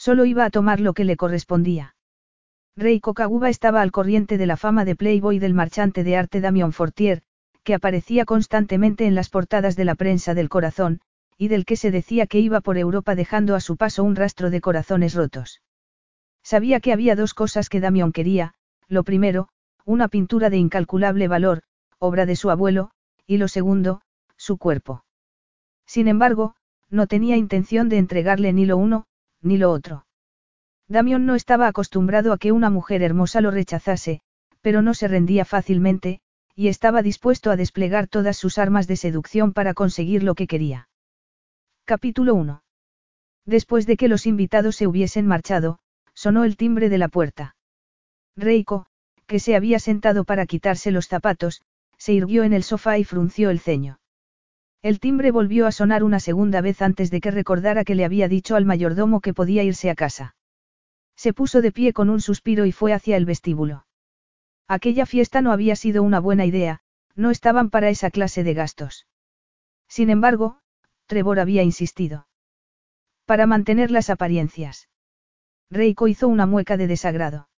Solo iba a tomar lo que le correspondía. Rey Kokaguba estaba al corriente de la fama de Playboy del marchante de arte Damion Fortier, que aparecía constantemente en las portadas de la prensa del corazón, y del que se decía que iba por Europa dejando a su paso un rastro de corazones rotos. Sabía que había dos cosas que Damión quería, lo primero, una pintura de incalculable valor, obra de su abuelo, y lo segundo, su cuerpo. Sin embargo, no tenía intención de entregarle ni lo uno, ni lo otro. Damión no estaba acostumbrado a que una mujer hermosa lo rechazase, pero no se rendía fácilmente, y estaba dispuesto a desplegar todas sus armas de seducción para conseguir lo que quería. Capítulo 1. Después de que los invitados se hubiesen marchado, sonó el timbre de la puerta. Reiko, que se había sentado para quitarse los zapatos, se irguió en el sofá y frunció el ceño. El timbre volvió a sonar una segunda vez antes de que recordara que le había dicho al mayordomo que podía irse a casa. Se puso de pie con un suspiro y fue hacia el vestíbulo. Aquella fiesta no había sido una buena idea, no estaban para esa clase de gastos. Sin embargo, Trevor había insistido. Para mantener las apariencias. Reiko hizo una mueca de desagrado.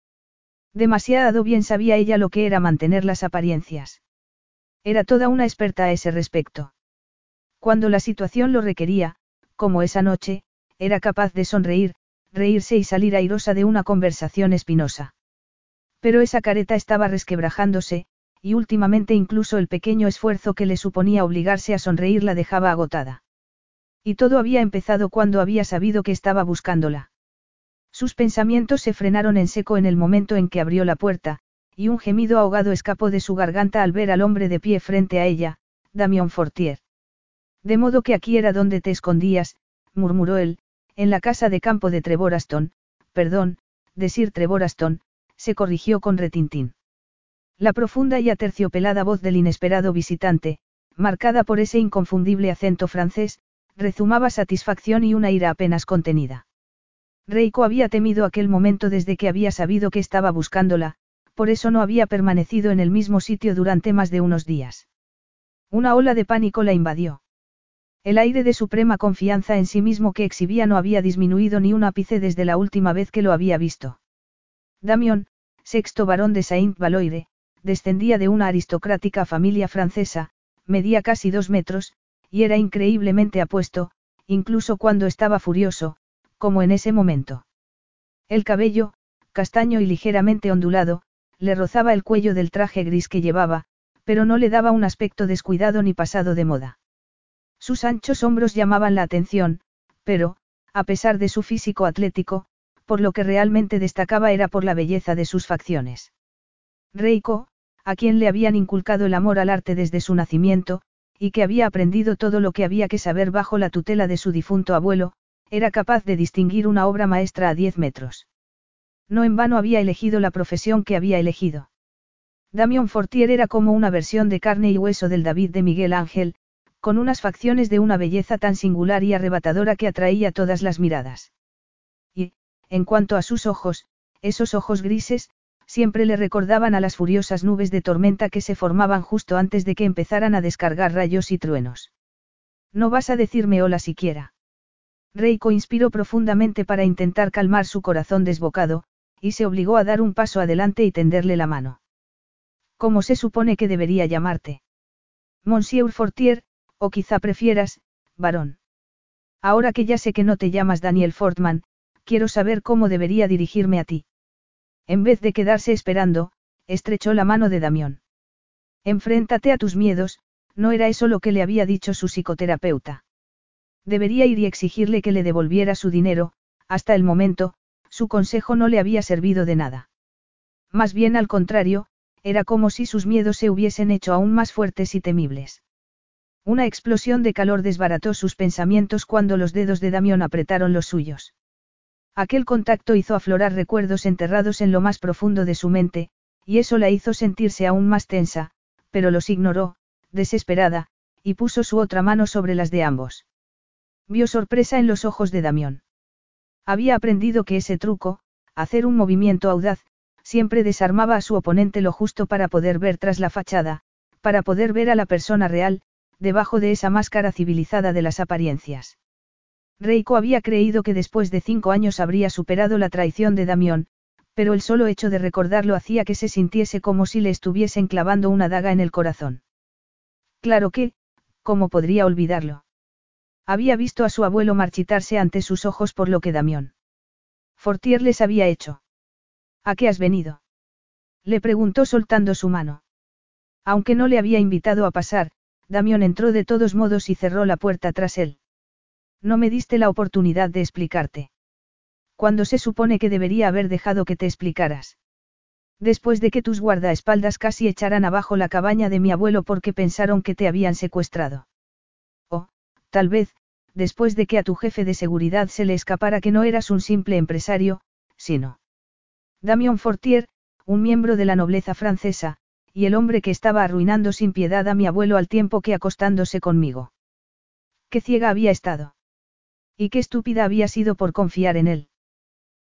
Demasiado bien sabía ella lo que era mantener las apariencias. Era toda una experta a ese respecto. Cuando la situación lo requería, como esa noche, era capaz de sonreír, reírse y salir airosa de una conversación espinosa. Pero esa careta estaba resquebrajándose, y últimamente incluso el pequeño esfuerzo que le suponía obligarse a sonreír la dejaba agotada. Y todo había empezado cuando había sabido que estaba buscándola. Sus pensamientos se frenaron en seco en el momento en que abrió la puerta, y un gemido ahogado escapó de su garganta al ver al hombre de pie frente a ella, Damión Fortier. De modo que aquí era donde te escondías, murmuró él, en la casa de campo de Trevoraston, perdón, de Sir Trevoraston, se corrigió con retintín. La profunda y aterciopelada voz del inesperado visitante, marcada por ese inconfundible acento francés, rezumaba satisfacción y una ira apenas contenida. Reiko había temido aquel momento desde que había sabido que estaba buscándola, por eso no había permanecido en el mismo sitio durante más de unos días. Una ola de pánico la invadió. El aire de suprema confianza en sí mismo que exhibía no había disminuido ni un ápice desde la última vez que lo había visto. Damión, sexto barón de Saint-Valoire, descendía de una aristocrática familia francesa, medía casi dos metros, y era increíblemente apuesto, incluso cuando estaba furioso, como en ese momento. El cabello, castaño y ligeramente ondulado, le rozaba el cuello del traje gris que llevaba, pero no le daba un aspecto descuidado ni pasado de moda. Sus anchos hombros llamaban la atención, pero, a pesar de su físico atlético, por lo que realmente destacaba era por la belleza de sus facciones. Reiko, a quien le habían inculcado el amor al arte desde su nacimiento, y que había aprendido todo lo que había que saber bajo la tutela de su difunto abuelo, era capaz de distinguir una obra maestra a diez metros. No en vano había elegido la profesión que había elegido. Damión Fortier era como una versión de carne y hueso del David de Miguel Ángel, con unas facciones de una belleza tan singular y arrebatadora que atraía todas las miradas. Y, en cuanto a sus ojos, esos ojos grises, siempre le recordaban a las furiosas nubes de tormenta que se formaban justo antes de que empezaran a descargar rayos y truenos. No vas a decirme hola siquiera. Reiko inspiró profundamente para intentar calmar su corazón desbocado, y se obligó a dar un paso adelante y tenderle la mano. ¿Cómo se supone que debería llamarte? Monsieur Fortier, o quizá prefieras, varón. Ahora que ya sé que no te llamas Daniel Fortman, quiero saber cómo debería dirigirme a ti. En vez de quedarse esperando, estrechó la mano de Damión. Enfréntate a tus miedos, no era eso lo que le había dicho su psicoterapeuta. Debería ir y exigirle que le devolviera su dinero, hasta el momento, su consejo no le había servido de nada. Más bien al contrario, era como si sus miedos se hubiesen hecho aún más fuertes y temibles. Una explosión de calor desbarató sus pensamientos cuando los dedos de Damión apretaron los suyos. Aquel contacto hizo aflorar recuerdos enterrados en lo más profundo de su mente, y eso la hizo sentirse aún más tensa, pero los ignoró, desesperada, y puso su otra mano sobre las de ambos. Vio sorpresa en los ojos de Damión. Había aprendido que ese truco, hacer un movimiento audaz, siempre desarmaba a su oponente lo justo para poder ver tras la fachada, para poder ver a la persona real, debajo de esa máscara civilizada de las apariencias. Reiko había creído que después de cinco años habría superado la traición de Damión, pero el solo hecho de recordarlo hacía que se sintiese como si le estuviesen clavando una daga en el corazón. Claro que, ¿cómo podría olvidarlo? Había visto a su abuelo marchitarse ante sus ojos por lo que Damión. Fortier les había hecho. ¿A qué has venido? Le preguntó soltando su mano. Aunque no le había invitado a pasar, Damión entró de todos modos y cerró la puerta tras él. No me diste la oportunidad de explicarte. Cuando se supone que debería haber dejado que te explicaras. Después de que tus guardaespaldas casi echaran abajo la cabaña de mi abuelo porque pensaron que te habían secuestrado. Tal vez, después de que a tu jefe de seguridad se le escapara que no eras un simple empresario, sino. Damien Fortier, un miembro de la nobleza francesa, y el hombre que estaba arruinando sin piedad a mi abuelo al tiempo que acostándose conmigo. Qué ciega había estado. Y qué estúpida había sido por confiar en él.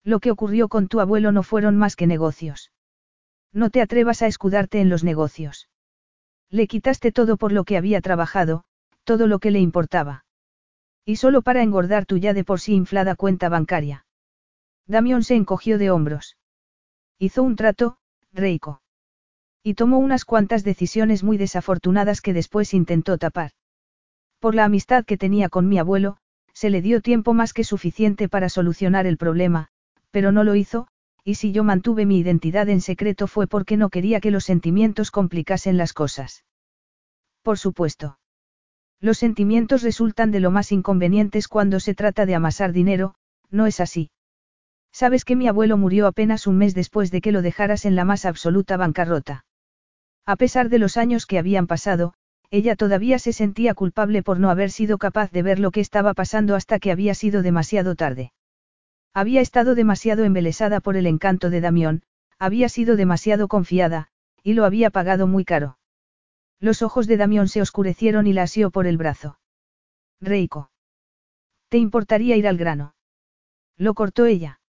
Lo que ocurrió con tu abuelo no fueron más que negocios. No te atrevas a escudarte en los negocios. Le quitaste todo por lo que había trabajado, todo lo que le importaba. Y solo para engordar tu ya de por sí inflada cuenta bancaria. Damión se encogió de hombros. Hizo un trato, Reiko. Y tomó unas cuantas decisiones muy desafortunadas que después intentó tapar. Por la amistad que tenía con mi abuelo, se le dio tiempo más que suficiente para solucionar el problema, pero no lo hizo, y si yo mantuve mi identidad en secreto fue porque no quería que los sentimientos complicasen las cosas. Por supuesto. Los sentimientos resultan de lo más inconvenientes cuando se trata de amasar dinero, ¿no es así? Sabes que mi abuelo murió apenas un mes después de que lo dejaras en la más absoluta bancarrota. A pesar de los años que habían pasado, ella todavía se sentía culpable por no haber sido capaz de ver lo que estaba pasando hasta que había sido demasiado tarde. Había estado demasiado embelesada por el encanto de Damión, había sido demasiado confiada, y lo había pagado muy caro. Los ojos de Damión se oscurecieron y la asió por el brazo. Reiko. ¿Te importaría ir al grano? Lo cortó ella.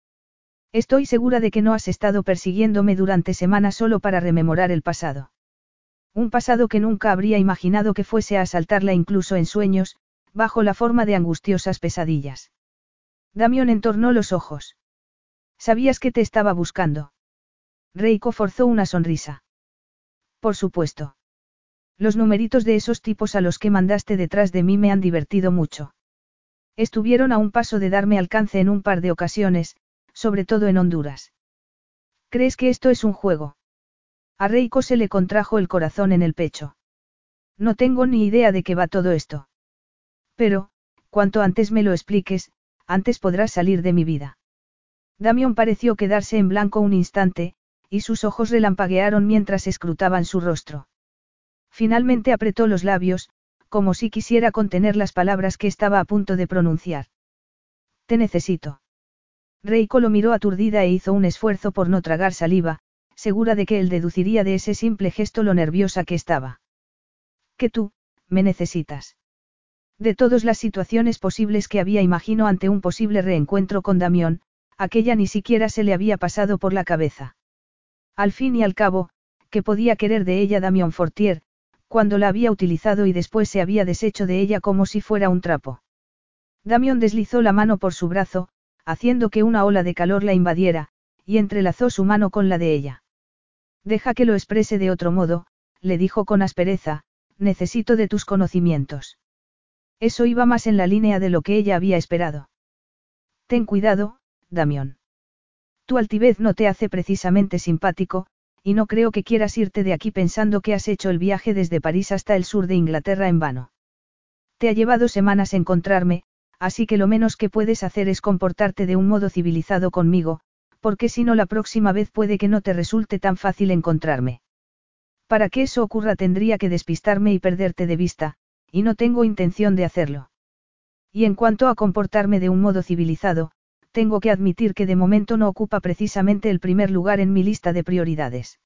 Estoy segura de que no has estado persiguiéndome durante semanas solo para rememorar el pasado. Un pasado que nunca habría imaginado que fuese a asaltarla incluso en sueños, bajo la forma de angustiosas pesadillas. Damión entornó los ojos. ¿Sabías que te estaba buscando? Reiko forzó una sonrisa. Por supuesto. Los numeritos de esos tipos a los que mandaste detrás de mí me han divertido mucho. Estuvieron a un paso de darme alcance en un par de ocasiones, sobre todo en Honduras. ¿Crees que esto es un juego? A Reiko se le contrajo el corazón en el pecho. No tengo ni idea de qué va todo esto. Pero, cuanto antes me lo expliques, antes podrás salir de mi vida. Damión pareció quedarse en blanco un instante, y sus ojos relampaguearon mientras escrutaban su rostro. Finalmente apretó los labios, como si quisiera contener las palabras que estaba a punto de pronunciar. Te necesito. Reiko lo miró aturdida e hizo un esfuerzo por no tragar saliva, segura de que él deduciría de ese simple gesto lo nerviosa que estaba. Que tú, me necesitas. De todas las situaciones posibles que había imagino ante un posible reencuentro con Damión, aquella ni siquiera se le había pasado por la cabeza. Al fin y al cabo, que podía querer de ella Damión Fortier, cuando la había utilizado y después se había deshecho de ella como si fuera un trapo. Damión deslizó la mano por su brazo, haciendo que una ola de calor la invadiera, y entrelazó su mano con la de ella. Deja que lo exprese de otro modo, le dijo con aspereza, necesito de tus conocimientos. Eso iba más en la línea de lo que ella había esperado. Ten cuidado, Damión. Tu altivez no te hace precisamente simpático, y no creo que quieras irte de aquí pensando que has hecho el viaje desde París hasta el sur de Inglaterra en vano. Te ha llevado semanas encontrarme, así que lo menos que puedes hacer es comportarte de un modo civilizado conmigo, porque si no la próxima vez puede que no te resulte tan fácil encontrarme. Para que eso ocurra tendría que despistarme y perderte de vista, y no tengo intención de hacerlo. Y en cuanto a comportarme de un modo civilizado, tengo que admitir que de momento no ocupa precisamente el primer lugar en mi lista de prioridades.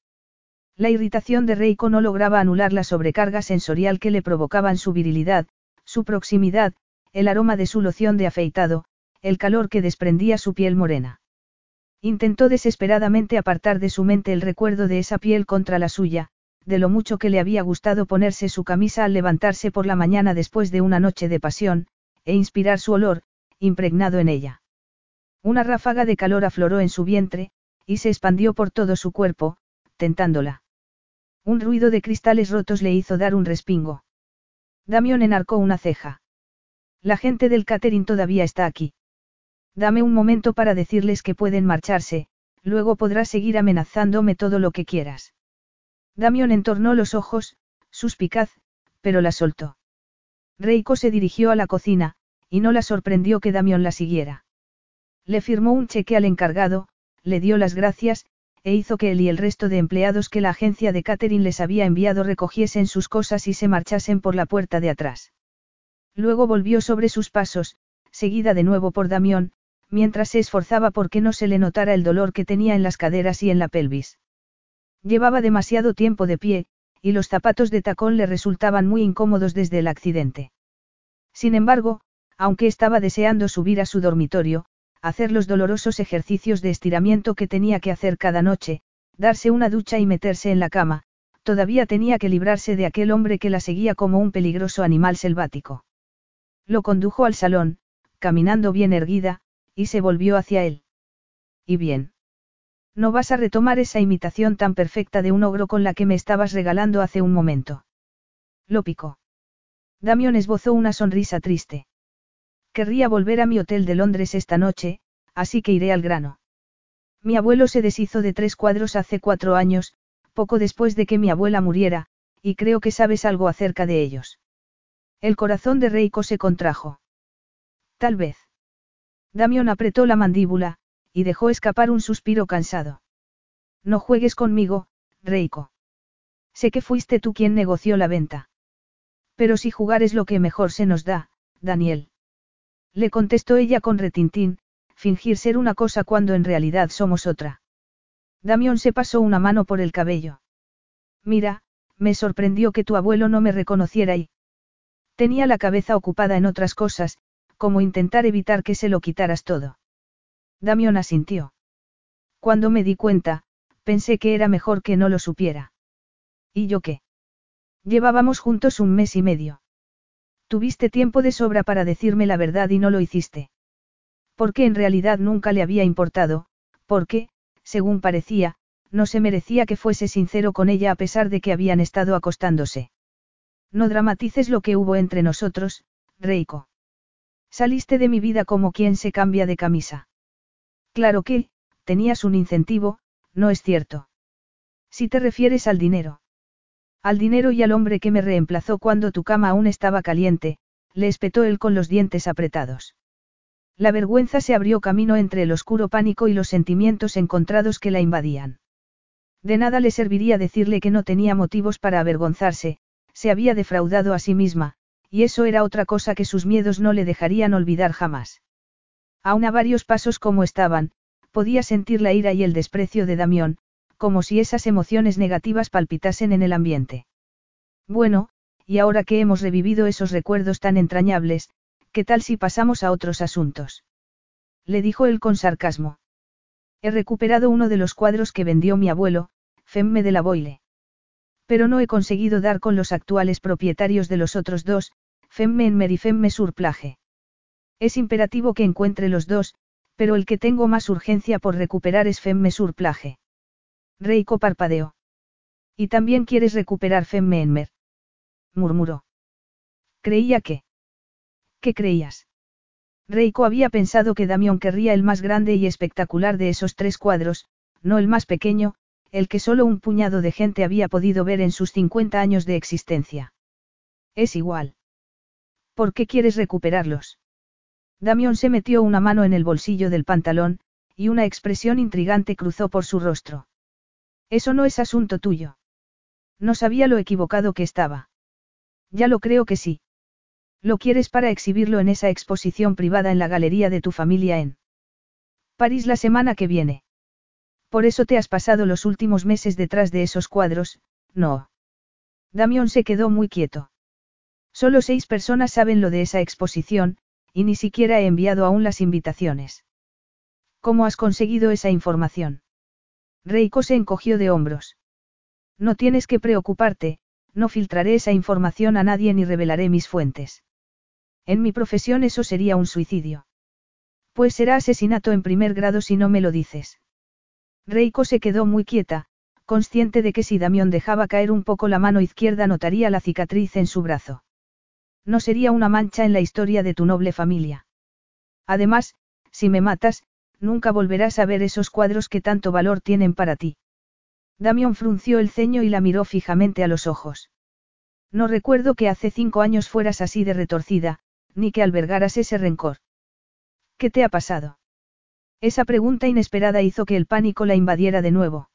La irritación de Reiko no lograba anular la sobrecarga sensorial que le provocaban su virilidad, su proximidad, el aroma de su loción de afeitado, el calor que desprendía su piel morena. Intentó desesperadamente apartar de su mente el recuerdo de esa piel contra la suya, de lo mucho que le había gustado ponerse su camisa al levantarse por la mañana después de una noche de pasión, e inspirar su olor, impregnado en ella. Una ráfaga de calor afloró en su vientre, y se expandió por todo su cuerpo, tentándola. Un ruido de cristales rotos le hizo dar un respingo. Damión enarcó una ceja. La gente del catering todavía está aquí. Dame un momento para decirles que pueden marcharse, luego podrás seguir amenazándome todo lo que quieras. Damión entornó los ojos, suspicaz, pero la soltó. Reiko se dirigió a la cocina, y no la sorprendió que Damión la siguiera. Le firmó un cheque al encargado, le dio las gracias, e hizo que él y el resto de empleados que la agencia de catering les había enviado recogiesen sus cosas y se marchasen por la puerta de atrás. Luego volvió sobre sus pasos, seguida de nuevo por Damión, mientras se esforzaba por que no se le notara el dolor que tenía en las caderas y en la pelvis. Llevaba demasiado tiempo de pie, y los zapatos de tacón le resultaban muy incómodos desde el accidente. Sin embargo, aunque estaba deseando subir a su dormitorio, hacer los dolorosos ejercicios de estiramiento que tenía que hacer cada noche, darse una ducha y meterse en la cama, todavía tenía que librarse de aquel hombre que la seguía como un peligroso animal selvático. Lo condujo al salón, caminando bien erguida, y se volvió hacia él. ¿Y bien? No vas a retomar esa imitación tan perfecta de un ogro con la que me estabas regalando hace un momento. Lo picó. Damión esbozó una sonrisa triste. Querría volver a mi hotel de Londres esta noche, así que iré al grano. Mi abuelo se deshizo de tres cuadros hace cuatro años, poco después de que mi abuela muriera, y creo que sabes algo acerca de ellos. El corazón de Reiko se contrajo. Tal vez. Damión apretó la mandíbula, y dejó escapar un suspiro cansado. No juegues conmigo, Reiko. Sé que fuiste tú quien negoció la venta. Pero si jugar es lo que mejor se nos da, Daniel. Le contestó ella con retintín, fingir ser una cosa cuando en realidad somos otra. Damión se pasó una mano por el cabello. Mira, me sorprendió que tu abuelo no me reconociera y... Tenía la cabeza ocupada en otras cosas, como intentar evitar que se lo quitaras todo. Damión asintió. Cuando me di cuenta, pensé que era mejor que no lo supiera. ¿Y yo qué? Llevábamos juntos un mes y medio. Tuviste tiempo de sobra para decirme la verdad y no lo hiciste. Porque en realidad nunca le había importado, porque, según parecía, no se merecía que fuese sincero con ella a pesar de que habían estado acostándose. No dramatices lo que hubo entre nosotros, Reiko. Saliste de mi vida como quien se cambia de camisa. Claro que, tenías un incentivo, no es cierto. Si te refieres al dinero. Al dinero y al hombre que me reemplazó cuando tu cama aún estaba caliente, le espetó él con los dientes apretados. La vergüenza se abrió camino entre el oscuro pánico y los sentimientos encontrados que la invadían. De nada le serviría decirle que no tenía motivos para avergonzarse, se había defraudado a sí misma, y eso era otra cosa que sus miedos no le dejarían olvidar jamás. Aún a varios pasos como estaban, podía sentir la ira y el desprecio de Damión, como si esas emociones negativas palpitasen en el ambiente. Bueno, y ahora que hemos revivido esos recuerdos tan entrañables, ¿qué tal si pasamos a otros asuntos? Le dijo él con sarcasmo. He recuperado uno de los cuadros que vendió mi abuelo, Femme de la Boile. Pero no he conseguido dar con los actuales propietarios de los otros dos, Femme en y Femme Surplage. Es imperativo que encuentre los dos, pero el que tengo más urgencia por recuperar es Femme Surplage. Reiko parpadeó. ¿Y también quieres recuperar Femme Enmer? murmuró. Creía que. ¿Qué creías? Reiko había pensado que Damión querría el más grande y espectacular de esos tres cuadros, no el más pequeño, el que solo un puñado de gente había podido ver en sus 50 años de existencia. Es igual. ¿Por qué quieres recuperarlos? Damión se metió una mano en el bolsillo del pantalón, y una expresión intrigante cruzó por su rostro. Eso no es asunto tuyo. No sabía lo equivocado que estaba. Ya lo creo que sí. Lo quieres para exhibirlo en esa exposición privada en la galería de tu familia en. París la semana que viene. Por eso te has pasado los últimos meses detrás de esos cuadros, no. Damión se quedó muy quieto. Solo seis personas saben lo de esa exposición, y ni siquiera he enviado aún las invitaciones. ¿Cómo has conseguido esa información? Reiko se encogió de hombros. No tienes que preocuparte, no filtraré esa información a nadie ni revelaré mis fuentes. En mi profesión eso sería un suicidio. Pues será asesinato en primer grado si no me lo dices. Reiko se quedó muy quieta, consciente de que si Damión dejaba caer un poco la mano izquierda notaría la cicatriz en su brazo. No sería una mancha en la historia de tu noble familia. Además, si me matas, nunca volverás a ver esos cuadros que tanto valor tienen para ti. Damión frunció el ceño y la miró fijamente a los ojos. No recuerdo que hace cinco años fueras así de retorcida, ni que albergaras ese rencor. ¿Qué te ha pasado? Esa pregunta inesperada hizo que el pánico la invadiera de nuevo.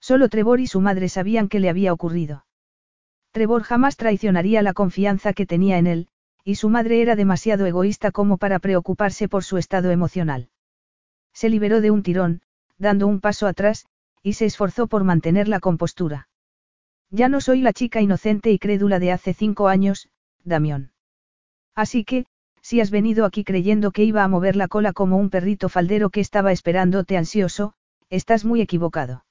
Solo Trevor y su madre sabían qué le había ocurrido. Trevor jamás traicionaría la confianza que tenía en él, y su madre era demasiado egoísta como para preocuparse por su estado emocional. Se liberó de un tirón, dando un paso atrás, y se esforzó por mantener la compostura. Ya no soy la chica inocente y crédula de hace cinco años, Damión. Así que, si has venido aquí creyendo que iba a mover la cola como un perrito faldero que estaba esperándote ansioso, estás muy equivocado.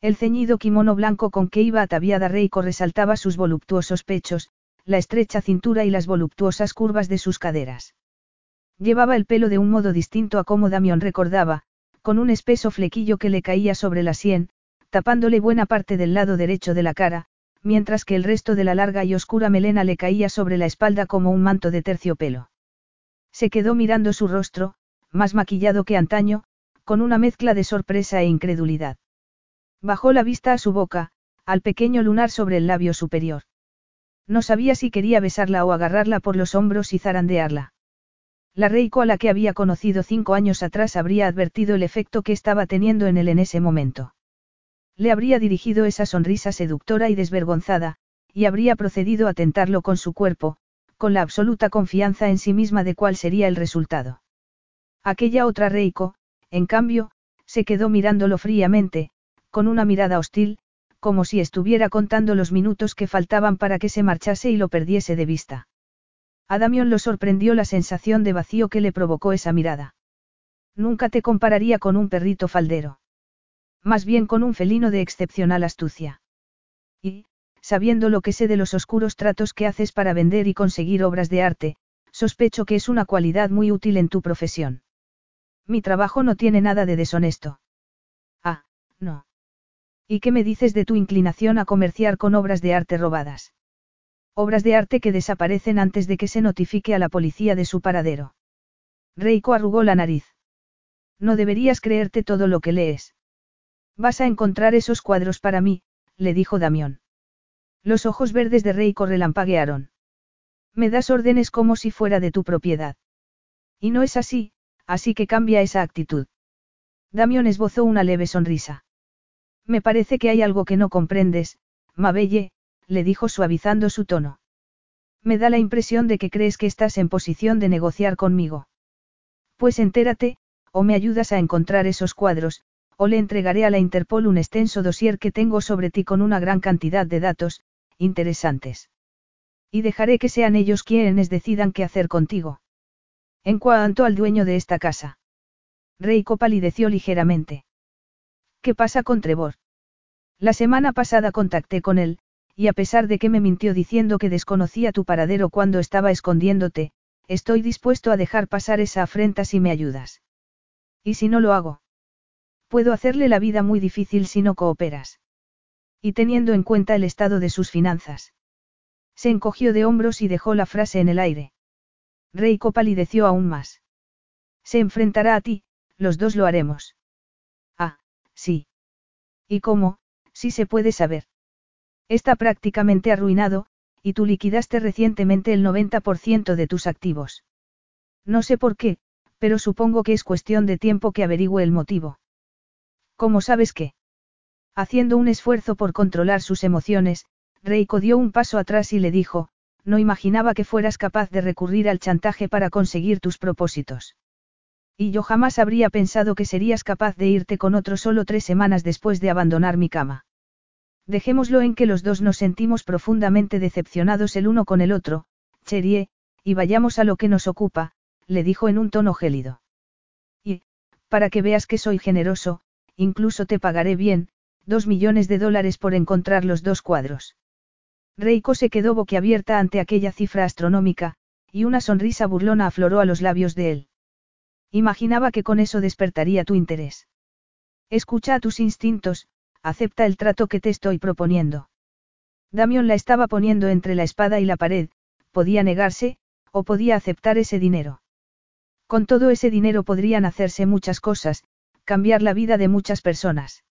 El ceñido kimono blanco con que iba ataviada Reiko resaltaba sus voluptuosos pechos, la estrecha cintura y las voluptuosas curvas de sus caderas. Llevaba el pelo de un modo distinto a como Damión recordaba, con un espeso flequillo que le caía sobre la sien, tapándole buena parte del lado derecho de la cara, mientras que el resto de la larga y oscura melena le caía sobre la espalda como un manto de terciopelo. Se quedó mirando su rostro, más maquillado que antaño, con una mezcla de sorpresa e incredulidad. Bajó la vista a su boca, al pequeño lunar sobre el labio superior. No sabía si quería besarla o agarrarla por los hombros y zarandearla. La Reiko a la que había conocido cinco años atrás habría advertido el efecto que estaba teniendo en él en ese momento. Le habría dirigido esa sonrisa seductora y desvergonzada, y habría procedido a tentarlo con su cuerpo, con la absoluta confianza en sí misma de cuál sería el resultado. Aquella otra Reiko, en cambio, se quedó mirándolo fríamente, con una mirada hostil, como si estuviera contando los minutos que faltaban para que se marchase y lo perdiese de vista. A Damión lo sorprendió la sensación de vacío que le provocó esa mirada. Nunca te compararía con un perrito faldero. Más bien con un felino de excepcional astucia. Y, sabiendo lo que sé de los oscuros tratos que haces para vender y conseguir obras de arte, sospecho que es una cualidad muy útil en tu profesión. Mi trabajo no tiene nada de deshonesto. Ah, no. ¿Y qué me dices de tu inclinación a comerciar con obras de arte robadas? Obras de arte que desaparecen antes de que se notifique a la policía de su paradero. Reiko arrugó la nariz. No deberías creerte todo lo que lees. Vas a encontrar esos cuadros para mí, le dijo Damión. Los ojos verdes de Reiko relampaguearon. Me das órdenes como si fuera de tu propiedad. Y no es así, así que cambia esa actitud. Damión esbozó una leve sonrisa. Me parece que hay algo que no comprendes, Mabelle, le dijo suavizando su tono. Me da la impresión de que crees que estás en posición de negociar conmigo. Pues entérate, o me ayudas a encontrar esos cuadros, o le entregaré a la Interpol un extenso dossier que tengo sobre ti con una gran cantidad de datos, interesantes. Y dejaré que sean ellos quienes decidan qué hacer contigo. En cuanto al dueño de esta casa. Reiko palideció ligeramente. ¿Qué pasa con Trevor? La semana pasada contacté con él, y a pesar de que me mintió diciendo que desconocía tu paradero cuando estaba escondiéndote, estoy dispuesto a dejar pasar esa afrenta si me ayudas. ¿Y si no lo hago? Puedo hacerle la vida muy difícil si no cooperas. Y teniendo en cuenta el estado de sus finanzas. Se encogió de hombros y dejó la frase en el aire. Reiko palideció aún más. Se enfrentará a ti, los dos lo haremos. Sí. ¿Y cómo, si se puede saber? Está prácticamente arruinado, y tú liquidaste recientemente el 90% de tus activos. No sé por qué, pero supongo que es cuestión de tiempo que averigüe el motivo. ¿Cómo sabes qué? Haciendo un esfuerzo por controlar sus emociones, Reiko dio un paso atrás y le dijo, no imaginaba que fueras capaz de recurrir al chantaje para conseguir tus propósitos. Y yo jamás habría pensado que serías capaz de irte con otro solo tres semanas después de abandonar mi cama. Dejémoslo en que los dos nos sentimos profundamente decepcionados el uno con el otro, Cherie, y vayamos a lo que nos ocupa, le dijo en un tono gélido. Y, para que veas que soy generoso, incluso te pagaré bien, dos millones de dólares por encontrar los dos cuadros. Reiko se quedó boquiabierta ante aquella cifra astronómica, y una sonrisa burlona afloró a los labios de él. Imaginaba que con eso despertaría tu interés. Escucha a tus instintos, acepta el trato que te estoy proponiendo. Damión la estaba poniendo entre la espada y la pared, podía negarse, o podía aceptar ese dinero. Con todo ese dinero podrían hacerse muchas cosas, cambiar la vida de muchas personas.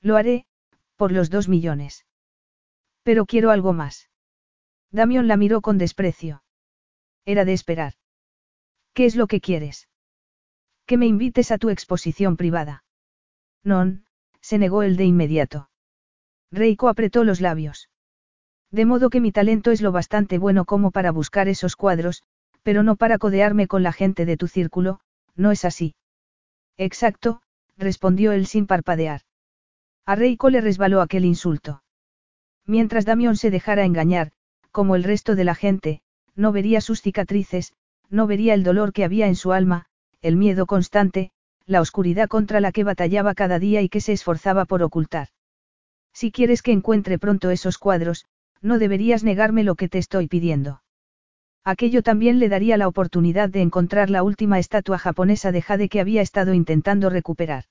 Lo haré, por los dos millones. Pero quiero algo más. Damión la miró con desprecio. Era de esperar. ¿Qué es lo que quieres? Que me invites a tu exposición privada. Non, se negó el de inmediato. Reiko apretó los labios. De modo que mi talento es lo bastante bueno como para buscar esos cuadros, pero no para codearme con la gente de tu círculo, ¿no es así? Exacto, respondió él sin parpadear. A Reiko le resbaló aquel insulto. Mientras Damión se dejara engañar, como el resto de la gente, no vería sus cicatrices, no vería el dolor que había en su alma, el miedo constante, la oscuridad contra la que batallaba cada día y que se esforzaba por ocultar. Si quieres que encuentre pronto esos cuadros, no deberías negarme lo que te estoy pidiendo. Aquello también le daría la oportunidad de encontrar la última estatua japonesa de Jade que había estado intentando recuperar.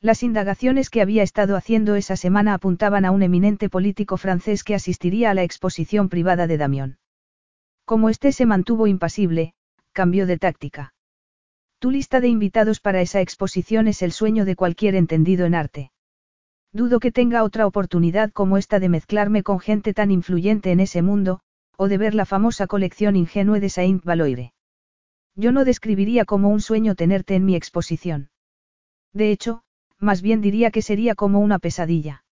Las indagaciones que había estado haciendo esa semana apuntaban a un eminente político francés que asistiría a la exposición privada de Damión. Como éste se mantuvo impasible, cambió de táctica. Tu lista de invitados para esa exposición es el sueño de cualquier entendido en arte. Dudo que tenga otra oportunidad como esta de mezclarme con gente tan influyente en ese mundo, o de ver la famosa colección ingenue de Saint Valoire. Yo no describiría como un sueño tenerte en mi exposición. De hecho, más bien diría que sería como una pesadilla.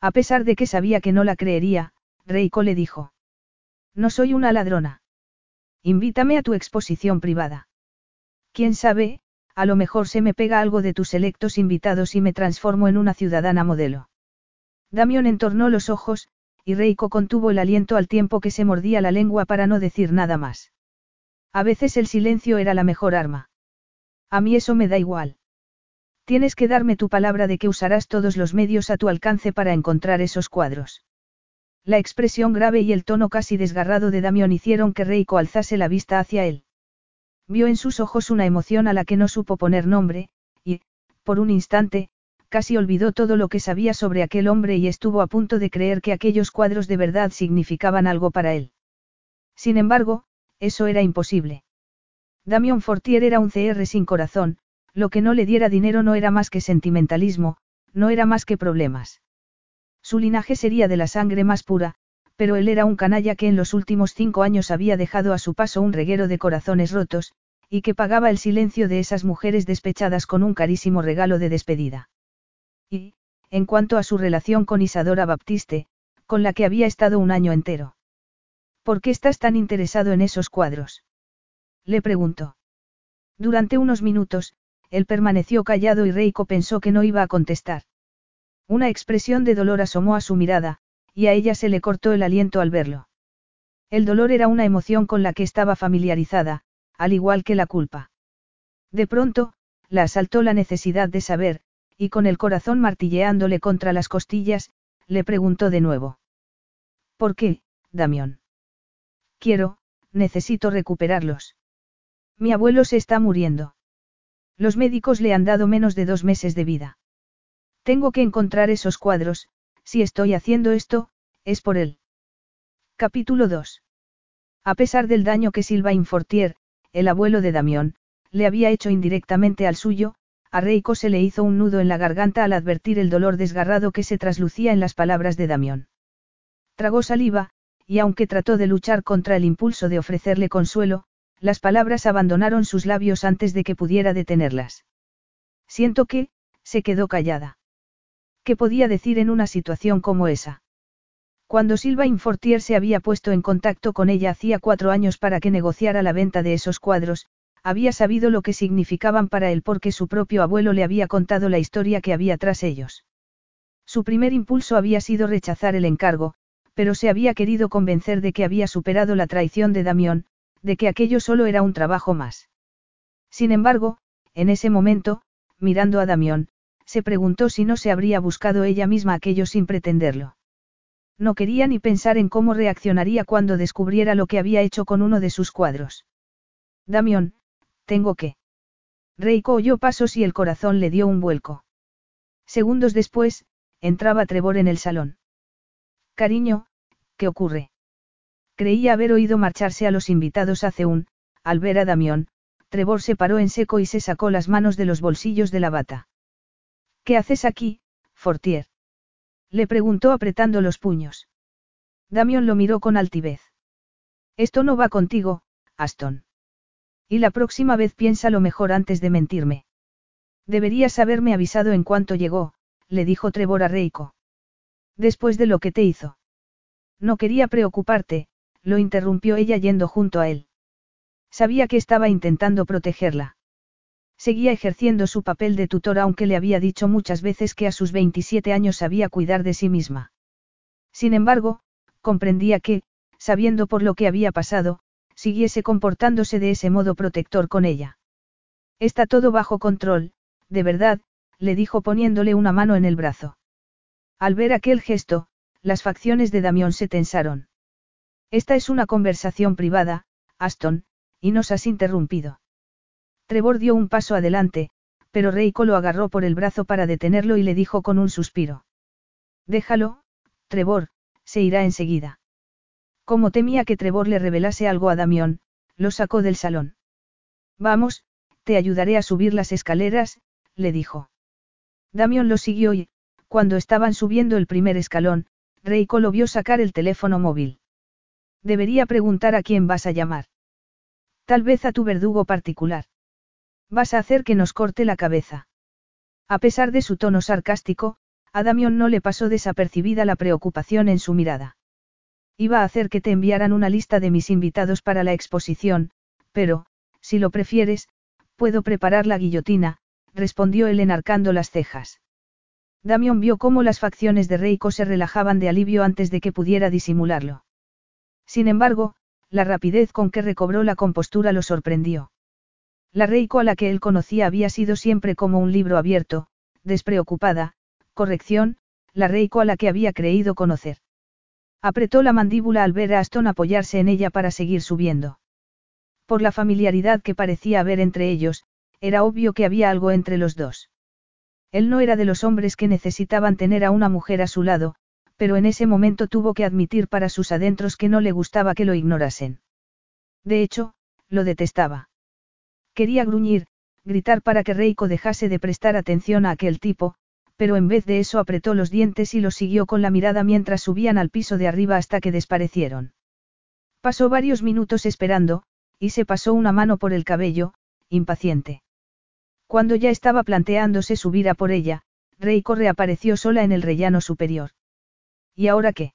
A pesar de que sabía que no la creería, Reiko le dijo. No soy una ladrona. Invítame a tu exposición privada. Quién sabe, a lo mejor se me pega algo de tus selectos invitados y me transformo en una ciudadana modelo. Damión entornó los ojos, y Reiko contuvo el aliento al tiempo que se mordía la lengua para no decir nada más. A veces el silencio era la mejor arma. A mí eso me da igual. Tienes que darme tu palabra de que usarás todos los medios a tu alcance para encontrar esos cuadros. La expresión grave y el tono casi desgarrado de Damión hicieron que Reiko alzase la vista hacia él. Vio en sus ojos una emoción a la que no supo poner nombre, y, por un instante, casi olvidó todo lo que sabía sobre aquel hombre y estuvo a punto de creer que aquellos cuadros de verdad significaban algo para él. Sin embargo, eso era imposible. Damión Fortier era un CR sin corazón, lo que no le diera dinero no era más que sentimentalismo, no era más que problemas. Su linaje sería de la sangre más pura, pero él era un canalla que en los últimos cinco años había dejado a su paso un reguero de corazones rotos, y que pagaba el silencio de esas mujeres despechadas con un carísimo regalo de despedida. Y, en cuanto a su relación con Isadora Baptiste, con la que había estado un año entero. ¿Por qué estás tan interesado en esos cuadros? Le preguntó. Durante unos minutos, él permaneció callado y Reiko pensó que no iba a contestar. Una expresión de dolor asomó a su mirada, y a ella se le cortó el aliento al verlo. El dolor era una emoción con la que estaba familiarizada, al igual que la culpa. De pronto, la asaltó la necesidad de saber, y con el corazón martilleándole contra las costillas, le preguntó de nuevo. ¿Por qué, Damión? Quiero, necesito recuperarlos. Mi abuelo se está muriendo. Los médicos le han dado menos de dos meses de vida. Tengo que encontrar esos cuadros, si estoy haciendo esto, es por él. Capítulo 2. A pesar del daño que Silva Infortier, el abuelo de Damión, le había hecho indirectamente al suyo, a Reiko se le hizo un nudo en la garganta al advertir el dolor desgarrado que se traslucía en las palabras de Damión. Tragó saliva, y aunque trató de luchar contra el impulso de ofrecerle consuelo, las palabras abandonaron sus labios antes de que pudiera detenerlas. Siento que, se quedó callada. ¿Qué podía decir en una situación como esa? Cuando Silva Infortier se había puesto en contacto con ella hacía cuatro años para que negociara la venta de esos cuadros, había sabido lo que significaban para él porque su propio abuelo le había contado la historia que había tras ellos. Su primer impulso había sido rechazar el encargo, pero se había querido convencer de que había superado la traición de Damión, de que aquello solo era un trabajo más. Sin embargo, en ese momento, mirando a Damión, se preguntó si no se habría buscado ella misma aquello sin pretenderlo. No quería ni pensar en cómo reaccionaría cuando descubriera lo que había hecho con uno de sus cuadros. Damión, tengo que. Reiko oyó pasos y el corazón le dio un vuelco. Segundos después, entraba Trevor en el salón. Cariño, ¿qué ocurre? Creía haber oído marcharse a los invitados hace un, al ver a Damión, Trevor se paró en seco y se sacó las manos de los bolsillos de la bata. ¿Qué haces aquí, Fortier? Le preguntó apretando los puños. Damión lo miró con altivez. Esto no va contigo, Aston. Y la próxima vez piensa lo mejor antes de mentirme. Deberías haberme avisado en cuanto llegó, le dijo Trevor a Reiko. Después de lo que te hizo. No quería preocuparte, lo interrumpió ella yendo junto a él. Sabía que estaba intentando protegerla. Seguía ejerciendo su papel de tutor aunque le había dicho muchas veces que a sus 27 años sabía cuidar de sí misma. Sin embargo, comprendía que, sabiendo por lo que había pasado, siguiese comportándose de ese modo protector con ella. Está todo bajo control, de verdad, le dijo poniéndole una mano en el brazo. Al ver aquel gesto, las facciones de Damión se tensaron. Esta es una conversación privada, Aston, y nos has interrumpido. Trevor dio un paso adelante, pero Reiko lo agarró por el brazo para detenerlo y le dijo con un suspiro. Déjalo, Trevor, se irá enseguida. Como temía que Trevor le revelase algo a Damión, lo sacó del salón. Vamos, te ayudaré a subir las escaleras, le dijo. Damión lo siguió y, cuando estaban subiendo el primer escalón, Reiko lo vio sacar el teléfono móvil. Debería preguntar a quién vas a llamar. Tal vez a tu verdugo particular. Vas a hacer que nos corte la cabeza. A pesar de su tono sarcástico, a Damión no le pasó desapercibida la preocupación en su mirada. Iba a hacer que te enviaran una lista de mis invitados para la exposición, pero, si lo prefieres, puedo preparar la guillotina, respondió él enarcando las cejas. Damión vio cómo las facciones de Reiko se relajaban de alivio antes de que pudiera disimularlo. Sin embargo, la rapidez con que recobró la compostura lo sorprendió. La Reiko a la que él conocía había sido siempre como un libro abierto, despreocupada, corrección, la Reiko a la que había creído conocer. Apretó la mandíbula al ver a Aston apoyarse en ella para seguir subiendo. Por la familiaridad que parecía haber entre ellos, era obvio que había algo entre los dos. Él no era de los hombres que necesitaban tener a una mujer a su lado, pero en ese momento tuvo que admitir para sus adentros que no le gustaba que lo ignorasen. De hecho, lo detestaba. Quería gruñir, gritar para que Reiko dejase de prestar atención a aquel tipo, pero en vez de eso apretó los dientes y lo siguió con la mirada mientras subían al piso de arriba hasta que desparecieron. Pasó varios minutos esperando, y se pasó una mano por el cabello, impaciente. Cuando ya estaba planteándose subir a por ella, Reiko reapareció sola en el rellano superior. ¿Y ahora qué?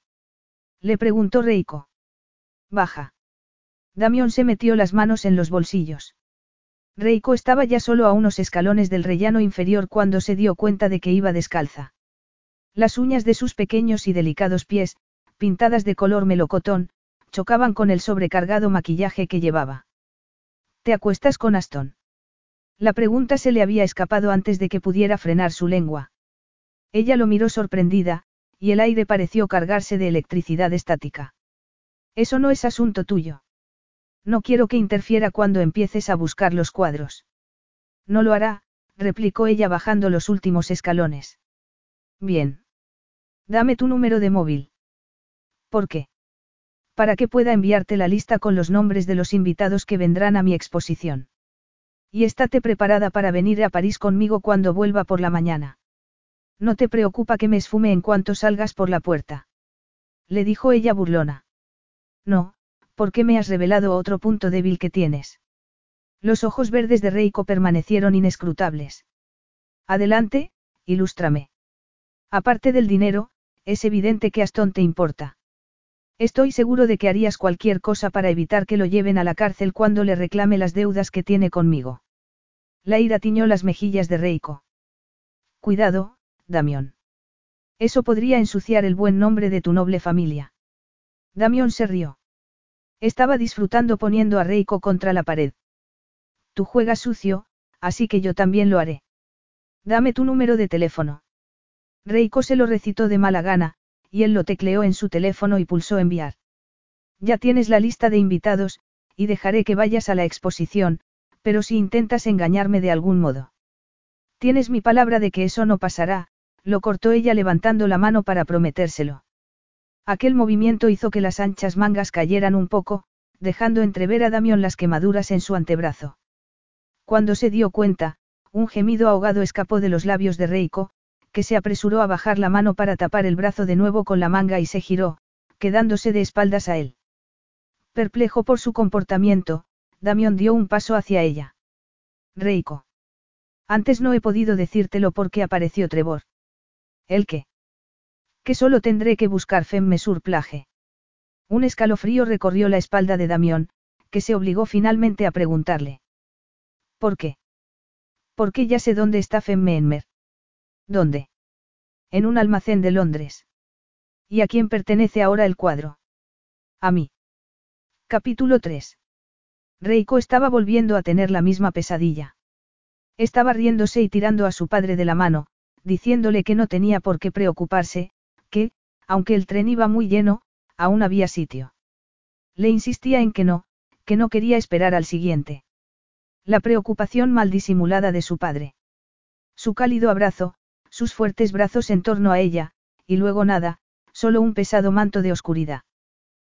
Le preguntó Reiko. Baja. Damión se metió las manos en los bolsillos. Reiko estaba ya solo a unos escalones del rellano inferior cuando se dio cuenta de que iba descalza. Las uñas de sus pequeños y delicados pies, pintadas de color melocotón, chocaban con el sobrecargado maquillaje que llevaba. ¿Te acuestas con Aston? La pregunta se le había escapado antes de que pudiera frenar su lengua. Ella lo miró sorprendida, y el aire pareció cargarse de electricidad estática. Eso no es asunto tuyo. No quiero que interfiera cuando empieces a buscar los cuadros. No lo hará, replicó ella bajando los últimos escalones. Bien. Dame tu número de móvil. ¿Por qué? Para que pueda enviarte la lista con los nombres de los invitados que vendrán a mi exposición. Y estate preparada para venir a París conmigo cuando vuelva por la mañana. No te preocupa que me esfume en cuanto salgas por la puerta. Le dijo ella burlona. No, porque me has revelado otro punto débil que tienes. Los ojos verdes de Reiko permanecieron inescrutables. Adelante, ilústrame. Aparte del dinero, es evidente que Aston te importa. Estoy seguro de que harías cualquier cosa para evitar que lo lleven a la cárcel cuando le reclame las deudas que tiene conmigo. La ira tiñó las mejillas de Reiko. Cuidado, Damión. Eso podría ensuciar el buen nombre de tu noble familia. Damión se rió. Estaba disfrutando poniendo a Reiko contra la pared. Tú juegas sucio, así que yo también lo haré. Dame tu número de teléfono. Reiko se lo recitó de mala gana, y él lo tecleó en su teléfono y pulsó enviar. Ya tienes la lista de invitados, y dejaré que vayas a la exposición, pero si intentas engañarme de algún modo. Tienes mi palabra de que eso no pasará, lo cortó ella levantando la mano para prometérselo. Aquel movimiento hizo que las anchas mangas cayeran un poco, dejando entrever a Damión las quemaduras en su antebrazo. Cuando se dio cuenta, un gemido ahogado escapó de los labios de Reiko, que se apresuró a bajar la mano para tapar el brazo de nuevo con la manga y se giró, quedándose de espaldas a él. Perplejo por su comportamiento, Damión dio un paso hacia ella. Reiko. Antes no he podido decírtelo porque apareció Trevor. ¿El qué? Que solo tendré que buscar femme sur plage. Un escalofrío recorrió la espalda de Damión, que se obligó finalmente a preguntarle. ¿Por qué? Porque ya sé dónde está Femme Enmer. ¿Dónde? En un almacén de Londres. ¿Y a quién pertenece ahora el cuadro? A mí. Capítulo 3. Reiko estaba volviendo a tener la misma pesadilla. Estaba riéndose y tirando a su padre de la mano, diciéndole que no tenía por qué preocuparse, que, aunque el tren iba muy lleno, aún había sitio. Le insistía en que no, que no quería esperar al siguiente. La preocupación mal disimulada de su padre. Su cálido abrazo, sus fuertes brazos en torno a ella, y luego nada, solo un pesado manto de oscuridad.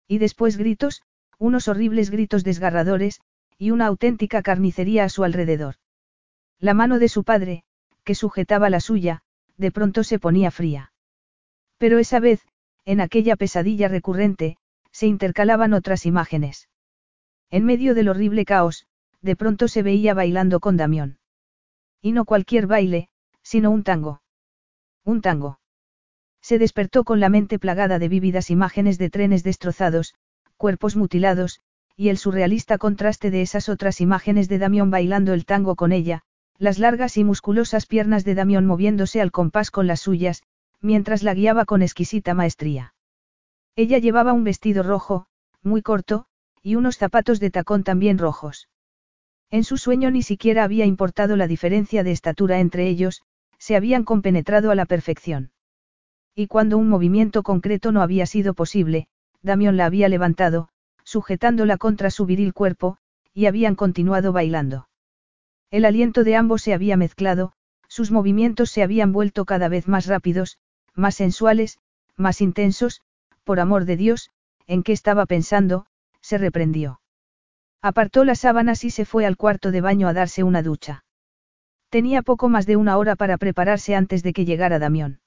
Y después gritos, unos horribles gritos desgarradores, y una auténtica carnicería a su alrededor. La mano de su padre, que sujetaba la suya, de pronto se ponía fría. Pero esa vez, en aquella pesadilla recurrente, se intercalaban otras imágenes. En medio del horrible caos, de pronto se veía bailando con Damión. Y no cualquier baile, sino un tango. Un tango. Se despertó con la mente plagada de vívidas imágenes de trenes destrozados, cuerpos mutilados, y el surrealista contraste de esas otras imágenes de Damión bailando el tango con ella, las largas y musculosas piernas de Damión moviéndose al compás con las suyas, mientras la guiaba con exquisita maestría. Ella llevaba un vestido rojo, muy corto, y unos zapatos de tacón también rojos. En su sueño ni siquiera había importado la diferencia de estatura entre ellos, se habían compenetrado a la perfección. Y cuando un movimiento concreto no había sido posible, Damión la había levantado, sujetándola contra su viril cuerpo, y habían continuado bailando. El aliento de ambos se había mezclado, sus movimientos se habían vuelto cada vez más rápidos, más sensuales, más intensos, por amor de Dios, ¿en qué estaba pensando? se reprendió. Apartó las sábanas y se fue al cuarto de baño a darse una ducha. Tenía poco más de una hora para prepararse antes de que llegara Damión.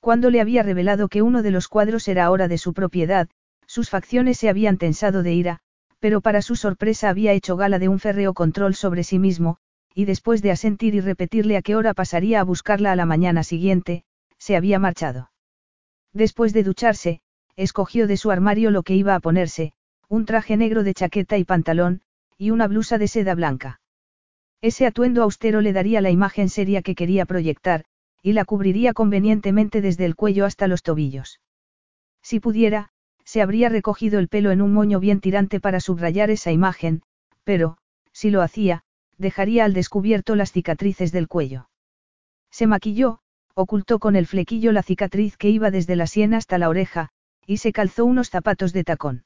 Cuando le había revelado que uno de los cuadros era ahora de su propiedad, sus facciones se habían tensado de ira, pero para su sorpresa había hecho gala de un férreo control sobre sí mismo, y después de asentir y repetirle a qué hora pasaría a buscarla a la mañana siguiente, se había marchado. Después de ducharse, escogió de su armario lo que iba a ponerse, un traje negro de chaqueta y pantalón, y una blusa de seda blanca. Ese atuendo austero le daría la imagen seria que quería proyectar, y la cubriría convenientemente desde el cuello hasta los tobillos. Si pudiera, se habría recogido el pelo en un moño bien tirante para subrayar esa imagen, pero, si lo hacía, dejaría al descubierto las cicatrices del cuello. Se maquilló, ocultó con el flequillo la cicatriz que iba desde la sien hasta la oreja, y se calzó unos zapatos de tacón.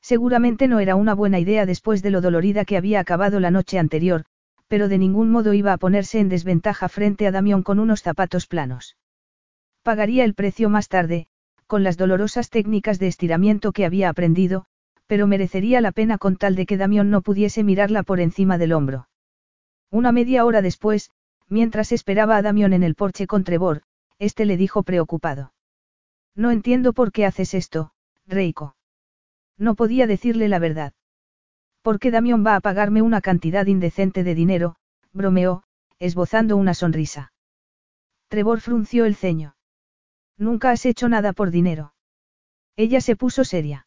Seguramente no era una buena idea después de lo dolorida que había acabado la noche anterior, pero de ningún modo iba a ponerse en desventaja frente a Damión con unos zapatos planos. Pagaría el precio más tarde, con las dolorosas técnicas de estiramiento que había aprendido, pero merecería la pena con tal de que Damión no pudiese mirarla por encima del hombro. Una media hora después, mientras esperaba a Damión en el porche con Trevor, este le dijo preocupado. No entiendo por qué haces esto, Reiko. No podía decirle la verdad. ¿Por qué Damión va a pagarme una cantidad indecente de dinero? bromeó, esbozando una sonrisa. Trevor frunció el ceño. Nunca has hecho nada por dinero. Ella se puso seria.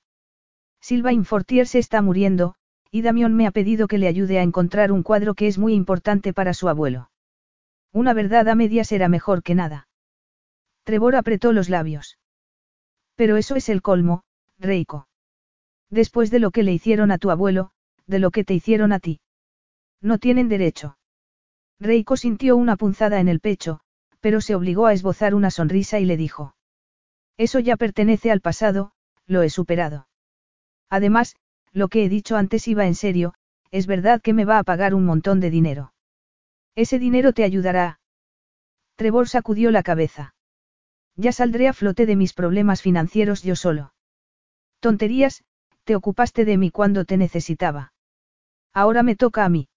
Sylvain Fortier se está muriendo, y Damión me ha pedido que le ayude a encontrar un cuadro que es muy importante para su abuelo. Una verdad a medias era mejor que nada. Trevor apretó los labios. Pero eso es el colmo, Reiko. Después de lo que le hicieron a tu abuelo, de lo que te hicieron a ti. No tienen derecho. Reiko sintió una punzada en el pecho, pero se obligó a esbozar una sonrisa y le dijo. Eso ya pertenece al pasado, lo he superado. Además, lo que he dicho antes iba en serio, es verdad que me va a pagar un montón de dinero. Ese dinero te ayudará. Trevor sacudió la cabeza. Ya saldré a flote de mis problemas financieros yo solo. Tonterías, te ocupaste de mí cuando te necesitaba. Ahora me toca a mí.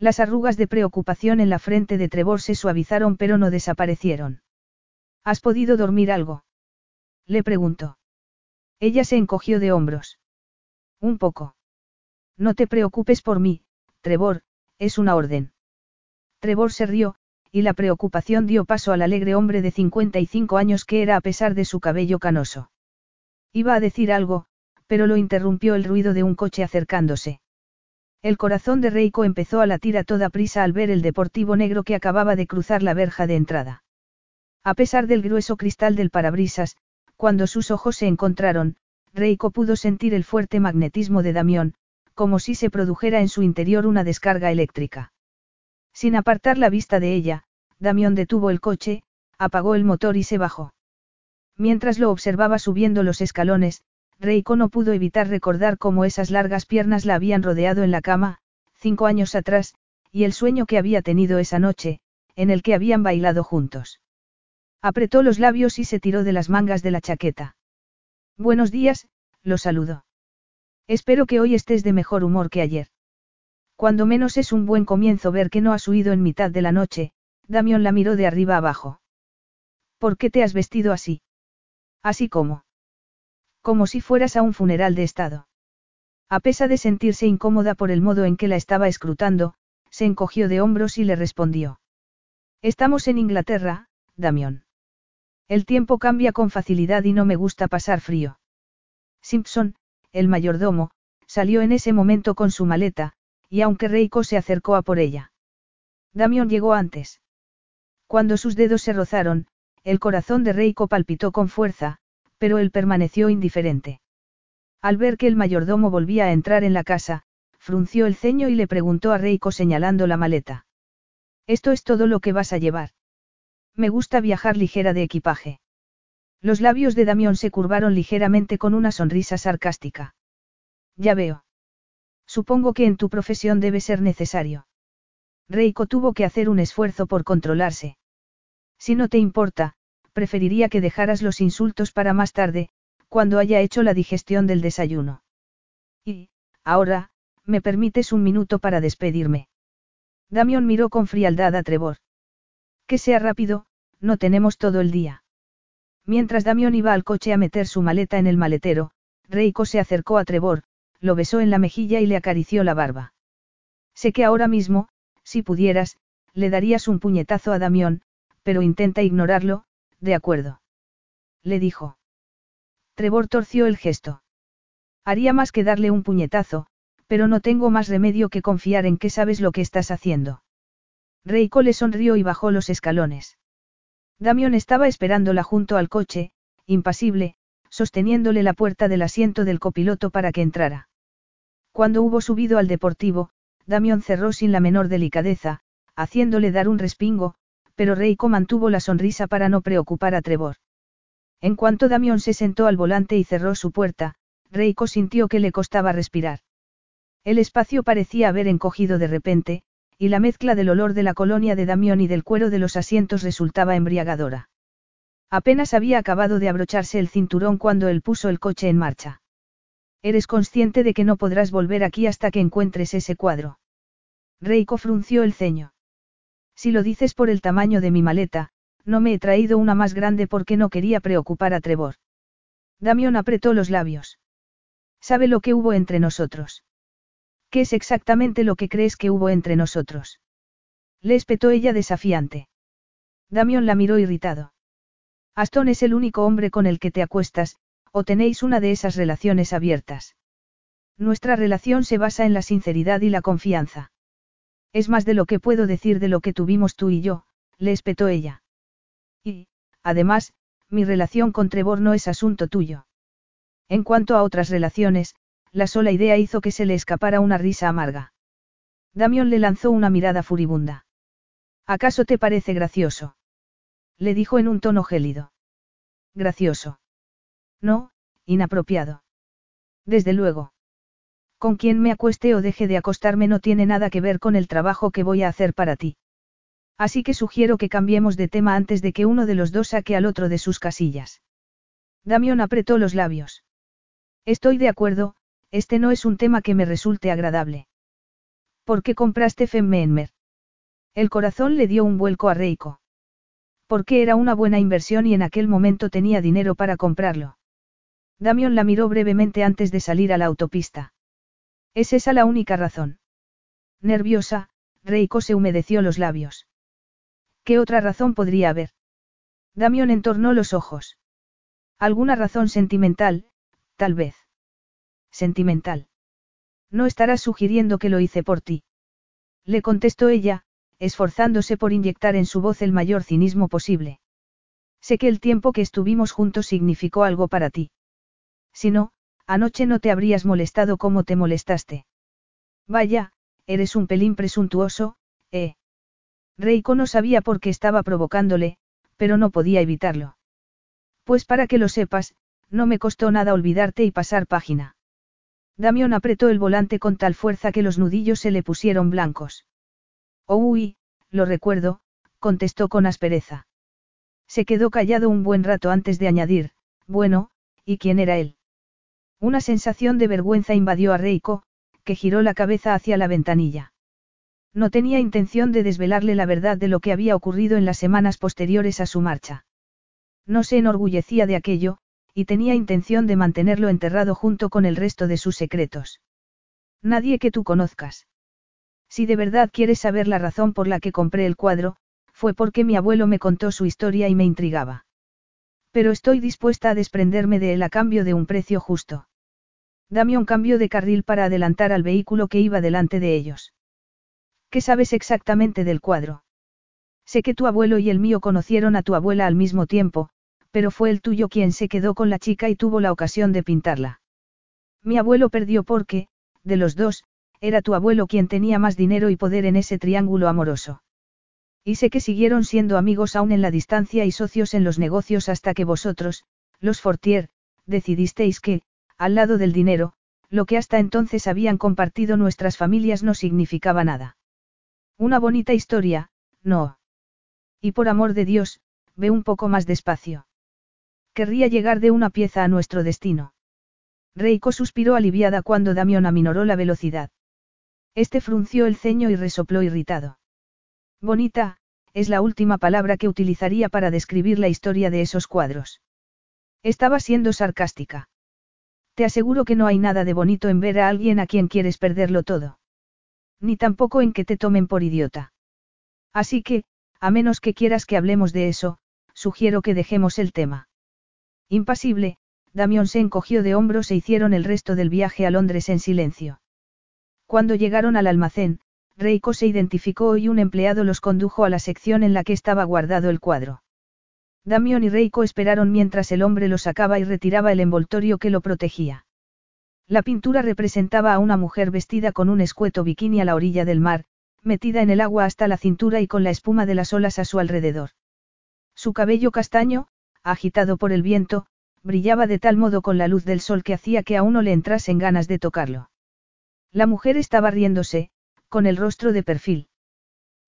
Las arrugas de preocupación en la frente de Trevor se suavizaron pero no desaparecieron. ¿Has podido dormir algo? Le preguntó. Ella se encogió de hombros. Un poco. No te preocupes por mí, Trevor, es una orden. Trevor se rió, y la preocupación dio paso al alegre hombre de 55 años que era a pesar de su cabello canoso. Iba a decir algo, pero lo interrumpió el ruido de un coche acercándose. El corazón de Reiko empezó a latir a toda prisa al ver el deportivo negro que acababa de cruzar la verja de entrada. A pesar del grueso cristal del parabrisas, cuando sus ojos se encontraron, Reiko pudo sentir el fuerte magnetismo de Damión, como si se produjera en su interior una descarga eléctrica. Sin apartar la vista de ella, Damión detuvo el coche, apagó el motor y se bajó. Mientras lo observaba subiendo los escalones, Reiko no pudo evitar recordar cómo esas largas piernas la habían rodeado en la cama, cinco años atrás, y el sueño que había tenido esa noche, en el que habían bailado juntos. Apretó los labios y se tiró de las mangas de la chaqueta. Buenos días, lo saludó. Espero que hoy estés de mejor humor que ayer. Cuando menos es un buen comienzo ver que no has huido en mitad de la noche, Damión la miró de arriba abajo. ¿Por qué te has vestido así? Así como. Como si fueras a un funeral de Estado. A pesar de sentirse incómoda por el modo en que la estaba escrutando, se encogió de hombros y le respondió. Estamos en Inglaterra, Damión. El tiempo cambia con facilidad y no me gusta pasar frío. Simpson, el mayordomo, salió en ese momento con su maleta, y aunque Reiko se acercó a por ella. Damión llegó antes. Cuando sus dedos se rozaron, el corazón de Reiko palpitó con fuerza, pero él permaneció indiferente. Al ver que el mayordomo volvía a entrar en la casa, frunció el ceño y le preguntó a Reiko señalando la maleta. ¿Esto es todo lo que vas a llevar? Me gusta viajar ligera de equipaje. Los labios de Damión se curvaron ligeramente con una sonrisa sarcástica. Ya veo. Supongo que en tu profesión debe ser necesario. Reiko tuvo que hacer un esfuerzo por controlarse. Si no te importa, preferiría que dejaras los insultos para más tarde, cuando haya hecho la digestión del desayuno. Y, ahora, me permites un minuto para despedirme. Damión miró con frialdad a Trevor. Que sea rápido, no tenemos todo el día. Mientras Damión iba al coche a meter su maleta en el maletero, Reiko se acercó a Trevor, lo besó en la mejilla y le acarició la barba. Sé que ahora mismo, si pudieras, le darías un puñetazo a Damión, pero intenta ignorarlo, de acuerdo. Le dijo. Trevor torció el gesto. Haría más que darle un puñetazo, pero no tengo más remedio que confiar en que sabes lo que estás haciendo. Reiko le sonrió y bajó los escalones. Damión estaba esperándola junto al coche, impasible, sosteniéndole la puerta del asiento del copiloto para que entrara. Cuando hubo subido al deportivo, Damión cerró sin la menor delicadeza, haciéndole dar un respingo, pero Reiko mantuvo la sonrisa para no preocupar a Trevor. En cuanto Damión se sentó al volante y cerró su puerta, Reiko sintió que le costaba respirar. El espacio parecía haber encogido de repente, y la mezcla del olor de la colonia de Damión y del cuero de los asientos resultaba embriagadora. Apenas había acabado de abrocharse el cinturón cuando él puso el coche en marcha. Eres consciente de que no podrás volver aquí hasta que encuentres ese cuadro. Reiko frunció el ceño. Si lo dices por el tamaño de mi maleta, no me he traído una más grande porque no quería preocupar a Trevor. Damión apretó los labios. ¿Sabe lo que hubo entre nosotros? ¿Qué es exactamente lo que crees que hubo entre nosotros? Le espetó ella desafiante. Damión la miró irritado. Aston es el único hombre con el que te acuestas, o tenéis una de esas relaciones abiertas. Nuestra relación se basa en la sinceridad y la confianza. Es más de lo que puedo decir de lo que tuvimos tú y yo, le espetó ella. Y, además, mi relación con Trevor no es asunto tuyo. En cuanto a otras relaciones, la sola idea hizo que se le escapara una risa amarga. Damión le lanzó una mirada furibunda. ¿Acaso te parece gracioso? Le dijo en un tono gélido. Gracioso. No, inapropiado. Desde luego. Con quien me acueste o deje de acostarme no tiene nada que ver con el trabajo que voy a hacer para ti. Así que sugiero que cambiemos de tema antes de que uno de los dos saque al otro de sus casillas. Damión apretó los labios. Estoy de acuerdo, este no es un tema que me resulte agradable. ¿Por qué compraste Femmeenmer? El corazón le dio un vuelco a Reiko. Porque era una buena inversión y en aquel momento tenía dinero para comprarlo. Damión la miró brevemente antes de salir a la autopista. ¿Es esa la única razón? Nerviosa, Reiko se humedeció los labios. ¿Qué otra razón podría haber? Damión entornó los ojos. Alguna razón sentimental, tal vez. Sentimental. No estarás sugiriendo que lo hice por ti. Le contestó ella, esforzándose por inyectar en su voz el mayor cinismo posible. Sé que el tiempo que estuvimos juntos significó algo para ti. Si no, anoche no te habrías molestado como te molestaste. Vaya, eres un pelín presuntuoso, ¿eh? Reiko no sabía por qué estaba provocándole, pero no podía evitarlo. Pues para que lo sepas, no me costó nada olvidarte y pasar página. Damión apretó el volante con tal fuerza que los nudillos se le pusieron blancos. Oh, uy, lo recuerdo, contestó con aspereza. Se quedó callado un buen rato antes de añadir, bueno, ¿y quién era él? Una sensación de vergüenza invadió a Reiko, que giró la cabeza hacia la ventanilla. No tenía intención de desvelarle la verdad de lo que había ocurrido en las semanas posteriores a su marcha. No se enorgullecía de aquello, y tenía intención de mantenerlo enterrado junto con el resto de sus secretos. Nadie que tú conozcas. Si de verdad quieres saber la razón por la que compré el cuadro, fue porque mi abuelo me contó su historia y me intrigaba. Pero estoy dispuesta a desprenderme de él a cambio de un precio justo. Dame un cambio de carril para adelantar al vehículo que iba delante de ellos. ¿Qué sabes exactamente del cuadro? Sé que tu abuelo y el mío conocieron a tu abuela al mismo tiempo, pero fue el tuyo quien se quedó con la chica y tuvo la ocasión de pintarla. Mi abuelo perdió porque, de los dos, era tu abuelo quien tenía más dinero y poder en ese triángulo amoroso. Y sé que siguieron siendo amigos aún en la distancia y socios en los negocios hasta que vosotros, los Fortier, decidisteis que, al lado del dinero, lo que hasta entonces habían compartido nuestras familias no significaba nada. Una bonita historia, no. Y por amor de Dios, ve un poco más despacio. Querría llegar de una pieza a nuestro destino. Reiko suspiró aliviada cuando Damión aminoró la velocidad. Este frunció el ceño y resopló irritado. Bonita, es la última palabra que utilizaría para describir la historia de esos cuadros. Estaba siendo sarcástica. Te aseguro que no hay nada de bonito en ver a alguien a quien quieres perderlo todo. Ni tampoco en que te tomen por idiota. Así que, a menos que quieras que hablemos de eso, sugiero que dejemos el tema. Impasible, Damión se encogió de hombros e hicieron el resto del viaje a Londres en silencio. Cuando llegaron al almacén, Reiko se identificó y un empleado los condujo a la sección en la que estaba guardado el cuadro. Damión y Reiko esperaron mientras el hombre lo sacaba y retiraba el envoltorio que lo protegía. La pintura representaba a una mujer vestida con un escueto bikini a la orilla del mar, metida en el agua hasta la cintura y con la espuma de las olas a su alrededor. Su cabello castaño, agitado por el viento, brillaba de tal modo con la luz del sol que hacía que a uno le entrasen ganas de tocarlo. La mujer estaba riéndose, con el rostro de perfil.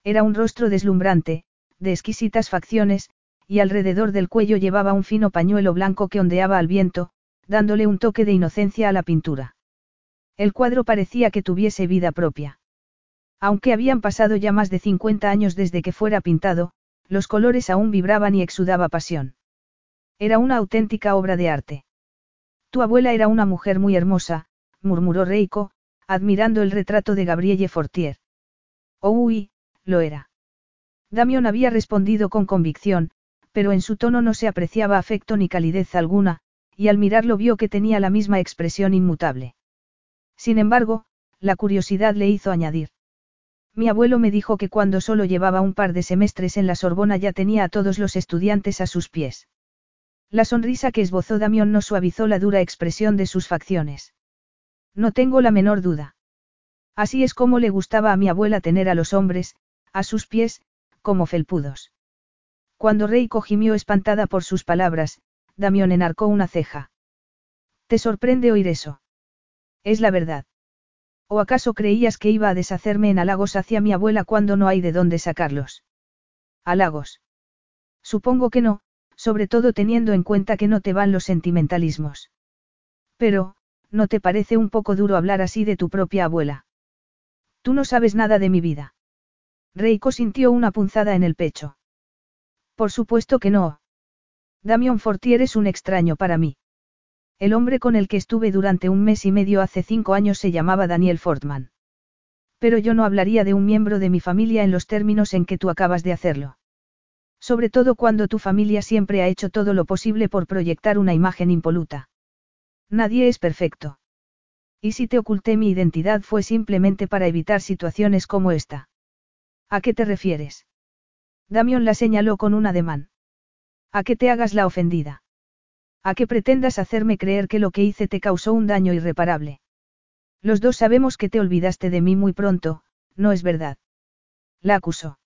Era un rostro deslumbrante, de exquisitas facciones, y alrededor del cuello llevaba un fino pañuelo blanco que ondeaba al viento, dándole un toque de inocencia a la pintura. El cuadro parecía que tuviese vida propia. Aunque habían pasado ya más de 50 años desde que fuera pintado, los colores aún vibraban y exudaba pasión. Era una auténtica obra de arte. Tu abuela era una mujer muy hermosa, murmuró Reiko, admirando el retrato de Gabrielle Fortier. Oh, uy, lo era. Damión había respondido con convicción, pero en su tono no se apreciaba afecto ni calidez alguna, y al mirarlo vio que tenía la misma expresión inmutable. Sin embargo, la curiosidad le hizo añadir. Mi abuelo me dijo que cuando solo llevaba un par de semestres en la Sorbona ya tenía a todos los estudiantes a sus pies. La sonrisa que esbozó Damión no suavizó la dura expresión de sus facciones. No tengo la menor duda. Así es como le gustaba a mi abuela tener a los hombres, a sus pies, como felpudos. Cuando Reiko gimió espantada por sus palabras, Damión enarcó una ceja. ¿Te sorprende oír eso? Es la verdad. ¿O acaso creías que iba a deshacerme en halagos hacia mi abuela cuando no hay de dónde sacarlos? Halagos. Supongo que no, sobre todo teniendo en cuenta que no te van los sentimentalismos. Pero, ¿no te parece un poco duro hablar así de tu propia abuela? Tú no sabes nada de mi vida. Reiko sintió una punzada en el pecho. Por supuesto que no. Damión Fortier es un extraño para mí. El hombre con el que estuve durante un mes y medio hace cinco años se llamaba Daniel Fortman. Pero yo no hablaría de un miembro de mi familia en los términos en que tú acabas de hacerlo. Sobre todo cuando tu familia siempre ha hecho todo lo posible por proyectar una imagen impoluta. Nadie es perfecto. Y si te oculté mi identidad fue simplemente para evitar situaciones como esta. ¿A qué te refieres? Damión la señaló con un ademán. A que te hagas la ofendida. A que pretendas hacerme creer que lo que hice te causó un daño irreparable. Los dos sabemos que te olvidaste de mí muy pronto, ¿no es verdad? La acusó.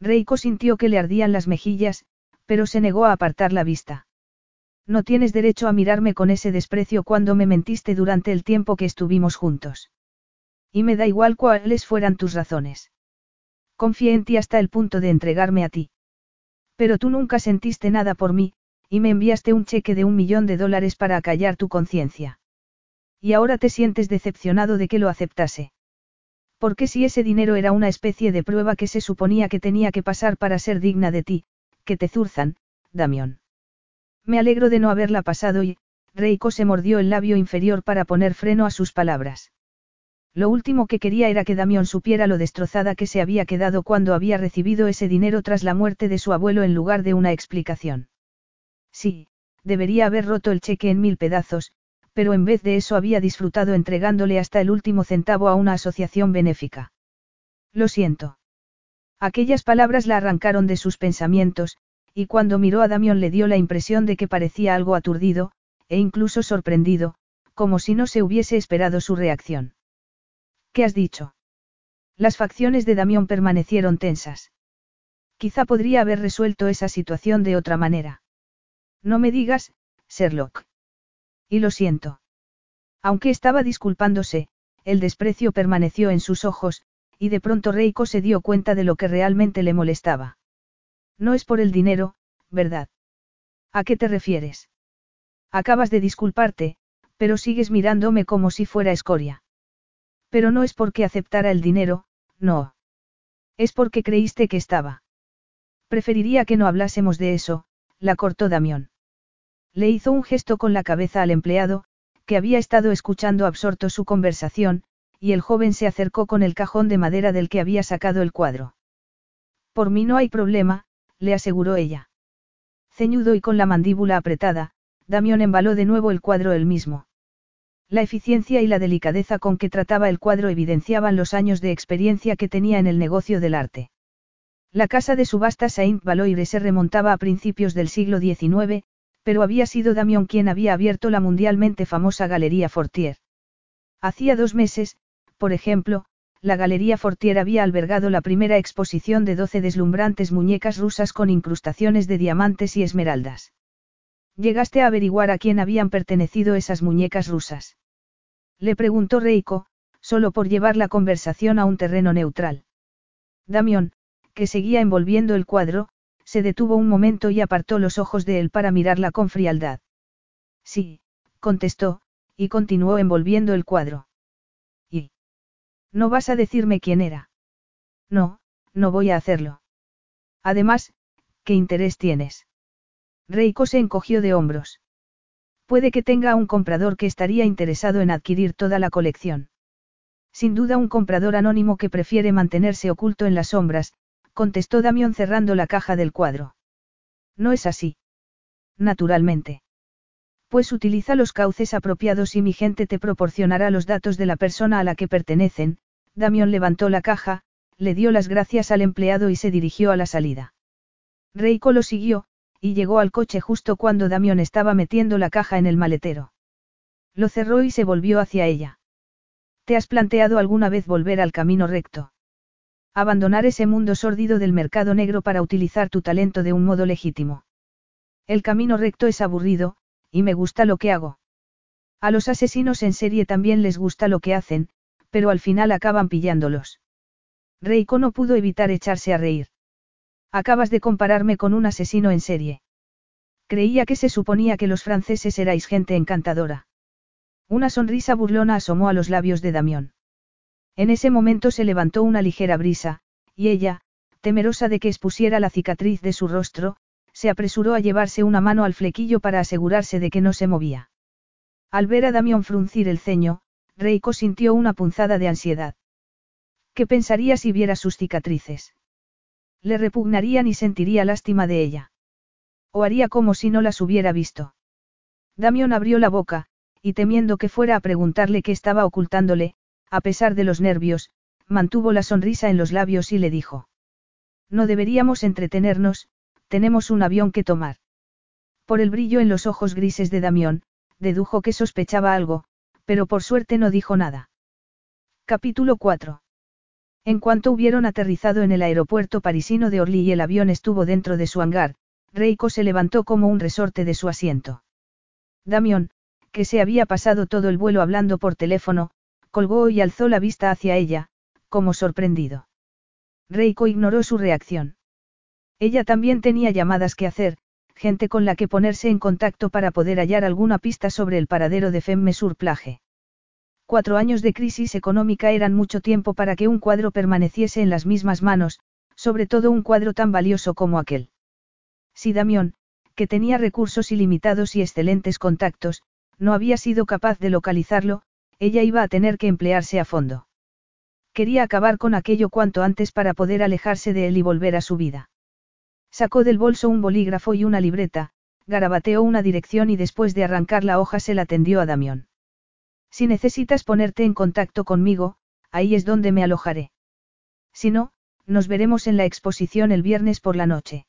Reiko sintió que le ardían las mejillas, pero se negó a apartar la vista. No tienes derecho a mirarme con ese desprecio cuando me mentiste durante el tiempo que estuvimos juntos. Y me da igual cuáles fueran tus razones. Confié en ti hasta el punto de entregarme a ti. Pero tú nunca sentiste nada por mí, y me enviaste un cheque de un millón de dólares para acallar tu conciencia. Y ahora te sientes decepcionado de que lo aceptase. Porque si ese dinero era una especie de prueba que se suponía que tenía que pasar para ser digna de ti, que te zurzan, Damión. Me alegro de no haberla pasado y, Reiko se mordió el labio inferior para poner freno a sus palabras. Lo último que quería era que Damión supiera lo destrozada que se había quedado cuando había recibido ese dinero tras la muerte de su abuelo en lugar de una explicación. Sí, debería haber roto el cheque en mil pedazos, pero en vez de eso había disfrutado entregándole hasta el último centavo a una asociación benéfica. Lo siento. Aquellas palabras la arrancaron de sus pensamientos, y cuando miró a Damión le dio la impresión de que parecía algo aturdido, e incluso sorprendido, como si no se hubiese esperado su reacción. ¿Qué has dicho? Las facciones de Damión permanecieron tensas. Quizá podría haber resuelto esa situación de otra manera. No me digas, Sherlock. Y lo siento. Aunque estaba disculpándose, el desprecio permaneció en sus ojos, y de pronto Reiko se dio cuenta de lo que realmente le molestaba. No es por el dinero, ¿verdad? ¿A qué te refieres? Acabas de disculparte, pero sigues mirándome como si fuera escoria. Pero no es porque aceptara el dinero, no. Es porque creíste que estaba. Preferiría que no hablásemos de eso, la cortó Damión. Le hizo un gesto con la cabeza al empleado, que había estado escuchando absorto su conversación, y el joven se acercó con el cajón de madera del que había sacado el cuadro. Por mí no hay problema, le aseguró ella. Ceñudo y con la mandíbula apretada, Damión embaló de nuevo el cuadro él mismo. La eficiencia y la delicadeza con que trataba el cuadro evidenciaban los años de experiencia que tenía en el negocio del arte. La casa de subasta Saint Valoire se remontaba a principios del siglo XIX, pero había sido Damión quien había abierto la mundialmente famosa Galería Fortier. Hacía dos meses, por ejemplo, la Galería Fortier había albergado la primera exposición de doce deslumbrantes muñecas rusas con incrustaciones de diamantes y esmeraldas. ¿Llegaste a averiguar a quién habían pertenecido esas muñecas rusas? Le preguntó Reiko, solo por llevar la conversación a un terreno neutral. Damión, que seguía envolviendo el cuadro, se detuvo un momento y apartó los ojos de él para mirarla con frialdad. Sí, contestó, y continuó envolviendo el cuadro. ¿No vas a decirme quién era? No, no voy a hacerlo. Además, ¿qué interés tienes? Reiko se encogió de hombros. Puede que tenga un comprador que estaría interesado en adquirir toda la colección. Sin duda un comprador anónimo que prefiere mantenerse oculto en las sombras, contestó Damión cerrando la caja del cuadro. No es así. Naturalmente. Pues utiliza los cauces apropiados y mi gente te proporcionará los datos de la persona a la que pertenecen. Damión levantó la caja, le dio las gracias al empleado y se dirigió a la salida. Reiko lo siguió, y llegó al coche justo cuando Damión estaba metiendo la caja en el maletero. Lo cerró y se volvió hacia ella. ¿Te has planteado alguna vez volver al camino recto? Abandonar ese mundo sórdido del mercado negro para utilizar tu talento de un modo legítimo. El camino recto es aburrido, y me gusta lo que hago. A los asesinos en serie también les gusta lo que hacen, pero al final acaban pillándolos. Reiko no pudo evitar echarse a reír. Acabas de compararme con un asesino en serie. Creía que se suponía que los franceses erais gente encantadora. Una sonrisa burlona asomó a los labios de Damión. En ese momento se levantó una ligera brisa, y ella, temerosa de que expusiera la cicatriz de su rostro, se apresuró a llevarse una mano al flequillo para asegurarse de que no se movía. Al ver a Damión fruncir el ceño, Reiko sintió una punzada de ansiedad. ¿Qué pensaría si viera sus cicatrices? Le repugnarían y sentiría lástima de ella. O haría como si no las hubiera visto. Damión abrió la boca, y temiendo que fuera a preguntarle qué estaba ocultándole, a pesar de los nervios, mantuvo la sonrisa en los labios y le dijo. No deberíamos entretenernos, tenemos un avión que tomar. Por el brillo en los ojos grises de Damión, dedujo que sospechaba algo, pero por suerte no dijo nada. Capítulo 4. En cuanto hubieron aterrizado en el aeropuerto parisino de Orly y el avión estuvo dentro de su hangar, Reiko se levantó como un resorte de su asiento. Damión, que se había pasado todo el vuelo hablando por teléfono, colgó y alzó la vista hacia ella, como sorprendido. Reiko ignoró su reacción. Ella también tenía llamadas que hacer, gente con la que ponerse en contacto para poder hallar alguna pista sobre el paradero de Femme Surplage. Cuatro años de crisis económica eran mucho tiempo para que un cuadro permaneciese en las mismas manos, sobre todo un cuadro tan valioso como aquel. Si Damión, que tenía recursos ilimitados y excelentes contactos, no había sido capaz de localizarlo, ella iba a tener que emplearse a fondo. Quería acabar con aquello cuanto antes para poder alejarse de él y volver a su vida. Sacó del bolso un bolígrafo y una libreta, garabateó una dirección y después de arrancar la hoja se la tendió a Damión. Si necesitas ponerte en contacto conmigo, ahí es donde me alojaré. Si no, nos veremos en la exposición el viernes por la noche.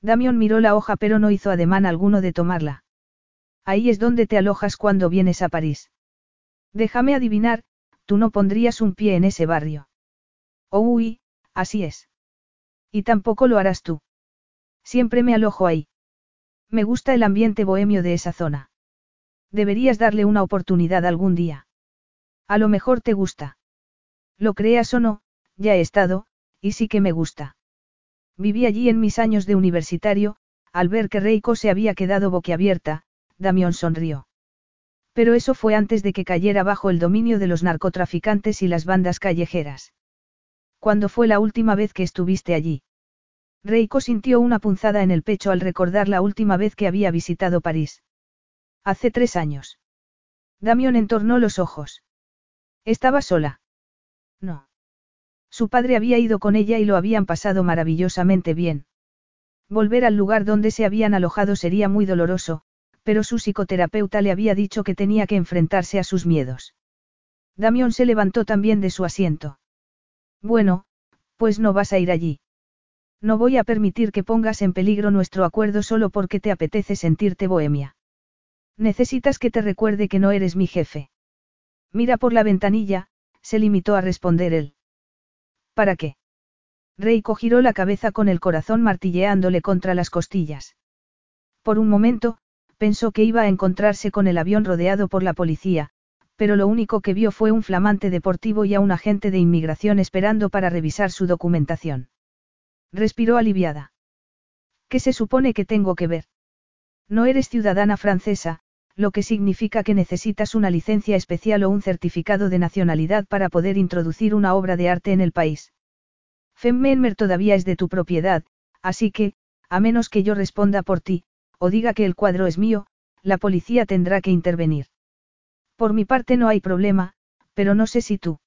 Damión miró la hoja pero no hizo ademán alguno de tomarla. Ahí es donde te alojas cuando vienes a París. Déjame adivinar, tú no pondrías un pie en ese barrio. Oh, uy, así es. Y tampoco lo harás tú. Siempre me alojo ahí. Me gusta el ambiente bohemio de esa zona. Deberías darle una oportunidad algún día. A lo mejor te gusta. Lo creas o no, ya he estado, y sí que me gusta. Viví allí en mis años de universitario, al ver que Reiko se había quedado boquiabierta, Damión sonrió. Pero eso fue antes de que cayera bajo el dominio de los narcotraficantes y las bandas callejeras. ¿Cuándo fue la última vez que estuviste allí? Reiko sintió una punzada en el pecho al recordar la última vez que había visitado París. Hace tres años. Damión entornó los ojos. ¿Estaba sola? No. Su padre había ido con ella y lo habían pasado maravillosamente bien. Volver al lugar donde se habían alojado sería muy doloroso, pero su psicoterapeuta le había dicho que tenía que enfrentarse a sus miedos. Damión se levantó también de su asiento. Bueno, pues no vas a ir allí. No voy a permitir que pongas en peligro nuestro acuerdo solo porque te apetece sentirte bohemia. Necesitas que te recuerde que no eres mi jefe. Mira por la ventanilla, se limitó a responder él. ¿Para qué? Reiko giró la cabeza con el corazón martilleándole contra las costillas. Por un momento, Pensó que iba a encontrarse con el avión rodeado por la policía, pero lo único que vio fue un flamante deportivo y a un agente de inmigración esperando para revisar su documentación. Respiró aliviada. ¿Qué se supone que tengo que ver? No eres ciudadana francesa, lo que significa que necesitas una licencia especial o un certificado de nacionalidad para poder introducir una obra de arte en el país. Femmenmer todavía es de tu propiedad, así que, a menos que yo responda por ti, o diga que el cuadro es mío, la policía tendrá que intervenir. Por mi parte no hay problema, pero no sé si tú.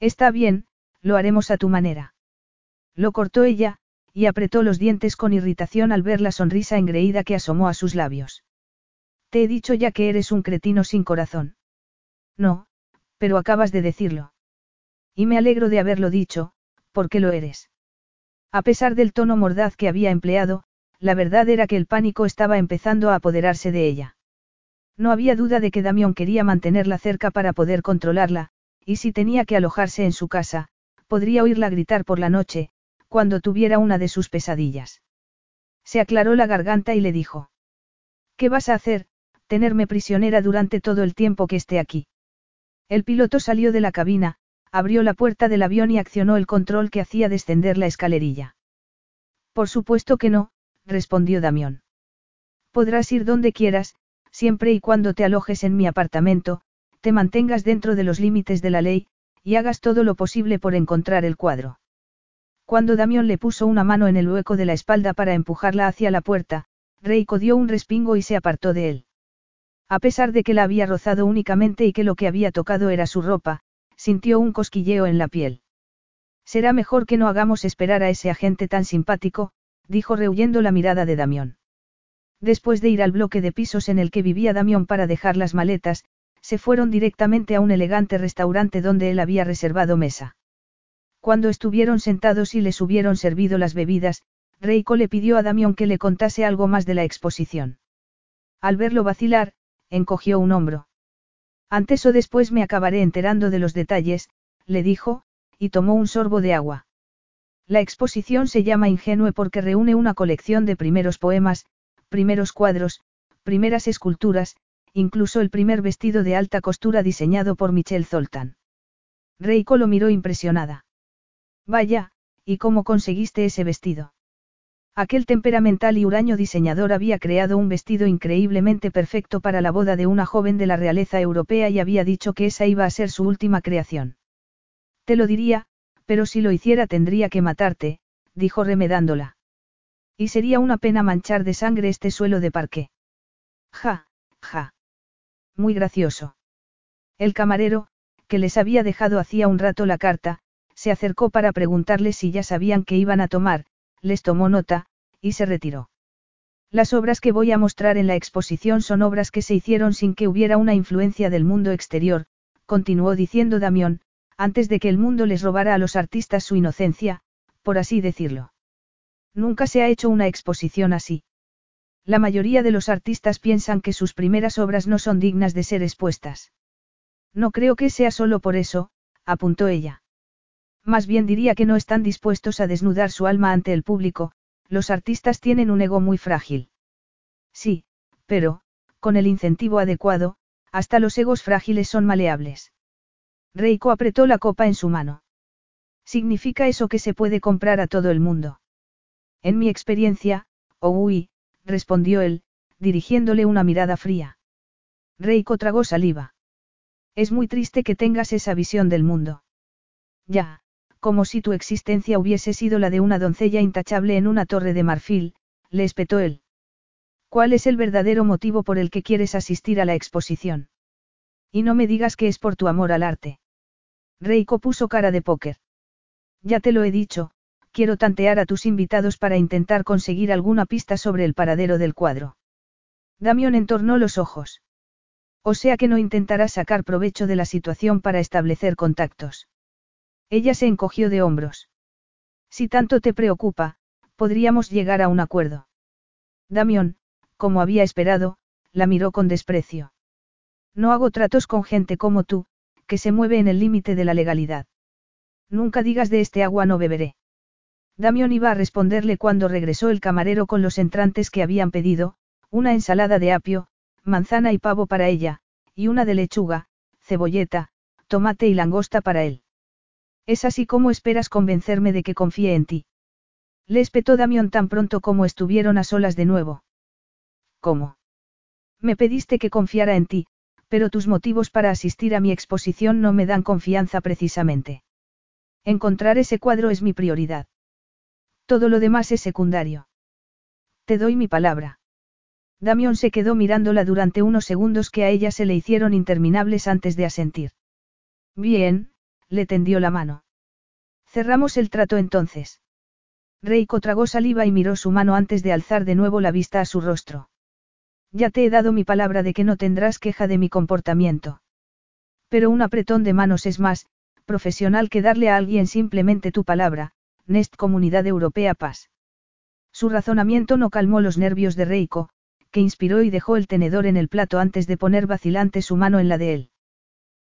Está bien, lo haremos a tu manera. Lo cortó ella, y apretó los dientes con irritación al ver la sonrisa engreída que asomó a sus labios. Te he dicho ya que eres un cretino sin corazón. No, pero acabas de decirlo. Y me alegro de haberlo dicho, porque lo eres. A pesar del tono mordaz que había empleado, la verdad era que el pánico estaba empezando a apoderarse de ella. No había duda de que Damión quería mantenerla cerca para poder controlarla, y si tenía que alojarse en su casa, podría oírla gritar por la noche, cuando tuviera una de sus pesadillas. Se aclaró la garganta y le dijo. ¿Qué vas a hacer? Tenerme prisionera durante todo el tiempo que esté aquí. El piloto salió de la cabina, abrió la puerta del avión y accionó el control que hacía descender la escalerilla. Por supuesto que no, respondió Damión. Podrás ir donde quieras, siempre y cuando te alojes en mi apartamento, te mantengas dentro de los límites de la ley, y hagas todo lo posible por encontrar el cuadro. Cuando Damión le puso una mano en el hueco de la espalda para empujarla hacia la puerta, Reiko dio un respingo y se apartó de él. A pesar de que la había rozado únicamente y que lo que había tocado era su ropa, sintió un cosquilleo en la piel. Será mejor que no hagamos esperar a ese agente tan simpático, dijo rehuyendo la mirada de Damión. Después de ir al bloque de pisos en el que vivía Damión para dejar las maletas, se fueron directamente a un elegante restaurante donde él había reservado mesa. Cuando estuvieron sentados y les hubieron servido las bebidas, Reiko le pidió a Damión que le contase algo más de la exposición. Al verlo vacilar, encogió un hombro. Antes o después me acabaré enterando de los detalles, le dijo, y tomó un sorbo de agua. La exposición se llama Ingenue porque reúne una colección de primeros poemas, primeros cuadros, primeras esculturas, incluso el primer vestido de alta costura diseñado por Michel Zoltan. Reiko lo miró impresionada. Vaya, ¿y cómo conseguiste ese vestido? Aquel temperamental y huraño diseñador había creado un vestido increíblemente perfecto para la boda de una joven de la realeza europea y había dicho que esa iba a ser su última creación. Te lo diría, pero si lo hiciera tendría que matarte, dijo remedándola. Y sería una pena manchar de sangre este suelo de parqué. Ja, ja. Muy gracioso. El camarero, que les había dejado hacía un rato la carta, se acercó para preguntarles si ya sabían que iban a tomar, les tomó nota, y se retiró. Las obras que voy a mostrar en la exposición son obras que se hicieron sin que hubiera una influencia del mundo exterior, continuó diciendo Damión, antes de que el mundo les robara a los artistas su inocencia, por así decirlo. Nunca se ha hecho una exposición así. La mayoría de los artistas piensan que sus primeras obras no son dignas de ser expuestas. No creo que sea solo por eso, apuntó ella. Más bien diría que no están dispuestos a desnudar su alma ante el público, los artistas tienen un ego muy frágil. Sí, pero, con el incentivo adecuado, hasta los egos frágiles son maleables. Reiko apretó la copa en su mano. ¿Significa eso que se puede comprar a todo el mundo? En mi experiencia, oh respondió él, dirigiéndole una mirada fría. Reiko tragó saliva. Es muy triste que tengas esa visión del mundo. Ya, como si tu existencia hubiese sido la de una doncella intachable en una torre de marfil, le espetó él. ¿Cuál es el verdadero motivo por el que quieres asistir a la exposición? Y no me digas que es por tu amor al arte. Reiko puso cara de póker. Ya te lo he dicho, quiero tantear a tus invitados para intentar conseguir alguna pista sobre el paradero del cuadro. Damión entornó los ojos. O sea que no intentarás sacar provecho de la situación para establecer contactos. Ella se encogió de hombros. Si tanto te preocupa, podríamos llegar a un acuerdo. Damión, como había esperado, la miró con desprecio. No hago tratos con gente como tú, que se mueve en el límite de la legalidad. Nunca digas de este agua no beberé. Damión iba a responderle cuando regresó el camarero con los entrantes que habían pedido, una ensalada de apio, manzana y pavo para ella, y una de lechuga, cebolleta, tomate y langosta para él. Es así como esperas convencerme de que confíe en ti. Le espetó Damión tan pronto como estuvieron a solas de nuevo. ¿Cómo? Me pediste que confiara en ti, pero tus motivos para asistir a mi exposición no me dan confianza precisamente. Encontrar ese cuadro es mi prioridad. Todo lo demás es secundario. Te doy mi palabra. Damión se quedó mirándola durante unos segundos que a ella se le hicieron interminables antes de asentir. Bien, le tendió la mano. Cerramos el trato entonces. Reiko tragó saliva y miró su mano antes de alzar de nuevo la vista a su rostro. Ya te he dado mi palabra de que no tendrás queja de mi comportamiento. Pero un apretón de manos es más, profesional que darle a alguien simplemente tu palabra, Nest Comunidad Europea Paz. Su razonamiento no calmó los nervios de Reiko, que inspiró y dejó el tenedor en el plato antes de poner vacilante su mano en la de él.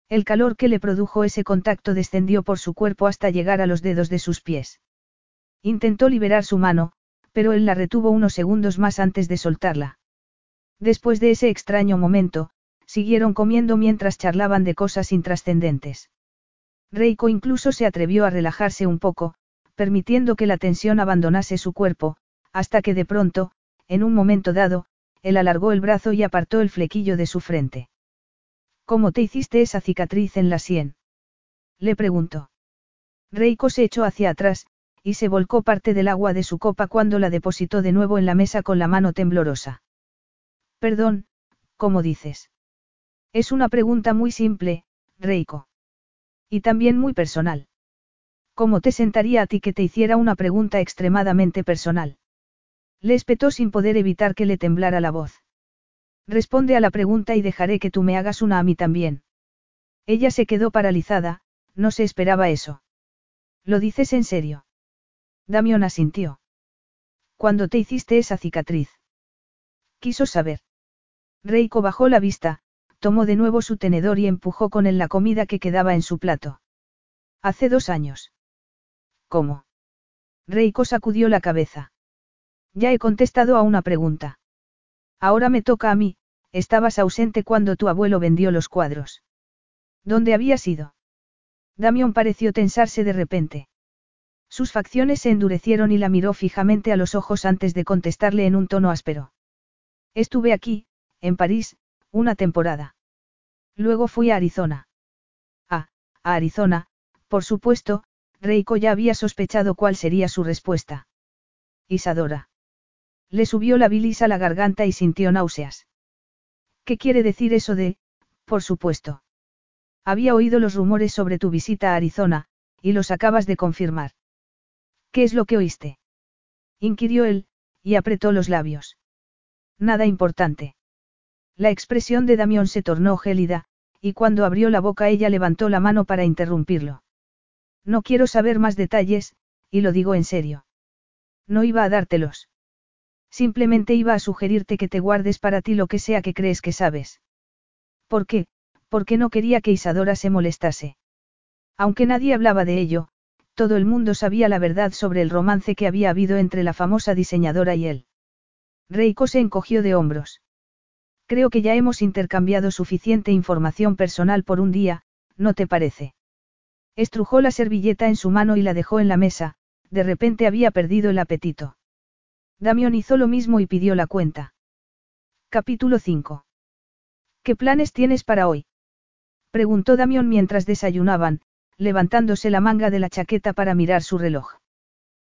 El calor que le produjo ese contacto descendió por su cuerpo hasta llegar a los dedos de sus pies. Intentó liberar su mano, pero él la retuvo unos segundos más antes de soltarla. Después de ese extraño momento, siguieron comiendo mientras charlaban de cosas intrascendentes. Reiko incluso se atrevió a relajarse un poco, permitiendo que la tensión abandonase su cuerpo, hasta que de pronto, en un momento dado, él alargó el brazo y apartó el flequillo de su frente. ¿Cómo te hiciste esa cicatriz en la sien? Le preguntó. Reiko se echó hacia atrás, y se volcó parte del agua de su copa cuando la depositó de nuevo en la mesa con la mano temblorosa. Perdón, ¿cómo dices? Es una pregunta muy simple, Reiko. Y también muy personal. ¿Cómo te sentaría a ti que te hiciera una pregunta extremadamente personal? Le espetó sin poder evitar que le temblara la voz. Responde a la pregunta y dejaré que tú me hagas una a mí también. Ella se quedó paralizada, no se esperaba eso. ¿Lo dices en serio? Damión asintió. ¿Cuándo te hiciste esa cicatriz? Quiso saber. Reiko bajó la vista, tomó de nuevo su tenedor y empujó con él la comida que quedaba en su plato. Hace dos años. ¿Cómo? Reiko sacudió la cabeza. Ya he contestado a una pregunta. Ahora me toca a mí, estabas ausente cuando tu abuelo vendió los cuadros. ¿Dónde habías ido? Damión pareció tensarse de repente. Sus facciones se endurecieron y la miró fijamente a los ojos antes de contestarle en un tono áspero. Estuve aquí, en París, una temporada. Luego fui a Arizona. Ah, a Arizona, por supuesto, Reiko ya había sospechado cuál sería su respuesta. Isadora. Le subió la bilis a la garganta y sintió náuseas. ¿Qué quiere decir eso de, por supuesto? Había oído los rumores sobre tu visita a Arizona, y los acabas de confirmar. ¿Qué es lo que oíste? inquirió él, y apretó los labios. Nada importante. La expresión de Damión se tornó gélida, y cuando abrió la boca ella levantó la mano para interrumpirlo. No quiero saber más detalles, y lo digo en serio. No iba a dártelos. Simplemente iba a sugerirte que te guardes para ti lo que sea que crees que sabes. ¿Por qué? Porque no quería que Isadora se molestase. Aunque nadie hablaba de ello, todo el mundo sabía la verdad sobre el romance que había habido entre la famosa diseñadora y él. Reiko se encogió de hombros. Creo que ya hemos intercambiado suficiente información personal por un día, ¿no te parece? Estrujó la servilleta en su mano y la dejó en la mesa, de repente había perdido el apetito. Damión hizo lo mismo y pidió la cuenta. Capítulo 5. ¿Qué planes tienes para hoy? Preguntó Damión mientras desayunaban, levantándose la manga de la chaqueta para mirar su reloj.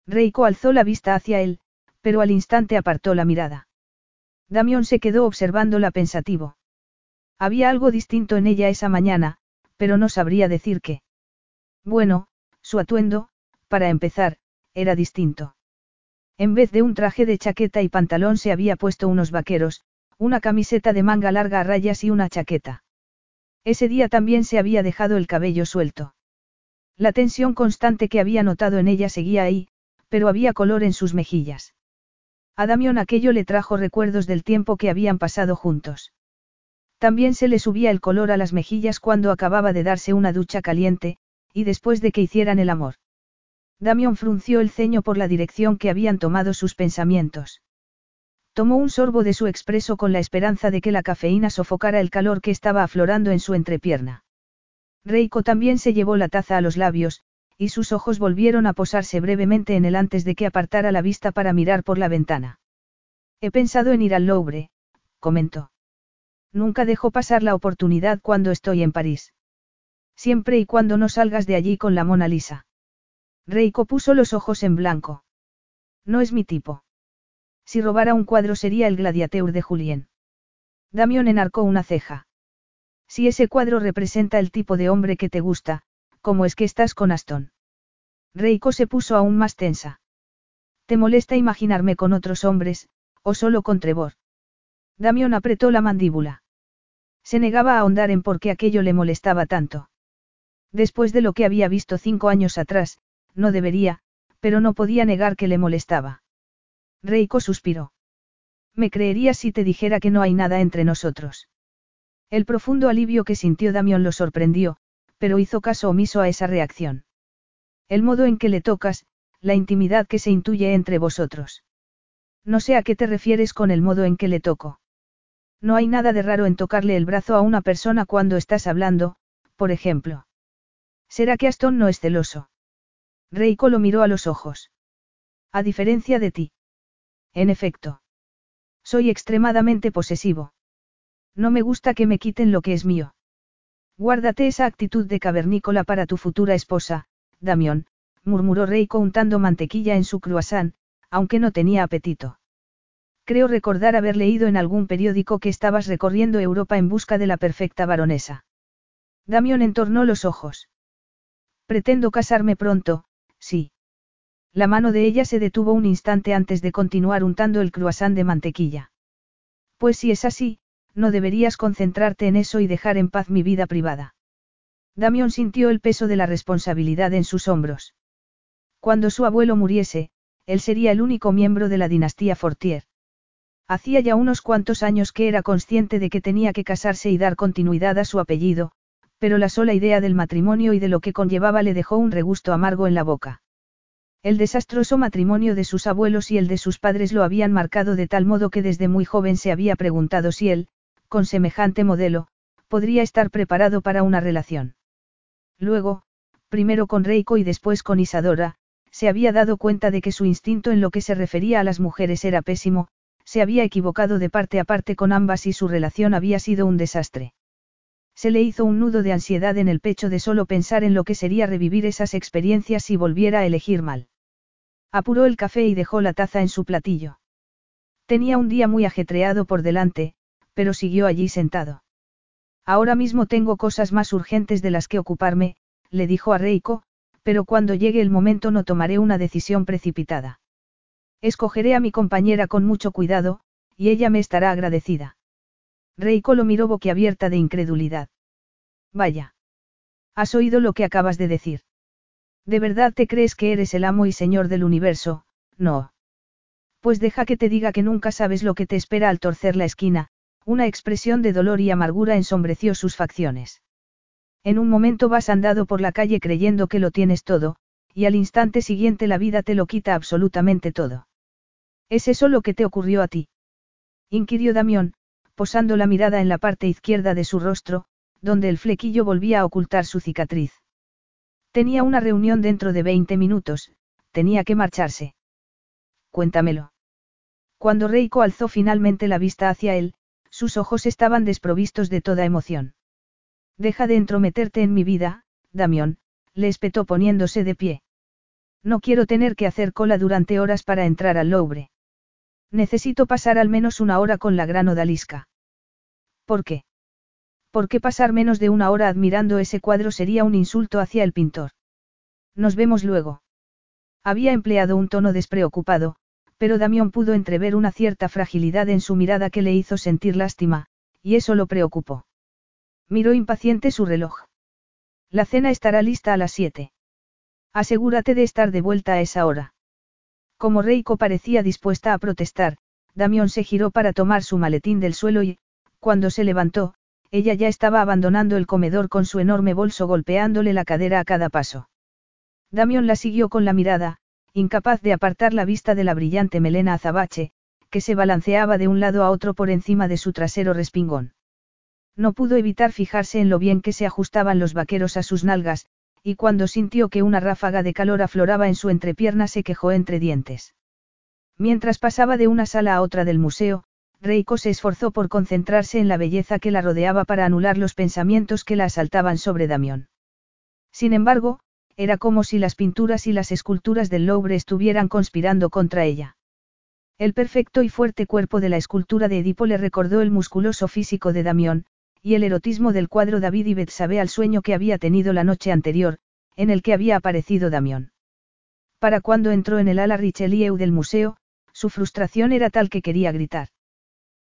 Reiko alzó la vista hacia él, pero al instante apartó la mirada. Damión se quedó observándola pensativo. Había algo distinto en ella esa mañana, pero no sabría decir qué. Bueno, su atuendo, para empezar, era distinto. En vez de un traje de chaqueta y pantalón se había puesto unos vaqueros, una camiseta de manga larga a rayas y una chaqueta. Ese día también se había dejado el cabello suelto. La tensión constante que había notado en ella seguía ahí, pero había color en sus mejillas. A Damión aquello le trajo recuerdos del tiempo que habían pasado juntos. También se le subía el color a las mejillas cuando acababa de darse una ducha caliente, y después de que hicieran el amor. Damión frunció el ceño por la dirección que habían tomado sus pensamientos. Tomó un sorbo de su expreso con la esperanza de que la cafeína sofocara el calor que estaba aflorando en su entrepierna. Reiko también se llevó la taza a los labios, y sus ojos volvieron a posarse brevemente en él antes de que apartara la vista para mirar por la ventana. He pensado en ir al Louvre, comentó. Nunca dejo pasar la oportunidad cuando estoy en París. Siempre y cuando no salgas de allí con la Mona Lisa. Reiko puso los ojos en blanco. No es mi tipo. Si robara un cuadro sería el gladiateur de Julien. Damión enarcó una ceja. Si ese cuadro representa el tipo de hombre que te gusta, ¿cómo es que estás con Aston? Reiko se puso aún más tensa. ¿Te molesta imaginarme con otros hombres, o solo con Trevor? Damión apretó la mandíbula. Se negaba a ahondar en por qué aquello le molestaba tanto. Después de lo que había visto cinco años atrás, no debería, pero no podía negar que le molestaba. Reiko suspiró. Me creerías si te dijera que no hay nada entre nosotros. El profundo alivio que sintió Damión lo sorprendió, pero hizo caso omiso a esa reacción. El modo en que le tocas, la intimidad que se intuye entre vosotros. No sé a qué te refieres con el modo en que le toco. No hay nada de raro en tocarle el brazo a una persona cuando estás hablando, por ejemplo. ¿Será que Aston no es celoso? Reiko lo miró a los ojos. A diferencia de ti. En efecto. Soy extremadamente posesivo. No me gusta que me quiten lo que es mío. Guárdate esa actitud de cavernícola para tu futura esposa, Damión, murmuró Reiko untando mantequilla en su croissant, aunque no tenía apetito. Creo recordar haber leído en algún periódico que estabas recorriendo Europa en busca de la perfecta baronesa. Damión entornó los ojos. Pretendo casarme pronto, sí. La mano de ella se detuvo un instante antes de continuar untando el croissant de mantequilla. Pues si es así, no deberías concentrarte en eso y dejar en paz mi vida privada. Damión sintió el peso de la responsabilidad en sus hombros. Cuando su abuelo muriese, él sería el único miembro de la dinastía Fortier. Hacía ya unos cuantos años que era consciente de que tenía que casarse y dar continuidad a su apellido, pero la sola idea del matrimonio y de lo que conllevaba le dejó un regusto amargo en la boca. El desastroso matrimonio de sus abuelos y el de sus padres lo habían marcado de tal modo que desde muy joven se había preguntado si él, con semejante modelo, podría estar preparado para una relación. Luego, primero con Reiko y después con Isadora, se había dado cuenta de que su instinto en lo que se refería a las mujeres era pésimo, se había equivocado de parte a parte con ambas y su relación había sido un desastre. Se le hizo un nudo de ansiedad en el pecho de solo pensar en lo que sería revivir esas experiencias si volviera a elegir mal. Apuró el café y dejó la taza en su platillo. Tenía un día muy ajetreado por delante, pero siguió allí sentado. Ahora mismo tengo cosas más urgentes de las que ocuparme, le dijo a Reiko, pero cuando llegue el momento no tomaré una decisión precipitada. Escogeré a mi compañera con mucho cuidado, y ella me estará agradecida. Reiko lo miró boquiabierta de incredulidad. Vaya. ¿Has oído lo que acabas de decir? ¿De verdad te crees que eres el amo y señor del universo? No. Pues deja que te diga que nunca sabes lo que te espera al torcer la esquina, una expresión de dolor y amargura ensombreció sus facciones. En un momento vas andado por la calle creyendo que lo tienes todo, y al instante siguiente la vida te lo quita absolutamente todo. ¿Es eso lo que te ocurrió a ti? inquirió Damión, posando la mirada en la parte izquierda de su rostro, donde el flequillo volvía a ocultar su cicatriz. Tenía una reunión dentro de 20 minutos, tenía que marcharse. Cuéntamelo. Cuando Reiko alzó finalmente la vista hacia él, sus ojos estaban desprovistos de toda emoción. Deja de entrometerte en mi vida, Damión, le espetó poniéndose de pie. No quiero tener que hacer cola durante horas para entrar al Louvre. Necesito pasar al menos una hora con la gran odalisca. ¿Por qué? ¿Por qué pasar menos de una hora admirando ese cuadro sería un insulto hacia el pintor? Nos vemos luego. Había empleado un tono despreocupado, pero Damión pudo entrever una cierta fragilidad en su mirada que le hizo sentir lástima, y eso lo preocupó. Miró impaciente su reloj. La cena estará lista a las siete. Asegúrate de estar de vuelta a esa hora. Como Reiko parecía dispuesta a protestar, Damión se giró para tomar su maletín del suelo y, cuando se levantó, ella ya estaba abandonando el comedor con su enorme bolso golpeándole la cadera a cada paso. Damión la siguió con la mirada, incapaz de apartar la vista de la brillante melena azabache, que se balanceaba de un lado a otro por encima de su trasero respingón. No pudo evitar fijarse en lo bien que se ajustaban los vaqueros a sus nalgas, y cuando sintió que una ráfaga de calor afloraba en su entrepierna se quejó entre dientes. Mientras pasaba de una sala a otra del museo, Reiko se esforzó por concentrarse en la belleza que la rodeaba para anular los pensamientos que la asaltaban sobre Damión. Sin embargo, era como si las pinturas y las esculturas del Louvre estuvieran conspirando contra ella. El perfecto y fuerte cuerpo de la escultura de Edipo le recordó el musculoso físico de Damión, y el erotismo del cuadro David y Betsabé al sueño que había tenido la noche anterior, en el que había aparecido Damión. Para cuando entró en el ala Richelieu del museo, su frustración era tal que quería gritar.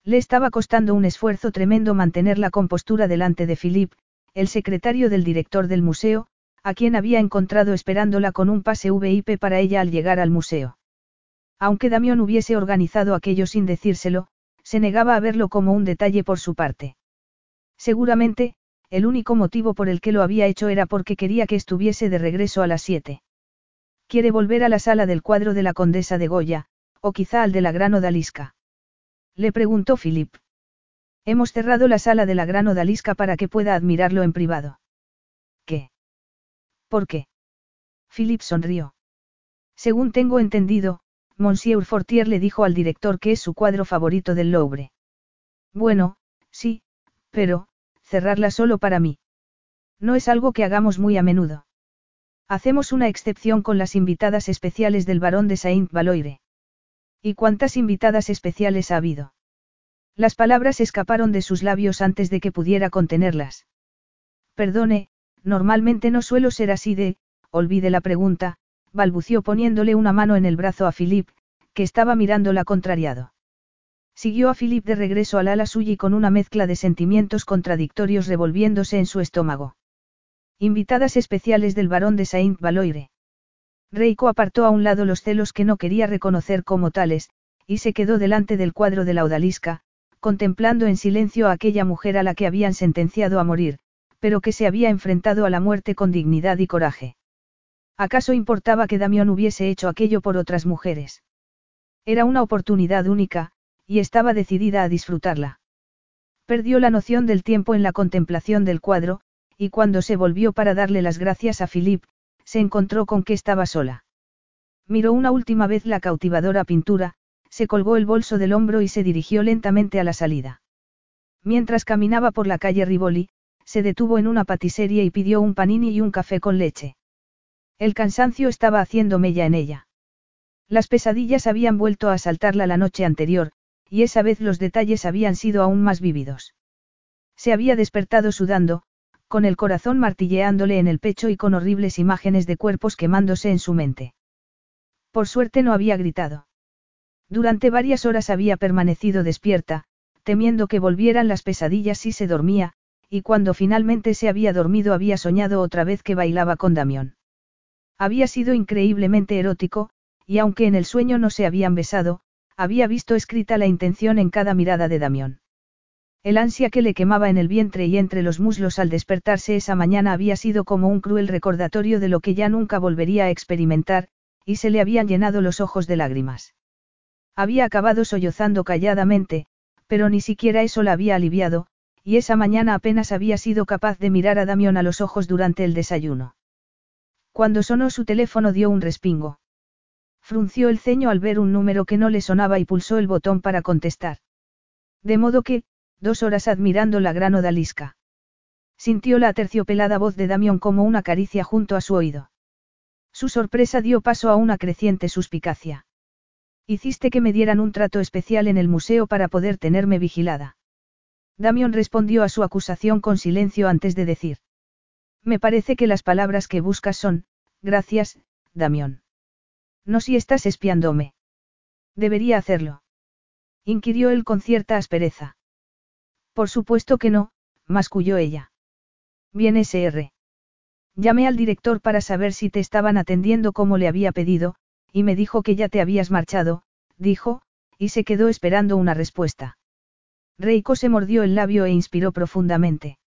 Le estaba costando un esfuerzo tremendo mantener la compostura delante de Philip, el secretario del director del museo, a quien había encontrado esperándola con un pase VIP para ella al llegar al museo. Aunque Damión hubiese organizado aquello sin decírselo, se negaba a verlo como un detalle por su parte. Seguramente, el único motivo por el que lo había hecho era porque quería que estuviese de regreso a las siete. Quiere volver a la sala del cuadro de la condesa de Goya, o quizá al de la gran odalisca. Le preguntó Philip. Hemos cerrado la sala de la gran odalisca para que pueda admirarlo en privado. ¿Qué? ¿Por qué? Philip sonrió. Según tengo entendido, Monsieur Fortier le dijo al director que es su cuadro favorito del Louvre. Bueno, sí, pero, cerrarla solo para mí. No es algo que hagamos muy a menudo. Hacemos una excepción con las invitadas especiales del barón de Saint-Valoire. ¿Y cuántas invitadas especiales ha habido? Las palabras escaparon de sus labios antes de que pudiera contenerlas. Perdone, normalmente no suelo ser así de, olvide la pregunta, balbució poniéndole una mano en el brazo a Philip, que estaba mirándola contrariado. Siguió a Philip de regreso al ala suya y con una mezcla de sentimientos contradictorios revolviéndose en su estómago. Invitadas especiales del barón de Saint Valoire. Reiko apartó a un lado los celos que no quería reconocer como tales, y se quedó delante del cuadro de la odalisca, contemplando en silencio a aquella mujer a la que habían sentenciado a morir, pero que se había enfrentado a la muerte con dignidad y coraje. ¿Acaso importaba que Damión hubiese hecho aquello por otras mujeres? Era una oportunidad única, y estaba decidida a disfrutarla. Perdió la noción del tiempo en la contemplación del cuadro, y cuando se volvió para darle las gracias a Philip, se encontró con que estaba sola. Miró una última vez la cautivadora pintura, se colgó el bolso del hombro y se dirigió lentamente a la salida. Mientras caminaba por la calle Rivoli, se detuvo en una patisería y pidió un panini y un café con leche. El cansancio estaba haciendo mella en ella. Las pesadillas habían vuelto a asaltarla la noche anterior, y esa vez los detalles habían sido aún más vívidos. Se había despertado sudando, con el corazón martilleándole en el pecho y con horribles imágenes de cuerpos quemándose en su mente. Por suerte no había gritado. Durante varias horas había permanecido despierta, temiendo que volvieran las pesadillas si se dormía, y cuando finalmente se había dormido había soñado otra vez que bailaba con Damión. Había sido increíblemente erótico, y aunque en el sueño no se habían besado, había visto escrita la intención en cada mirada de Damión. El ansia que le quemaba en el vientre y entre los muslos al despertarse esa mañana había sido como un cruel recordatorio de lo que ya nunca volvería a experimentar, y se le habían llenado los ojos de lágrimas. Había acabado sollozando calladamente, pero ni siquiera eso la había aliviado, y esa mañana apenas había sido capaz de mirar a Damión a los ojos durante el desayuno. Cuando sonó su teléfono dio un respingo. Frunció el ceño al ver un número que no le sonaba y pulsó el botón para contestar. De modo que, dos horas admirando la gran odalisca. Sintió la aterciopelada voz de Damión como una caricia junto a su oído. Su sorpresa dio paso a una creciente suspicacia. Hiciste que me dieran un trato especial en el museo para poder tenerme vigilada. Damión respondió a su acusación con silencio antes de decir. Me parece que las palabras que buscas son, gracias, Damión. No si estás espiándome. Debería hacerlo. Inquirió él con cierta aspereza. Por supuesto que no, masculló ella. Bien SR. Llamé al director para saber si te estaban atendiendo como le había pedido, y me dijo que ya te habías marchado, dijo, y se quedó esperando una respuesta. Reiko se mordió el labio e inspiró profundamente.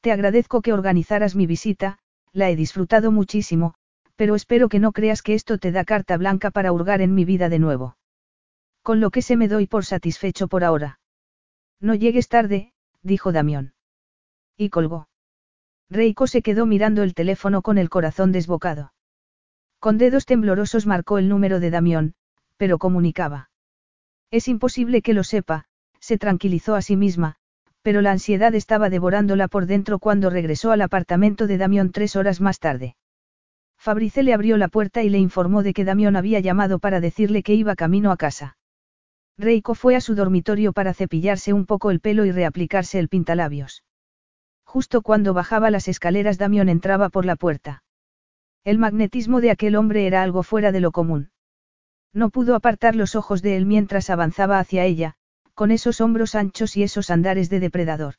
Te agradezco que organizaras mi visita, la he disfrutado muchísimo, pero espero que no creas que esto te da carta blanca para hurgar en mi vida de nuevo. Con lo que se me doy por satisfecho por ahora. No llegues tarde, dijo Damión. Y colgó. Reiko se quedó mirando el teléfono con el corazón desbocado. Con dedos temblorosos marcó el número de Damión, pero comunicaba. Es imposible que lo sepa, se tranquilizó a sí misma, pero la ansiedad estaba devorándola por dentro cuando regresó al apartamento de Damión tres horas más tarde. Fabrice le abrió la puerta y le informó de que Damión había llamado para decirle que iba camino a casa. Reiko fue a su dormitorio para cepillarse un poco el pelo y reaplicarse el pintalabios. Justo cuando bajaba las escaleras Damión entraba por la puerta. El magnetismo de aquel hombre era algo fuera de lo común. No pudo apartar los ojos de él mientras avanzaba hacia ella, con esos hombros anchos y esos andares de depredador.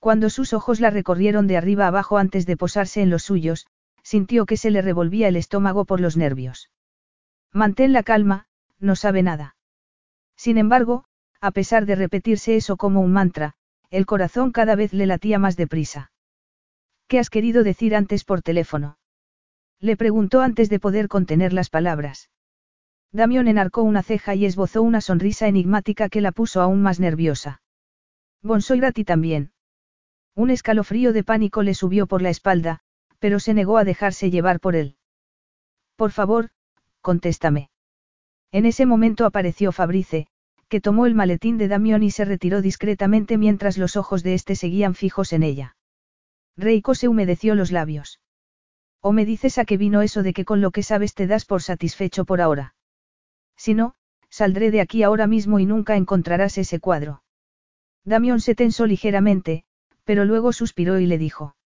Cuando sus ojos la recorrieron de arriba abajo antes de posarse en los suyos, sintió que se le revolvía el estómago por los nervios. Mantén la calma, no sabe nada. Sin embargo, a pesar de repetirse eso como un mantra, el corazón cada vez le latía más deprisa. ¿Qué has querido decir antes por teléfono? Le preguntó antes de poder contener las palabras. Damión enarcó una ceja y esbozó una sonrisa enigmática que la puso aún más nerviosa. Bonsoirati también. Un escalofrío de pánico le subió por la espalda, pero se negó a dejarse llevar por él. Por favor, contéstame. En ese momento apareció Fabrice, que tomó el maletín de Damión y se retiró discretamente mientras los ojos de éste seguían fijos en ella. Reiko se humedeció los labios. ¿O me dices a qué vino eso de que con lo que sabes te das por satisfecho por ahora? Si no, saldré de aquí ahora mismo y nunca encontrarás ese cuadro. Damión se tensó ligeramente, pero luego suspiró y le dijo.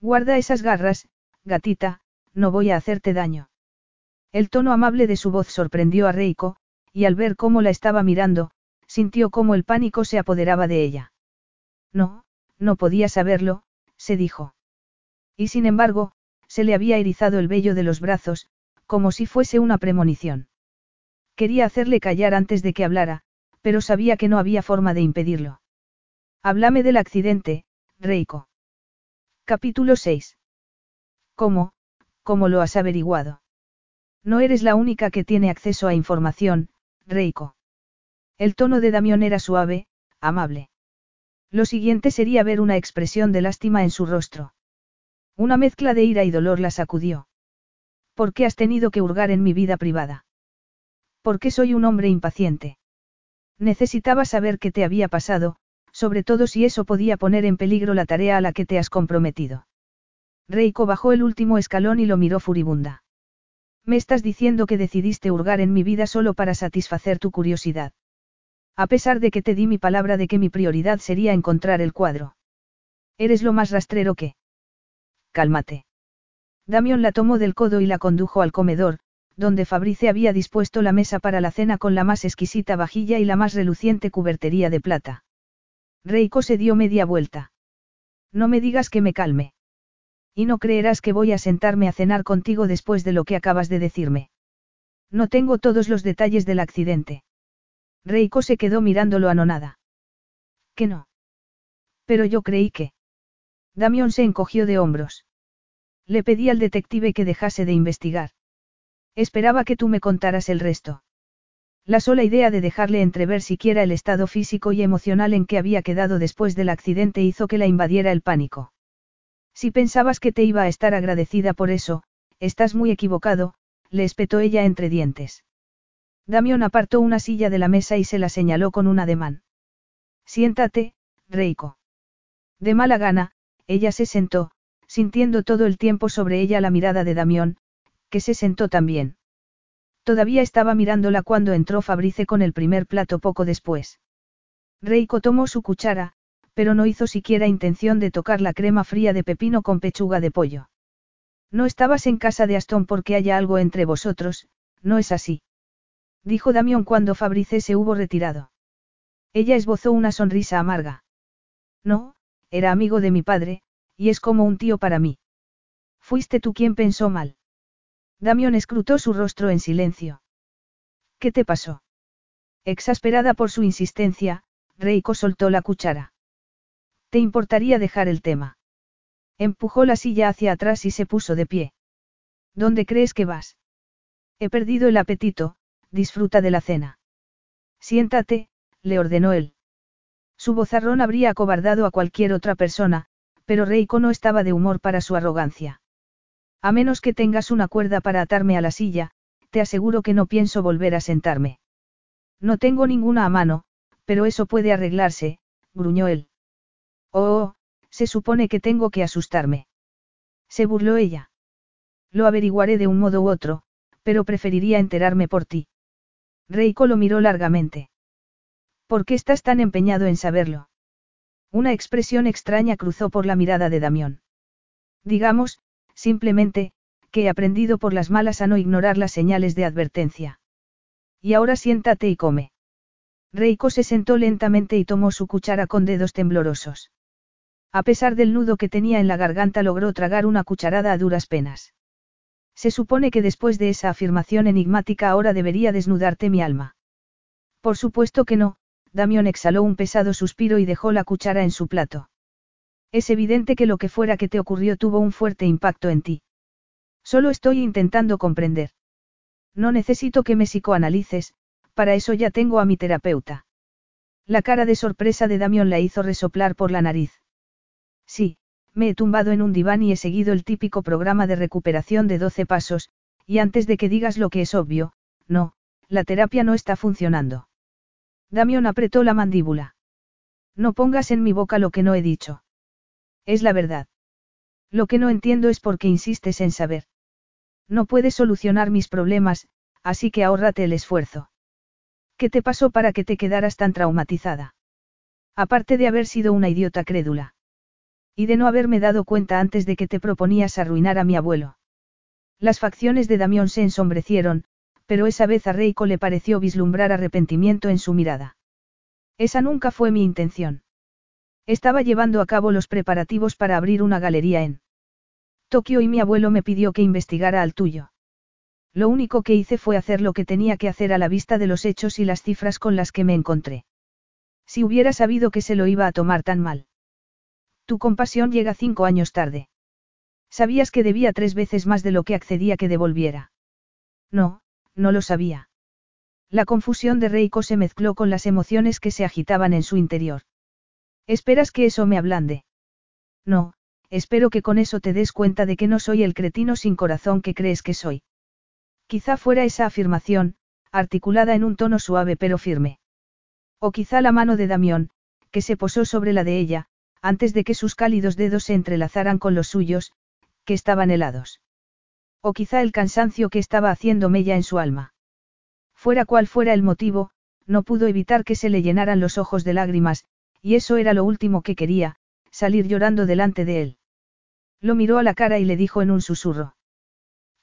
Guarda esas garras, gatita, no voy a hacerte daño. El tono amable de su voz sorprendió a Reiko, y al ver cómo la estaba mirando, sintió cómo el pánico se apoderaba de ella. No, no podía saberlo, se dijo. Y sin embargo, se le había erizado el vello de los brazos, como si fuese una premonición. Quería hacerle callar antes de que hablara, pero sabía que no había forma de impedirlo. Háblame del accidente, Reiko. Capítulo 6. ¿Cómo, cómo lo has averiguado? No eres la única que tiene acceso a información, Reiko. El tono de Damión era suave, amable. Lo siguiente sería ver una expresión de lástima en su rostro. Una mezcla de ira y dolor la sacudió. ¿Por qué has tenido que hurgar en mi vida privada? ¿Por qué soy un hombre impaciente? Necesitaba saber qué te había pasado, sobre todo si eso podía poner en peligro la tarea a la que te has comprometido. Reiko bajó el último escalón y lo miró furibunda. Me estás diciendo que decidiste hurgar en mi vida solo para satisfacer tu curiosidad. A pesar de que te di mi palabra de que mi prioridad sería encontrar el cuadro. Eres lo más rastrero que. Cálmate. Damión la tomó del codo y la condujo al comedor, donde Fabrice había dispuesto la mesa para la cena con la más exquisita vajilla y la más reluciente cubertería de plata. Reiko se dio media vuelta. No me digas que me calme. Y no creerás que voy a sentarme a cenar contigo después de lo que acabas de decirme. No tengo todos los detalles del accidente. Reiko se quedó mirándolo anonada. ¿Que no? Pero yo creí que. Damión se encogió de hombros. Le pedí al detective que dejase de investigar. Esperaba que tú me contaras el resto. La sola idea de dejarle entrever siquiera el estado físico y emocional en que había quedado después del accidente hizo que la invadiera el pánico. Si pensabas que te iba a estar agradecida por eso, estás muy equivocado, le espetó ella entre dientes. Damión apartó una silla de la mesa y se la señaló con un ademán. Siéntate, Reiko. De mala gana, ella se sentó, sintiendo todo el tiempo sobre ella la mirada de Damión, que se sentó también. Todavía estaba mirándola cuando entró Fabrice con el primer plato poco después. Reiko tomó su cuchara, pero no hizo siquiera intención de tocar la crema fría de pepino con pechuga de pollo. No estabas en casa de Aston porque haya algo entre vosotros, no es así dijo Damión cuando Fabrice se hubo retirado. Ella esbozó una sonrisa amarga. No, era amigo de mi padre, y es como un tío para mí. Fuiste tú quien pensó mal. Damión escrutó su rostro en silencio. ¿Qué te pasó? Exasperada por su insistencia, Reiko soltó la cuchara. ¿Te importaría dejar el tema? Empujó la silla hacia atrás y se puso de pie. ¿Dónde crees que vas? He perdido el apetito, disfruta de la cena. Siéntate, le ordenó él. Su bozarrón habría acobardado a cualquier otra persona, pero Reiko no estaba de humor para su arrogancia. A menos que tengas una cuerda para atarme a la silla, te aseguro que no pienso volver a sentarme. No tengo ninguna a mano, pero eso puede arreglarse, gruñó él. Oh, oh, se supone que tengo que asustarme. Se burló ella. Lo averiguaré de un modo u otro, pero preferiría enterarme por ti. Reiko lo miró largamente. ¿Por qué estás tan empeñado en saberlo? Una expresión extraña cruzó por la mirada de Damión. Digamos, simplemente, que he aprendido por las malas a no ignorar las señales de advertencia. Y ahora siéntate y come. Reiko se sentó lentamente y tomó su cuchara con dedos temblorosos. A pesar del nudo que tenía en la garganta logró tragar una cucharada a duras penas. Se supone que después de esa afirmación enigmática ahora debería desnudarte mi alma. Por supuesto que no, Damión exhaló un pesado suspiro y dejó la cuchara en su plato. Es evidente que lo que fuera que te ocurrió tuvo un fuerte impacto en ti. Solo estoy intentando comprender. No necesito que me psicoanalices, para eso ya tengo a mi terapeuta. La cara de sorpresa de Damión la hizo resoplar por la nariz. Sí, me he tumbado en un diván y he seguido el típico programa de recuperación de 12 pasos, y antes de que digas lo que es obvio, no, la terapia no está funcionando. Damión apretó la mandíbula. No pongas en mi boca lo que no he dicho. Es la verdad. Lo que no entiendo es por qué insistes en saber. No puedes solucionar mis problemas, así que ahórrate el esfuerzo. ¿Qué te pasó para que te quedaras tan traumatizada? Aparte de haber sido una idiota crédula. Y de no haberme dado cuenta antes de que te proponías arruinar a mi abuelo. Las facciones de Damión se ensombrecieron, pero esa vez a Reiko le pareció vislumbrar arrepentimiento en su mirada. Esa nunca fue mi intención. Estaba llevando a cabo los preparativos para abrir una galería en Tokio y mi abuelo me pidió que investigara al tuyo. Lo único que hice fue hacer lo que tenía que hacer a la vista de los hechos y las cifras con las que me encontré. Si hubiera sabido que se lo iba a tomar tan mal. Tu compasión llega cinco años tarde. Sabías que debía tres veces más de lo que accedía que devolviera. No, no lo sabía. La confusión de Reiko se mezcló con las emociones que se agitaban en su interior. ¿Esperas que eso me ablande? No, espero que con eso te des cuenta de que no soy el cretino sin corazón que crees que soy. Quizá fuera esa afirmación, articulada en un tono suave pero firme. O quizá la mano de Damión, que se posó sobre la de ella, antes de que sus cálidos dedos se entrelazaran con los suyos, que estaban helados. O quizá el cansancio que estaba haciendo mella en su alma. Fuera cual fuera el motivo, no pudo evitar que se le llenaran los ojos de lágrimas, y eso era lo último que quería, salir llorando delante de él. Lo miró a la cara y le dijo en un susurro.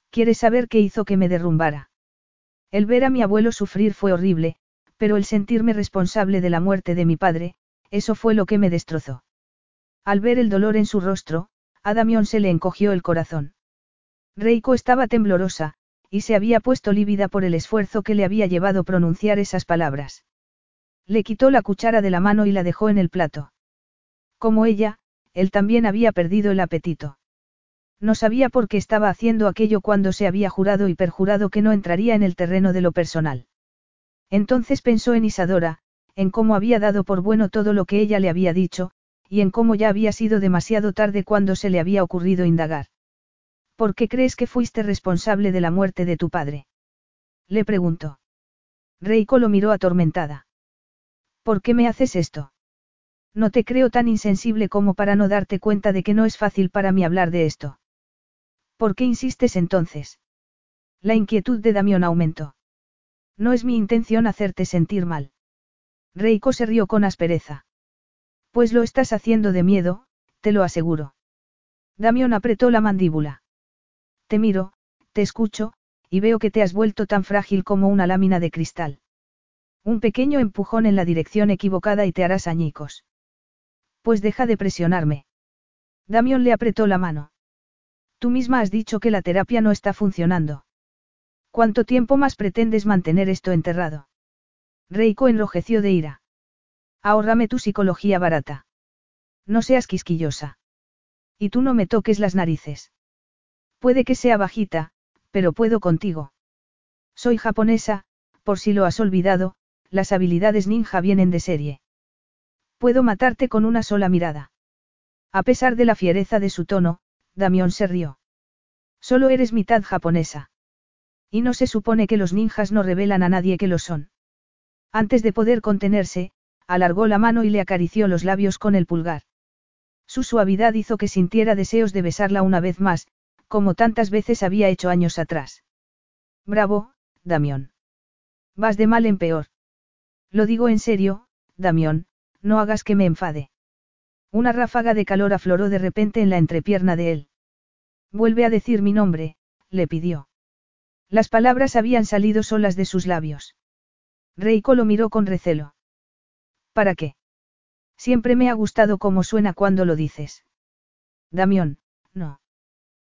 ¿Quieres saber qué hizo que me derrumbara? El ver a mi abuelo sufrir fue horrible, pero el sentirme responsable de la muerte de mi padre, eso fue lo que me destrozó. Al ver el dolor en su rostro, a se le encogió el corazón. Reiko estaba temblorosa, y se había puesto lívida por el esfuerzo que le había llevado pronunciar esas palabras. Le quitó la cuchara de la mano y la dejó en el plato. Como ella, él también había perdido el apetito. No sabía por qué estaba haciendo aquello cuando se había jurado y perjurado que no entraría en el terreno de lo personal. Entonces pensó en Isadora, en cómo había dado por bueno todo lo que ella le había dicho, y en cómo ya había sido demasiado tarde cuando se le había ocurrido indagar. ¿Por qué crees que fuiste responsable de la muerte de tu padre? Le preguntó. Reiko lo miró atormentada. ¿Por qué me haces esto? No te creo tan insensible como para no darte cuenta de que no es fácil para mí hablar de esto. ¿Por qué insistes entonces? La inquietud de Damión aumentó. No es mi intención hacerte sentir mal. Reiko se rió con aspereza. Pues lo estás haciendo de miedo, te lo aseguro. Damión apretó la mandíbula. Te miro, te escucho, y veo que te has vuelto tan frágil como una lámina de cristal. Un pequeño empujón en la dirección equivocada y te harás añicos. Pues deja de presionarme. Damión le apretó la mano. Tú misma has dicho que la terapia no está funcionando. ¿Cuánto tiempo más pretendes mantener esto enterrado? Reiko enrojeció de ira. Ahórrame tu psicología barata. No seas quisquillosa. Y tú no me toques las narices. Puede que sea bajita, pero puedo contigo. Soy japonesa, por si lo has olvidado, las habilidades ninja vienen de serie. Puedo matarte con una sola mirada. A pesar de la fiereza de su tono, Damión se rió. Solo eres mitad japonesa. Y no se supone que los ninjas no revelan a nadie que lo son. Antes de poder contenerse, alargó la mano y le acarició los labios con el pulgar. Su suavidad hizo que sintiera deseos de besarla una vez más, como tantas veces había hecho años atrás. Bravo, Damión. Vas de mal en peor. Lo digo en serio, Damión, no hagas que me enfade. Una ráfaga de calor afloró de repente en la entrepierna de él. Vuelve a decir mi nombre, le pidió. Las palabras habían salido solas de sus labios. Reiko lo miró con recelo. ¿Para qué? Siempre me ha gustado cómo suena cuando lo dices. Damión, no.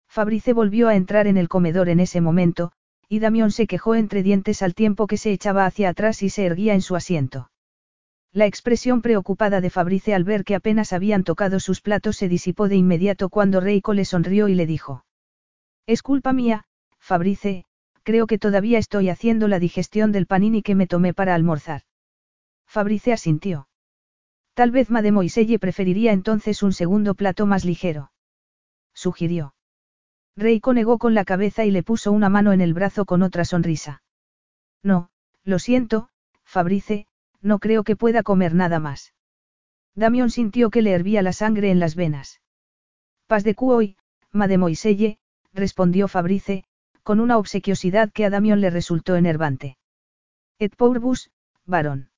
Fabrice volvió a entrar en el comedor en ese momento, y Damión se quejó entre dientes al tiempo que se echaba hacia atrás y se erguía en su asiento. La expresión preocupada de Fabrice al ver que apenas habían tocado sus platos se disipó de inmediato cuando Reiko le sonrió y le dijo. Es culpa mía, Fabrice, creo que todavía estoy haciendo la digestión del panini que me tomé para almorzar. Fabrice asintió. Tal vez Mademoiselle preferiría entonces un segundo plato más ligero. Sugirió. Reiko negó con la cabeza y le puso una mano en el brazo con otra sonrisa. No, lo siento, Fabrice, no creo que pueda comer nada más. Damión sintió que le hervía la sangre en las venas. Paz de cuoy, mademoiselle, respondió Fabrice, con una obsequiosidad que a Damión le resultó enervante. Et bus, varón.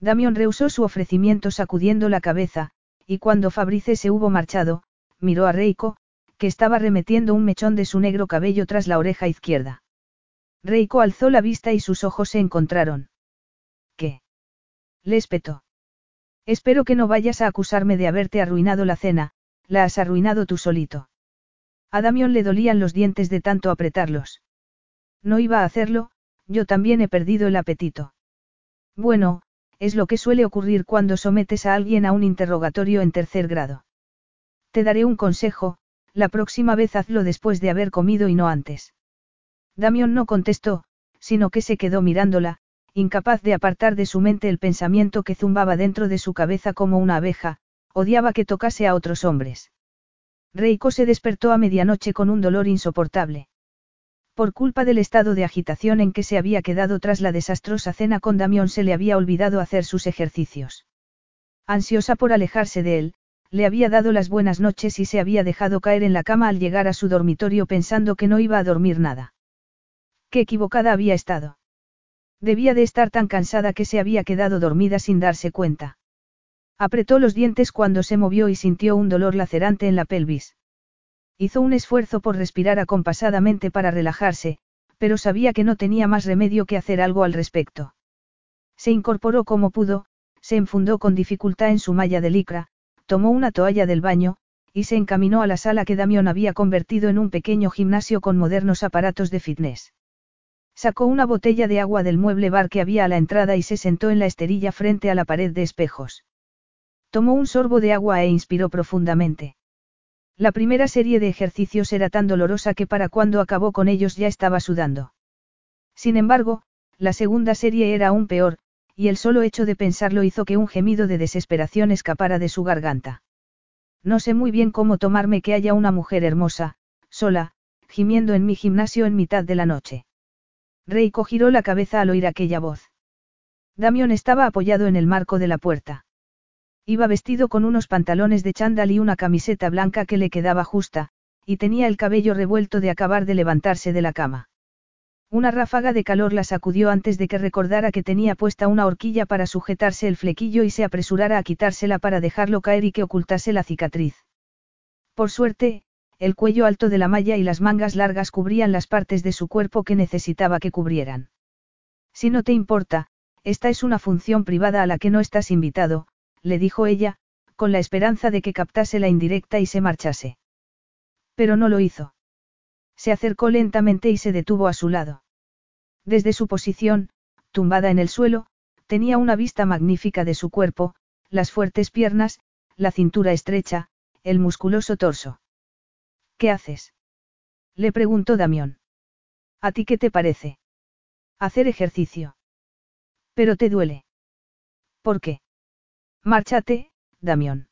Damión rehusó su ofrecimiento sacudiendo la cabeza, y cuando Fabrice se hubo marchado, miró a Reiko, que estaba remetiendo un mechón de su negro cabello tras la oreja izquierda. Reiko alzó la vista y sus ojos se encontraron. ¿Qué? Le espetó. Espero que no vayas a acusarme de haberte arruinado la cena, la has arruinado tú solito. A Damión le dolían los dientes de tanto apretarlos. No iba a hacerlo, yo también he perdido el apetito. Bueno, es lo que suele ocurrir cuando sometes a alguien a un interrogatorio en tercer grado. Te daré un consejo, la próxima vez hazlo después de haber comido y no antes. Damión no contestó, sino que se quedó mirándola, incapaz de apartar de su mente el pensamiento que zumbaba dentro de su cabeza como una abeja, odiaba que tocase a otros hombres. Reiko se despertó a medianoche con un dolor insoportable. Por culpa del estado de agitación en que se había quedado tras la desastrosa cena con Damión se le había olvidado hacer sus ejercicios. Ansiosa por alejarse de él, le había dado las buenas noches y se había dejado caer en la cama al llegar a su dormitorio pensando que no iba a dormir nada. Qué equivocada había estado. Debía de estar tan cansada que se había quedado dormida sin darse cuenta. Apretó los dientes cuando se movió y sintió un dolor lacerante en la pelvis. Hizo un esfuerzo por respirar acompasadamente para relajarse, pero sabía que no tenía más remedio que hacer algo al respecto. Se incorporó como pudo, se enfundó con dificultad en su malla de licra, tomó una toalla del baño, y se encaminó a la sala que Damión había convertido en un pequeño gimnasio con modernos aparatos de fitness. Sacó una botella de agua del mueble bar que había a la entrada y se sentó en la esterilla frente a la pared de espejos. Tomó un sorbo de agua e inspiró profundamente. La primera serie de ejercicios era tan dolorosa que para cuando acabó con ellos ya estaba sudando. Sin embargo, la segunda serie era aún peor, y el solo hecho de pensarlo hizo que un gemido de desesperación escapara de su garganta. No sé muy bien cómo tomarme que haya una mujer hermosa, sola, gimiendo en mi gimnasio en mitad de la noche. Reiko giró la cabeza al oír aquella voz. Damión estaba apoyado en el marco de la puerta. Iba vestido con unos pantalones de chándal y una camiseta blanca que le quedaba justa, y tenía el cabello revuelto de acabar de levantarse de la cama. Una ráfaga de calor la sacudió antes de que recordara que tenía puesta una horquilla para sujetarse el flequillo y se apresurara a quitársela para dejarlo caer y que ocultase la cicatriz. Por suerte, el cuello alto de la malla y las mangas largas cubrían las partes de su cuerpo que necesitaba que cubrieran. Si no te importa, esta es una función privada a la que no estás invitado, le dijo ella, con la esperanza de que captase la indirecta y se marchase. Pero no lo hizo. Se acercó lentamente y se detuvo a su lado. Desde su posición, tumbada en el suelo, tenía una vista magnífica de su cuerpo, las fuertes piernas, la cintura estrecha, el musculoso torso. ¿Qué haces? Le preguntó Damión. ¿A ti qué te parece? Hacer ejercicio. Pero te duele. ¿Por qué? Márchate, Damión.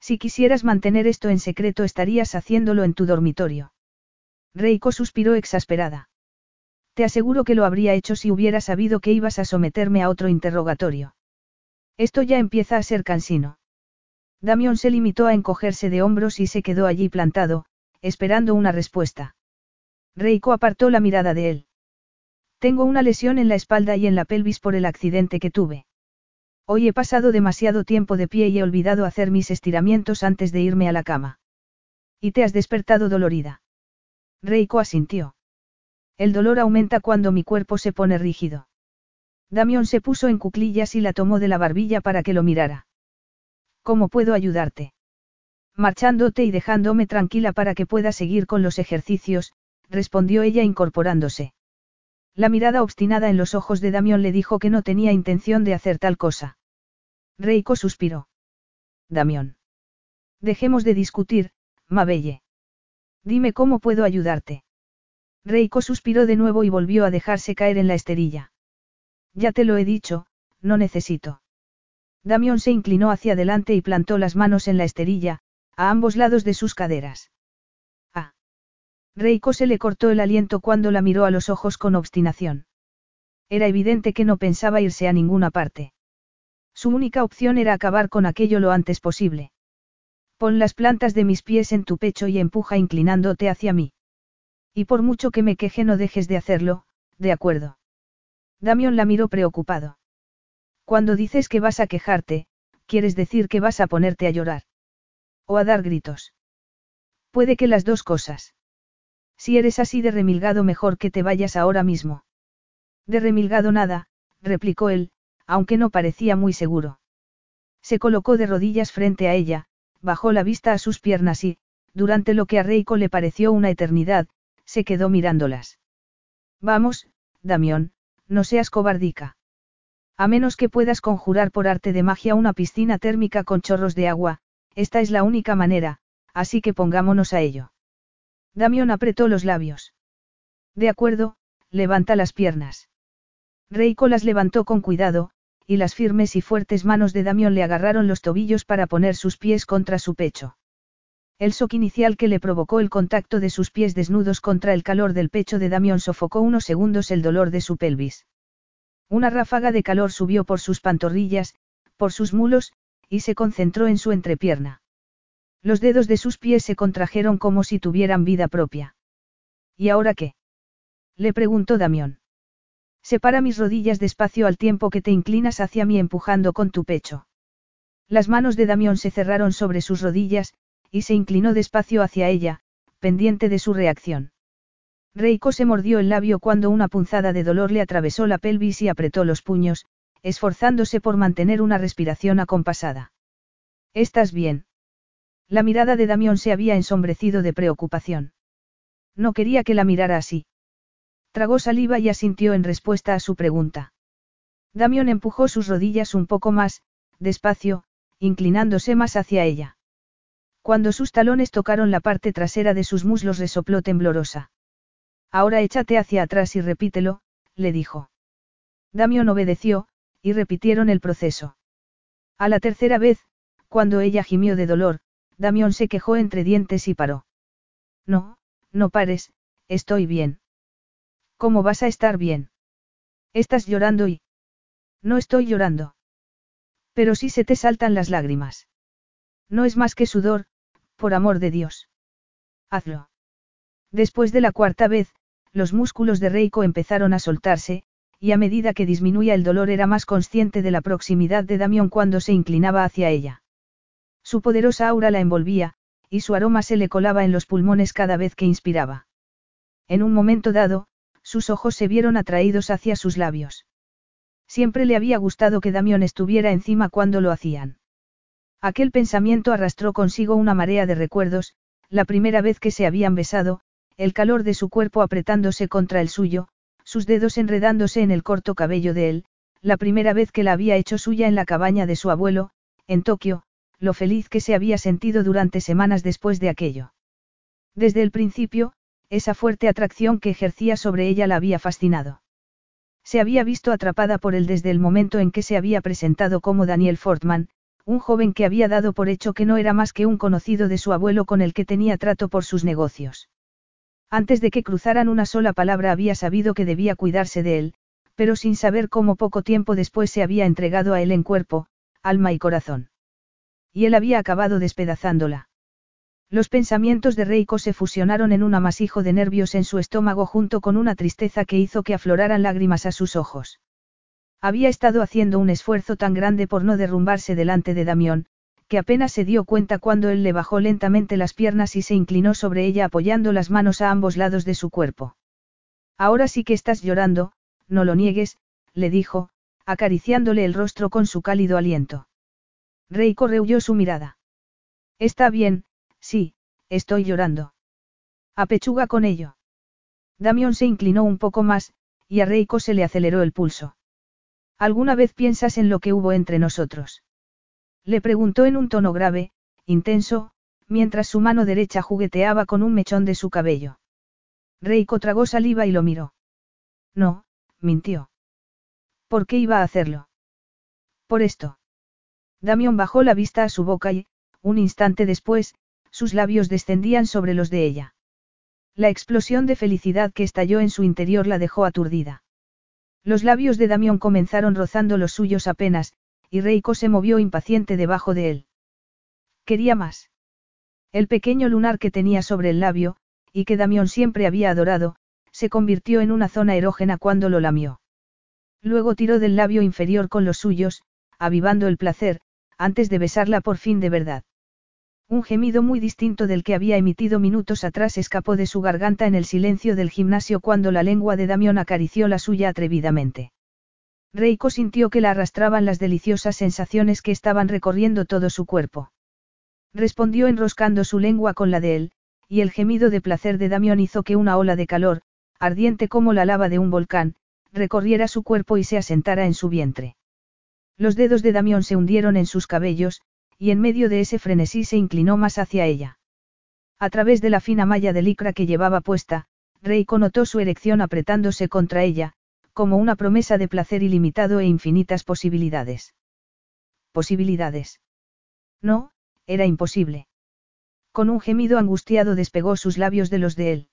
Si quisieras mantener esto en secreto estarías haciéndolo en tu dormitorio. Reiko suspiró exasperada. Te aseguro que lo habría hecho si hubiera sabido que ibas a someterme a otro interrogatorio. Esto ya empieza a ser cansino. Damión se limitó a encogerse de hombros y se quedó allí plantado, esperando una respuesta. Reiko apartó la mirada de él. Tengo una lesión en la espalda y en la pelvis por el accidente que tuve. Hoy he pasado demasiado tiempo de pie y he olvidado hacer mis estiramientos antes de irme a la cama. Y te has despertado dolorida. Reiko asintió. El dolor aumenta cuando mi cuerpo se pone rígido. Damión se puso en cuclillas y la tomó de la barbilla para que lo mirara. ¿Cómo puedo ayudarte? Marchándote y dejándome tranquila para que pueda seguir con los ejercicios, respondió ella incorporándose. La mirada obstinada en los ojos de Damión le dijo que no tenía intención de hacer tal cosa. Reiko suspiró. Damión. Dejemos de discutir, Mabelle. Dime cómo puedo ayudarte. Reiko suspiró de nuevo y volvió a dejarse caer en la esterilla. Ya te lo he dicho, no necesito. Damión se inclinó hacia adelante y plantó las manos en la esterilla, a ambos lados de sus caderas. Reiko se le cortó el aliento cuando la miró a los ojos con obstinación. Era evidente que no pensaba irse a ninguna parte. Su única opción era acabar con aquello lo antes posible. Pon las plantas de mis pies en tu pecho y empuja inclinándote hacia mí. Y por mucho que me queje no dejes de hacerlo, de acuerdo. Damión la miró preocupado. Cuando dices que vas a quejarte, quieres decir que vas a ponerte a llorar. O a dar gritos. Puede que las dos cosas. Si eres así de remilgado mejor que te vayas ahora mismo. De remilgado nada, replicó él, aunque no parecía muy seguro. Se colocó de rodillas frente a ella, bajó la vista a sus piernas y, durante lo que a Reiko le pareció una eternidad, se quedó mirándolas. Vamos, Damión, no seas cobardica. A menos que puedas conjurar por arte de magia una piscina térmica con chorros de agua, esta es la única manera, así que pongámonos a ello. Damión apretó los labios. De acuerdo, levanta las piernas. Reiko las levantó con cuidado, y las firmes y fuertes manos de Damión le agarraron los tobillos para poner sus pies contra su pecho. El shock inicial que le provocó el contacto de sus pies desnudos contra el calor del pecho de Damión sofocó unos segundos el dolor de su pelvis. Una ráfaga de calor subió por sus pantorrillas, por sus mulos, y se concentró en su entrepierna. Los dedos de sus pies se contrajeron como si tuvieran vida propia. ¿Y ahora qué? Le preguntó Damión. Separa mis rodillas despacio al tiempo que te inclinas hacia mí empujando con tu pecho. Las manos de Damión se cerraron sobre sus rodillas, y se inclinó despacio hacia ella, pendiente de su reacción. Reiko se mordió el labio cuando una punzada de dolor le atravesó la pelvis y apretó los puños, esforzándose por mantener una respiración acompasada. ¿Estás bien? La mirada de Damión se había ensombrecido de preocupación. No quería que la mirara así. Tragó saliva y asintió en respuesta a su pregunta. Damión empujó sus rodillas un poco más, despacio, inclinándose más hacia ella. Cuando sus talones tocaron la parte trasera de sus muslos resopló temblorosa. Ahora échate hacia atrás y repítelo, le dijo. Damión obedeció, y repitieron el proceso. A la tercera vez, cuando ella gimió de dolor, Damión se quejó entre dientes y paró. No, no pares, estoy bien. ¿Cómo vas a estar bien? Estás llorando y... No estoy llorando. Pero sí se te saltan las lágrimas. No es más que sudor, por amor de Dios. Hazlo. Después de la cuarta vez, los músculos de Reiko empezaron a soltarse, y a medida que disminuía el dolor era más consciente de la proximidad de Damión cuando se inclinaba hacia ella. Su poderosa aura la envolvía, y su aroma se le colaba en los pulmones cada vez que inspiraba. En un momento dado, sus ojos se vieron atraídos hacia sus labios. Siempre le había gustado que Damión estuviera encima cuando lo hacían. Aquel pensamiento arrastró consigo una marea de recuerdos, la primera vez que se habían besado, el calor de su cuerpo apretándose contra el suyo, sus dedos enredándose en el corto cabello de él, la primera vez que la había hecho suya en la cabaña de su abuelo, en Tokio, lo feliz que se había sentido durante semanas después de aquello. Desde el principio, esa fuerte atracción que ejercía sobre ella la había fascinado. Se había visto atrapada por él desde el momento en que se había presentado como Daniel Fortman, un joven que había dado por hecho que no era más que un conocido de su abuelo con el que tenía trato por sus negocios. Antes de que cruzaran una sola palabra había sabido que debía cuidarse de él, pero sin saber cómo poco tiempo después se había entregado a él en cuerpo, alma y corazón. Y él había acabado despedazándola. Los pensamientos de Reiko se fusionaron en un amasijo de nervios en su estómago junto con una tristeza que hizo que afloraran lágrimas a sus ojos. Había estado haciendo un esfuerzo tan grande por no derrumbarse delante de Damión, que apenas se dio cuenta cuando él le bajó lentamente las piernas y se inclinó sobre ella apoyando las manos a ambos lados de su cuerpo. Ahora sí que estás llorando, no lo niegues, le dijo, acariciándole el rostro con su cálido aliento. Reiko rehuyó su mirada. Está bien, sí, estoy llorando. Apechuga con ello. Damión se inclinó un poco más, y a Reiko se le aceleró el pulso. ¿Alguna vez piensas en lo que hubo entre nosotros? Le preguntó en un tono grave, intenso, mientras su mano derecha jugueteaba con un mechón de su cabello. Reiko tragó saliva y lo miró. No, mintió. ¿Por qué iba a hacerlo? Por esto. Damión bajó la vista a su boca y, un instante después, sus labios descendían sobre los de ella. La explosión de felicidad que estalló en su interior la dejó aturdida. Los labios de Damión comenzaron rozando los suyos apenas, y Reiko se movió impaciente debajo de él. Quería más. El pequeño lunar que tenía sobre el labio, y que Damión siempre había adorado, se convirtió en una zona erógena cuando lo lamió. Luego tiró del labio inferior con los suyos, avivando el placer, antes de besarla por fin de verdad. Un gemido muy distinto del que había emitido minutos atrás escapó de su garganta en el silencio del gimnasio cuando la lengua de Damión acarició la suya atrevidamente. Reiko sintió que la arrastraban las deliciosas sensaciones que estaban recorriendo todo su cuerpo. Respondió enroscando su lengua con la de él, y el gemido de placer de Damión hizo que una ola de calor, ardiente como la lava de un volcán, recorriera su cuerpo y se asentara en su vientre. Los dedos de Damión se hundieron en sus cabellos, y en medio de ese frenesí se inclinó más hacia ella. A través de la fina malla de licra que llevaba puesta, Reiko notó su erección apretándose contra ella, como una promesa de placer ilimitado e infinitas posibilidades. Posibilidades. No, era imposible. Con un gemido angustiado despegó sus labios de los de él.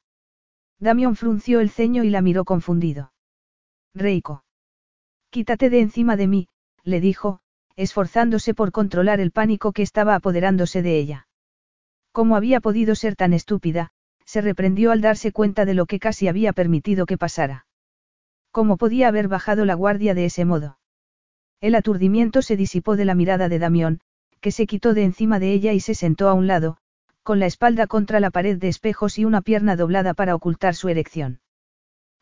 Damión frunció el ceño y la miró confundido. Reiko. Quítate de encima de mí, le dijo, esforzándose por controlar el pánico que estaba apoderándose de ella. ¿Cómo había podido ser tan estúpida? se reprendió al darse cuenta de lo que casi había permitido que pasara. ¿Cómo podía haber bajado la guardia de ese modo? El aturdimiento se disipó de la mirada de Damión, que se quitó de encima de ella y se sentó a un lado, con la espalda contra la pared de espejos y una pierna doblada para ocultar su erección.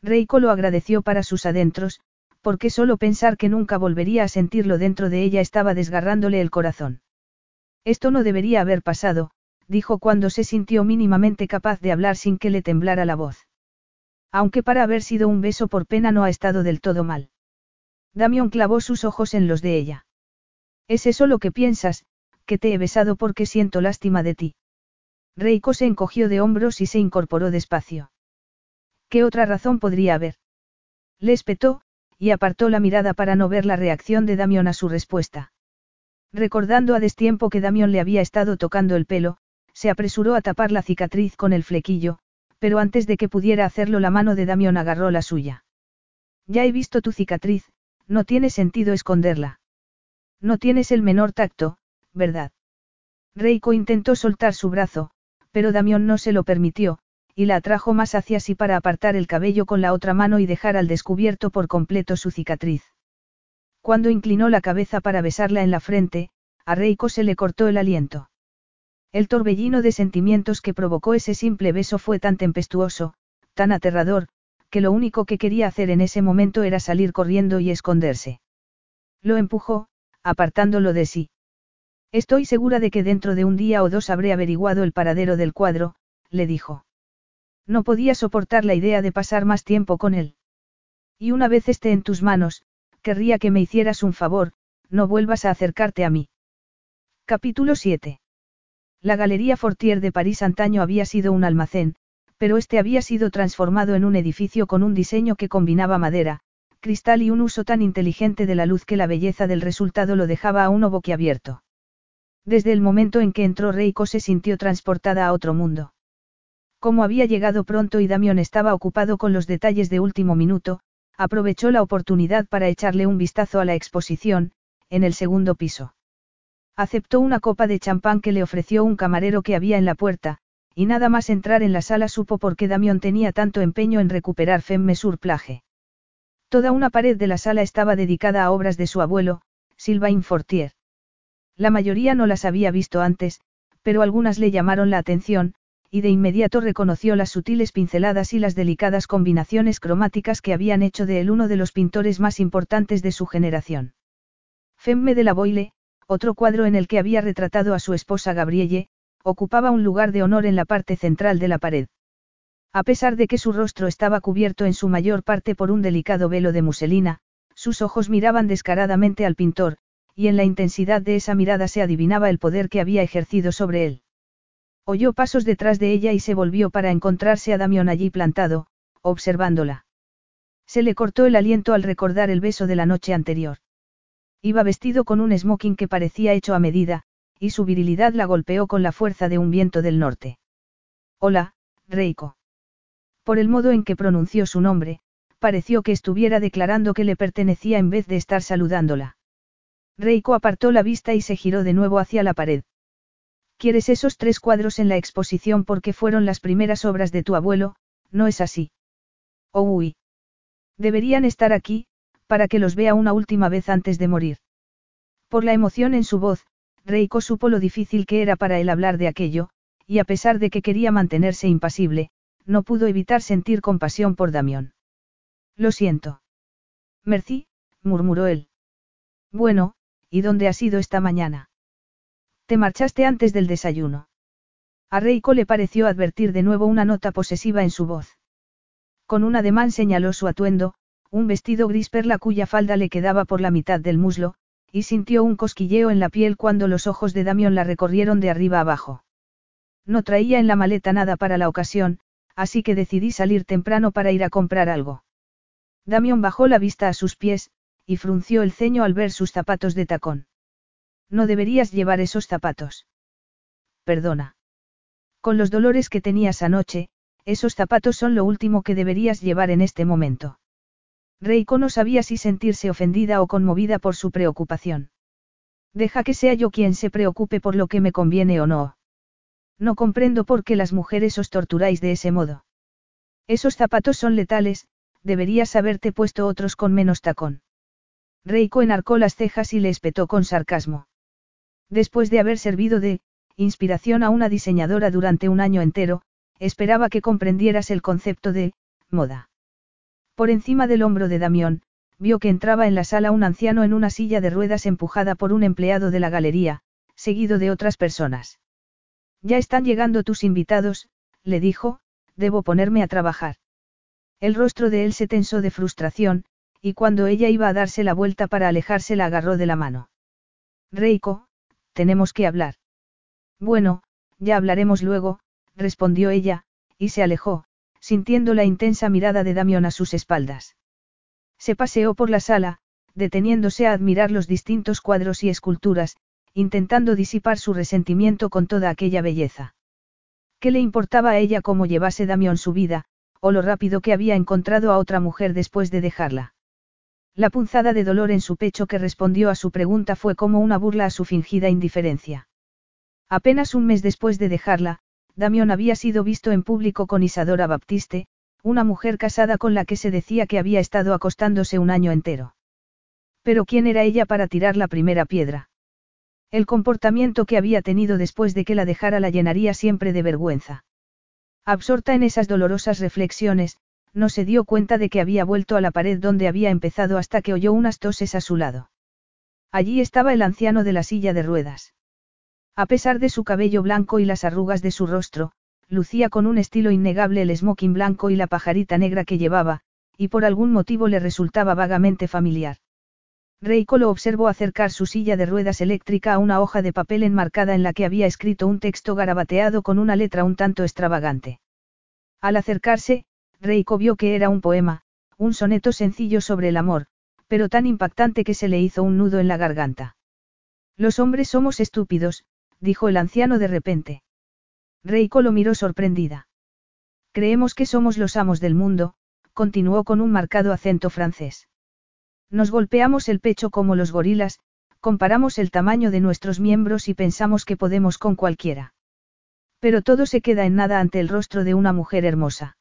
Reiko lo agradeció para sus adentros, porque solo pensar que nunca volvería a sentirlo dentro de ella estaba desgarrándole el corazón. Esto no debería haber pasado, dijo cuando se sintió mínimamente capaz de hablar sin que le temblara la voz. Aunque para haber sido un beso por pena no ha estado del todo mal. Damión clavó sus ojos en los de ella. ¿Es eso lo que piensas, que te he besado porque siento lástima de ti? Reiko se encogió de hombros y se incorporó despacio. ¿Qué otra razón podría haber? Le espetó, y apartó la mirada para no ver la reacción de Damión a su respuesta. Recordando a destiempo que Damión le había estado tocando el pelo, se apresuró a tapar la cicatriz con el flequillo, pero antes de que pudiera hacerlo la mano de Damión agarró la suya. Ya he visto tu cicatriz, no tiene sentido esconderla. No tienes el menor tacto, ¿verdad? Reiko intentó soltar su brazo, pero Damión no se lo permitió, y la atrajo más hacia sí para apartar el cabello con la otra mano y dejar al descubierto por completo su cicatriz. Cuando inclinó la cabeza para besarla en la frente, a Reiko se le cortó el aliento. El torbellino de sentimientos que provocó ese simple beso fue tan tempestuoso, tan aterrador, que lo único que quería hacer en ese momento era salir corriendo y esconderse. Lo empujó, apartándolo de sí. Estoy segura de que dentro de un día o dos habré averiguado el paradero del cuadro, le dijo. No podía soportar la idea de pasar más tiempo con él. Y una vez esté en tus manos, querría que me hicieras un favor, no vuelvas a acercarte a mí. Capítulo 7. La Galería Fortier de París antaño había sido un almacén, pero este había sido transformado en un edificio con un diseño que combinaba madera, cristal y un uso tan inteligente de la luz que la belleza del resultado lo dejaba a uno boquiabierto. Desde el momento en que entró Reiko se sintió transportada a otro mundo. Como había llegado pronto y Damión estaba ocupado con los detalles de último minuto, aprovechó la oportunidad para echarle un vistazo a la exposición, en el segundo piso. Aceptó una copa de champán que le ofreció un camarero que había en la puerta, y nada más entrar en la sala supo por qué Damión tenía tanto empeño en recuperar Femme sur plage. Toda una pared de la sala estaba dedicada a obras de su abuelo, Sylvain Fortier. La mayoría no las había visto antes, pero algunas le llamaron la atención, y de inmediato reconoció las sutiles pinceladas y las delicadas combinaciones cromáticas que habían hecho de él uno de los pintores más importantes de su generación. Femme de la Boile, otro cuadro en el que había retratado a su esposa Gabrielle, ocupaba un lugar de honor en la parte central de la pared. A pesar de que su rostro estaba cubierto en su mayor parte por un delicado velo de muselina, sus ojos miraban descaradamente al pintor, y en la intensidad de esa mirada se adivinaba el poder que había ejercido sobre él. Oyó pasos detrás de ella y se volvió para encontrarse a Damión allí plantado, observándola. Se le cortó el aliento al recordar el beso de la noche anterior. Iba vestido con un smoking que parecía hecho a medida, y su virilidad la golpeó con la fuerza de un viento del norte. Hola, Reiko. Por el modo en que pronunció su nombre, pareció que estuviera declarando que le pertenecía en vez de estar saludándola. Reiko apartó la vista y se giró de nuevo hacia la pared. Quieres esos tres cuadros en la exposición porque fueron las primeras obras de tu abuelo, ¿no es así? Oh, uy. Deberían estar aquí, para que los vea una última vez antes de morir. Por la emoción en su voz, Reiko supo lo difícil que era para él hablar de aquello, y a pesar de que quería mantenerse impasible, no pudo evitar sentir compasión por Damión. Lo siento. Merci, murmuró él. Bueno, ¿y dónde has ido esta mañana? Te marchaste antes del desayuno. A Reiko le pareció advertir de nuevo una nota posesiva en su voz. Con un ademán señaló su atuendo, un vestido gris perla cuya falda le quedaba por la mitad del muslo, y sintió un cosquilleo en la piel cuando los ojos de Damión la recorrieron de arriba abajo. No traía en la maleta nada para la ocasión, así que decidí salir temprano para ir a comprar algo. Damión bajó la vista a sus pies, y frunció el ceño al ver sus zapatos de tacón. No deberías llevar esos zapatos. Perdona. Con los dolores que tenías anoche, esos zapatos son lo último que deberías llevar en este momento. Reiko no sabía si sentirse ofendida o conmovida por su preocupación. Deja que sea yo quien se preocupe por lo que me conviene o no. No comprendo por qué las mujeres os torturáis de ese modo. Esos zapatos son letales, deberías haberte puesto otros con menos tacón. Reiko enarcó las cejas y le espetó con sarcasmo. Después de haber servido de inspiración a una diseñadora durante un año entero, esperaba que comprendieras el concepto de moda. Por encima del hombro de Damión, vio que entraba en la sala un anciano en una silla de ruedas empujada por un empleado de la galería, seguido de otras personas. Ya están llegando tus invitados, le dijo, debo ponerme a trabajar. El rostro de él se tensó de frustración, y cuando ella iba a darse la vuelta para alejarse la agarró de la mano. Reiko, tenemos que hablar. Bueno, ya hablaremos luego, respondió ella, y se alejó, sintiendo la intensa mirada de Damión a sus espaldas. Se paseó por la sala, deteniéndose a admirar los distintos cuadros y esculturas, intentando disipar su resentimiento con toda aquella belleza. ¿Qué le importaba a ella cómo llevase Damión su vida, o lo rápido que había encontrado a otra mujer después de dejarla? La punzada de dolor en su pecho que respondió a su pregunta fue como una burla a su fingida indiferencia. Apenas un mes después de dejarla, Damión había sido visto en público con Isadora Baptiste, una mujer casada con la que se decía que había estado acostándose un año entero. Pero ¿quién era ella para tirar la primera piedra? El comportamiento que había tenido después de que la dejara la llenaría siempre de vergüenza. Absorta en esas dolorosas reflexiones, no se dio cuenta de que había vuelto a la pared donde había empezado hasta que oyó unas toses a su lado. Allí estaba el anciano de la silla de ruedas. A pesar de su cabello blanco y las arrugas de su rostro, lucía con un estilo innegable el smoking blanco y la pajarita negra que llevaba, y por algún motivo le resultaba vagamente familiar. Reiko lo observó acercar su silla de ruedas eléctrica a una hoja de papel enmarcada en la que había escrito un texto garabateado con una letra un tanto extravagante. Al acercarse, Reiko vio que era un poema, un soneto sencillo sobre el amor, pero tan impactante que se le hizo un nudo en la garganta. Los hombres somos estúpidos, dijo el anciano de repente. Reiko lo miró sorprendida. Creemos que somos los amos del mundo, continuó con un marcado acento francés. Nos golpeamos el pecho como los gorilas, comparamos el tamaño de nuestros miembros y pensamos que podemos con cualquiera. Pero todo se queda en nada ante el rostro de una mujer hermosa.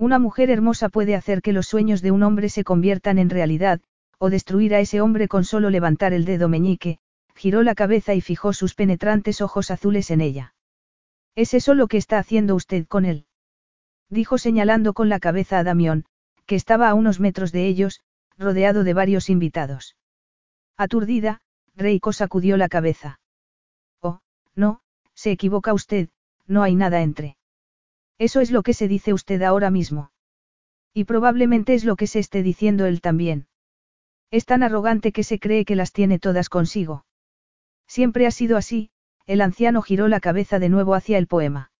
Una mujer hermosa puede hacer que los sueños de un hombre se conviertan en realidad, o destruir a ese hombre con solo levantar el dedo meñique, giró la cabeza y fijó sus penetrantes ojos azules en ella. ¿Es eso lo que está haciendo usted con él? Dijo señalando con la cabeza a Damión, que estaba a unos metros de ellos, rodeado de varios invitados. Aturdida, Reiko sacudió la cabeza. Oh, no, se equivoca usted, no hay nada entre. Eso es lo que se dice usted ahora mismo. Y probablemente es lo que se esté diciendo él también. Es tan arrogante que se cree que las tiene todas consigo. Siempre ha sido así, el anciano giró la cabeza de nuevo hacia el poema.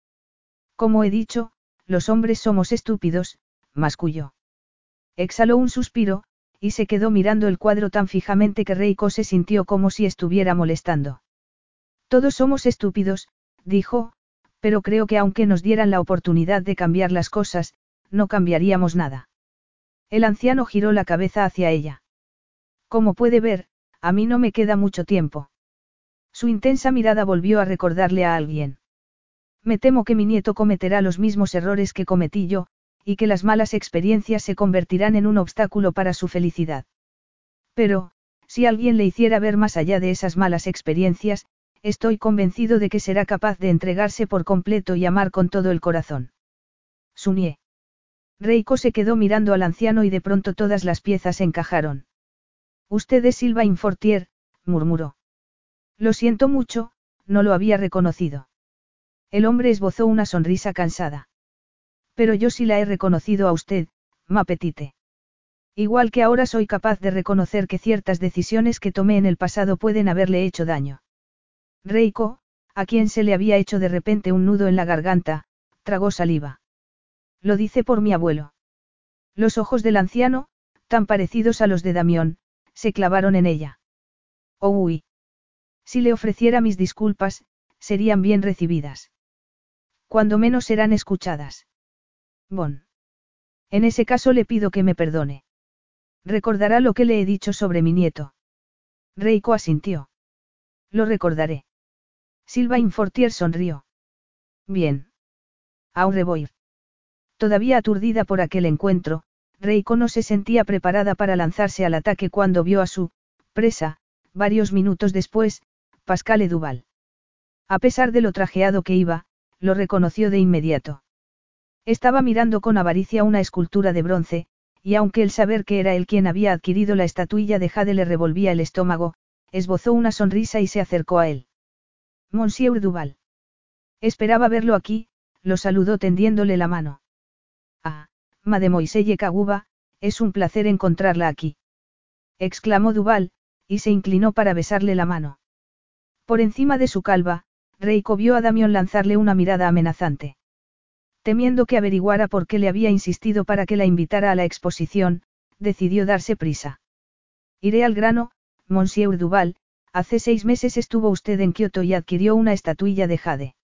Como he dicho, los hombres somos estúpidos, masculló. Exhaló un suspiro, y se quedó mirando el cuadro tan fijamente que Reiko se sintió como si estuviera molestando. Todos somos estúpidos, dijo, pero creo que aunque nos dieran la oportunidad de cambiar las cosas, no cambiaríamos nada. El anciano giró la cabeza hacia ella. Como puede ver, a mí no me queda mucho tiempo. Su intensa mirada volvió a recordarle a alguien. Me temo que mi nieto cometerá los mismos errores que cometí yo, y que las malas experiencias se convertirán en un obstáculo para su felicidad. Pero, si alguien le hiciera ver más allá de esas malas experiencias, estoy convencido de que será capaz de entregarse por completo y amar con todo el corazón. Sunie. Reiko se quedó mirando al anciano y de pronto todas las piezas encajaron. Usted es Silva Infortier, murmuró. Lo siento mucho, no lo había reconocido. El hombre esbozó una sonrisa cansada. Pero yo sí la he reconocido a usted, Mapetite. Igual que ahora soy capaz de reconocer que ciertas decisiones que tomé en el pasado pueden haberle hecho daño. Reiko, a quien se le había hecho de repente un nudo en la garganta, tragó saliva. Lo dice por mi abuelo. Los ojos del anciano, tan parecidos a los de Damión, se clavaron en ella. Oh, uy. Si le ofreciera mis disculpas, serían bien recibidas. Cuando menos serán escuchadas. Bon. En ese caso le pido que me perdone. Recordará lo que le he dicho sobre mi nieto. Reiko asintió. Lo recordaré. Silva Infortier sonrió. Bien. Aure voy. Todavía aturdida por aquel encuentro, Reiko no se sentía preparada para lanzarse al ataque cuando vio a su presa, varios minutos después, Pascal Duval. A pesar de lo trajeado que iba, lo reconoció de inmediato. Estaba mirando con avaricia una escultura de bronce, y aunque el saber que era él quien había adquirido la estatuilla de Jade le revolvía el estómago, esbozó una sonrisa y se acercó a él. Monsieur Duval. Esperaba verlo aquí, lo saludó tendiéndole la mano. Ah, Mademoiselle Kaguba, es un placer encontrarla aquí. Exclamó Duval, y se inclinó para besarle la mano. Por encima de su calva, Reiko vio a Damión lanzarle una mirada amenazante. Temiendo que averiguara por qué le había insistido para que la invitara a la exposición, decidió darse prisa. Iré al grano, Monsieur Duval, hace seis meses estuvo usted en Kioto y adquirió una estatuilla de jade.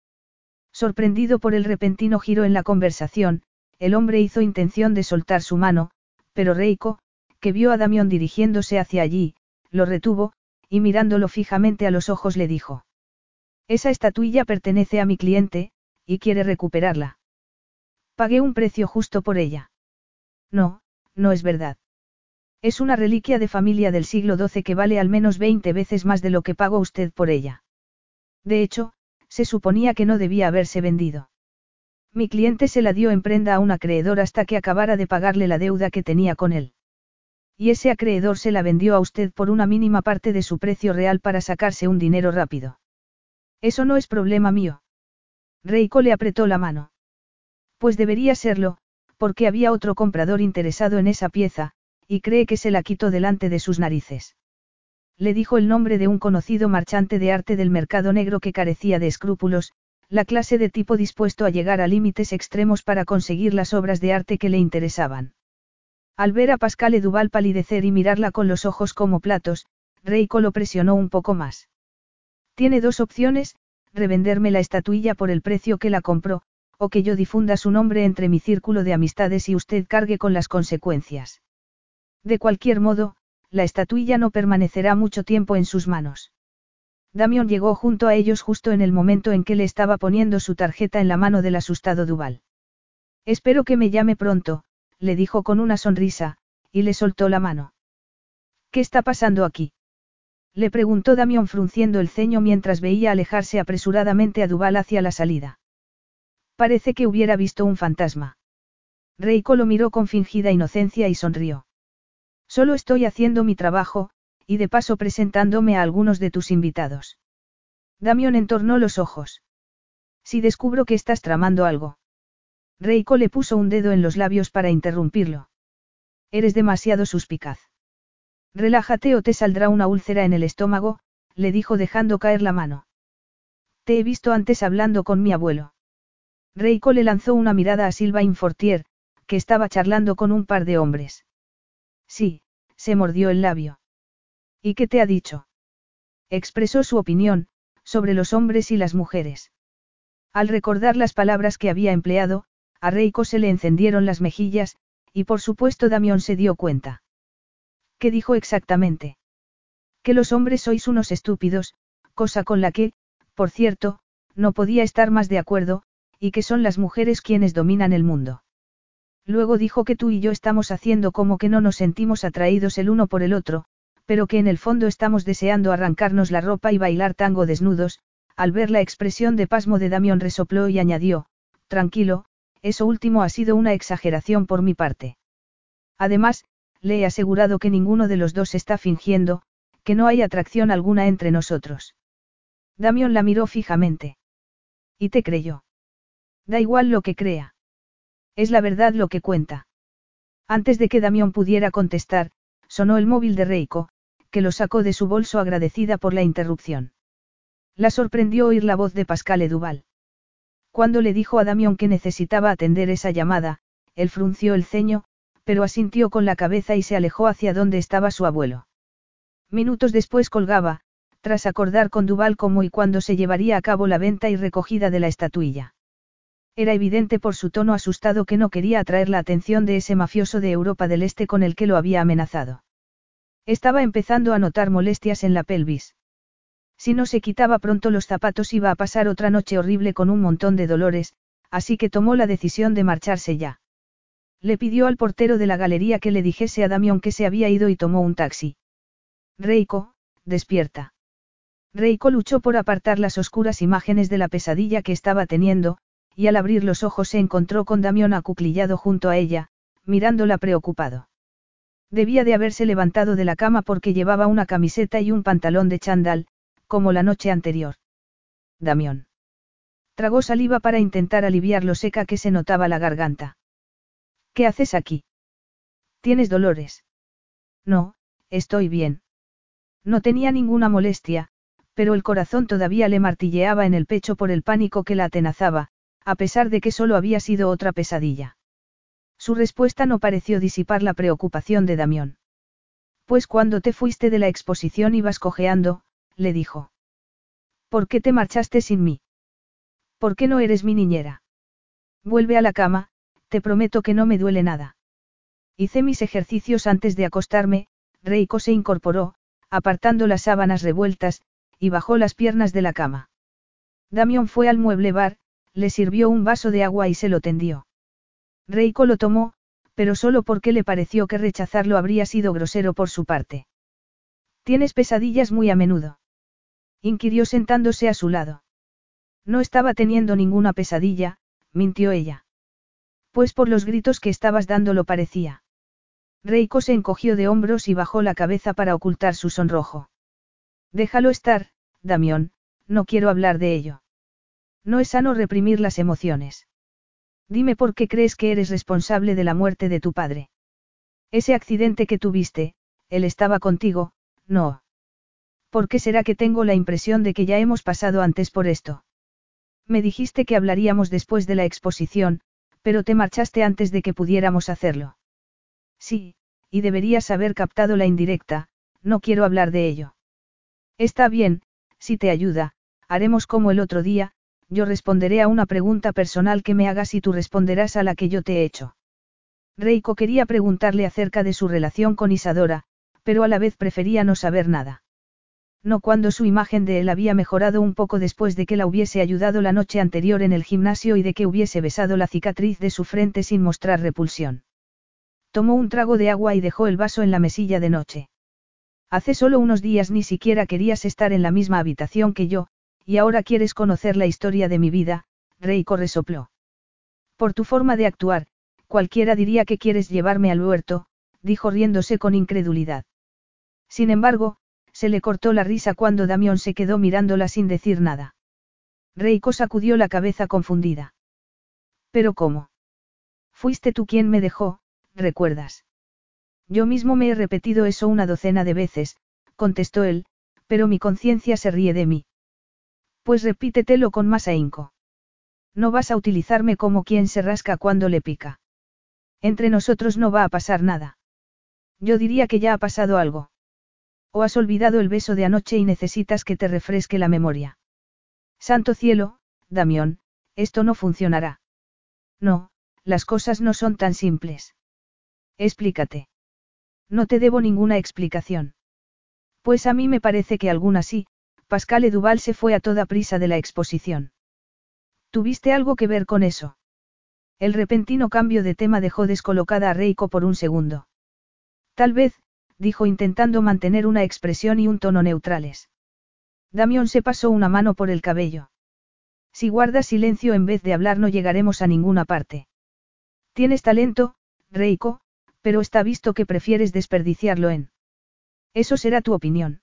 Sorprendido por el repentino giro en la conversación, el hombre hizo intención de soltar su mano, pero Reiko, que vio a Damión dirigiéndose hacia allí, lo retuvo, y mirándolo fijamente a los ojos le dijo. Esa estatuilla pertenece a mi cliente, y quiere recuperarla. Pagué un precio justo por ella. No, no es verdad. Es una reliquia de familia del siglo XII que vale al menos 20 veces más de lo que pagó usted por ella. De hecho, se suponía que no debía haberse vendido. Mi cliente se la dio en prenda a un acreedor hasta que acabara de pagarle la deuda que tenía con él. Y ese acreedor se la vendió a usted por una mínima parte de su precio real para sacarse un dinero rápido. Eso no es problema mío. Reiko le apretó la mano. Pues debería serlo, porque había otro comprador interesado en esa pieza, y cree que se la quitó delante de sus narices. Le dijo el nombre de un conocido marchante de arte del mercado negro que carecía de escrúpulos, la clase de tipo dispuesto a llegar a límites extremos para conseguir las obras de arte que le interesaban. Al ver a Pascal Duval palidecer y mirarla con los ojos como platos, Reiko lo presionó un poco más. Tiene dos opciones, revenderme la estatuilla por el precio que la compró, o que yo difunda su nombre entre mi círculo de amistades y usted cargue con las consecuencias. De cualquier modo, la estatuilla no permanecerá mucho tiempo en sus manos. Damión llegó junto a ellos justo en el momento en que le estaba poniendo su tarjeta en la mano del asustado Duval. Espero que me llame pronto, le dijo con una sonrisa, y le soltó la mano. ¿Qué está pasando aquí? Le preguntó Damión frunciendo el ceño mientras veía alejarse apresuradamente a Duval hacia la salida. Parece que hubiera visto un fantasma. Reiko lo miró con fingida inocencia y sonrió. Solo estoy haciendo mi trabajo, y de paso presentándome a algunos de tus invitados. Damión entornó los ojos. Si descubro que estás tramando algo. Reiko le puso un dedo en los labios para interrumpirlo. Eres demasiado suspicaz. Relájate o te saldrá una úlcera en el estómago, le dijo dejando caer la mano. Te he visto antes hablando con mi abuelo. Reiko le lanzó una mirada a Silva Infortier, que estaba charlando con un par de hombres. Sí, se mordió el labio. ¿Y qué te ha dicho? Expresó su opinión, sobre los hombres y las mujeres. Al recordar las palabras que había empleado, a Reiko se le encendieron las mejillas, y por supuesto Damión se dio cuenta. ¿Qué dijo exactamente? Que los hombres sois unos estúpidos, cosa con la que, por cierto, no podía estar más de acuerdo, y que son las mujeres quienes dominan el mundo. Luego dijo que tú y yo estamos haciendo como que no nos sentimos atraídos el uno por el otro, pero que en el fondo estamos deseando arrancarnos la ropa y bailar tango desnudos, al ver la expresión de pasmo de Damión resopló y añadió, tranquilo, eso último ha sido una exageración por mi parte. Además, le he asegurado que ninguno de los dos está fingiendo, que no hay atracción alguna entre nosotros. Damión la miró fijamente. Y te creyó. Da igual lo que crea. Es la verdad lo que cuenta. Antes de que Damión pudiera contestar, sonó el móvil de Reiko, que lo sacó de su bolso agradecida por la interrupción. La sorprendió oír la voz de Pascal Eduval. Cuando le dijo a Damión que necesitaba atender esa llamada, él frunció el ceño, pero asintió con la cabeza y se alejó hacia donde estaba su abuelo. Minutos después colgaba, tras acordar con Duval cómo y cuándo se llevaría a cabo la venta y recogida de la estatuilla. Era evidente por su tono asustado que no quería atraer la atención de ese mafioso de Europa del Este con el que lo había amenazado. Estaba empezando a notar molestias en la pelvis. Si no se quitaba pronto los zapatos iba a pasar otra noche horrible con un montón de dolores, así que tomó la decisión de marcharse ya. Le pidió al portero de la galería que le dijese a Damión que se había ido y tomó un taxi. Reiko, despierta. Reiko luchó por apartar las oscuras imágenes de la pesadilla que estaba teniendo, y al abrir los ojos se encontró con Damión acuclillado junto a ella, mirándola preocupado. Debía de haberse levantado de la cama porque llevaba una camiseta y un pantalón de chandal, como la noche anterior. Damión. Tragó saliva para intentar aliviar lo seca que se notaba la garganta. ¿Qué haces aquí? ¿Tienes dolores? No, estoy bien. No tenía ninguna molestia, pero el corazón todavía le martilleaba en el pecho por el pánico que la atenazaba, a pesar de que solo había sido otra pesadilla. Su respuesta no pareció disipar la preocupación de Damión. Pues cuando te fuiste de la exposición ibas cojeando, le dijo. ¿Por qué te marchaste sin mí? ¿Por qué no eres mi niñera? Vuelve a la cama, te prometo que no me duele nada. Hice mis ejercicios antes de acostarme, Reiko se incorporó, apartando las sábanas revueltas, y bajó las piernas de la cama. Damión fue al mueble bar, le sirvió un vaso de agua y se lo tendió. Reiko lo tomó, pero solo porque le pareció que rechazarlo habría sido grosero por su parte. ¿Tienes pesadillas muy a menudo? inquirió sentándose a su lado. No estaba teniendo ninguna pesadilla, mintió ella. Pues por los gritos que estabas dando lo parecía. Reiko se encogió de hombros y bajó la cabeza para ocultar su sonrojo. Déjalo estar, Damión, no quiero hablar de ello. No es sano reprimir las emociones. Dime por qué crees que eres responsable de la muerte de tu padre. Ese accidente que tuviste, él estaba contigo, no. ¿Por qué será que tengo la impresión de que ya hemos pasado antes por esto? Me dijiste que hablaríamos después de la exposición, pero te marchaste antes de que pudiéramos hacerlo. Sí, y deberías haber captado la indirecta, no quiero hablar de ello. Está bien, si te ayuda, haremos como el otro día, yo responderé a una pregunta personal que me hagas y tú responderás a la que yo te he hecho. Reiko quería preguntarle acerca de su relación con Isadora, pero a la vez prefería no saber nada. No cuando su imagen de él había mejorado un poco después de que la hubiese ayudado la noche anterior en el gimnasio y de que hubiese besado la cicatriz de su frente sin mostrar repulsión. Tomó un trago de agua y dejó el vaso en la mesilla de noche. Hace solo unos días ni siquiera querías estar en la misma habitación que yo, y ahora quieres conocer la historia de mi vida, Reiko resopló. Por tu forma de actuar, cualquiera diría que quieres llevarme al huerto, dijo riéndose con incredulidad. Sin embargo, se le cortó la risa cuando Damión se quedó mirándola sin decir nada. Reiko sacudió la cabeza confundida. ¿Pero cómo? Fuiste tú quien me dejó, ¿recuerdas? Yo mismo me he repetido eso una docena de veces, contestó él, pero mi conciencia se ríe de mí. Pues repítetelo con más ahínco. No vas a utilizarme como quien se rasca cuando le pica. Entre nosotros no va a pasar nada. Yo diría que ya ha pasado algo. O has olvidado el beso de anoche y necesitas que te refresque la memoria. Santo cielo, Damión, esto no funcionará. No, las cosas no son tan simples. Explícate. No te debo ninguna explicación. Pues a mí me parece que alguna sí, Pascal Duval se fue a toda prisa de la exposición. ¿Tuviste algo que ver con eso? El repentino cambio de tema dejó descolocada a Reiko por un segundo. Tal vez, dijo intentando mantener una expresión y un tono neutrales. Damión se pasó una mano por el cabello. Si guardas silencio en vez de hablar no llegaremos a ninguna parte. Tienes talento, Reiko, pero está visto que prefieres desperdiciarlo en. Eso será tu opinión.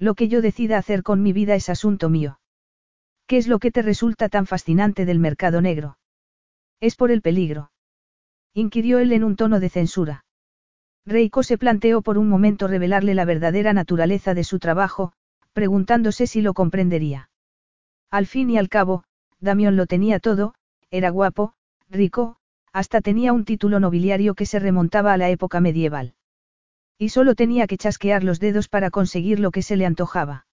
Lo que yo decida hacer con mi vida es asunto mío. ¿Qué es lo que te resulta tan fascinante del mercado negro? Es por el peligro. Inquirió él en un tono de censura. Reiko se planteó por un momento revelarle la verdadera naturaleza de su trabajo, preguntándose si lo comprendería. Al fin y al cabo, Damión lo tenía todo, era guapo, rico, hasta tenía un título nobiliario que se remontaba a la época medieval. Y solo tenía que chasquear los dedos para conseguir lo que se le antojaba.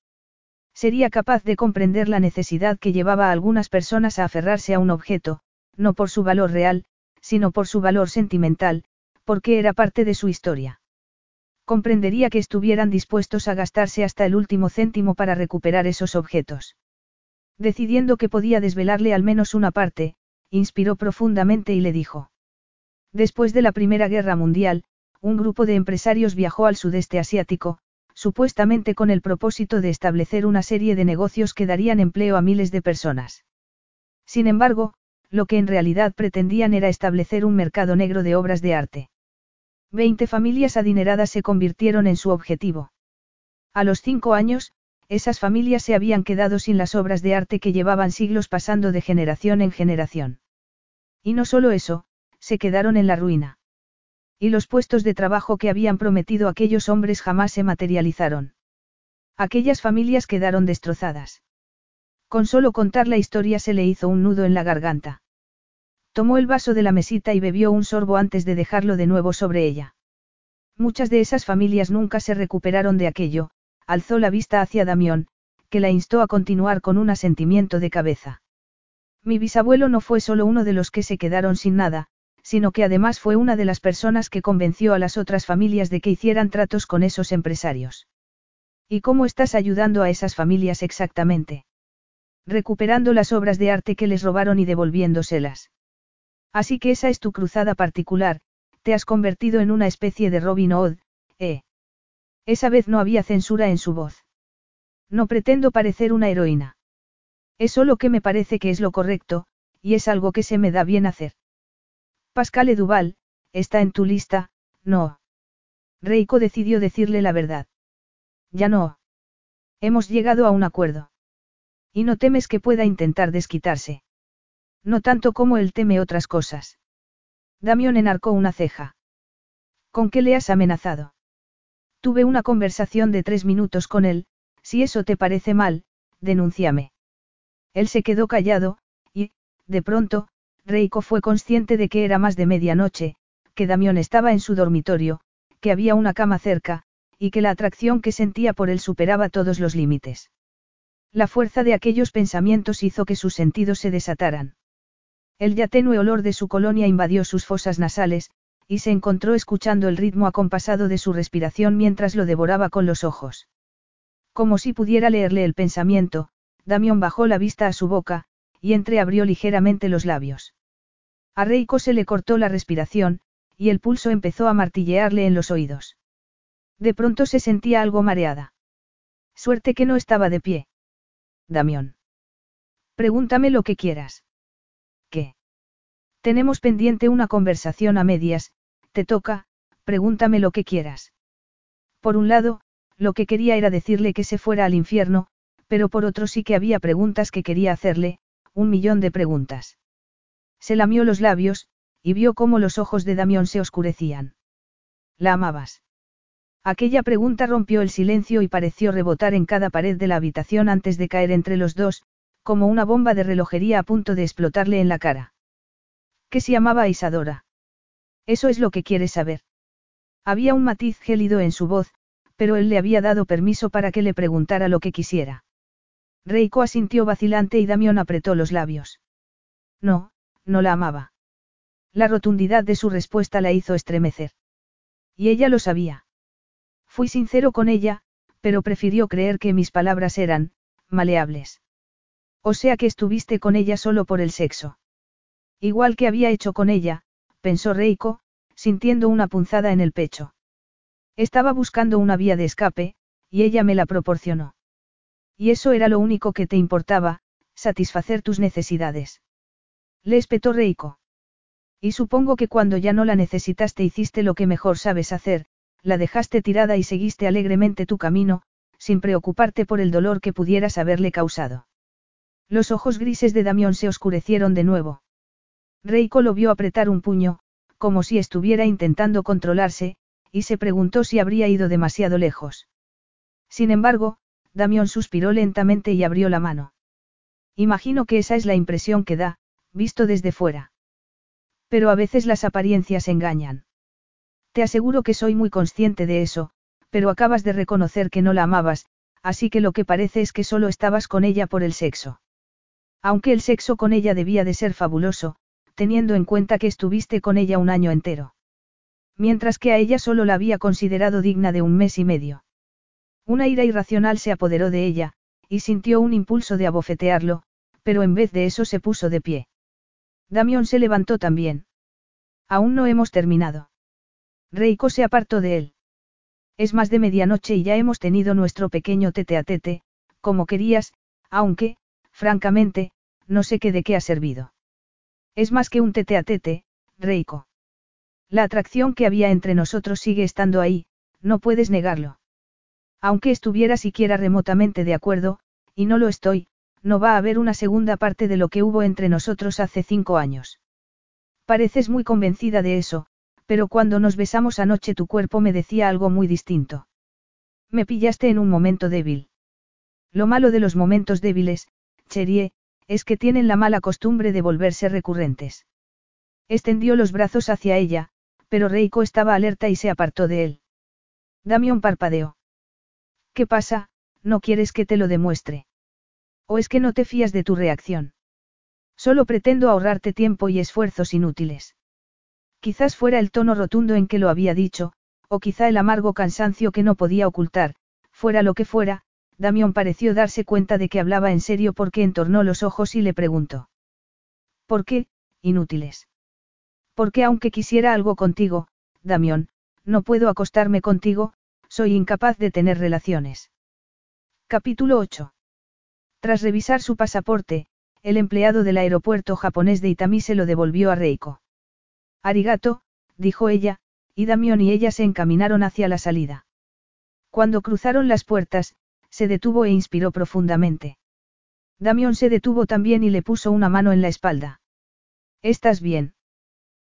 Sería capaz de comprender la necesidad que llevaba a algunas personas a aferrarse a un objeto, no por su valor real, sino por su valor sentimental, porque era parte de su historia. Comprendería que estuvieran dispuestos a gastarse hasta el último céntimo para recuperar esos objetos. Decidiendo que podía desvelarle al menos una parte, inspiró profundamente y le dijo. Después de la Primera Guerra Mundial, un grupo de empresarios viajó al sudeste asiático, supuestamente con el propósito de establecer una serie de negocios que darían empleo a miles de personas. Sin embargo, lo que en realidad pretendían era establecer un mercado negro de obras de arte. Veinte familias adineradas se convirtieron en su objetivo. A los cinco años, esas familias se habían quedado sin las obras de arte que llevaban siglos pasando de generación en generación. Y no solo eso, se quedaron en la ruina. Y los puestos de trabajo que habían prometido aquellos hombres jamás se materializaron. Aquellas familias quedaron destrozadas. Con solo contar la historia se le hizo un nudo en la garganta. Tomó el vaso de la mesita y bebió un sorbo antes de dejarlo de nuevo sobre ella. Muchas de esas familias nunca se recuperaron de aquello, alzó la vista hacia Damión, que la instó a continuar con un asentimiento de cabeza. Mi bisabuelo no fue solo uno de los que se quedaron sin nada, sino que además fue una de las personas que convenció a las otras familias de que hicieran tratos con esos empresarios. ¿Y cómo estás ayudando a esas familias exactamente? Recuperando las obras de arte que les robaron y devolviéndoselas. Así que esa es tu cruzada particular, te has convertido en una especie de Robin Hood, ¿eh? Esa vez no había censura en su voz. No pretendo parecer una heroína. Es solo que me parece que es lo correcto, y es algo que se me da bien hacer. Pascal Eduval, está en tu lista, no. Reiko decidió decirle la verdad. Ya no. Hemos llegado a un acuerdo. Y no temes que pueda intentar desquitarse. No tanto como él teme otras cosas. Damión enarcó una ceja. ¿Con qué le has amenazado? Tuve una conversación de tres minutos con él, si eso te parece mal, denúnciame. Él se quedó callado, y, de pronto, Reiko fue consciente de que era más de medianoche, que Damión estaba en su dormitorio, que había una cama cerca, y que la atracción que sentía por él superaba todos los límites. La fuerza de aquellos pensamientos hizo que sus sentidos se desataran. El ya tenue olor de su colonia invadió sus fosas nasales, y se encontró escuchando el ritmo acompasado de su respiración mientras lo devoraba con los ojos. Como si pudiera leerle el pensamiento, Damión bajó la vista a su boca, y entreabrió ligeramente los labios. A Reiko se le cortó la respiración, y el pulso empezó a martillearle en los oídos. De pronto se sentía algo mareada. Suerte que no estaba de pie. Damión. Pregúntame lo que quieras. ¿Qué? Tenemos pendiente una conversación a medias, te toca, pregúntame lo que quieras. Por un lado, lo que quería era decirle que se fuera al infierno, pero por otro sí que había preguntas que quería hacerle, un millón de preguntas. Se lamió los labios, y vio cómo los ojos de Damión se oscurecían. ¿La amabas? Aquella pregunta rompió el silencio y pareció rebotar en cada pared de la habitación antes de caer entre los dos, como una bomba de relojería a punto de explotarle en la cara. ¿Qué si amaba a Isadora? Eso es lo que quiere saber. Había un matiz gélido en su voz, pero él le había dado permiso para que le preguntara lo que quisiera. Reiko asintió vacilante y Damión apretó los labios. No, no la amaba. La rotundidad de su respuesta la hizo estremecer. Y ella lo sabía. Fui sincero con ella, pero prefirió creer que mis palabras eran, maleables. O sea que estuviste con ella solo por el sexo. Igual que había hecho con ella, pensó Reiko, sintiendo una punzada en el pecho. Estaba buscando una vía de escape, y ella me la proporcionó. Y eso era lo único que te importaba, satisfacer tus necesidades. Le espetó Reiko. Y supongo que cuando ya no la necesitaste hiciste lo que mejor sabes hacer, la dejaste tirada y seguiste alegremente tu camino, sin preocuparte por el dolor que pudieras haberle causado. Los ojos grises de Damión se oscurecieron de nuevo. Reiko lo vio apretar un puño, como si estuviera intentando controlarse, y se preguntó si habría ido demasiado lejos. Sin embargo, Damión suspiró lentamente y abrió la mano. Imagino que esa es la impresión que da, visto desde fuera. Pero a veces las apariencias engañan. Te aseguro que soy muy consciente de eso, pero acabas de reconocer que no la amabas, así que lo que parece es que solo estabas con ella por el sexo. Aunque el sexo con ella debía de ser fabuloso, teniendo en cuenta que estuviste con ella un año entero. Mientras que a ella solo la había considerado digna de un mes y medio. Una ira irracional se apoderó de ella, y sintió un impulso de abofetearlo, pero en vez de eso se puso de pie. Damión se levantó también. Aún no hemos terminado. Reiko se apartó de él. Es más de medianoche y ya hemos tenido nuestro pequeño tete a tete, como querías, aunque, francamente, no sé qué de qué ha servido. Es más que un tete a tete, Reiko. La atracción que había entre nosotros sigue estando ahí, no puedes negarlo. Aunque estuviera siquiera remotamente de acuerdo, y no lo estoy, no va a haber una segunda parte de lo que hubo entre nosotros hace cinco años. Pareces muy convencida de eso, pero cuando nos besamos anoche tu cuerpo me decía algo muy distinto. Me pillaste en un momento débil. Lo malo de los momentos débiles, Cherie, es que tienen la mala costumbre de volverse recurrentes. Extendió los brazos hacia ella, pero Reiko estaba alerta y se apartó de él. Damión parpadeó. ¿Qué pasa? ¿No quieres que te lo demuestre? ¿O es que no te fías de tu reacción? Solo pretendo ahorrarte tiempo y esfuerzos inútiles. Quizás fuera el tono rotundo en que lo había dicho, o quizá el amargo cansancio que no podía ocultar, fuera lo que fuera, Damión pareció darse cuenta de que hablaba en serio porque entornó los ojos y le preguntó. ¿Por qué, inútiles? Porque aunque quisiera algo contigo, Damión, no puedo acostarme contigo, soy incapaz de tener relaciones. Capítulo 8. Tras revisar su pasaporte, el empleado del aeropuerto japonés de Itami se lo devolvió a Reiko. Arigato, dijo ella, y Damión y ella se encaminaron hacia la salida. Cuando cruzaron las puertas, se detuvo e inspiró profundamente. Damión se detuvo también y le puso una mano en la espalda. ¿Estás bien?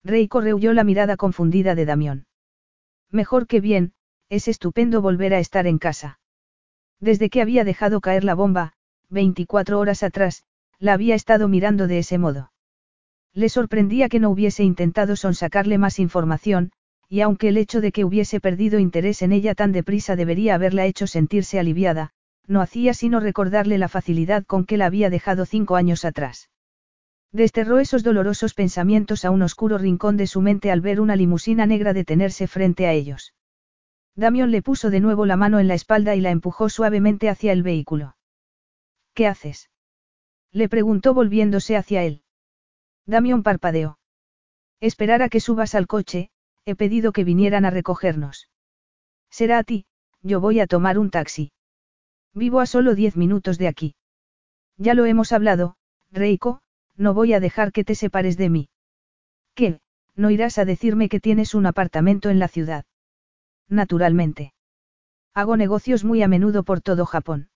Reiko rehuyó la mirada confundida de Damión. Mejor que bien, es estupendo volver a estar en casa. Desde que había dejado caer la bomba, 24 horas atrás, la había estado mirando de ese modo. Le sorprendía que no hubiese intentado sonsacarle más información, y aunque el hecho de que hubiese perdido interés en ella tan deprisa debería haberla hecho sentirse aliviada, no hacía sino recordarle la facilidad con que la había dejado cinco años atrás. Desterró esos dolorosos pensamientos a un oscuro rincón de su mente al ver una limusina negra detenerse frente a ellos. Damión le puso de nuevo la mano en la espalda y la empujó suavemente hacia el vehículo. ¿Qué haces? Le preguntó volviéndose hacia él. Damión parpadeó. Esperar a que subas al coche, he pedido que vinieran a recogernos. Será a ti, yo voy a tomar un taxi. Vivo a solo diez minutos de aquí. Ya lo hemos hablado, Reiko, no voy a dejar que te separes de mí. ¿Qué? ¿No irás a decirme que tienes un apartamento en la ciudad? Naturalmente. Hago negocios muy a menudo por todo Japón.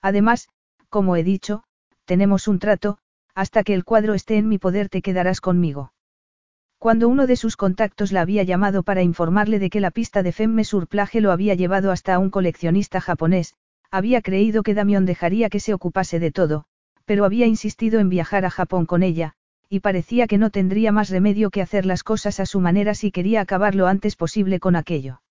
Además, como he dicho, tenemos un trato, hasta que el cuadro esté en mi poder te quedarás conmigo. Cuando uno de sus contactos la había llamado para informarle de que la pista de Femme Surplage lo había llevado hasta un coleccionista japonés, había creído que Damión dejaría que se ocupase de todo, pero había insistido en viajar a Japón con ella, y parecía que no tendría más remedio que hacer las cosas a su manera si quería acabar lo antes posible con aquello.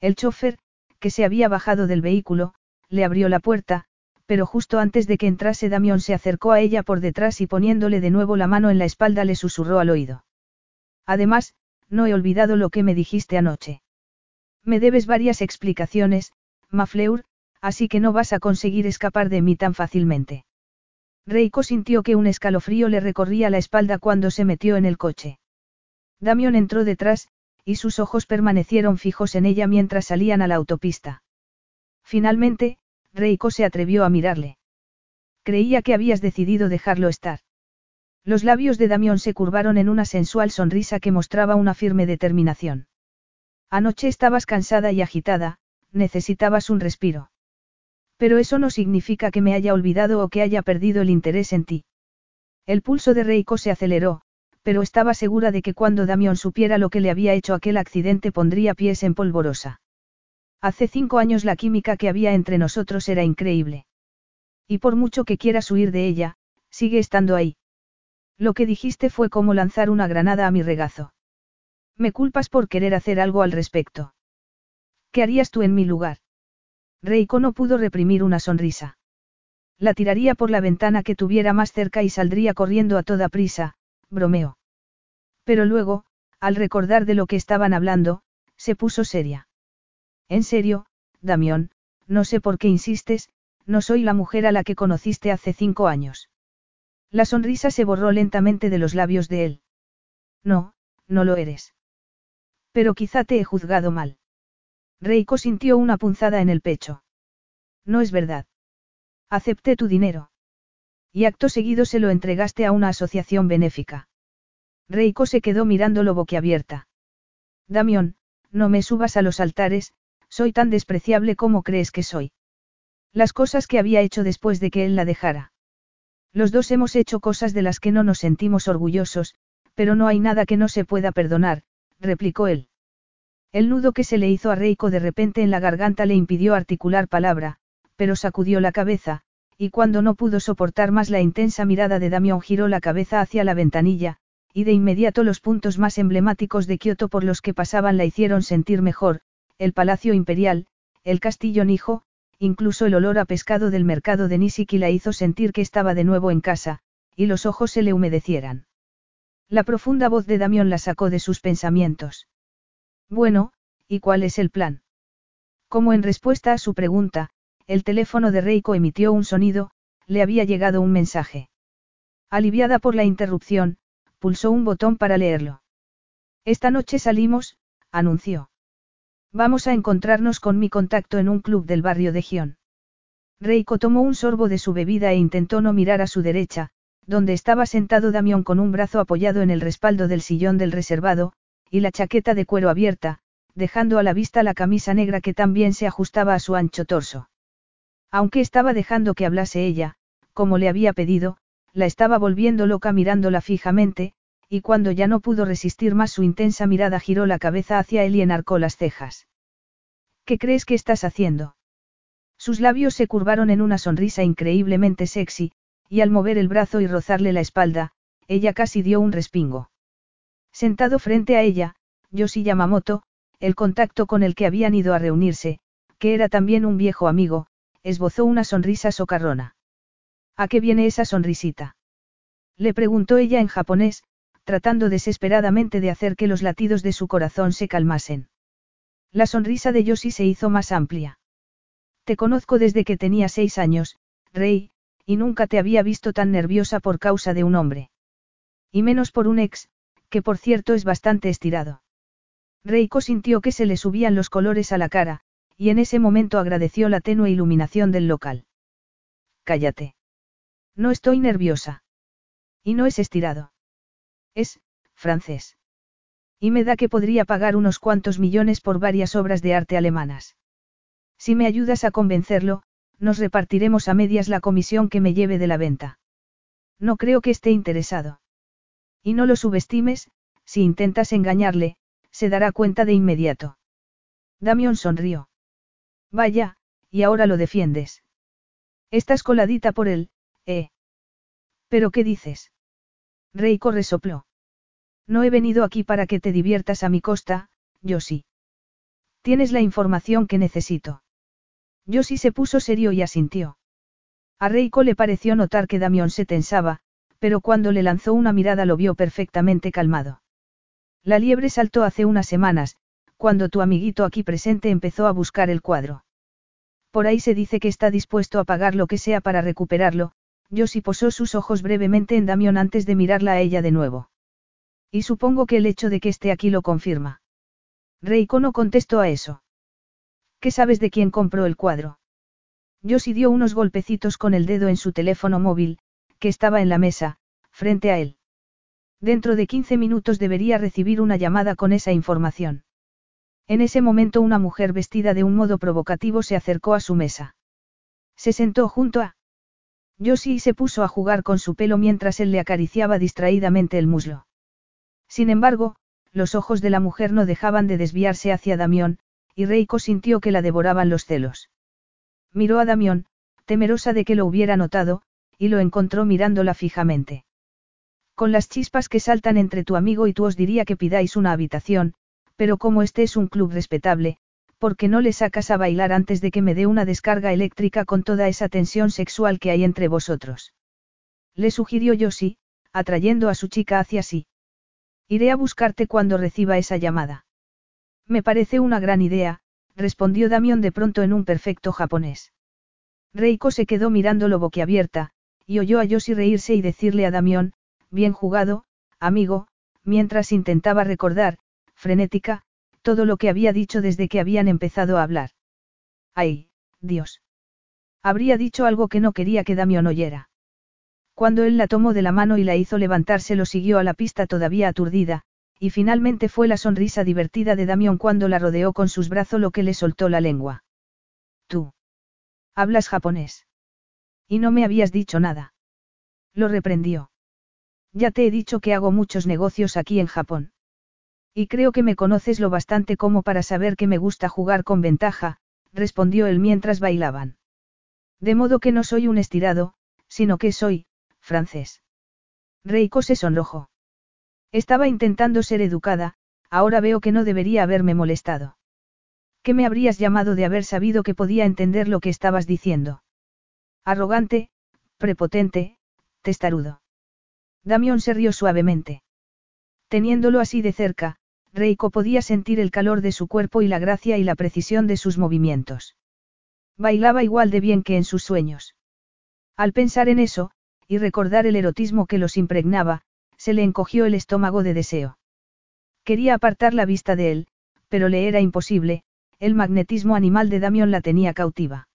El chofer, que se había bajado del vehículo, le abrió la puerta, pero justo antes de que entrase Damión se acercó a ella por detrás y poniéndole de nuevo la mano en la espalda le susurró al oído. Además, no he olvidado lo que me dijiste anoche. Me debes varias explicaciones, Mafleur, así que no vas a conseguir escapar de mí tan fácilmente. Reiko sintió que un escalofrío le recorría la espalda cuando se metió en el coche. Damión entró detrás, y sus ojos permanecieron fijos en ella mientras salían a la autopista. Finalmente, Reiko se atrevió a mirarle. Creía que habías decidido dejarlo estar. Los labios de Damión se curvaron en una sensual sonrisa que mostraba una firme determinación. Anoche estabas cansada y agitada, necesitabas un respiro. Pero eso no significa que me haya olvidado o que haya perdido el interés en ti. El pulso de Reiko se aceleró, pero estaba segura de que cuando Damión supiera lo que le había hecho aquel accidente pondría pies en polvorosa. Hace cinco años la química que había entre nosotros era increíble. Y por mucho que quieras huir de ella, sigue estando ahí. Lo que dijiste fue como lanzar una granada a mi regazo. Me culpas por querer hacer algo al respecto. ¿Qué harías tú en mi lugar? Reiko no pudo reprimir una sonrisa. La tiraría por la ventana que tuviera más cerca y saldría corriendo a toda prisa, bromeó. Pero luego, al recordar de lo que estaban hablando, se puso seria. En serio, Damión, no sé por qué insistes, no soy la mujer a la que conociste hace cinco años. La sonrisa se borró lentamente de los labios de él. No, no lo eres. Pero quizá te he juzgado mal. Reiko sintió una punzada en el pecho. No es verdad. Acepté tu dinero. Y acto seguido se lo entregaste a una asociación benéfica. Reiko se quedó mirándolo boquiabierta. Damión, no me subas a los altares, soy tan despreciable como crees que soy. Las cosas que había hecho después de que él la dejara. Los dos hemos hecho cosas de las que no nos sentimos orgullosos, pero no hay nada que no se pueda perdonar, replicó él. El nudo que se le hizo a Reiko de repente en la garganta le impidió articular palabra, pero sacudió la cabeza, y cuando no pudo soportar más la intensa mirada de Damión giró la cabeza hacia la ventanilla, y de inmediato los puntos más emblemáticos de Kioto por los que pasaban la hicieron sentir mejor, el Palacio Imperial, el Castillo Nijo, incluso el olor a pescado del mercado de Nisiki la hizo sentir que estaba de nuevo en casa, y los ojos se le humedecieran. La profunda voz de Damión la sacó de sus pensamientos. Bueno, ¿y cuál es el plan? Como en respuesta a su pregunta, el teléfono de Reiko emitió un sonido, le había llegado un mensaje. Aliviada por la interrupción, pulsó un botón para leerlo. Esta noche salimos, anunció. Vamos a encontrarnos con mi contacto en un club del barrio de Gion. Reiko tomó un sorbo de su bebida e intentó no mirar a su derecha, donde estaba sentado Damión con un brazo apoyado en el respaldo del sillón del reservado, y la chaqueta de cuero abierta, dejando a la vista la camisa negra que también se ajustaba a su ancho torso. Aunque estaba dejando que hablase ella, como le había pedido, la estaba volviendo loca mirándola fijamente, y cuando ya no pudo resistir más su intensa mirada giró la cabeza hacia él y enarcó las cejas. ¿Qué crees que estás haciendo? Sus labios se curvaron en una sonrisa increíblemente sexy, y al mover el brazo y rozarle la espalda, ella casi dio un respingo. Sentado frente a ella, Yoshi Yamamoto, el contacto con el que habían ido a reunirse, que era también un viejo amigo, esbozó una sonrisa socarrona. ¿A qué viene esa sonrisita? Le preguntó ella en japonés, tratando desesperadamente de hacer que los latidos de su corazón se calmasen. La sonrisa de Yoshi se hizo más amplia. Te conozco desde que tenía seis años, Rey, y nunca te había visto tan nerviosa por causa de un hombre. Y menos por un ex, que por cierto es bastante estirado. Reiko sintió que se le subían los colores a la cara, y en ese momento agradeció la tenue iluminación del local. Cállate. No estoy nerviosa. Y no es estirado. Es, francés. Y me da que podría pagar unos cuantos millones por varias obras de arte alemanas. Si me ayudas a convencerlo, nos repartiremos a medias la comisión que me lleve de la venta. No creo que esté interesado. Y no lo subestimes, si intentas engañarle, se dará cuenta de inmediato. Damión sonrió. Vaya, y ahora lo defiendes. Estás coladita por él, ¿eh? ¿Pero qué dices? Reiko resopló. No he venido aquí para que te diviertas a mi costa, yo sí. Tienes la información que necesito. Yo sí se puso serio y asintió. A Reiko le pareció notar que Damión se tensaba, pero cuando le lanzó una mirada lo vio perfectamente calmado. La liebre saltó hace unas semanas, cuando tu amiguito aquí presente empezó a buscar el cuadro. Por ahí se dice que está dispuesto a pagar lo que sea para recuperarlo, sí posó sus ojos brevemente en Damión antes de mirarla a ella de nuevo. Y supongo que el hecho de que esté aquí lo confirma. Reiko no contestó a eso. ¿Qué sabes de quién compró el cuadro? sí dio unos golpecitos con el dedo en su teléfono móvil, que estaba en la mesa, frente a él. Dentro de 15 minutos debería recibir una llamada con esa información. En ese momento una mujer vestida de un modo provocativo se acercó a su mesa. Se sentó junto a Josie se puso a jugar con su pelo mientras él le acariciaba distraídamente el muslo. Sin embargo, los ojos de la mujer no dejaban de desviarse hacia Damión, y Reiko sintió que la devoraban los celos. Miró a Damión, temerosa de que lo hubiera notado, y lo encontró mirándola fijamente. Con las chispas que saltan entre tu amigo y tú os diría que pidáis una habitación, pero como este es un club respetable, ¿por qué no le sacas a bailar antes de que me dé una descarga eléctrica con toda esa tensión sexual que hay entre vosotros? Le sugirió Yoshi, atrayendo a su chica hacia sí. Iré a buscarte cuando reciba esa llamada. Me parece una gran idea, respondió Damión de pronto en un perfecto japonés. Reiko se quedó mirándolo boquiabierta, y oyó a Yoshi reírse y decirle a Damión, bien jugado, amigo, mientras intentaba recordar, frenética, todo lo que había dicho desde que habían empezado a hablar. ¡Ay, Dios! Habría dicho algo que no quería que Damión oyera. Cuando él la tomó de la mano y la hizo levantarse lo siguió a la pista todavía aturdida, y finalmente fue la sonrisa divertida de Damión cuando la rodeó con sus brazos lo que le soltó la lengua. Tú. Hablas japonés. Y no me habías dicho nada. Lo reprendió. Ya te he dicho que hago muchos negocios aquí en Japón. Y creo que me conoces lo bastante como para saber que me gusta jugar con ventaja, respondió él mientras bailaban. De modo que no soy un estirado, sino que soy, francés. Reiko se sonrojó. Estaba intentando ser educada, ahora veo que no debería haberme molestado. ¿Qué me habrías llamado de haber sabido que podía entender lo que estabas diciendo? Arrogante, prepotente, testarudo. Damión se rió suavemente. Teniéndolo así de cerca, Reiko podía sentir el calor de su cuerpo y la gracia y la precisión de sus movimientos. Bailaba igual de bien que en sus sueños. Al pensar en eso, y recordar el erotismo que los impregnaba, se le encogió el estómago de deseo. Quería apartar la vista de él, pero le era imposible, el magnetismo animal de Damión la tenía cautiva.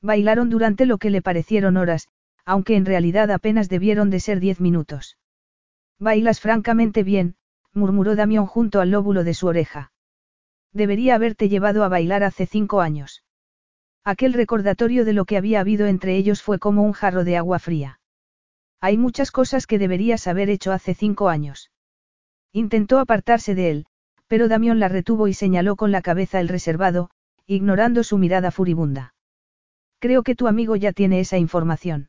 Bailaron durante lo que le parecieron horas, aunque en realidad apenas debieron de ser diez minutos. Bailas francamente bien, murmuró Damión junto al lóbulo de su oreja. Debería haberte llevado a bailar hace cinco años. Aquel recordatorio de lo que había habido entre ellos fue como un jarro de agua fría. Hay muchas cosas que deberías haber hecho hace cinco años. Intentó apartarse de él, pero Damión la retuvo y señaló con la cabeza el reservado, ignorando su mirada furibunda. Creo que tu amigo ya tiene esa información.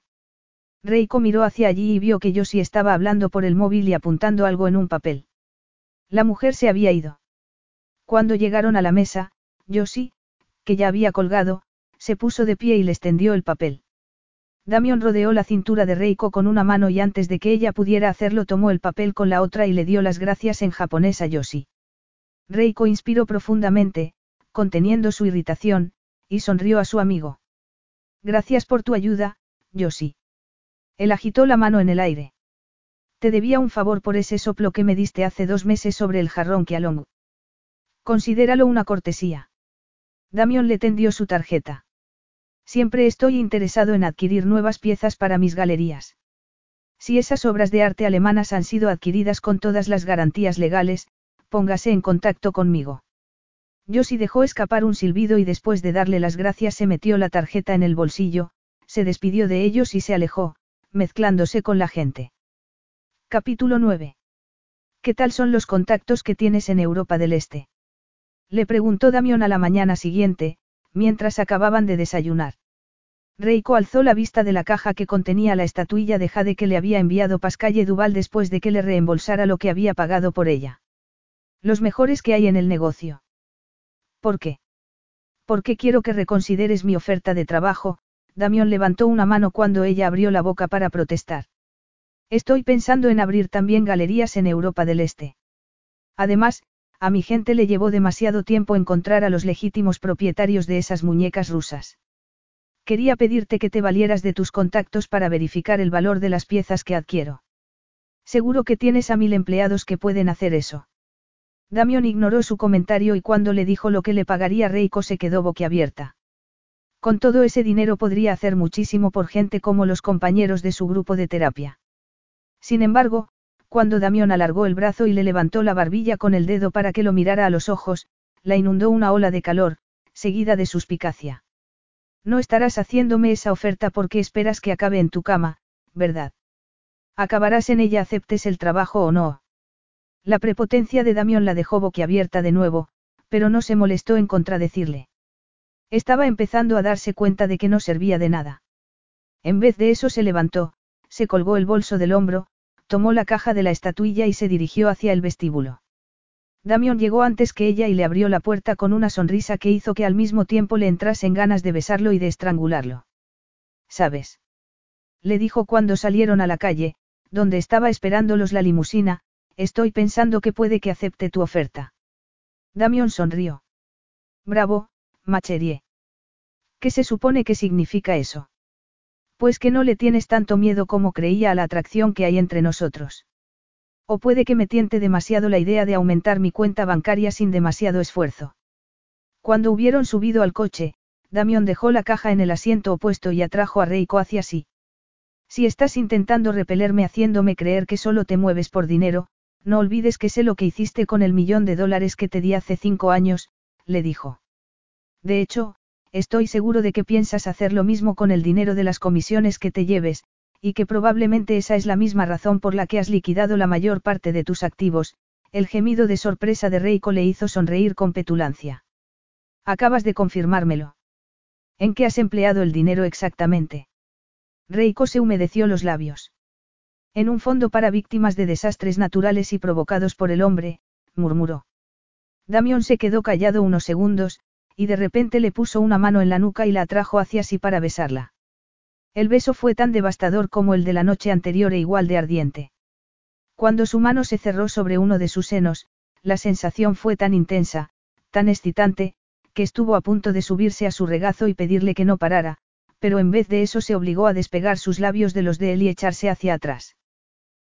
Reiko miró hacia allí y vio que Yoshi estaba hablando por el móvil y apuntando algo en un papel. La mujer se había ido. Cuando llegaron a la mesa, Yoshi, que ya había colgado, se puso de pie y le extendió el papel. Damión rodeó la cintura de Reiko con una mano y antes de que ella pudiera hacerlo tomó el papel con la otra y le dio las gracias en japonés a Yoshi. Reiko inspiró profundamente, conteniendo su irritación, y sonrió a su amigo. Gracias por tu ayuda, Yoshi. Él agitó la mano en el aire. Te debía un favor por ese soplo que me diste hace dos meses sobre el jarrón que. Considéralo una cortesía. Damión le tendió su tarjeta. Siempre estoy interesado en adquirir nuevas piezas para mis galerías. Si esas obras de arte alemanas han sido adquiridas con todas las garantías legales, póngase en contacto conmigo. Josie dejó escapar un silbido y después de darle las gracias se metió la tarjeta en el bolsillo, se despidió de ellos y se alejó, mezclándose con la gente. Capítulo 9. ¿Qué tal son los contactos que tienes en Europa del Este? Le preguntó Damión a la mañana siguiente, mientras acababan de desayunar. Reiko alzó la vista de la caja que contenía la estatuilla de Jade que le había enviado Pascalle Duval después de que le reembolsara lo que había pagado por ella. Los mejores que hay en el negocio. ¿Por qué? Porque quiero que reconsideres mi oferta de trabajo, Damión levantó una mano cuando ella abrió la boca para protestar. Estoy pensando en abrir también galerías en Europa del Este. Además, a mi gente le llevó demasiado tiempo encontrar a los legítimos propietarios de esas muñecas rusas. Quería pedirte que te valieras de tus contactos para verificar el valor de las piezas que adquiero. Seguro que tienes a mil empleados que pueden hacer eso. Damión ignoró su comentario y cuando le dijo lo que le pagaría Reiko se quedó boquiabierta. Con todo ese dinero podría hacer muchísimo por gente como los compañeros de su grupo de terapia. Sin embargo, cuando Damión alargó el brazo y le levantó la barbilla con el dedo para que lo mirara a los ojos, la inundó una ola de calor, seguida de suspicacia. No estarás haciéndome esa oferta porque esperas que acabe en tu cama, ¿verdad? Acabarás en ella aceptes el trabajo o no. La prepotencia de Damión la dejó boquiabierta de nuevo, pero no se molestó en contradecirle. Estaba empezando a darse cuenta de que no servía de nada. En vez de eso se levantó, se colgó el bolso del hombro, tomó la caja de la estatuilla y se dirigió hacia el vestíbulo. Damión llegó antes que ella y le abrió la puerta con una sonrisa que hizo que al mismo tiempo le entrasen ganas de besarlo y de estrangularlo. ¿Sabes? Le dijo cuando salieron a la calle, donde estaba esperándolos la limusina, Estoy pensando que puede que acepte tu oferta. Damión sonrió. Bravo, Macherie. ¿Qué se supone que significa eso? Pues que no le tienes tanto miedo como creía a la atracción que hay entre nosotros. O puede que me tiente demasiado la idea de aumentar mi cuenta bancaria sin demasiado esfuerzo. Cuando hubieron subido al coche, Damión dejó la caja en el asiento opuesto y atrajo a Reiko hacia sí. Si estás intentando repelerme haciéndome creer que solo te mueves por dinero, no olvides que sé lo que hiciste con el millón de dólares que te di hace cinco años, le dijo. De hecho, estoy seguro de que piensas hacer lo mismo con el dinero de las comisiones que te lleves, y que probablemente esa es la misma razón por la que has liquidado la mayor parte de tus activos, el gemido de sorpresa de Reiko le hizo sonreír con petulancia. Acabas de confirmármelo. ¿En qué has empleado el dinero exactamente? Reiko se humedeció los labios. En un fondo para víctimas de desastres naturales y provocados por el hombre, murmuró. Damión se quedó callado unos segundos, y de repente le puso una mano en la nuca y la atrajo hacia sí para besarla. El beso fue tan devastador como el de la noche anterior e igual de ardiente. Cuando su mano se cerró sobre uno de sus senos, la sensación fue tan intensa, tan excitante, que estuvo a punto de subirse a su regazo y pedirle que no parara, pero en vez de eso se obligó a despegar sus labios de los de él y echarse hacia atrás.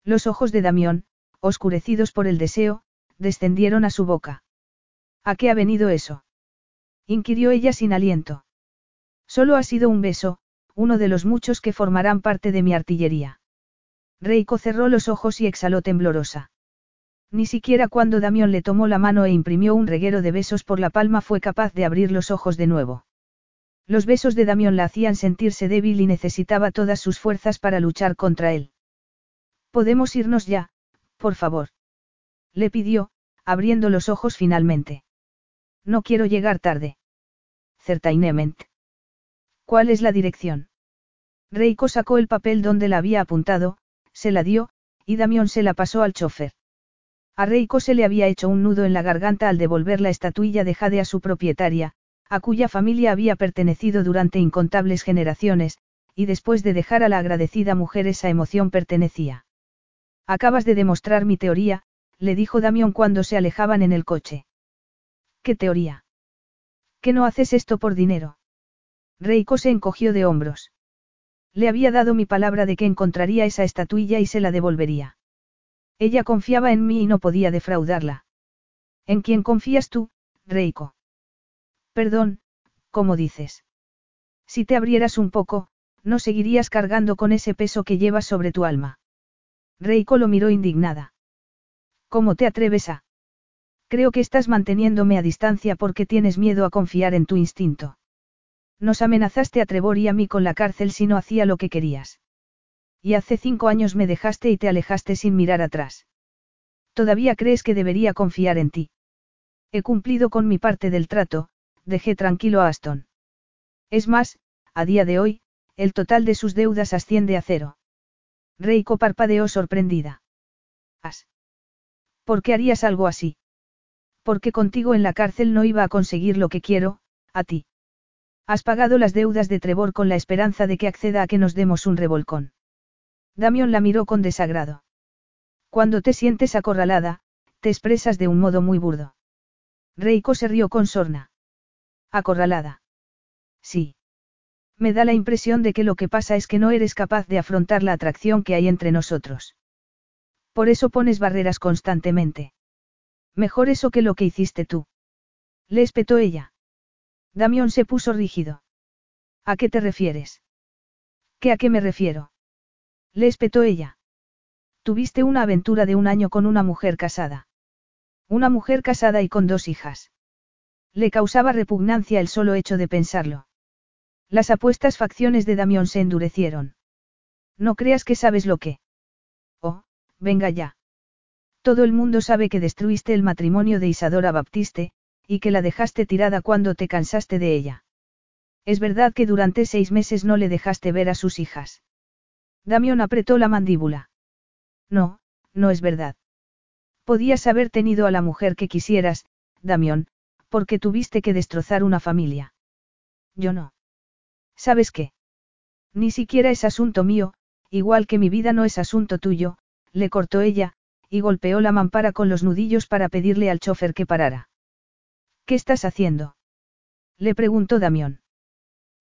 Los ojos de Damión, oscurecidos por el deseo, descendieron a su boca. ¿A qué ha venido eso? Inquirió ella sin aliento. Solo ha sido un beso, uno de los muchos que formarán parte de mi artillería. Reiko cerró los ojos y exhaló temblorosa. Ni siquiera cuando Damión le tomó la mano e imprimió un reguero de besos por la palma fue capaz de abrir los ojos de nuevo. Los besos de Damión la hacían sentirse débil y necesitaba todas sus fuerzas para luchar contra él. Podemos irnos ya, por favor. Le pidió, abriendo los ojos finalmente. No quiero llegar tarde. Certainement. ¿Cuál es la dirección? Reiko sacó el papel donde la había apuntado, se la dio, y Damión se la pasó al chofer. A Reiko se le había hecho un nudo en la garganta al devolver la estatuilla de Jade a su propietaria, a cuya familia había pertenecido durante incontables generaciones, y después de dejar a la agradecida mujer esa emoción pertenecía. Acabas de demostrar mi teoría, le dijo Damión cuando se alejaban en el coche. ¿Qué teoría? ¿Que no haces esto por dinero? Reiko se encogió de hombros. Le había dado mi palabra de que encontraría esa estatuilla y se la devolvería. Ella confiaba en mí y no podía defraudarla. ¿En quién confías tú, Reiko? Perdón, ¿cómo dices? Si te abrieras un poco, no seguirías cargando con ese peso que llevas sobre tu alma. Reiko lo miró indignada. ¿Cómo te atreves a? Creo que estás manteniéndome a distancia porque tienes miedo a confiar en tu instinto. Nos amenazaste a Trevor y a mí con la cárcel si no hacía lo que querías. Y hace cinco años me dejaste y te alejaste sin mirar atrás. ¿Todavía crees que debería confiar en ti? He cumplido con mi parte del trato, dejé tranquilo a Aston. Es más, a día de hoy, el total de sus deudas asciende a cero. Reiko parpadeó sorprendida. ¿As? ¿Por qué harías algo así? Porque contigo en la cárcel no iba a conseguir lo que quiero, a ti. Has pagado las deudas de Trevor con la esperanza de que acceda a que nos demos un revolcón. Damión la miró con desagrado. Cuando te sientes acorralada, te expresas de un modo muy burdo. Reiko se rió con sorna. Acorralada. Sí. Me da la impresión de que lo que pasa es que no eres capaz de afrontar la atracción que hay entre nosotros. Por eso pones barreras constantemente. Mejor eso que lo que hiciste tú. Le espetó ella. Damión se puso rígido. ¿A qué te refieres? ¿Qué a qué me refiero? Le espetó ella. Tuviste una aventura de un año con una mujer casada. Una mujer casada y con dos hijas. Le causaba repugnancia el solo hecho de pensarlo. Las apuestas facciones de Damión se endurecieron. No creas que sabes lo que. Oh, venga ya. Todo el mundo sabe que destruiste el matrimonio de Isadora Baptiste, y que la dejaste tirada cuando te cansaste de ella. Es verdad que durante seis meses no le dejaste ver a sus hijas. Damión apretó la mandíbula. No, no es verdad. Podías haber tenido a la mujer que quisieras, Damión, porque tuviste que destrozar una familia. Yo no. ¿Sabes qué? Ni siquiera es asunto mío, igual que mi vida no es asunto tuyo, le cortó ella, y golpeó la mampara con los nudillos para pedirle al chofer que parara. ¿Qué estás haciendo? Le preguntó Damión.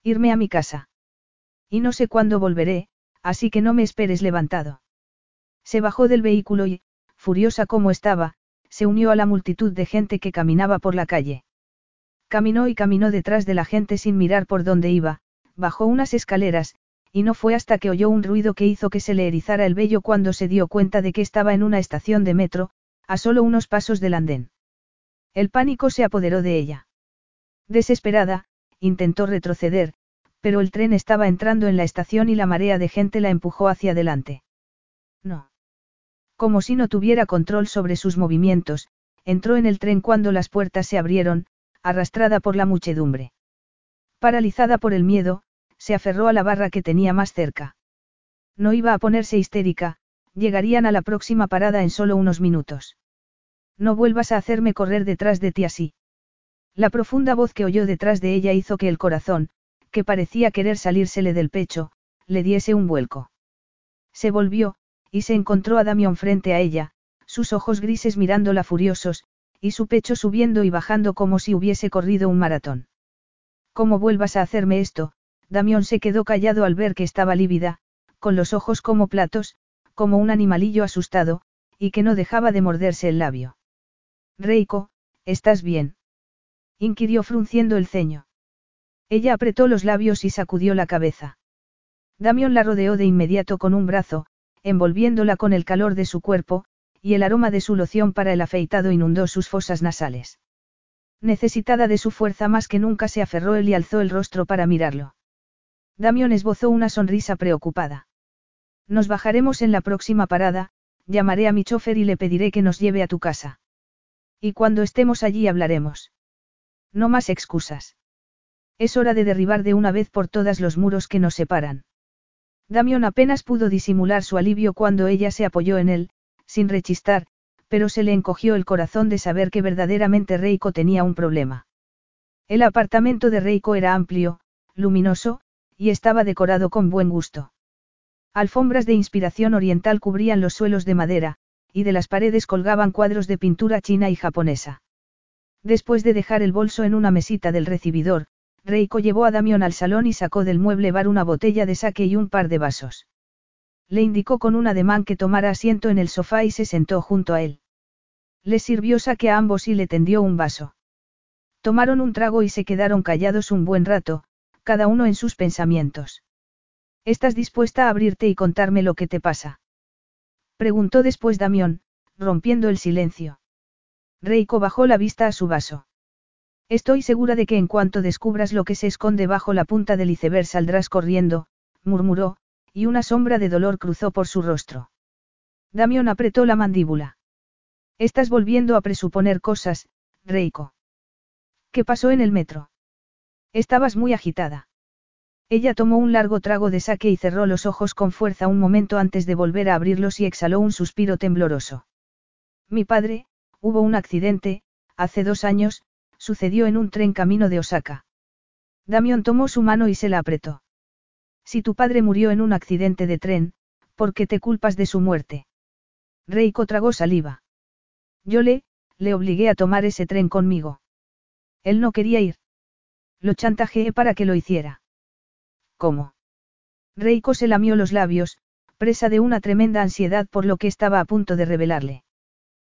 Irme a mi casa. Y no sé cuándo volveré, así que no me esperes levantado. Se bajó del vehículo y, furiosa como estaba, se unió a la multitud de gente que caminaba por la calle. Caminó y caminó detrás de la gente sin mirar por dónde iba, bajó unas escaleras, y no fue hasta que oyó un ruido que hizo que se le erizara el vello cuando se dio cuenta de que estaba en una estación de metro, a solo unos pasos del andén. El pánico se apoderó de ella. Desesperada, intentó retroceder, pero el tren estaba entrando en la estación y la marea de gente la empujó hacia adelante. No. Como si no tuviera control sobre sus movimientos, entró en el tren cuando las puertas se abrieron, arrastrada por la muchedumbre. Paralizada por el miedo, se aferró a la barra que tenía más cerca. No iba a ponerse histérica, llegarían a la próxima parada en solo unos minutos. No vuelvas a hacerme correr detrás de ti así. La profunda voz que oyó detrás de ella hizo que el corazón, que parecía querer salírsele del pecho, le diese un vuelco. Se volvió, y se encontró a Damión frente a ella, sus ojos grises mirándola furiosos, y su pecho subiendo y bajando como si hubiese corrido un maratón. ¿Cómo vuelvas a hacerme esto? Damión se quedó callado al ver que estaba lívida, con los ojos como platos, como un animalillo asustado, y que no dejaba de morderse el labio. Reiko, ¿estás bien? inquirió frunciendo el ceño. Ella apretó los labios y sacudió la cabeza. Damión la rodeó de inmediato con un brazo, envolviéndola con el calor de su cuerpo, y el aroma de su loción para el afeitado inundó sus fosas nasales. Necesitada de su fuerza más que nunca se aferró él y alzó el rostro para mirarlo. Damión esbozó una sonrisa preocupada. Nos bajaremos en la próxima parada, llamaré a mi chofer y le pediré que nos lleve a tu casa. Y cuando estemos allí hablaremos. No más excusas. Es hora de derribar de una vez por todas los muros que nos separan. Damión apenas pudo disimular su alivio cuando ella se apoyó en él, sin rechistar, pero se le encogió el corazón de saber que verdaderamente Reiko tenía un problema. El apartamento de Reiko era amplio, luminoso, y estaba decorado con buen gusto. Alfombras de inspiración oriental cubrían los suelos de madera, y de las paredes colgaban cuadros de pintura china y japonesa. Después de dejar el bolso en una mesita del recibidor, Reiko llevó a Damión al salón y sacó del mueble bar una botella de sake y un par de vasos. Le indicó con un ademán que tomara asiento en el sofá y se sentó junto a él. Le sirvió sake a ambos y le tendió un vaso. Tomaron un trago y se quedaron callados un buen rato, cada uno en sus pensamientos. ¿Estás dispuesta a abrirte y contarme lo que te pasa? Preguntó después Damión, rompiendo el silencio. Reiko bajó la vista a su vaso. Estoy segura de que en cuanto descubras lo que se esconde bajo la punta del iceberg saldrás corriendo, murmuró, y una sombra de dolor cruzó por su rostro. Damión apretó la mandíbula. Estás volviendo a presuponer cosas, Reiko. ¿Qué pasó en el metro? Estabas muy agitada. Ella tomó un largo trago de saque y cerró los ojos con fuerza un momento antes de volver a abrirlos y exhaló un suspiro tembloroso. Mi padre, hubo un accidente, hace dos años, sucedió en un tren camino de Osaka. Damión tomó su mano y se la apretó. Si tu padre murió en un accidente de tren, ¿por qué te culpas de su muerte? Reiko tragó saliva. Yo le, le obligué a tomar ese tren conmigo. Él no quería ir. Lo chantajeé para que lo hiciera. ¿Cómo? Reiko se lamió los labios, presa de una tremenda ansiedad por lo que estaba a punto de revelarle.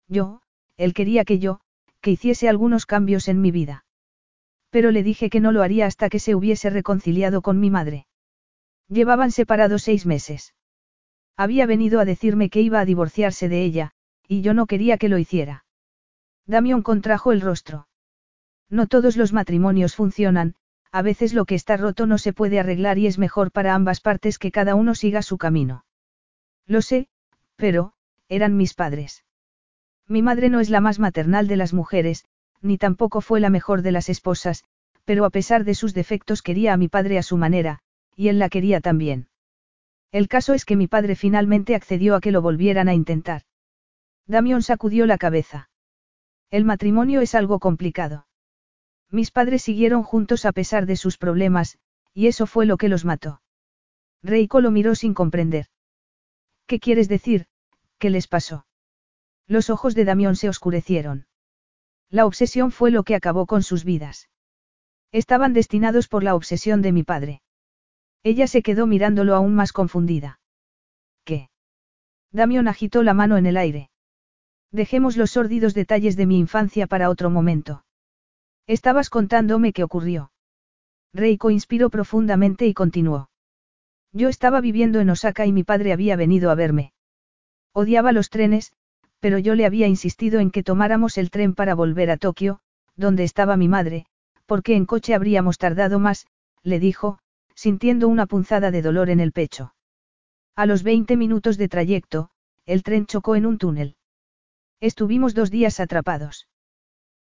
Yo, él quería que yo, que hiciese algunos cambios en mi vida. Pero le dije que no lo haría hasta que se hubiese reconciliado con mi madre. Llevaban separados seis meses. Había venido a decirme que iba a divorciarse de ella, y yo no quería que lo hiciera. Damión contrajo el rostro. No todos los matrimonios funcionan, a veces lo que está roto no se puede arreglar y es mejor para ambas partes que cada uno siga su camino. Lo sé, pero, eran mis padres. Mi madre no es la más maternal de las mujeres, ni tampoco fue la mejor de las esposas, pero a pesar de sus defectos quería a mi padre a su manera, y él la quería también. El caso es que mi padre finalmente accedió a que lo volvieran a intentar. Damión sacudió la cabeza. El matrimonio es algo complicado. Mis padres siguieron juntos a pesar de sus problemas, y eso fue lo que los mató. Reiko lo miró sin comprender. ¿Qué quieres decir? ¿Qué les pasó? Los ojos de Damión se oscurecieron. La obsesión fue lo que acabó con sus vidas. Estaban destinados por la obsesión de mi padre. Ella se quedó mirándolo aún más confundida. ¿Qué? Damión agitó la mano en el aire. Dejemos los sórdidos detalles de mi infancia para otro momento. Estabas contándome qué ocurrió. Reiko inspiró profundamente y continuó. Yo estaba viviendo en Osaka y mi padre había venido a verme. Odiaba los trenes, pero yo le había insistido en que tomáramos el tren para volver a Tokio, donde estaba mi madre, porque en coche habríamos tardado más, le dijo, sintiendo una punzada de dolor en el pecho. A los 20 minutos de trayecto, el tren chocó en un túnel. Estuvimos dos días atrapados.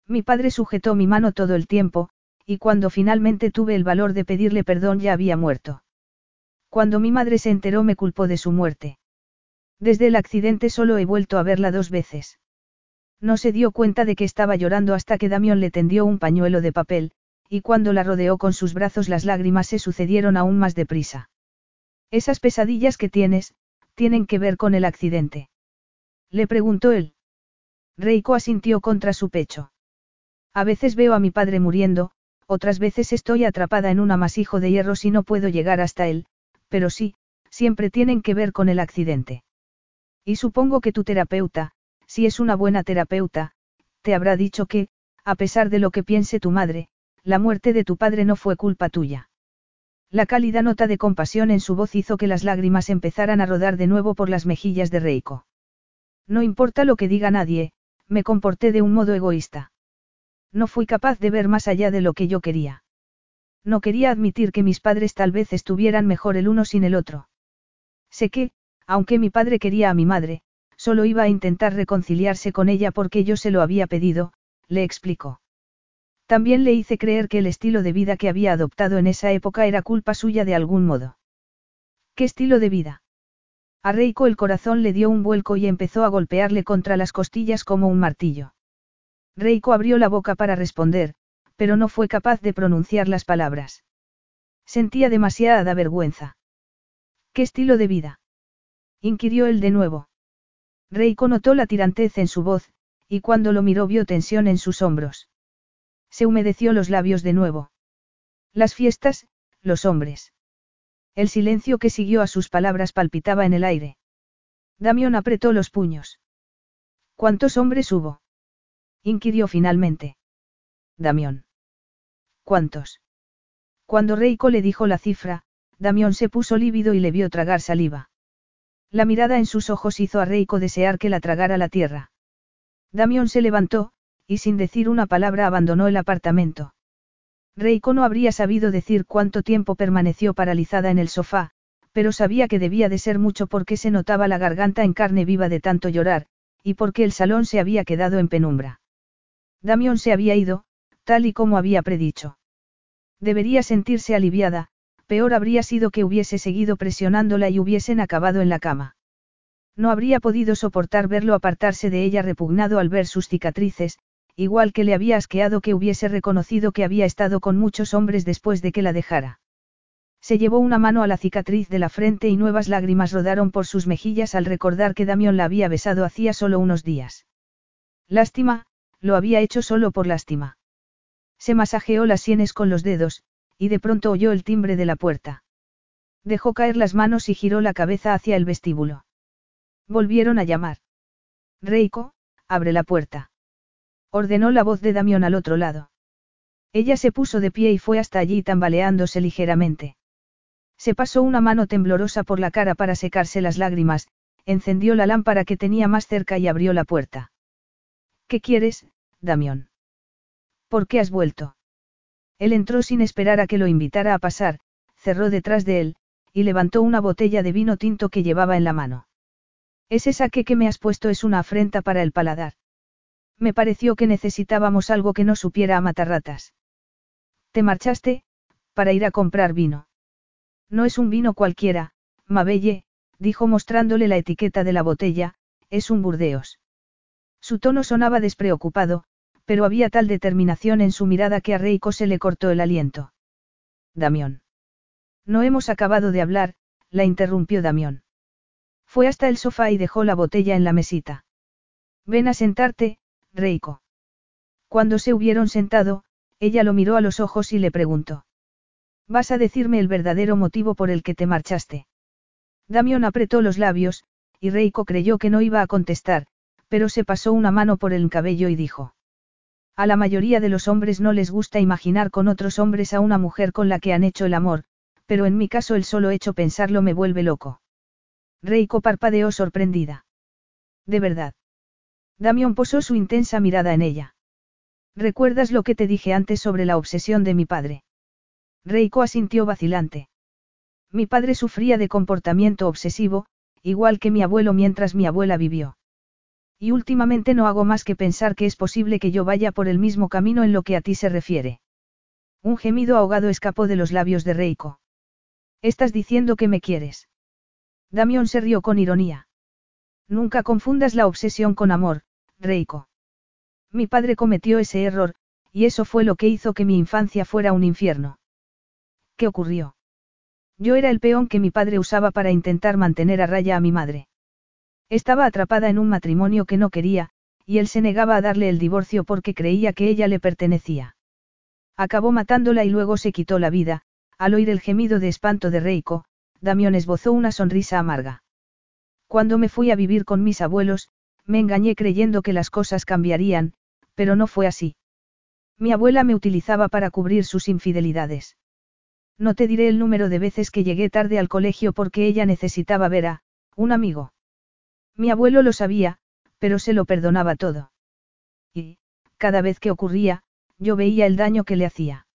Mi padre sujetó mi mano todo el tiempo, y cuando finalmente tuve el valor de pedirle perdón ya había muerto. Cuando mi madre se enteró me culpó de su muerte. Desde el accidente solo he vuelto a verla dos veces. No se dio cuenta de que estaba llorando hasta que Damión le tendió un pañuelo de papel, y cuando la rodeó con sus brazos las lágrimas se sucedieron aún más deprisa. Esas pesadillas que tienes, tienen que ver con el accidente. Le preguntó él. Reiko asintió contra su pecho. A veces veo a mi padre muriendo, otras veces estoy atrapada en un amasijo de hierro y no puedo llegar hasta él, pero sí, siempre tienen que ver con el accidente. Y supongo que tu terapeuta, si es una buena terapeuta, te habrá dicho que, a pesar de lo que piense tu madre, la muerte de tu padre no fue culpa tuya. La cálida nota de compasión en su voz hizo que las lágrimas empezaran a rodar de nuevo por las mejillas de Reiko. No importa lo que diga nadie, me comporté de un modo egoísta. No fui capaz de ver más allá de lo que yo quería. No quería admitir que mis padres tal vez estuvieran mejor el uno sin el otro. Sé que, aunque mi padre quería a mi madre, solo iba a intentar reconciliarse con ella porque yo se lo había pedido, le explicó. También le hice creer que el estilo de vida que había adoptado en esa época era culpa suya de algún modo. ¿Qué estilo de vida? A Reiko el corazón le dio un vuelco y empezó a golpearle contra las costillas como un martillo. Reiko abrió la boca para responder, pero no fue capaz de pronunciar las palabras. Sentía demasiada vergüenza. ¿Qué estilo de vida? inquirió él de nuevo. Reiko notó la tirantez en su voz, y cuando lo miró vio tensión en sus hombros. Se humedeció los labios de nuevo. Las fiestas, los hombres. El silencio que siguió a sus palabras palpitaba en el aire. Damión apretó los puños. ¿Cuántos hombres hubo? Inquirió finalmente. Damión. ¿Cuántos? Cuando Reiko le dijo la cifra, Damión se puso lívido y le vio tragar saliva. La mirada en sus ojos hizo a Reiko desear que la tragara la tierra. Damión se levantó, y sin decir una palabra abandonó el apartamento. Reiko no habría sabido decir cuánto tiempo permaneció paralizada en el sofá, pero sabía que debía de ser mucho porque se notaba la garganta en carne viva de tanto llorar, y porque el salón se había quedado en penumbra. Damión se había ido, tal y como había predicho. Debería sentirse aliviada, peor habría sido que hubiese seguido presionándola y hubiesen acabado en la cama. No habría podido soportar verlo apartarse de ella repugnado al ver sus cicatrices, igual que le había asqueado que hubiese reconocido que había estado con muchos hombres después de que la dejara. Se llevó una mano a la cicatriz de la frente y nuevas lágrimas rodaron por sus mejillas al recordar que Damión la había besado hacía solo unos días. Lástima, lo había hecho solo por lástima. Se masajeó las sienes con los dedos, y de pronto oyó el timbre de la puerta. Dejó caer las manos y giró la cabeza hacia el vestíbulo. Volvieron a llamar. Reiko, abre la puerta. Ordenó la voz de Damión al otro lado. Ella se puso de pie y fue hasta allí tambaleándose ligeramente. Se pasó una mano temblorosa por la cara para secarse las lágrimas, encendió la lámpara que tenía más cerca y abrió la puerta. ¿Qué quieres, Damión? ¿Por qué has vuelto? Él entró sin esperar a que lo invitara a pasar, cerró detrás de él, y levantó una botella de vino tinto que llevaba en la mano. Ese saque que me has puesto es una afrenta para el paladar. Me pareció que necesitábamos algo que no supiera a matarratas. Te marchaste, para ir a comprar vino. No es un vino cualquiera, Mabelle, dijo mostrándole la etiqueta de la botella, es un Burdeos. Su tono sonaba despreocupado, pero había tal determinación en su mirada que a Reiko se le cortó el aliento. Damión. No hemos acabado de hablar, la interrumpió Damión. Fue hasta el sofá y dejó la botella en la mesita. Ven a sentarte, Reiko. Cuando se hubieron sentado, ella lo miró a los ojos y le preguntó. ¿Vas a decirme el verdadero motivo por el que te marchaste? Damión apretó los labios, y Reiko creyó que no iba a contestar, pero se pasó una mano por el cabello y dijo. A la mayoría de los hombres no les gusta imaginar con otros hombres a una mujer con la que han hecho el amor, pero en mi caso el solo hecho pensarlo me vuelve loco. Reiko parpadeó sorprendida. De verdad. Damión posó su intensa mirada en ella. ¿Recuerdas lo que te dije antes sobre la obsesión de mi padre? Reiko asintió vacilante. Mi padre sufría de comportamiento obsesivo, igual que mi abuelo mientras mi abuela vivió. Y últimamente no hago más que pensar que es posible que yo vaya por el mismo camino en lo que a ti se refiere. Un gemido ahogado escapó de los labios de Reiko. Estás diciendo que me quieres. Damión se rió con ironía. Nunca confundas la obsesión con amor, Reiko. Mi padre cometió ese error, y eso fue lo que hizo que mi infancia fuera un infierno. ¿Qué ocurrió? Yo era el peón que mi padre usaba para intentar mantener a raya a mi madre. Estaba atrapada en un matrimonio que no quería, y él se negaba a darle el divorcio porque creía que ella le pertenecía. Acabó matándola y luego se quitó la vida, al oír el gemido de espanto de Reiko, Damión esbozó una sonrisa amarga. Cuando me fui a vivir con mis abuelos, me engañé creyendo que las cosas cambiarían, pero no fue así. Mi abuela me utilizaba para cubrir sus infidelidades. No te diré el número de veces que llegué tarde al colegio porque ella necesitaba ver a, un amigo. Mi abuelo lo sabía, pero se lo perdonaba todo. Y, cada vez que ocurría, yo veía el daño que le hacía.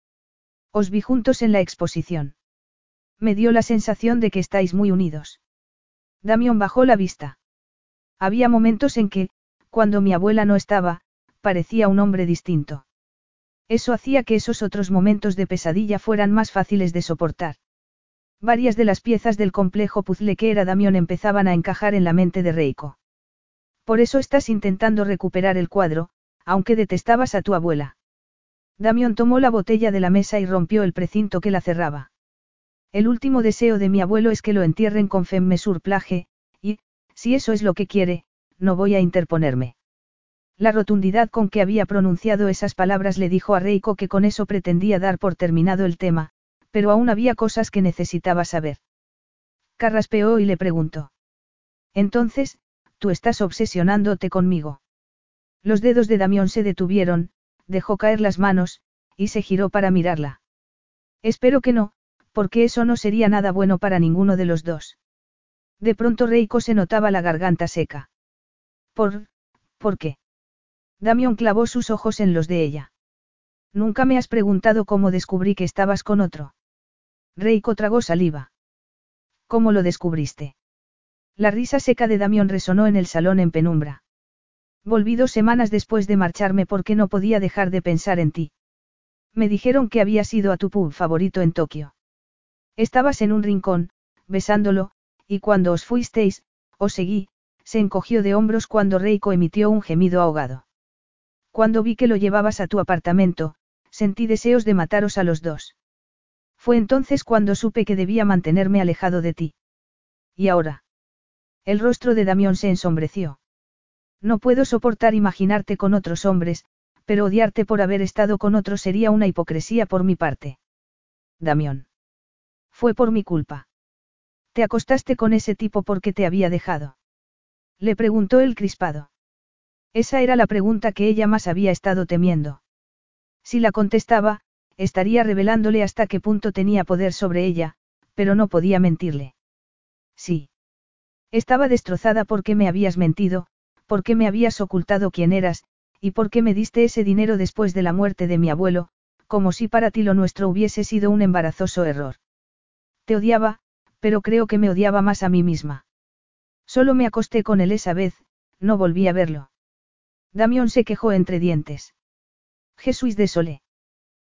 Os vi juntos en la exposición. Me dio la sensación de que estáis muy unidos. Damión bajó la vista. Había momentos en que, cuando mi abuela no estaba, parecía un hombre distinto. Eso hacía que esos otros momentos de pesadilla fueran más fáciles de soportar. Varias de las piezas del complejo puzzle que era Damión empezaban a encajar en la mente de Reiko. Por eso estás intentando recuperar el cuadro, aunque detestabas a tu abuela. Damión tomó la botella de la mesa y rompió el precinto que la cerraba. El último deseo de mi abuelo es que lo entierren con femme plage, y, si eso es lo que quiere, no voy a interponerme. La rotundidad con que había pronunciado esas palabras le dijo a Reiko que con eso pretendía dar por terminado el tema, pero aún había cosas que necesitaba saber. Carraspeó y le preguntó. Entonces, tú estás obsesionándote conmigo. Los dedos de Damión se detuvieron, dejó caer las manos, y se giró para mirarla. Espero que no, porque eso no sería nada bueno para ninguno de los dos. De pronto Reiko se notaba la garganta seca. ¿Por, por qué? Damión clavó sus ojos en los de ella. Nunca me has preguntado cómo descubrí que estabas con otro. Reiko tragó saliva. ¿Cómo lo descubriste? La risa seca de Damión resonó en el salón en penumbra. Volví dos semanas después de marcharme porque no podía dejar de pensar en ti. Me dijeron que habías ido a tu pub favorito en Tokio. Estabas en un rincón, besándolo, y cuando os fuisteis, os seguí, se encogió de hombros cuando Reiko emitió un gemido ahogado. Cuando vi que lo llevabas a tu apartamento, sentí deseos de mataros a los dos. Fue entonces cuando supe que debía mantenerme alejado de ti. ¿Y ahora? El rostro de Damión se ensombreció. No puedo soportar imaginarte con otros hombres, pero odiarte por haber estado con otro sería una hipocresía por mi parte. Damión. Fue por mi culpa. ¿Te acostaste con ese tipo porque te había dejado? Le preguntó el crispado. Esa era la pregunta que ella más había estado temiendo. Si la contestaba, estaría revelándole hasta qué punto tenía poder sobre ella, pero no podía mentirle. Sí. Estaba destrozada porque me habías mentido, porque me habías ocultado quién eras, y porque me diste ese dinero después de la muerte de mi abuelo, como si para ti lo nuestro hubiese sido un embarazoso error. Te odiaba, pero creo que me odiaba más a mí misma. Solo me acosté con él esa vez, no volví a verlo. Damión se quejó entre dientes. Jesús de Solé.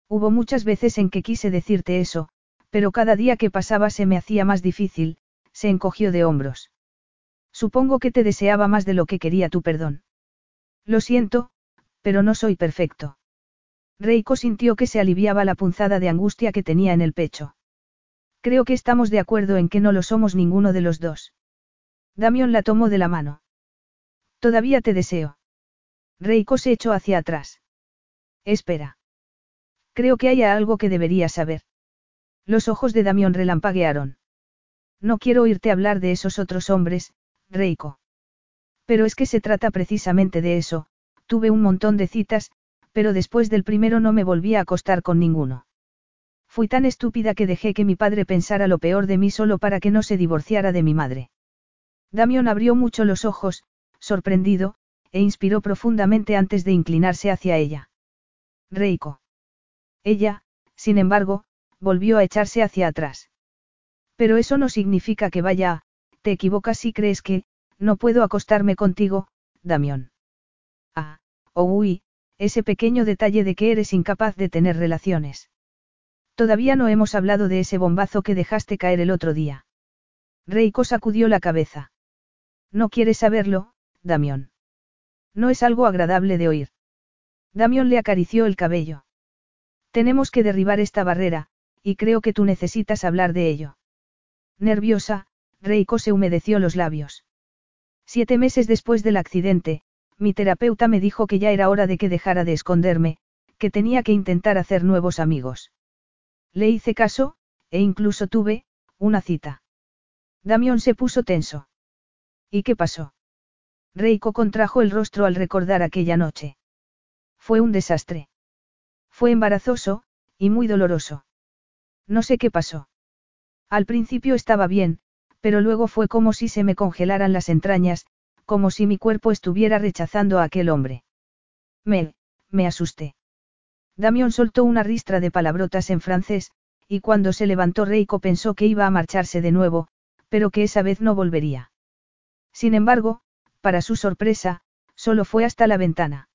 Hubo muchas veces en que quise decirte eso, pero cada día que pasaba se me hacía más difícil, se encogió de hombros. Supongo que te deseaba más de lo que quería tu perdón. Lo siento, pero no soy perfecto. Reiko sintió que se aliviaba la punzada de angustia que tenía en el pecho. Creo que estamos de acuerdo en que no lo somos ninguno de los dos. Damión la tomó de la mano. Todavía te deseo. Reiko se echó hacia atrás. Espera. Creo que hay algo que deberías saber. Los ojos de Damión relampaguearon. No quiero oírte hablar de esos otros hombres, Reiko. Pero es que se trata precisamente de eso, tuve un montón de citas, pero después del primero no me volví a acostar con ninguno. Fui tan estúpida que dejé que mi padre pensara lo peor de mí solo para que no se divorciara de mi madre. Damión abrió mucho los ojos, sorprendido, e inspiró profundamente antes de inclinarse hacia ella. Reiko. Ella, sin embargo, volvió a echarse hacia atrás. Pero eso no significa que vaya te equivocas si crees que, no puedo acostarme contigo, Damión. Ah, oh uy, ese pequeño detalle de que eres incapaz de tener relaciones. Todavía no hemos hablado de ese bombazo que dejaste caer el otro día. Reiko sacudió la cabeza. No quieres saberlo, Damión. No es algo agradable de oír. Damión le acarició el cabello. Tenemos que derribar esta barrera, y creo que tú necesitas hablar de ello. Nerviosa, Reiko se humedeció los labios. Siete meses después del accidente, mi terapeuta me dijo que ya era hora de que dejara de esconderme, que tenía que intentar hacer nuevos amigos. Le hice caso, e incluso tuve, una cita. Damión se puso tenso. ¿Y qué pasó? Reiko contrajo el rostro al recordar aquella noche. Fue un desastre. Fue embarazoso, y muy doloroso. No sé qué pasó. Al principio estaba bien, pero luego fue como si se me congelaran las entrañas, como si mi cuerpo estuviera rechazando a aquel hombre. Me, me asusté. Damión soltó una ristra de palabrotas en francés, y cuando se levantó Reiko pensó que iba a marcharse de nuevo, pero que esa vez no volvería. Sin embargo, para su sorpresa, solo fue hasta la ventana.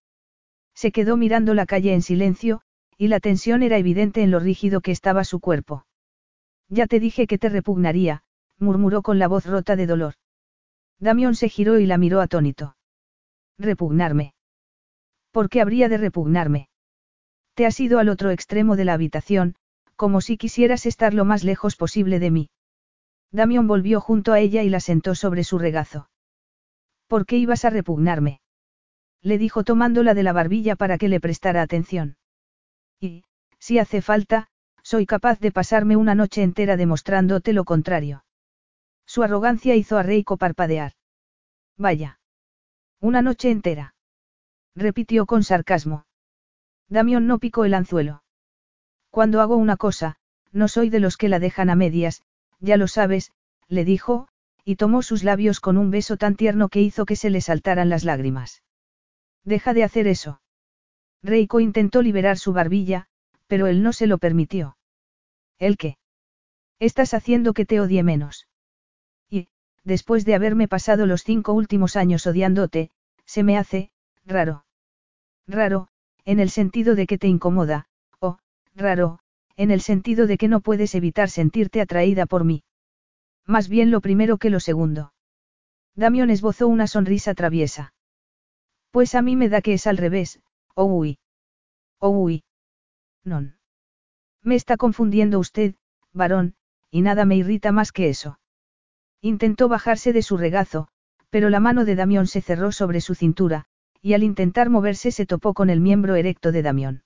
Se quedó mirando la calle en silencio, y la tensión era evidente en lo rígido que estaba su cuerpo. Ya te dije que te repugnaría, murmuró con la voz rota de dolor. Damión se giró y la miró atónito. Repugnarme. ¿Por qué habría de repugnarme? Te has ido al otro extremo de la habitación, como si quisieras estar lo más lejos posible de mí. Damión volvió junto a ella y la sentó sobre su regazo. ¿Por qué ibas a repugnarme? Le dijo tomándola de la barbilla para que le prestara atención. Y, si hace falta, soy capaz de pasarme una noche entera demostrándote lo contrario. Su arrogancia hizo a Reiko parpadear. Vaya. Una noche entera. Repitió con sarcasmo. Damión no picó el anzuelo. Cuando hago una cosa, no soy de los que la dejan a medias, ya lo sabes, le dijo, y tomó sus labios con un beso tan tierno que hizo que se le saltaran las lágrimas. Deja de hacer eso. Reiko intentó liberar su barbilla, pero él no se lo permitió. ¿El qué? Estás haciendo que te odie menos. Y, después de haberme pasado los cinco últimos años odiándote, se me hace, raro. Raro, en el sentido de que te incomoda, o, raro, en el sentido de que no puedes evitar sentirte atraída por mí. Más bien lo primero que lo segundo. Damión esbozó una sonrisa traviesa. Pues a mí me da que es al revés, oh uy. Oh uy. Non. Me está confundiendo usted, varón, y nada me irrita más que eso. Intentó bajarse de su regazo, pero la mano de Damión se cerró sobre su cintura, y al intentar moverse se topó con el miembro erecto de Damión.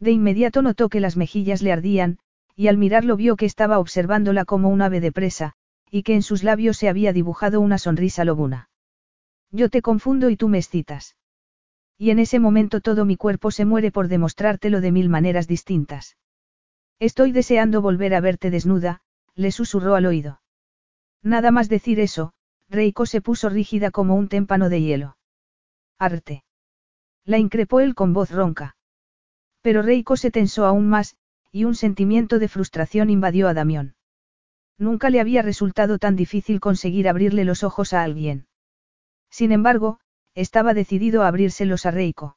De inmediato notó que las mejillas le ardían, y al mirarlo vio que estaba observándola como un ave de presa, y que en sus labios se había dibujado una sonrisa lobuna. Yo te confundo y tú me excitas. Y en ese momento todo mi cuerpo se muere por demostrártelo de mil maneras distintas. Estoy deseando volver a verte desnuda, le susurró al oído. Nada más decir eso, Reiko se puso rígida como un témpano de hielo. Arte. La increpó él con voz ronca. Pero Reiko se tensó aún más, y un sentimiento de frustración invadió a Damión. Nunca le había resultado tan difícil conseguir abrirle los ojos a alguien. Sin embargo, estaba decidido a abrírselos a Reiko.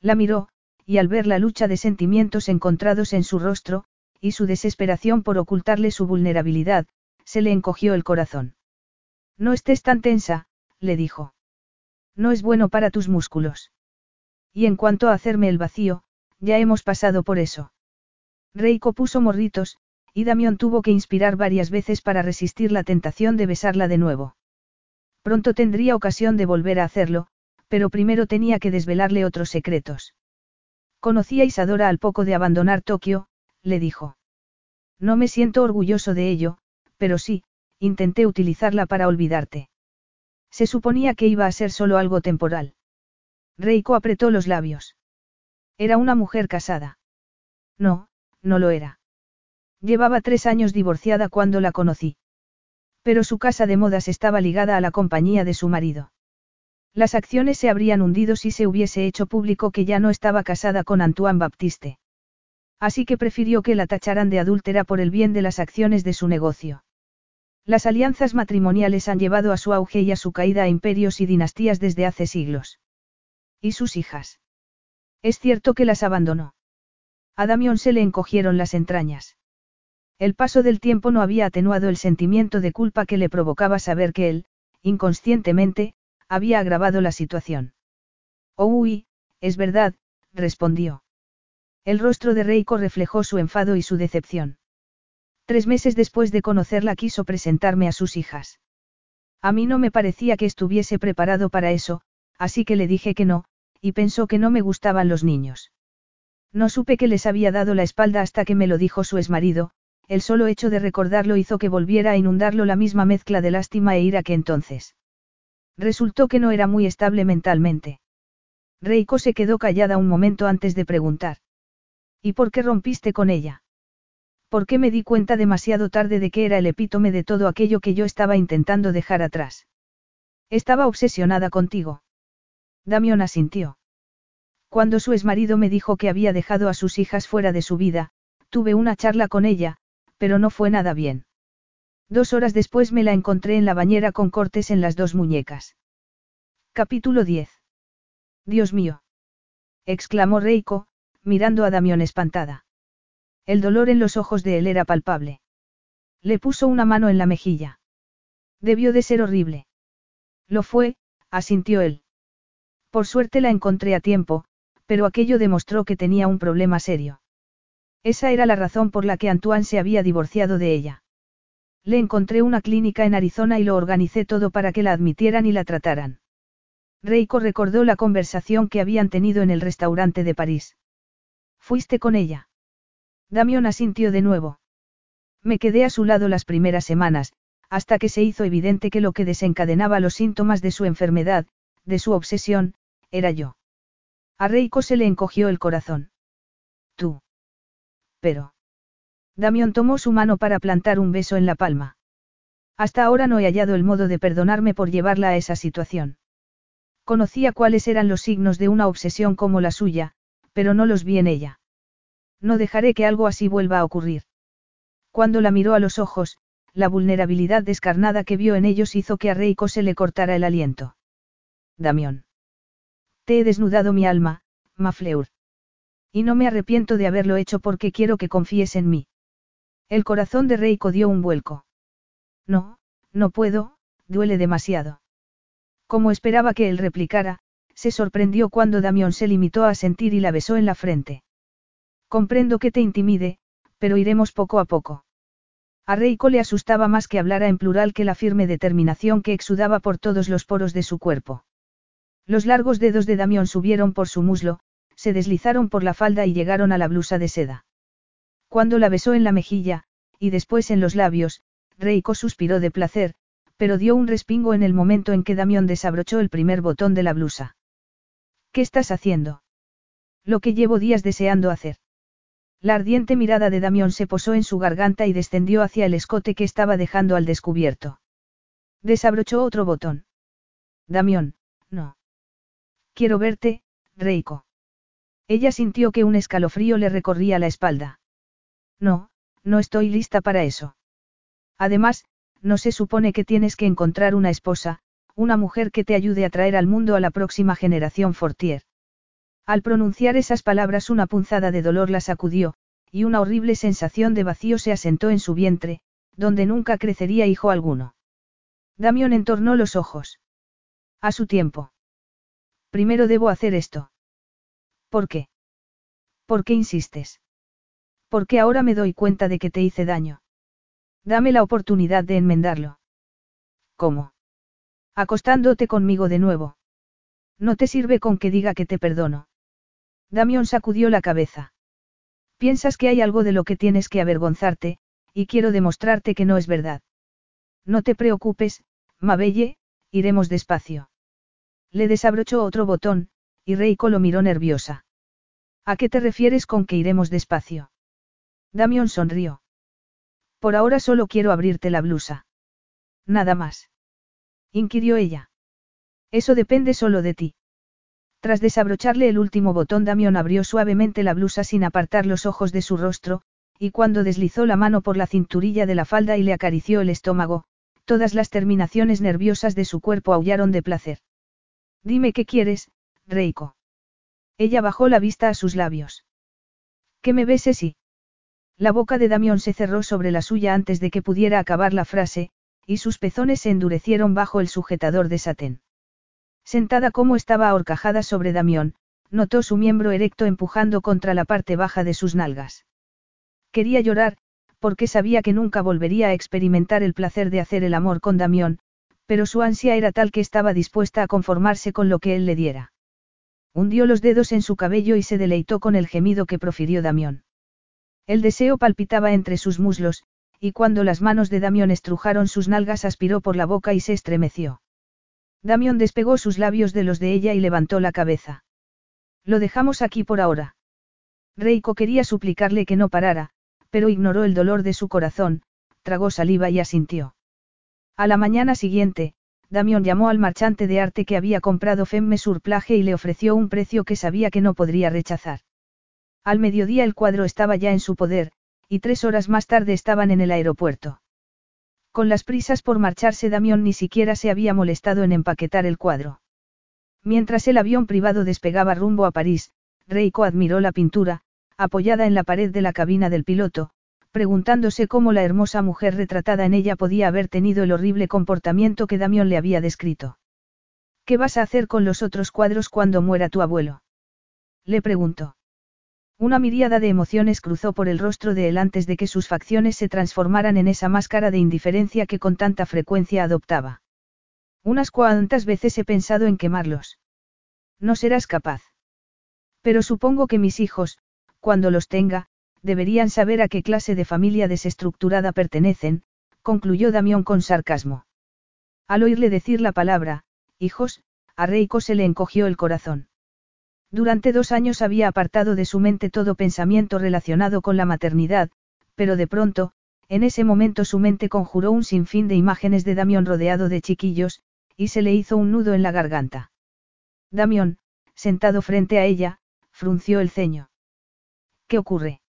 La miró, y al ver la lucha de sentimientos encontrados en su rostro, y su desesperación por ocultarle su vulnerabilidad, se le encogió el corazón. No estés tan tensa, le dijo. No es bueno para tus músculos. Y en cuanto a hacerme el vacío, ya hemos pasado por eso. Reiko puso morritos, y Damión tuvo que inspirar varias veces para resistir la tentación de besarla de nuevo. Pronto tendría ocasión de volver a hacerlo, pero primero tenía que desvelarle otros secretos. Conocí a Isadora al poco de abandonar Tokio, le dijo. No me siento orgulloso de ello, pero sí, intenté utilizarla para olvidarte. Se suponía que iba a ser solo algo temporal. Reiko apretó los labios. Era una mujer casada. No, no lo era. Llevaba tres años divorciada cuando la conocí. Pero su casa de modas estaba ligada a la compañía de su marido. Las acciones se habrían hundido si se hubiese hecho público que ya no estaba casada con Antoine Baptiste. Así que prefirió que la tacharan de adúltera por el bien de las acciones de su negocio. Las alianzas matrimoniales han llevado a su auge y a su caída a imperios y dinastías desde hace siglos. ¿Y sus hijas? Es cierto que las abandonó. A Damión se le encogieron las entrañas. El paso del tiempo no había atenuado el sentimiento de culpa que le provocaba saber que él, inconscientemente, había agravado la situación. Oh, uy, es verdad, respondió. El rostro de Reiko reflejó su enfado y su decepción. Tres meses después de conocerla quiso presentarme a sus hijas. A mí no me parecía que estuviese preparado para eso, así que le dije que no, y pensó que no me gustaban los niños. No supe que les había dado la espalda hasta que me lo dijo su exmarido, el solo hecho de recordarlo hizo que volviera a inundarlo la misma mezcla de lástima e ira que entonces. Resultó que no era muy estable mentalmente. Reiko se quedó callada un momento antes de preguntar. ¿Y por qué rompiste con ella? ¿Por qué me di cuenta demasiado tarde de que era el epítome de todo aquello que yo estaba intentando dejar atrás? Estaba obsesionada contigo. Damión asintió. Cuando su exmarido me dijo que había dejado a sus hijas fuera de su vida, tuve una charla con ella, pero no fue nada bien. Dos horas después me la encontré en la bañera con cortes en las dos muñecas. Capítulo 10. Dios mío. exclamó Reiko, mirando a Damión espantada. El dolor en los ojos de él era palpable. Le puso una mano en la mejilla. Debió de ser horrible. Lo fue, asintió él. Por suerte la encontré a tiempo, pero aquello demostró que tenía un problema serio. Esa era la razón por la que Antoine se había divorciado de ella. Le encontré una clínica en Arizona y lo organicé todo para que la admitieran y la trataran. Reiko recordó la conversación que habían tenido en el restaurante de París. ¿Fuiste con ella? Damión asintió de nuevo. Me quedé a su lado las primeras semanas, hasta que se hizo evidente que lo que desencadenaba los síntomas de su enfermedad, de su obsesión, era yo. A Reiko se le encogió el corazón. Tú. Pero. Damión tomó su mano para plantar un beso en la palma. Hasta ahora no he hallado el modo de perdonarme por llevarla a esa situación. Conocía cuáles eran los signos de una obsesión como la suya, pero no los vi en ella. No dejaré que algo así vuelva a ocurrir. Cuando la miró a los ojos, la vulnerabilidad descarnada que vio en ellos hizo que a Reiko se le cortara el aliento. Damión. Te he desnudado mi alma, Mafleur. Y no me arrepiento de haberlo hecho porque quiero que confíes en mí. El corazón de Reiko dio un vuelco. No, no puedo, duele demasiado. Como esperaba que él replicara, se sorprendió cuando Damión se limitó a sentir y la besó en la frente. Comprendo que te intimide, pero iremos poco a poco. A Reiko le asustaba más que hablara en plural que la firme determinación que exudaba por todos los poros de su cuerpo. Los largos dedos de Damión subieron por su muslo, se deslizaron por la falda y llegaron a la blusa de seda. Cuando la besó en la mejilla, y después en los labios, Reiko suspiró de placer, pero dio un respingo en el momento en que Damión desabrochó el primer botón de la blusa. ¿Qué estás haciendo? Lo que llevo días deseando hacer. La ardiente mirada de Damión se posó en su garganta y descendió hacia el escote que estaba dejando al descubierto. Desabrochó otro botón. Damión, no. Quiero verte, Reiko. Ella sintió que un escalofrío le recorría la espalda. No, no estoy lista para eso. Además, no se supone que tienes que encontrar una esposa, una mujer que te ayude a traer al mundo a la próxima generación Fortier. Al pronunciar esas palabras una punzada de dolor la sacudió, y una horrible sensación de vacío se asentó en su vientre, donde nunca crecería hijo alguno. Damión entornó los ojos. A su tiempo. Primero debo hacer esto. ¿Por qué? ¿Por qué insistes? Porque ahora me doy cuenta de que te hice daño. Dame la oportunidad de enmendarlo. ¿Cómo? Acostándote conmigo de nuevo. No te sirve con que diga que te perdono. Damión sacudió la cabeza. Piensas que hay algo de lo que tienes que avergonzarte, y quiero demostrarte que no es verdad. No te preocupes, Mabelle, iremos despacio. Le desabrochó otro botón, y Reiko lo miró nerviosa. ¿A qué te refieres con que iremos despacio? Damión sonrió. Por ahora solo quiero abrirte la blusa. Nada más. Inquirió ella. Eso depende solo de ti. Tras desabrocharle el último botón, Damión abrió suavemente la blusa sin apartar los ojos de su rostro, y cuando deslizó la mano por la cinturilla de la falda y le acarició el estómago, todas las terminaciones nerviosas de su cuerpo aullaron de placer. Dime qué quieres, Reiko. Ella bajó la vista a sus labios. ¿Qué me beses y? La boca de Damión se cerró sobre la suya antes de que pudiera acabar la frase, y sus pezones se endurecieron bajo el sujetador de satén. Sentada como estaba ahorcajada sobre Damión, notó su miembro erecto empujando contra la parte baja de sus nalgas. Quería llorar, porque sabía que nunca volvería a experimentar el placer de hacer el amor con Damión, pero su ansia era tal que estaba dispuesta a conformarse con lo que él le diera. Hundió los dedos en su cabello y se deleitó con el gemido que profirió Damión. El deseo palpitaba entre sus muslos, y cuando las manos de Damión estrujaron sus nalgas aspiró por la boca y se estremeció. Damión despegó sus labios de los de ella y levantó la cabeza. Lo dejamos aquí por ahora. Reiko quería suplicarle que no parara, pero ignoró el dolor de su corazón, tragó saliva y asintió. A la mañana siguiente, Damión llamó al marchante de arte que había comprado Femme Surplage y le ofreció un precio que sabía que no podría rechazar. Al mediodía el cuadro estaba ya en su poder, y tres horas más tarde estaban en el aeropuerto. Con las prisas por marcharse Damión ni siquiera se había molestado en empaquetar el cuadro. Mientras el avión privado despegaba rumbo a París, Reiko admiró la pintura, apoyada en la pared de la cabina del piloto, preguntándose cómo la hermosa mujer retratada en ella podía haber tenido el horrible comportamiento que Damión le había descrito. ¿Qué vas a hacer con los otros cuadros cuando muera tu abuelo? Le preguntó. Una miríada de emociones cruzó por el rostro de él antes de que sus facciones se transformaran en esa máscara de indiferencia que con tanta frecuencia adoptaba. Unas cuantas veces he pensado en quemarlos. No serás capaz. Pero supongo que mis hijos, cuando los tenga, deberían saber a qué clase de familia desestructurada pertenecen, concluyó Damión con sarcasmo. Al oírle decir la palabra, hijos, a Reiko se le encogió el corazón. Durante dos años había apartado de su mente todo pensamiento relacionado con la maternidad, pero de pronto, En ese momento su mente conjuró un sinfín de imágenes de Damión rodeado de chiquillos, y se le hizo un nudo en la garganta. Damión, sentado frente a ella, frunció el ceño. ¿Qué ocurre?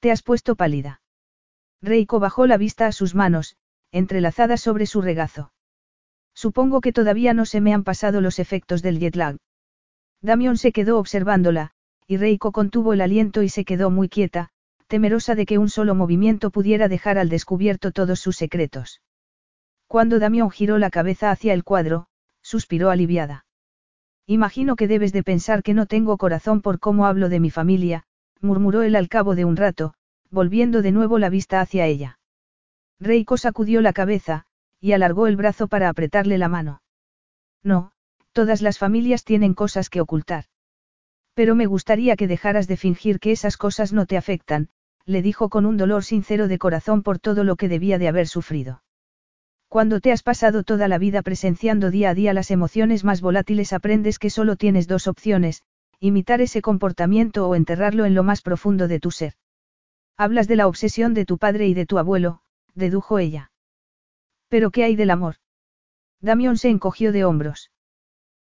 Te has puesto pálida. Reiko bajó la vista a sus manos, entrelazadas sobre su regazo. Supongo que todavía no se me han pasado los efectos del jet lag. Damión se quedó observándola, y Reiko contuvo el aliento y se quedó muy quieta, temerosa de que un solo movimiento pudiera dejar al descubierto todos sus secretos. Cuando Damión giró la cabeza hacia el cuadro, suspiró aliviada. Imagino que debes de pensar que no tengo corazón por cómo hablo de mi familia, murmuró él al cabo de un rato, volviendo de nuevo la vista hacia ella. Reiko sacudió la cabeza, y alargó el brazo para apretarle la mano. No, todas las familias tienen cosas que ocultar. Pero me gustaría que dejaras de fingir que esas cosas no te afectan, le dijo con un dolor sincero de corazón por todo lo que debía de haber sufrido. Cuando te has pasado toda la vida presenciando día a día las emociones más volátiles aprendes que solo tienes dos opciones, imitar ese comportamiento o enterrarlo en lo más profundo de tu ser. Hablas de la obsesión de tu padre y de tu abuelo, dedujo ella. ¿Pero qué hay del amor? Damión se encogió de hombros.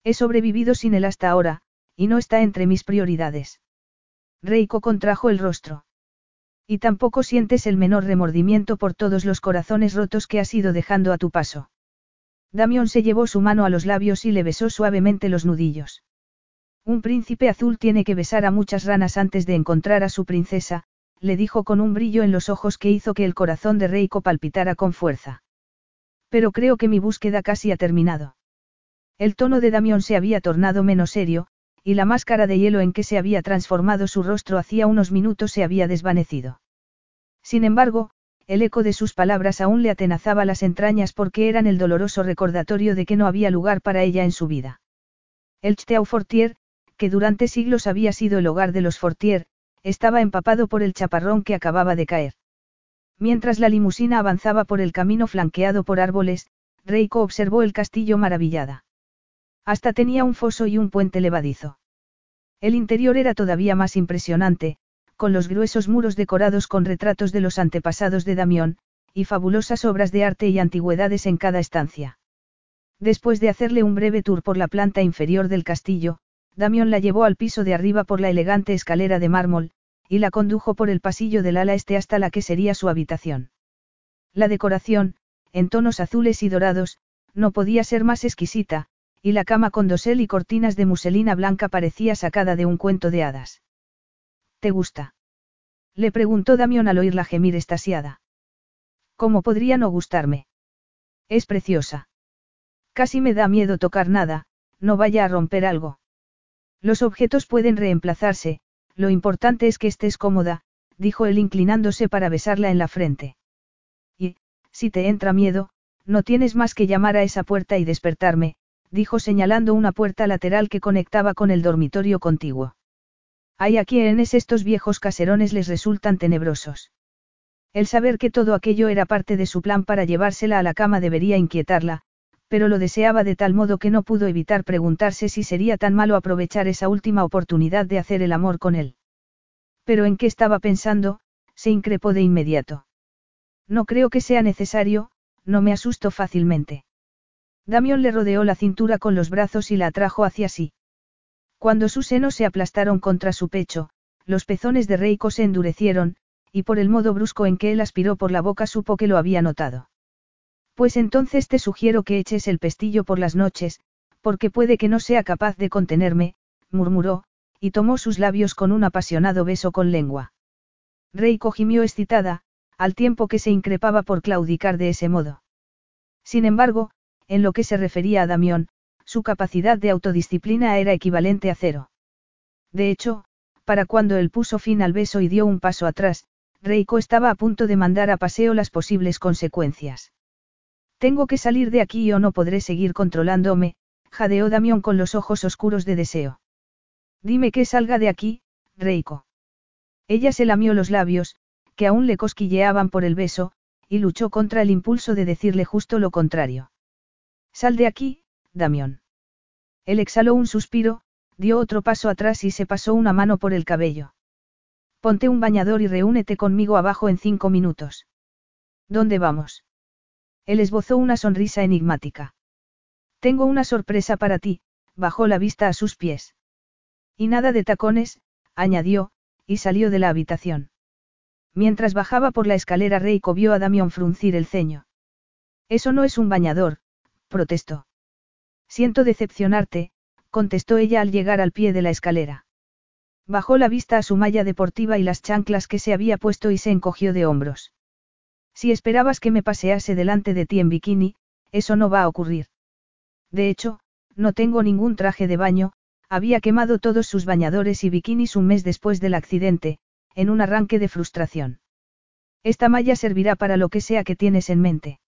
He sobrevivido sin él hasta ahora, y no está entre mis prioridades. Reiko contrajo el rostro. Y tampoco sientes el menor remordimiento por todos los corazones rotos que has ido dejando a tu paso. Damión se llevó su mano a los labios y le besó suavemente los nudillos. Un príncipe azul tiene que besar a muchas ranas antes de encontrar a su princesa, le dijo con un brillo en los ojos que hizo que el corazón de Reiko palpitara con fuerza. Pero creo que mi búsqueda casi ha terminado. El tono de Damión se había tornado menos serio, y la máscara de hielo en que se había transformado su rostro hacía unos minutos se había desvanecido. Sin embargo, el eco de sus palabras aún le atenazaba las entrañas porque eran el doloroso recordatorio de que no había lugar para ella en su vida. El Chteau Fortier, que durante siglos había sido el hogar de los Fortier, estaba empapado por el chaparrón que acababa de caer. Mientras la limusina avanzaba por el camino flanqueado por árboles, Reiko observó el castillo maravillada. Hasta tenía un foso y un puente levadizo. El interior era todavía más impresionante, con los gruesos muros decorados con retratos de los antepasados de Damión, y fabulosas obras de arte y antigüedades en cada estancia. Después de hacerle un breve tour por la planta inferior del castillo, Damión la llevó al piso de arriba por la elegante escalera de mármol, y la condujo por el pasillo del ala este hasta la que sería su habitación. La decoración, en tonos azules y dorados, no podía ser más exquisita, y la cama con dosel y cortinas de muselina blanca parecía sacada de un cuento de hadas. ¿Te gusta? Le preguntó Damión al oírla gemir estasiada. ¿Cómo podría no gustarme? Es preciosa. Casi me da miedo tocar nada, no vaya a romper algo. Los objetos pueden reemplazarse, lo importante es que estés cómoda, dijo él inclinándose para besarla en la frente. Y, si te entra miedo, no tienes más que llamar a esa puerta y despertarme, dijo señalando una puerta lateral que conectaba con el dormitorio contiguo. Hay a quienes estos viejos caserones les resultan tenebrosos. El saber que todo aquello era parte de su plan para llevársela a la cama debería inquietarla, pero lo deseaba de tal modo que no pudo evitar preguntarse si sería tan malo aprovechar esa última oportunidad de hacer el amor con él. Pero en qué estaba pensando, se increpó de inmediato. No creo que sea necesario, no me asusto fácilmente. Damión le rodeó la cintura con los brazos y la atrajo hacia sí. Cuando sus senos se aplastaron contra su pecho, los pezones de Reiko se endurecieron, y por el modo brusco en que él aspiró por la boca supo que lo había notado. Pues entonces te sugiero que eches el pestillo por las noches, porque puede que no sea capaz de contenerme, murmuró, y tomó sus labios con un apasionado beso con lengua. Reiko gimió excitada, al tiempo que se increpaba por claudicar de ese modo. Sin embargo, en lo que se refería a Damión, su capacidad de autodisciplina era equivalente a cero. De hecho, para cuando él puso fin al beso y dio un paso atrás, Reiko estaba a punto de mandar a paseo las posibles consecuencias. Tengo que salir de aquí o no podré seguir controlándome, jadeó Damión con los ojos oscuros de deseo. Dime que salga de aquí, Reiko. Ella se lamió los labios, que aún le cosquilleaban por el beso, y luchó contra el impulso de decirle justo lo contrario. Sal de aquí, Damión. Él exhaló un suspiro, dio otro paso atrás y se pasó una mano por el cabello. Ponte un bañador y reúnete conmigo abajo en cinco minutos. ¿Dónde vamos? Él esbozó una sonrisa enigmática. Tengo una sorpresa para ti, bajó la vista a sus pies. Y nada de tacones, añadió, y salió de la habitación. Mientras bajaba por la escalera Reiko vio a Damión fruncir el ceño. Eso no es un bañador, protestó. Siento decepcionarte, contestó ella al llegar al pie de la escalera. Bajó la vista a su malla deportiva y las chanclas que se había puesto y se encogió de hombros. Si esperabas que me pasease delante de ti en bikini, eso no va a ocurrir. De hecho, no tengo ningún traje de baño, había quemado todos sus bañadores y bikinis un mes después del accidente, en un arranque de frustración. Esta malla servirá para lo que sea que tienes en mente.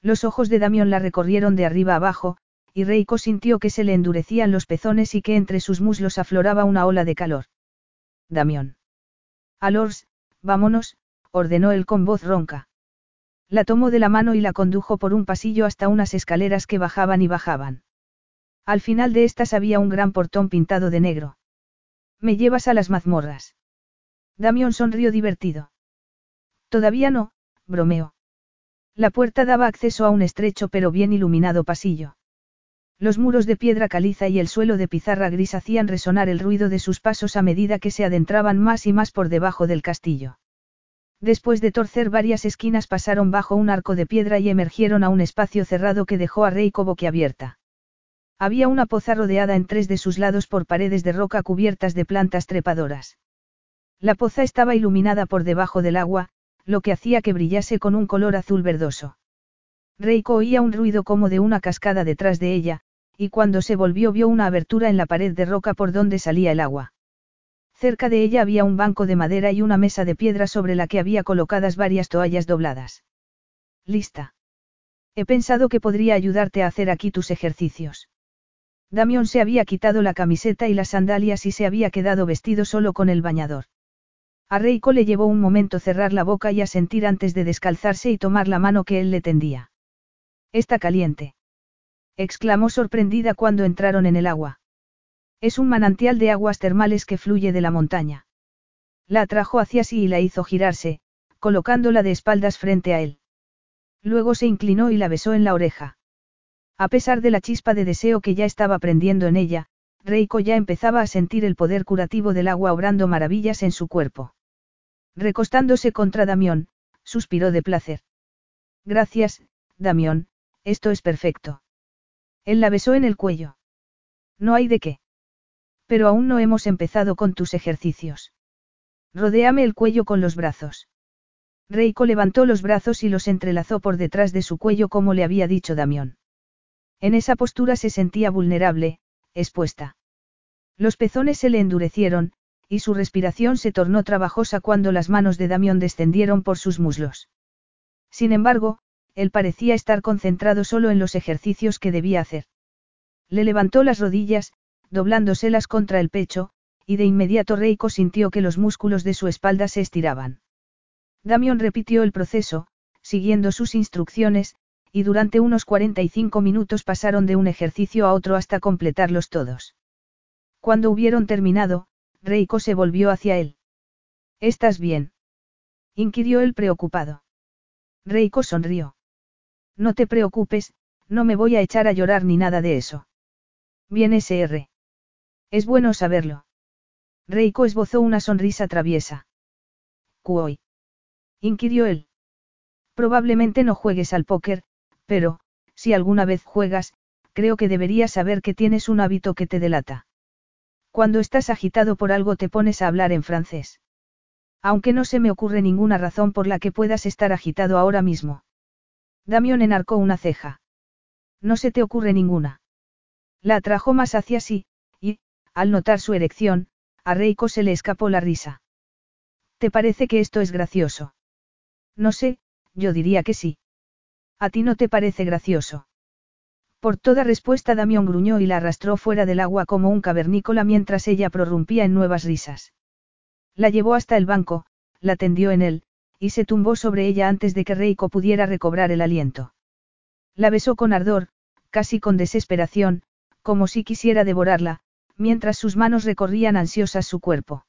Los ojos de Damión la recorrieron de arriba abajo, y Reiko sintió que se le endurecían los pezones y que entre sus muslos afloraba una ola de calor. Damión. Alors, vámonos, ordenó él con voz ronca. La tomó de la mano y la condujo por un pasillo hasta unas escaleras que bajaban y bajaban. Al final de estas había un gran portón pintado de negro. ¿Me llevas a las mazmorras? Damión sonrió divertido. Todavía no, bromeó. La puerta daba acceso a un estrecho pero bien iluminado pasillo. Los muros de piedra caliza y el suelo de pizarra gris hacían resonar el ruido de sus pasos a medida que se adentraban más y más por debajo del castillo. Después de torcer varias esquinas pasaron bajo un arco de piedra y emergieron a un espacio cerrado que dejó a Reiko boquiabierta. Había una poza rodeada en tres de sus lados por paredes de roca cubiertas de plantas trepadoras. La poza estaba iluminada por debajo del agua, lo que hacía que brillase con un color azul verdoso. Reiko oía un ruido como de una cascada detrás de ella, y cuando se volvió vio una abertura en la pared de roca por donde salía el agua. Cerca de ella había un banco de madera y una mesa de piedra sobre la que había colocadas varias toallas dobladas. Lista. He pensado que podría ayudarte a hacer aquí tus ejercicios. Damión se había quitado la camiseta y las sandalias y se había quedado vestido solo con el bañador. A Reiko le llevó un momento cerrar la boca y a sentir antes de descalzarse y tomar la mano que él le tendía. Está caliente. exclamó sorprendida cuando entraron en el agua. Es un manantial de aguas termales que fluye de la montaña. La atrajo hacia sí y la hizo girarse, colocándola de espaldas frente a él. Luego se inclinó y la besó en la oreja. A pesar de la chispa de deseo que ya estaba prendiendo en ella, Reiko ya empezaba a sentir el poder curativo del agua obrando maravillas en su cuerpo. Recostándose contra Damión, suspiró de placer. Gracias, Damión, esto es perfecto. Él la besó en el cuello. No hay de qué. Pero aún no hemos empezado con tus ejercicios. Rodéame el cuello con los brazos. Reiko levantó los brazos y los entrelazó por detrás de su cuello como le había dicho Damión. En esa postura se sentía vulnerable, expuesta. Los pezones se le endurecieron, y su respiración se tornó trabajosa cuando las manos de Damión descendieron por sus muslos. Sin embargo, él parecía estar concentrado solo en los ejercicios que debía hacer. Le levantó las rodillas, doblándoselas contra el pecho, y de inmediato Reiko sintió que los músculos de su espalda se estiraban. Damión repitió el proceso, siguiendo sus instrucciones, y durante unos 45 minutos pasaron de un ejercicio a otro hasta completarlos todos. Cuando hubieron terminado, Reiko se volvió hacia él. ¿Estás bien? inquirió él preocupado. Reiko sonrió. No te preocupes, no me voy a echar a llorar ni nada de eso. Bien SR. Es bueno saberlo. Reiko esbozó una sonrisa traviesa. ¿Cuoy? inquirió él. Probablemente no juegues al póker, pero, si alguna vez juegas, creo que deberías saber que tienes un hábito que te delata. Cuando estás agitado por algo te pones a hablar en francés. Aunque no se me ocurre ninguna razón por la que puedas estar agitado ahora mismo. Damión enarcó una ceja. No se te ocurre ninguna. La atrajo más hacia sí, al notar su erección, a Reiko se le escapó la risa. ¿Te parece que esto es gracioso? No sé, yo diría que sí. ¿A ti no te parece gracioso? Por toda respuesta Damión gruñó y la arrastró fuera del agua como un cavernícola mientras ella prorrumpía en nuevas risas. La llevó hasta el banco, la tendió en él, y se tumbó sobre ella antes de que Reiko pudiera recobrar el aliento. La besó con ardor, casi con desesperación, como si quisiera devorarla, mientras sus manos recorrían ansiosas su cuerpo.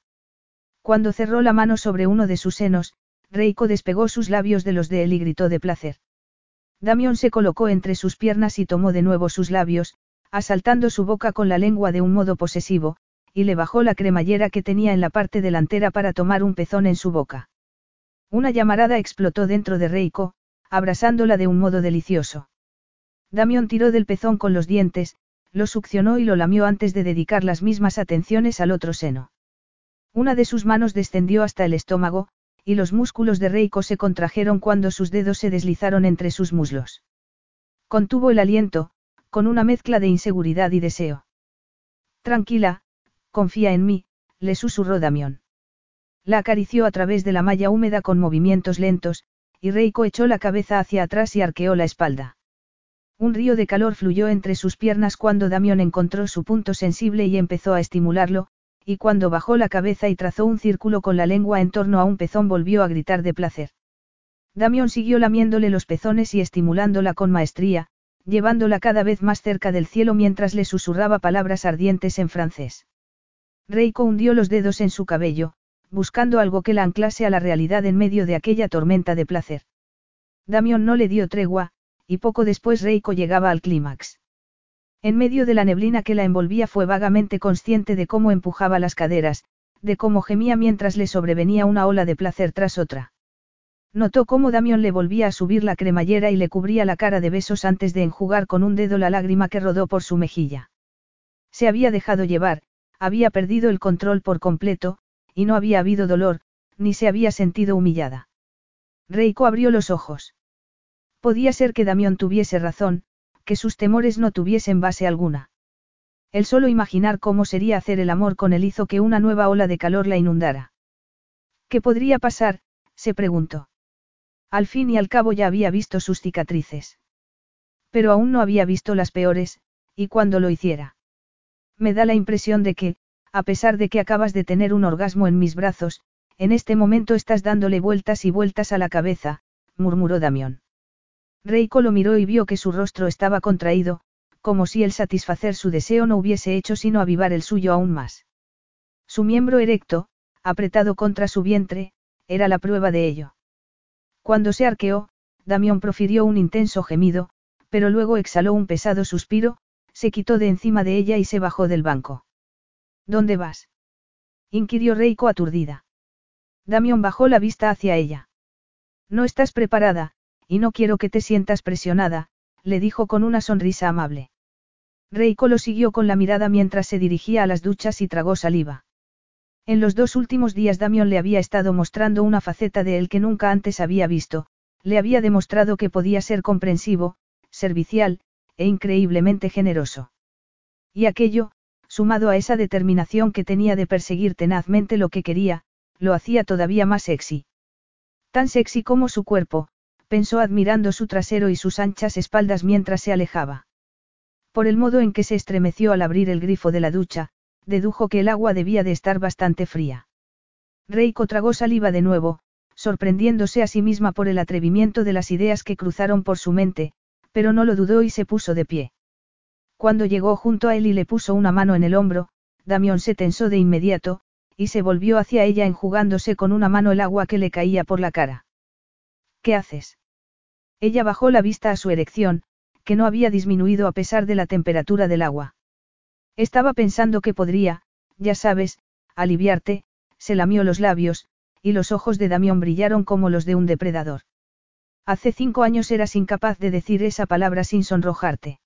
Cuando cerró la mano sobre uno de sus senos, Reiko despegó sus labios de los de él y gritó de placer. Damión se colocó entre sus piernas y tomó de nuevo sus labios, asaltando su boca con la lengua de un modo posesivo, y le bajó la cremallera que tenía en la parte delantera para tomar un pezón en su boca. Una llamarada explotó dentro de Reiko, abrasándola de un modo delicioso. Damión tiró del pezón con los dientes, lo succionó y lo lamió antes de dedicar las mismas atenciones al otro seno. Una de sus manos descendió hasta el estómago, y los músculos de Reiko se contrajeron cuando sus dedos se deslizaron entre sus muslos. Contuvo el aliento, con una mezcla de inseguridad y deseo. Tranquila, confía en mí, le susurró Damión. La acarició a través de la malla húmeda con movimientos lentos, y Reiko echó la cabeza hacia atrás y arqueó la espalda. Un río de calor fluyó entre sus piernas cuando Damión encontró su punto sensible y empezó a estimularlo, y cuando bajó la cabeza y trazó un círculo con la lengua en torno a un pezón volvió a gritar de placer. Damión siguió lamiéndole los pezones y estimulándola con maestría, llevándola cada vez más cerca del cielo mientras le susurraba palabras ardientes en francés. Reiko hundió los dedos en su cabello, buscando algo que la anclase a la realidad en medio de aquella tormenta de placer. Damión no le dio tregua, y poco después Reiko llegaba al clímax. En medio de la neblina que la envolvía fue vagamente consciente de cómo empujaba las caderas, de cómo gemía mientras le sobrevenía una ola de placer tras otra. Notó cómo Damión le volvía a subir la cremallera y le cubría la cara de besos antes de enjugar con un dedo la lágrima que rodó por su mejilla. Se había dejado llevar, había perdido el control por completo, y no había habido dolor, ni se había sentido humillada. Reiko abrió los ojos. Podía ser que Damión tuviese razón, que sus temores no tuviesen base alguna. El solo imaginar cómo sería hacer el amor con él hizo que una nueva ola de calor la inundara. ¿Qué podría pasar? se preguntó. Al fin y al cabo ya había visto sus cicatrices. Pero aún no había visto las peores, y cuando lo hiciera. Me da la impresión de que, a pesar de que acabas de tener un orgasmo en mis brazos, en este momento estás dándole vueltas y vueltas a la cabeza, murmuró Damión. Reiko lo miró y vio que su rostro estaba contraído, como si el satisfacer su deseo no hubiese hecho sino avivar el suyo aún más. Su miembro erecto, apretado contra su vientre, era la prueba de ello. Cuando se arqueó, Damión profirió un intenso gemido, pero luego exhaló un pesado suspiro, se quitó de encima de ella y se bajó del banco. ¿Dónde vas? inquirió Reiko aturdida. Damión bajó la vista hacia ella. No estás preparada, y no quiero que te sientas presionada, le dijo con una sonrisa amable. Reiko lo siguió con la mirada mientras se dirigía a las duchas y tragó saliva. En los dos últimos días Damión le había estado mostrando una faceta de él que nunca antes había visto, le había demostrado que podía ser comprensivo, servicial, e increíblemente generoso. Y aquello, sumado a esa determinación que tenía de perseguir tenazmente lo que quería, lo hacía todavía más sexy. Tan sexy como su cuerpo, pensó admirando su trasero y sus anchas espaldas mientras se alejaba. Por el modo en que se estremeció al abrir el grifo de la ducha, dedujo que el agua debía de estar bastante fría. Reiko tragó saliva de nuevo, sorprendiéndose a sí misma por el atrevimiento de las ideas que cruzaron por su mente, pero no lo dudó y se puso de pie. Cuando llegó junto a él y le puso una mano en el hombro, Damión se tensó de inmediato, y se volvió hacia ella enjugándose con una mano el agua que le caía por la cara. ¿Qué haces? Ella bajó la vista a su erección, que no había disminuido a pesar de la temperatura del agua. Estaba pensando que podría, ya sabes, aliviarte, se lamió los labios, y los ojos de Damión brillaron como los de un depredador. Hace cinco años eras incapaz de decir esa palabra sin sonrojarte.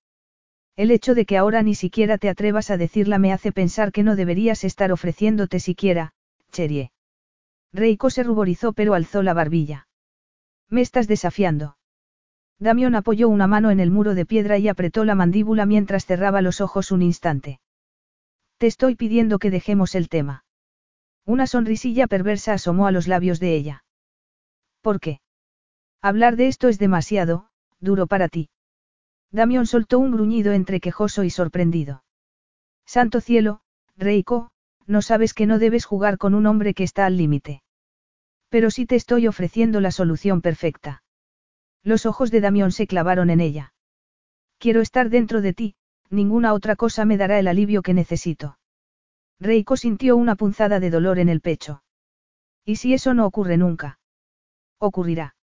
El hecho de que ahora ni siquiera te atrevas a decirla me hace pensar que no deberías estar ofreciéndote siquiera, Cherie. Reiko se ruborizó pero alzó la barbilla. Me estás desafiando. Damión apoyó una mano en el muro de piedra y apretó la mandíbula mientras cerraba los ojos un instante. Te estoy pidiendo que dejemos el tema. Una sonrisilla perversa asomó a los labios de ella. ¿Por qué? Hablar de esto es demasiado, duro para ti. Damión soltó un gruñido entre quejoso y sorprendido. Santo cielo, Reiko, no sabes que no debes jugar con un hombre que está al límite. Pero sí te estoy ofreciendo la solución perfecta. Los ojos de Damión se clavaron en ella. Quiero estar dentro de ti, ninguna otra cosa me dará el alivio que necesito. Reiko sintió una punzada de dolor en el pecho. ¿Y si eso no ocurre nunca? Ocurrirá.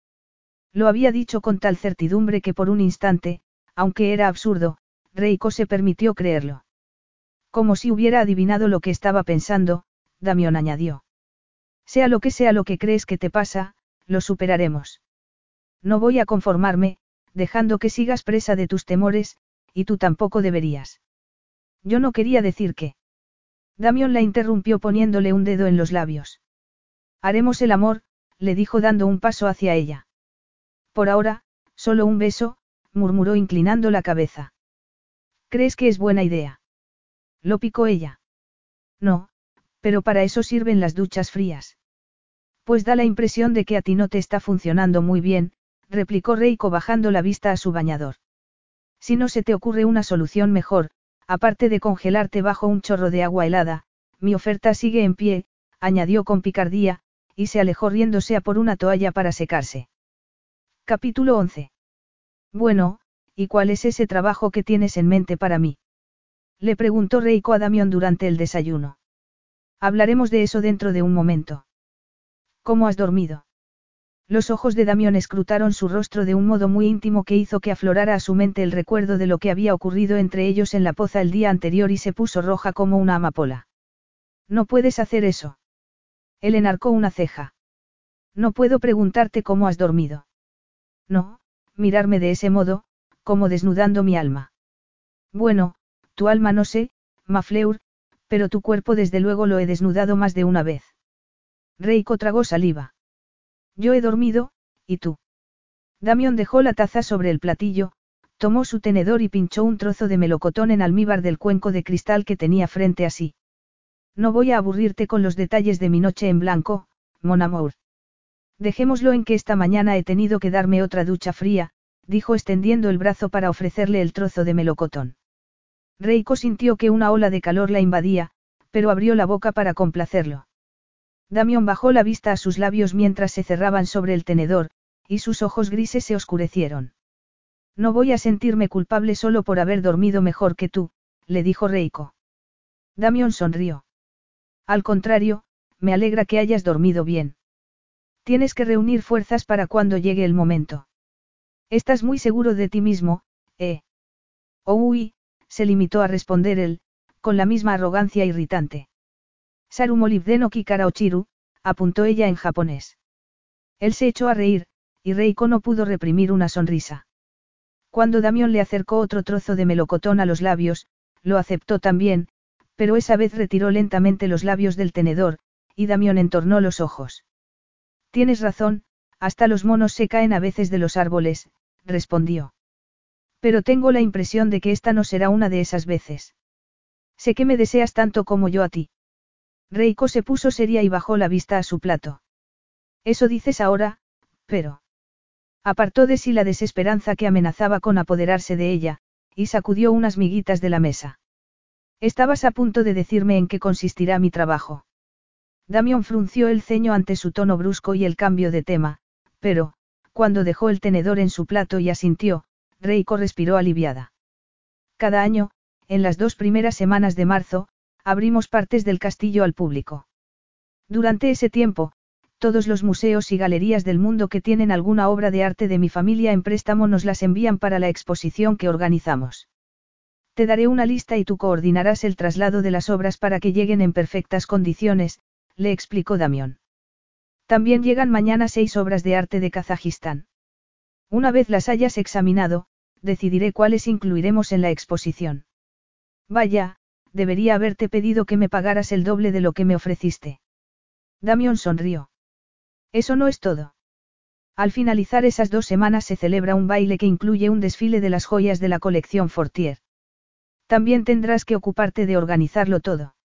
Lo había dicho con tal certidumbre que por un instante, aunque era absurdo, Reiko se permitió creerlo. Como si hubiera adivinado lo que estaba pensando, Damión añadió. Sea lo que sea lo que crees que te pasa, lo superaremos. No voy a conformarme, dejando que sigas presa de tus temores, y tú tampoco deberías. Yo no quería decir que. Damión la interrumpió poniéndole un dedo en los labios. Haremos el amor, le dijo dando un paso hacia ella. Por ahora, solo un beso, murmuró inclinando la cabeza. ¿Crees que es buena idea? Lo picó ella. No, pero para eso sirven las duchas frías. Pues da la impresión de que a ti no te está funcionando muy bien, replicó Reiko bajando la vista a su bañador. Si no se te ocurre una solución mejor, aparte de congelarte bajo un chorro de agua helada, mi oferta sigue en pie, añadió con picardía, y se alejó riéndose a por una toalla para secarse. Capítulo 11. Bueno, ¿y cuál es ese trabajo que tienes en mente para mí? Le preguntó Reiko a Damión durante el desayuno. Hablaremos de eso dentro de un momento. ¿Cómo has dormido? Los ojos de Damión escrutaron su rostro de un modo muy íntimo que hizo que aflorara a su mente el recuerdo de lo que había ocurrido entre ellos en la poza el día anterior y se puso roja como una amapola. No puedes hacer eso. Él enarcó una ceja. No puedo preguntarte cómo has dormido. No, mirarme de ese modo, como desnudando mi alma. Bueno, tu alma no sé, Mafleur, pero tu cuerpo desde luego lo he desnudado más de una vez. Reiko tragó saliva. Yo he dormido, ¿y tú? Damión dejó la taza sobre el platillo, tomó su tenedor y pinchó un trozo de melocotón en almíbar del cuenco de cristal que tenía frente a sí. No voy a aburrirte con los detalles de mi noche en blanco, mon amour. Dejémoslo en que esta mañana he tenido que darme otra ducha fría, dijo extendiendo el brazo para ofrecerle el trozo de melocotón. Reiko sintió que una ola de calor la invadía, pero abrió la boca para complacerlo. Damión bajó la vista a sus labios mientras se cerraban sobre el tenedor, y sus ojos grises se oscurecieron. No voy a sentirme culpable solo por haber dormido mejor que tú, le dijo Reiko. Damión sonrió. Al contrario, me alegra que hayas dormido bien. Tienes que reunir fuerzas para cuando llegue el momento. Estás muy seguro de ti mismo, ¿eh? Oh, uy, se limitó a responder él, con la misma arrogancia irritante. Saru molibdeno kikara apuntó ella en japonés. Él se echó a reír, y Reiko no pudo reprimir una sonrisa. Cuando Damión le acercó otro trozo de melocotón a los labios, lo aceptó también, pero esa vez retiró lentamente los labios del tenedor, y Damión entornó los ojos. Tienes razón, hasta los monos se caen a veces de los árboles, respondió. Pero tengo la impresión de que esta no será una de esas veces. Sé que me deseas tanto como yo a ti. Reiko se puso seria y bajó la vista a su plato. Eso dices ahora, pero... Apartó de sí la desesperanza que amenazaba con apoderarse de ella, y sacudió unas miguitas de la mesa. Estabas a punto de decirme en qué consistirá mi trabajo. Damión frunció el ceño ante su tono brusco y el cambio de tema, pero, cuando dejó el tenedor en su plato y asintió, Reiko respiró aliviada. Cada año, en las dos primeras semanas de marzo, abrimos partes del castillo al público. Durante ese tiempo, todos los museos y galerías del mundo que tienen alguna obra de arte de mi familia en préstamo nos las envían para la exposición que organizamos. Te daré una lista y tú coordinarás el traslado de las obras para que lleguen en perfectas condiciones, le explicó Damión. También llegan mañana seis obras de arte de Kazajistán. Una vez las hayas examinado, decidiré cuáles incluiremos en la exposición. Vaya, debería haberte pedido que me pagaras el doble de lo que me ofreciste. Damión sonrió. Eso no es todo. Al finalizar esas dos semanas se celebra un baile que incluye un desfile de las joyas de la colección Fortier. También tendrás que ocuparte de organizarlo todo.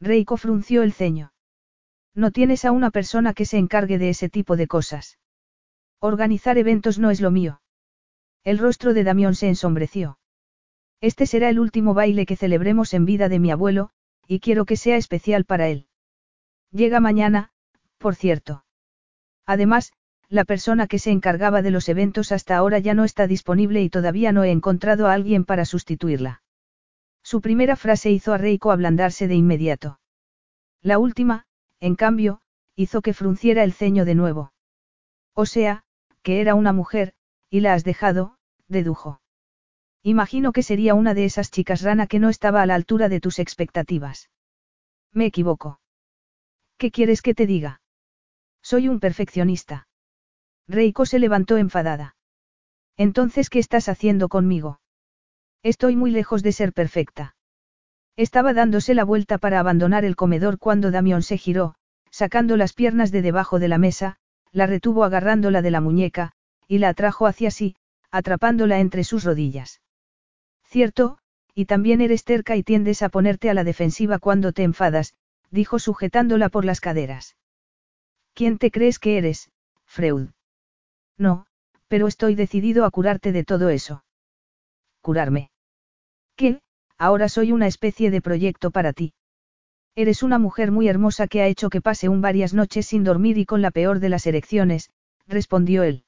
Reiko frunció el ceño. No tienes a una persona que se encargue de ese tipo de cosas. Organizar eventos no es lo mío. El rostro de Damión se ensombreció. Este será el último baile que celebremos en vida de mi abuelo, y quiero que sea especial para él. Llega mañana, por cierto. Además, la persona que se encargaba de los eventos hasta ahora ya no está disponible y todavía no he encontrado a alguien para sustituirla. Su primera frase hizo a Reiko ablandarse de inmediato. La última, en cambio, hizo que frunciera el ceño de nuevo. O sea, que era una mujer, y la has dejado, dedujo. Imagino que sería una de esas chicas rana que no estaba a la altura de tus expectativas. Me equivoco. ¿Qué quieres que te diga? Soy un perfeccionista. Reiko se levantó enfadada. Entonces, ¿qué estás haciendo conmigo? Estoy muy lejos de ser perfecta. Estaba dándose la vuelta para abandonar el comedor cuando Damión se giró, sacando las piernas de debajo de la mesa, la retuvo agarrándola de la muñeca, y la atrajo hacia sí, atrapándola entre sus rodillas. Cierto, y también eres terca y tiendes a ponerte a la defensiva cuando te enfadas, dijo sujetándola por las caderas. ¿Quién te crees que eres, Freud? No, pero estoy decidido a curarte de todo eso. ¿Curarme? ¿Qué? Ahora soy una especie de proyecto para ti. Eres una mujer muy hermosa que ha hecho que pase un varias noches sin dormir y con la peor de las erecciones, respondió él.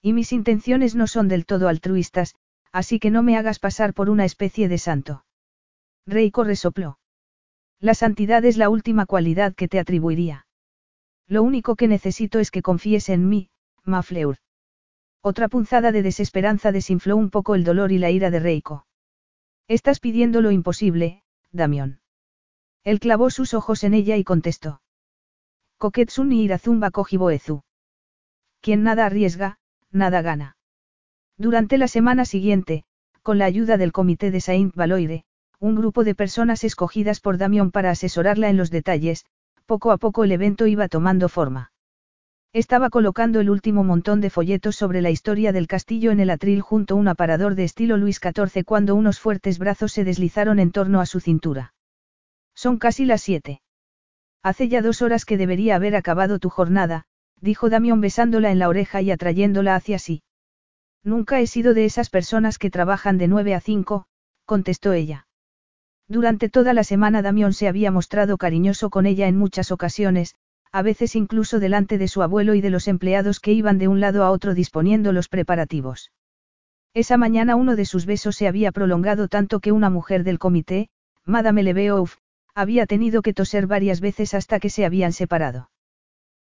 Y mis intenciones no son del todo altruistas, así que no me hagas pasar por una especie de santo. Reiko resopló. La santidad es la última cualidad que te atribuiría. Lo único que necesito es que confíes en mí, Mafleur. Otra punzada de desesperanza desinfló un poco el dolor y la ira de Reiko. Estás pidiendo lo imposible, Damión. Él clavó sus ojos en ella y contestó. Koketsun y Irazumba Kojiboezu. Quien nada arriesga, nada gana. Durante la semana siguiente, con la ayuda del comité de Saint Valoire, un grupo de personas escogidas por Damión para asesorarla en los detalles, poco a poco el evento iba tomando forma. Estaba colocando el último montón de folletos sobre la historia del castillo en el atril junto a un aparador de estilo Luis XIV cuando unos fuertes brazos se deslizaron en torno a su cintura. Son casi las siete. Hace ya dos horas que debería haber acabado tu jornada, dijo Damión besándola en la oreja y atrayéndola hacia sí. Nunca he sido de esas personas que trabajan de nueve a cinco, contestó ella. Durante toda la semana Damión se había mostrado cariñoso con ella en muchas ocasiones, a veces incluso delante de su abuelo y de los empleados que iban de un lado a otro disponiendo los preparativos. Esa mañana uno de sus besos se había prolongado tanto que una mujer del comité, Madame Lebeouf, había tenido que toser varias veces hasta que se habían separado.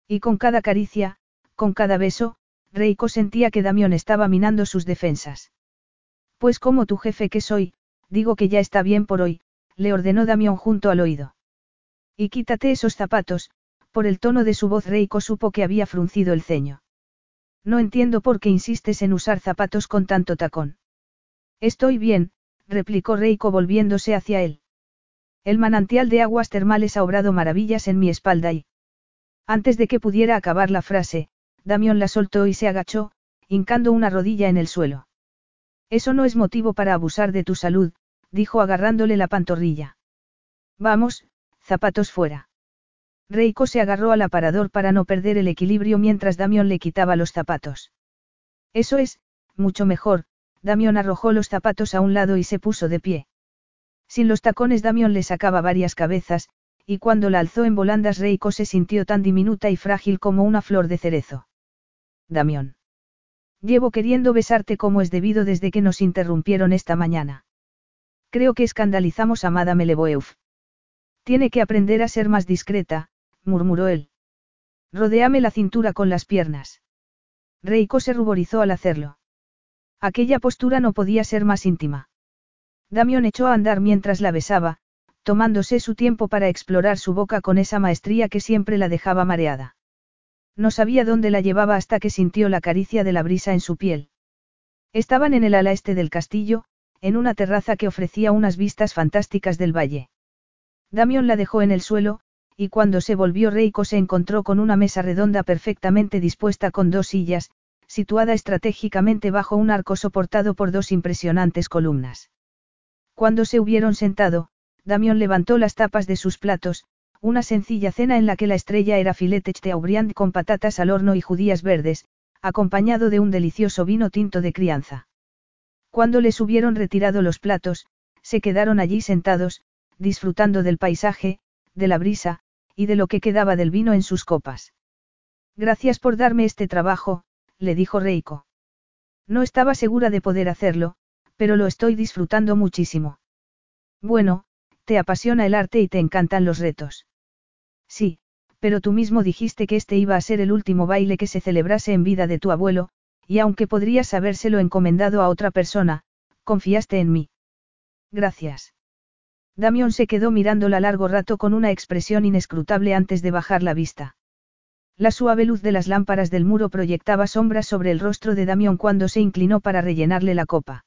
Y con cada caricia, con cada beso, Reiko sentía que Damión estaba minando sus defensas. Pues como tu jefe que soy, digo que ya está bien por hoy, le ordenó Damión junto al oído. Y quítate esos zapatos, por el tono de su voz Reiko supo que había fruncido el ceño. No entiendo por qué insistes en usar zapatos con tanto tacón. Estoy bien, replicó Reiko volviéndose hacia él. El manantial de aguas termales ha obrado maravillas en mi espalda y... Antes de que pudiera acabar la frase, Damión la soltó y se agachó, hincando una rodilla en el suelo. Eso no es motivo para abusar de tu salud, dijo agarrándole la pantorrilla. Vamos, zapatos fuera. Reiko se agarró al aparador para no perder el equilibrio mientras Damión le quitaba los zapatos. Eso es, mucho mejor, Damión arrojó los zapatos a un lado y se puso de pie. Sin los tacones Damión le sacaba varias cabezas, y cuando la alzó en volandas Reiko se sintió tan diminuta y frágil como una flor de cerezo. Damión. Llevo queriendo besarte como es debido desde que nos interrumpieron esta mañana. Creo que escandalizamos a Madame Leboeuf. Tiene que aprender a ser más discreta, murmuró él. Rodéame la cintura con las piernas. Reiko se ruborizó al hacerlo. Aquella postura no podía ser más íntima. Damión echó a andar mientras la besaba, tomándose su tiempo para explorar su boca con esa maestría que siempre la dejaba mareada. No sabía dónde la llevaba hasta que sintió la caricia de la brisa en su piel. Estaban en el ala este del castillo, en una terraza que ofrecía unas vistas fantásticas del valle. Damión la dejó en el suelo, y cuando se volvió Reiko se encontró con una mesa redonda perfectamente dispuesta con dos sillas, situada estratégicamente bajo un arco soportado por dos impresionantes columnas. Cuando se hubieron sentado, Damión levantó las tapas de sus platos, una sencilla cena en la que la estrella era filete Chateaubriand con patatas al horno y judías verdes, acompañado de un delicioso vino tinto de crianza. Cuando les hubieron retirado los platos, se quedaron allí sentados, disfrutando del paisaje, de la brisa, y de lo que quedaba del vino en sus copas. Gracias por darme este trabajo, le dijo Reiko. No estaba segura de poder hacerlo, pero lo estoy disfrutando muchísimo. Bueno, te apasiona el arte y te encantan los retos. Sí, pero tú mismo dijiste que este iba a ser el último baile que se celebrase en vida de tu abuelo, y aunque podrías habérselo encomendado a otra persona, confiaste en mí. Gracias. Damión se quedó mirándola largo rato con una expresión inescrutable antes de bajar la vista. La suave luz de las lámparas del muro proyectaba sombras sobre el rostro de Damión cuando se inclinó para rellenarle la copa.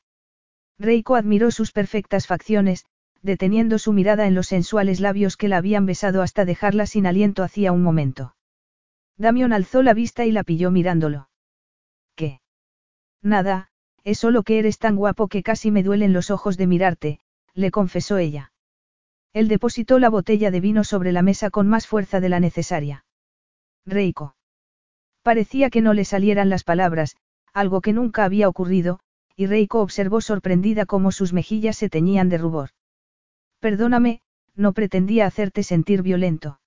Reiko admiró sus perfectas facciones, deteniendo su mirada en los sensuales labios que la habían besado hasta dejarla sin aliento hacía un momento. Damión alzó la vista y la pilló mirándolo. ¿Qué? Nada, es solo que eres tan guapo que casi me duelen los ojos de mirarte, le confesó ella. Él depositó la botella de vino sobre la mesa con más fuerza de la necesaria. Reiko. Parecía que no le salieran las palabras, algo que nunca había ocurrido, y Reiko observó sorprendida cómo sus mejillas se teñían de rubor. Perdóname, no pretendía hacerte sentir violento.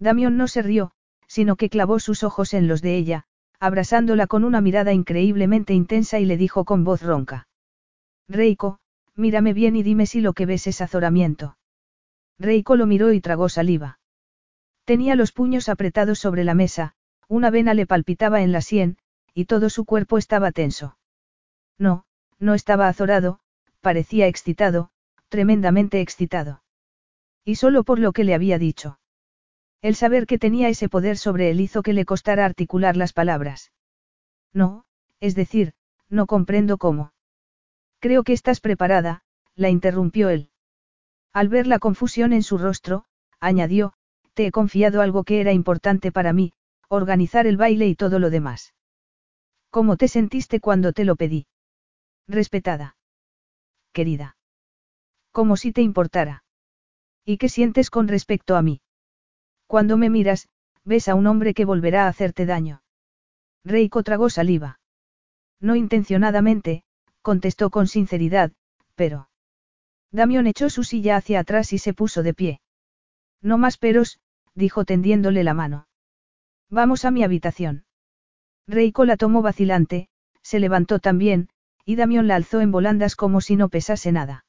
Damión no se rió, sino que clavó sus ojos en los de ella, abrazándola con una mirada increíblemente intensa y le dijo con voz ronca. Reiko, mírame bien y dime si lo que ves es azoramiento. Reiko lo miró y tragó saliva. Tenía los puños apretados sobre la mesa, una vena le palpitaba en la sien, y todo su cuerpo estaba tenso. No, no estaba azorado, parecía excitado, tremendamente excitado. Y solo por lo que le había dicho. El saber que tenía ese poder sobre él hizo que le costara articular las palabras. No, es decir, no comprendo cómo. Creo que estás preparada, la interrumpió él. Al ver la confusión en su rostro, añadió, te he confiado algo que era importante para mí, organizar el baile y todo lo demás. ¿Cómo te sentiste cuando te lo pedí? Respetada. Querida. Como si te importara. ¿Y qué sientes con respecto a mí? Cuando me miras, ves a un hombre que volverá a hacerte daño. Reiko tragó saliva. No intencionadamente, contestó con sinceridad, pero... Damión echó su silla hacia atrás y se puso de pie. No más peros, dijo tendiéndole la mano. Vamos a mi habitación. Reiko la tomó vacilante, se levantó también, y Damión la alzó en volandas como si no pesase nada.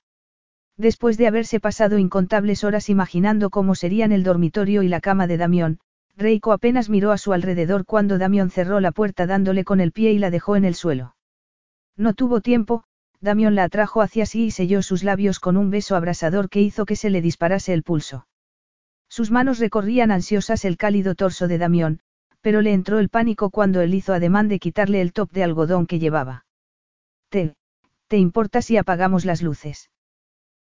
Después de haberse pasado incontables horas imaginando cómo serían el dormitorio y la cama de Damión, Reiko apenas miró a su alrededor cuando Damión cerró la puerta dándole con el pie y la dejó en el suelo. No tuvo tiempo, Damión la atrajo hacia sí y selló sus labios con un beso abrasador que hizo que se le disparase el pulso. Sus manos recorrían ansiosas el cálido torso de Damión, pero le entró el pánico cuando él hizo ademán de quitarle el top de algodón que llevaba. Te, ¿te importa si apagamos las luces?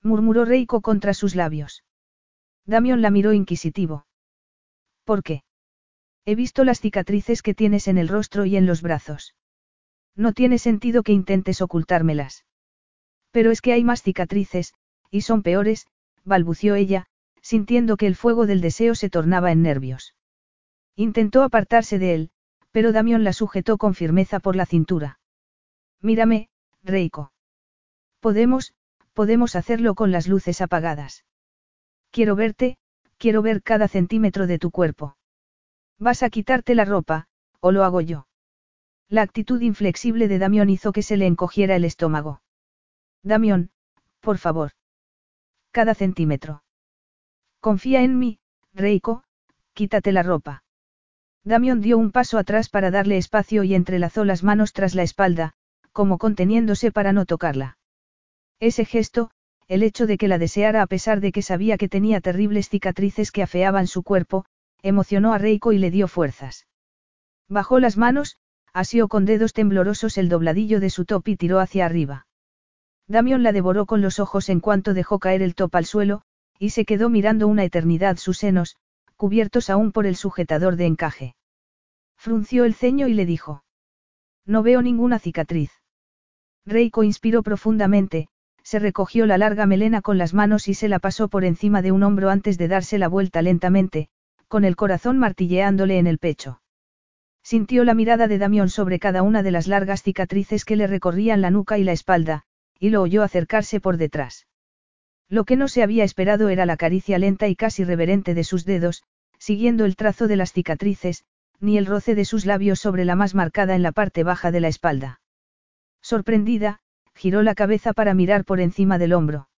Murmuró Reiko contra sus labios. Damión la miró inquisitivo. ¿Por qué? He visto las cicatrices que tienes en el rostro y en los brazos. No tiene sentido que intentes ocultármelas. Pero es que hay más cicatrices, y son peores, balbució ella, sintiendo que el fuego del deseo se tornaba en nervios. Intentó apartarse de él, pero Damión la sujetó con firmeza por la cintura. Mírame, Reiko. Podemos, podemos hacerlo con las luces apagadas. Quiero verte, quiero ver cada centímetro de tu cuerpo. Vas a quitarte la ropa, o lo hago yo. La actitud inflexible de Damión hizo que se le encogiera el estómago. Damión, por favor. Cada centímetro. Confía en mí, Reiko, quítate la ropa. Damión dio un paso atrás para darle espacio y entrelazó las manos tras la espalda, como conteniéndose para no tocarla. Ese gesto, el hecho de que la deseara a pesar de que sabía que tenía terribles cicatrices que afeaban su cuerpo, emocionó a Reiko y le dio fuerzas. Bajó las manos, asió con dedos temblorosos el dobladillo de su top y tiró hacia arriba. Damión la devoró con los ojos en cuanto dejó caer el top al suelo, y se quedó mirando una eternidad sus senos, cubiertos aún por el sujetador de encaje. Frunció el ceño y le dijo. No veo ninguna cicatriz. Reiko inspiró profundamente, se recogió la larga melena con las manos y se la pasó por encima de un hombro antes de darse la vuelta lentamente, con el corazón martilleándole en el pecho. Sintió la mirada de Damión sobre cada una de las largas cicatrices que le recorrían la nuca y la espalda, y lo oyó acercarse por detrás. Lo que no se había esperado era la caricia lenta y casi reverente de sus dedos, siguiendo el trazo de las cicatrices, ni el roce de sus labios sobre la más marcada en la parte baja de la espalda. Sorprendida, giró la cabeza para mirar por encima del hombro.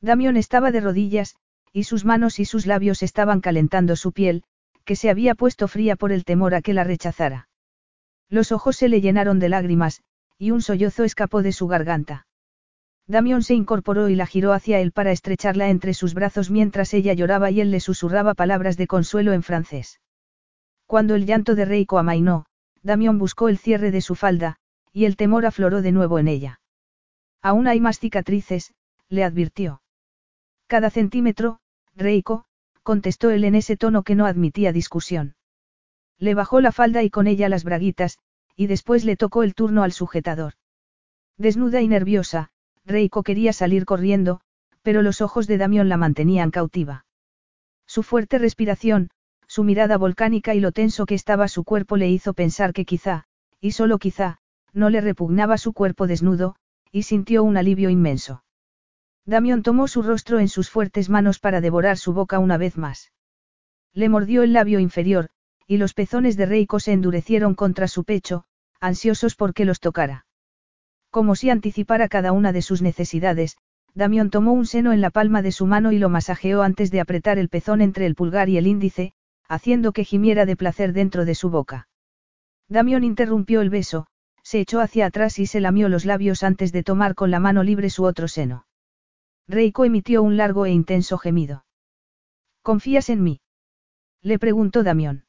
Damión estaba de rodillas, y sus manos y sus labios estaban calentando su piel, que se había puesto fría por el temor a que la rechazara. Los ojos se le llenaron de lágrimas, y un sollozo escapó de su garganta. Damión se incorporó y la giró hacia él para estrecharla entre sus brazos mientras ella lloraba y él le susurraba palabras de consuelo en francés. Cuando el llanto de Reiko amainó, Damión buscó el cierre de su falda, y el temor afloró de nuevo en ella. Aún hay más cicatrices, le advirtió. Cada centímetro, Reiko, contestó él en ese tono que no admitía discusión. Le bajó la falda y con ella las braguitas, y después le tocó el turno al sujetador. Desnuda y nerviosa, Reiko quería salir corriendo, pero los ojos de Damión la mantenían cautiva. Su fuerte respiración, su mirada volcánica y lo tenso que estaba su cuerpo le hizo pensar que quizá, y solo quizá, no le repugnaba su cuerpo desnudo, y sintió un alivio inmenso. Damión tomó su rostro en sus fuertes manos para devorar su boca una vez más. Le mordió el labio inferior, y los pezones de Reiko se endurecieron contra su pecho, ansiosos por que los tocara. Como si anticipara cada una de sus necesidades, Damión tomó un seno en la palma de su mano y lo masajeó antes de apretar el pezón entre el pulgar y el índice, haciendo que gimiera de placer dentro de su boca. Damión interrumpió el beso, se echó hacia atrás y se lamió los labios antes de tomar con la mano libre su otro seno. Reiko emitió un largo e intenso gemido. ¿Confías en mí? Le preguntó Damión.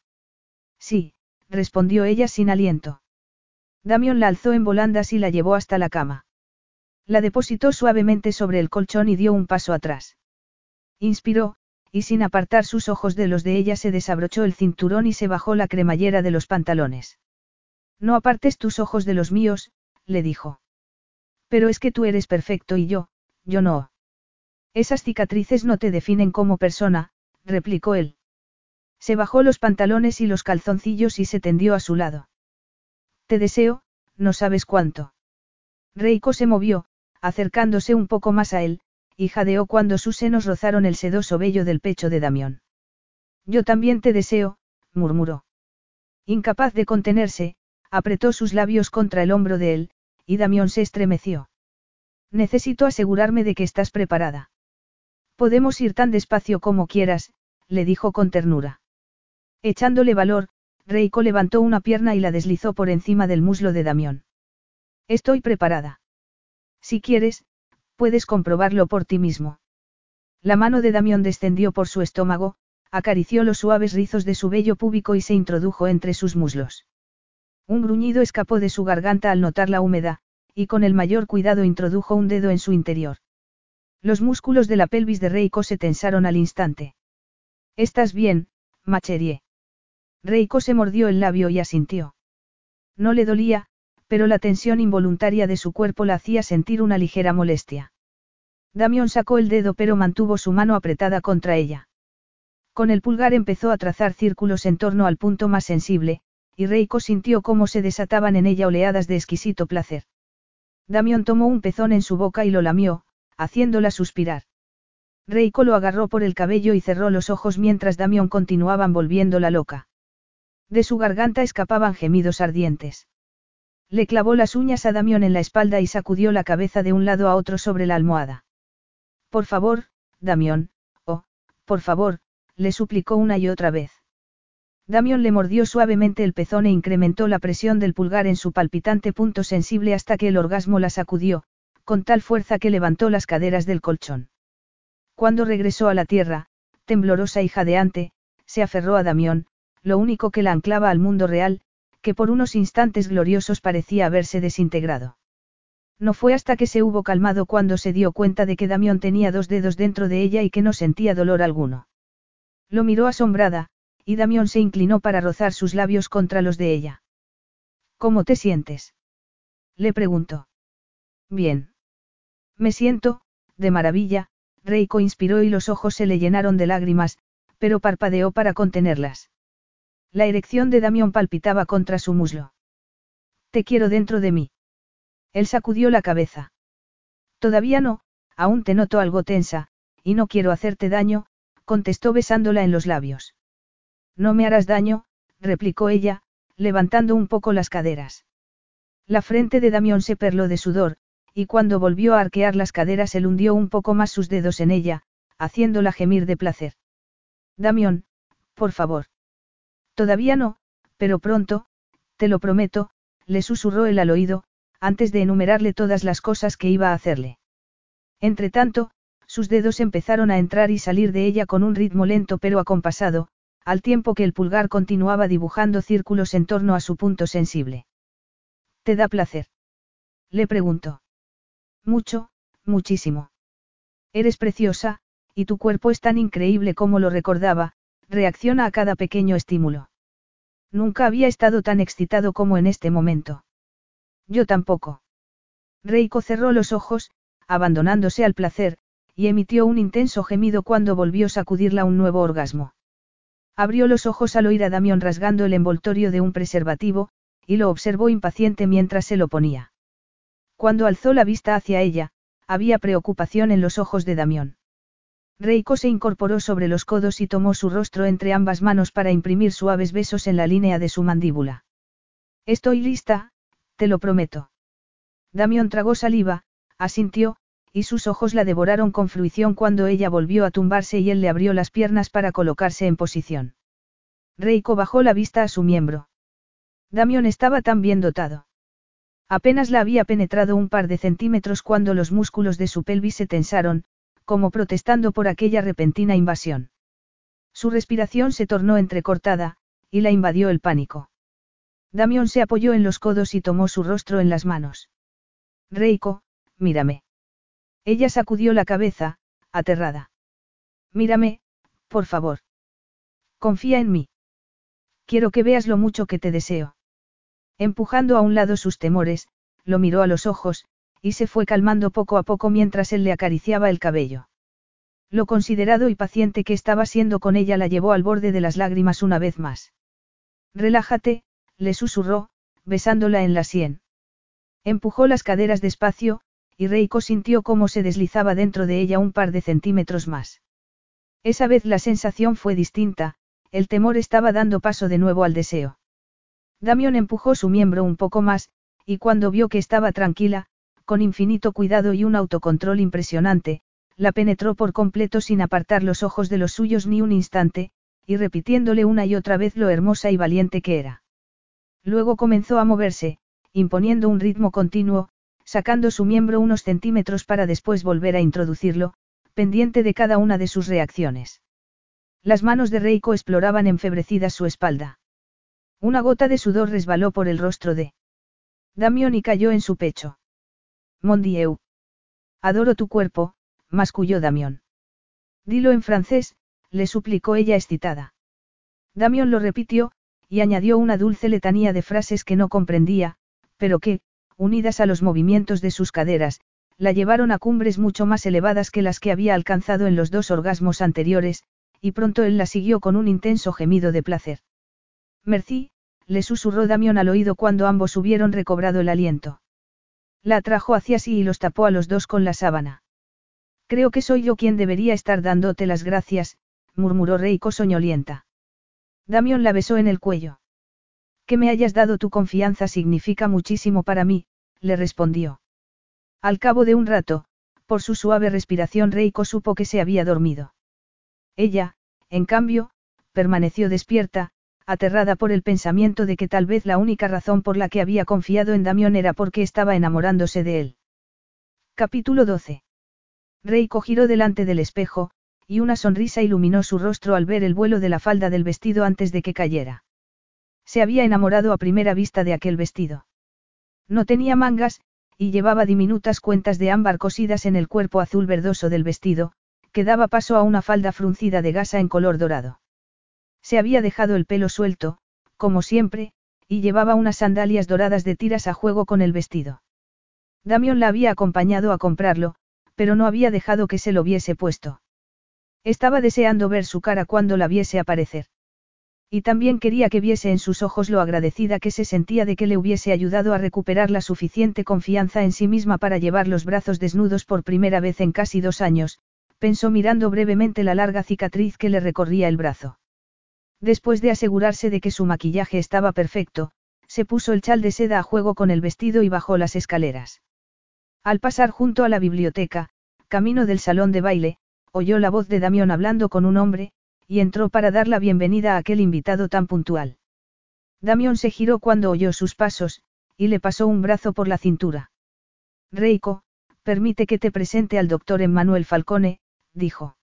Sí, respondió ella sin aliento. Damión la alzó en volandas y la llevó hasta la cama. La depositó suavemente sobre el colchón y dio un paso atrás. Inspiró, y sin apartar sus ojos de los de ella se desabrochó el cinturón y se bajó la cremallera de los pantalones. No apartes tus ojos de los míos, le dijo. Pero es que tú eres perfecto y yo, yo no. Esas cicatrices no te definen como persona, replicó él. Se bajó los pantalones y los calzoncillos y se tendió a su lado. Te deseo, no sabes cuánto. Reiko se movió, acercándose un poco más a él, y jadeó cuando sus senos rozaron el sedoso vello del pecho de Damión. Yo también te deseo, murmuró. Incapaz de contenerse, apretó sus labios contra el hombro de él, y Damión se estremeció. Necesito asegurarme de que estás preparada. Podemos ir tan despacio como quieras, le dijo con ternura. Echándole valor, Reiko levantó una pierna y la deslizó por encima del muslo de Damión. Estoy preparada. Si quieres, Puedes comprobarlo por ti mismo. La mano de Damión descendió por su estómago, acarició los suaves rizos de su vello púbico y se introdujo entre sus muslos. Un gruñido escapó de su garganta al notar la húmeda, y con el mayor cuidado introdujo un dedo en su interior. Los músculos de la pelvis de Reiko se tensaron al instante. ¿Estás bien, Macherie? Reiko se mordió el labio y asintió. No le dolía, pero la tensión involuntaria de su cuerpo la hacía sentir una ligera molestia. Damión sacó el dedo pero mantuvo su mano apretada contra ella. Con el pulgar empezó a trazar círculos en torno al punto más sensible, y Reiko sintió cómo se desataban en ella oleadas de exquisito placer. Damión tomó un pezón en su boca y lo lamió, haciéndola suspirar. Reiko lo agarró por el cabello y cerró los ojos mientras Damión continuaba volviéndola loca. De su garganta escapaban gemidos ardientes. Le clavó las uñas a Damión en la espalda y sacudió la cabeza de un lado a otro sobre la almohada. Por favor, Damión, oh, por favor, le suplicó una y otra vez. Damión le mordió suavemente el pezón e incrementó la presión del pulgar en su palpitante punto sensible hasta que el orgasmo la sacudió, con tal fuerza que levantó las caderas del colchón. Cuando regresó a la tierra, temblorosa y jadeante, se aferró a Damión, lo único que la anclaba al mundo real, que por unos instantes gloriosos parecía haberse desintegrado. No fue hasta que se hubo calmado cuando se dio cuenta de que Damión tenía dos dedos dentro de ella y que no sentía dolor alguno. Lo miró asombrada, y Damión se inclinó para rozar sus labios contra los de ella. ¿Cómo te sientes? Le preguntó. Bien. Me siento, de maravilla, Reiko inspiró y los ojos se le llenaron de lágrimas, pero parpadeó para contenerlas. La erección de Damión palpitaba contra su muslo. Te quiero dentro de mí. Él sacudió la cabeza. Todavía no, aún te noto algo tensa, y no quiero hacerte daño, contestó besándola en los labios. No me harás daño, replicó ella, levantando un poco las caderas. La frente de Damión se perló de sudor, y cuando volvió a arquear las caderas él hundió un poco más sus dedos en ella, haciéndola gemir de placer. Damión, por favor. Todavía no, pero pronto, te lo prometo, le susurró él al oído, antes de enumerarle todas las cosas que iba a hacerle. Entretanto, sus dedos empezaron a entrar y salir de ella con un ritmo lento pero acompasado, al tiempo que el pulgar continuaba dibujando círculos en torno a su punto sensible. ¿Te da placer? Le preguntó. Mucho, muchísimo. Eres preciosa, y tu cuerpo es tan increíble como lo recordaba, reacciona a cada pequeño estímulo. Nunca había estado tan excitado como en este momento. Yo tampoco. Reiko cerró los ojos, abandonándose al placer, y emitió un intenso gemido cuando volvió a sacudirla un nuevo orgasmo. Abrió los ojos al oír a Damión rasgando el envoltorio de un preservativo, y lo observó impaciente mientras se lo ponía. Cuando alzó la vista hacia ella, había preocupación en los ojos de Damión. Reiko se incorporó sobre los codos y tomó su rostro entre ambas manos para imprimir suaves besos en la línea de su mandíbula. Estoy lista, te lo prometo. Damión tragó saliva, asintió, y sus ojos la devoraron con fruición cuando ella volvió a tumbarse y él le abrió las piernas para colocarse en posición. Reiko bajó la vista a su miembro. Damión estaba tan bien dotado. Apenas la había penetrado un par de centímetros cuando los músculos de su pelvis se tensaron, como protestando por aquella repentina invasión. Su respiración se tornó entrecortada, y la invadió el pánico. Damión se apoyó en los codos y tomó su rostro en las manos. Reiko, mírame. Ella sacudió la cabeza, aterrada. Mírame, por favor. Confía en mí. Quiero que veas lo mucho que te deseo. Empujando a un lado sus temores, lo miró a los ojos, y se fue calmando poco a poco mientras él le acariciaba el cabello. Lo considerado y paciente que estaba siendo con ella la llevó al borde de las lágrimas una vez más. Relájate, le susurró, besándola en la sien. Empujó las caderas despacio, y Reiko sintió cómo se deslizaba dentro de ella un par de centímetros más. Esa vez la sensación fue distinta, el temor estaba dando paso de nuevo al deseo. Damión empujó su miembro un poco más, y cuando vio que estaba tranquila, con infinito cuidado y un autocontrol impresionante, la penetró por completo sin apartar los ojos de los suyos ni un instante, y repitiéndole una y otra vez lo hermosa y valiente que era. Luego comenzó a moverse, imponiendo un ritmo continuo, sacando su miembro unos centímetros para después volver a introducirlo, pendiente de cada una de sus reacciones. Las manos de Reiko exploraban enfebrecidas su espalda. Una gota de sudor resbaló por el rostro de Damión y cayó en su pecho. Mon Dieu. Adoro tu cuerpo, masculló Damión. Dilo en francés, le suplicó ella excitada. Damión lo repitió, y añadió una dulce letanía de frases que no comprendía, pero que, unidas a los movimientos de sus caderas, la llevaron a cumbres mucho más elevadas que las que había alcanzado en los dos orgasmos anteriores, y pronto él la siguió con un intenso gemido de placer. Merci, le susurró Damión al oído cuando ambos hubieron recobrado el aliento. La atrajo hacia sí y los tapó a los dos con la sábana. Creo que soy yo quien debería estar dándote las gracias, murmuró Reiko soñolienta. Damión la besó en el cuello. Que me hayas dado tu confianza significa muchísimo para mí, le respondió. Al cabo de un rato, por su suave respiración Reiko supo que se había dormido. Ella, en cambio, permaneció despierta, aterrada por el pensamiento de que tal vez la única razón por la que había confiado en Damión era porque estaba enamorándose de él. Capítulo 12. Reiko giró delante del espejo, y una sonrisa iluminó su rostro al ver el vuelo de la falda del vestido antes de que cayera. Se había enamorado a primera vista de aquel vestido. No tenía mangas, y llevaba diminutas cuentas de ámbar cosidas en el cuerpo azul verdoso del vestido, que daba paso a una falda fruncida de gasa en color dorado. Se había dejado el pelo suelto, como siempre, y llevaba unas sandalias doradas de tiras a juego con el vestido. Damión la había acompañado a comprarlo, pero no había dejado que se lo viese puesto. Estaba deseando ver su cara cuando la viese aparecer. Y también quería que viese en sus ojos lo agradecida que se sentía de que le hubiese ayudado a recuperar la suficiente confianza en sí misma para llevar los brazos desnudos por primera vez en casi dos años, pensó mirando brevemente la larga cicatriz que le recorría el brazo. Después de asegurarse de que su maquillaje estaba perfecto, se puso el chal de seda a juego con el vestido y bajó las escaleras. Al pasar junto a la biblioteca, camino del salón de baile, oyó la voz de Damión hablando con un hombre, y entró para dar la bienvenida a aquel invitado tan puntual. Damión se giró cuando oyó sus pasos, y le pasó un brazo por la cintura. Reiko, permite que te presente al doctor Emmanuel Falcone, dijo.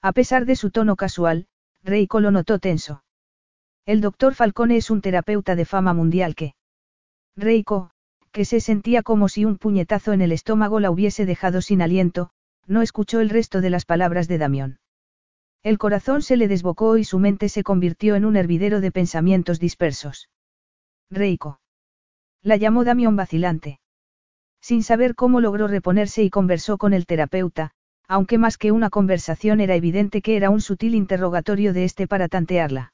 A pesar de su tono casual, Reiko lo notó tenso. El doctor Falcone es un terapeuta de fama mundial que... Reiko, que se sentía como si un puñetazo en el estómago la hubiese dejado sin aliento, no escuchó el resto de las palabras de Damión. El corazón se le desbocó y su mente se convirtió en un hervidero de pensamientos dispersos. Reiko. La llamó Damión vacilante. Sin saber cómo logró reponerse y conversó con el terapeuta, aunque más que una conversación era evidente que era un sutil interrogatorio de este para tantearla.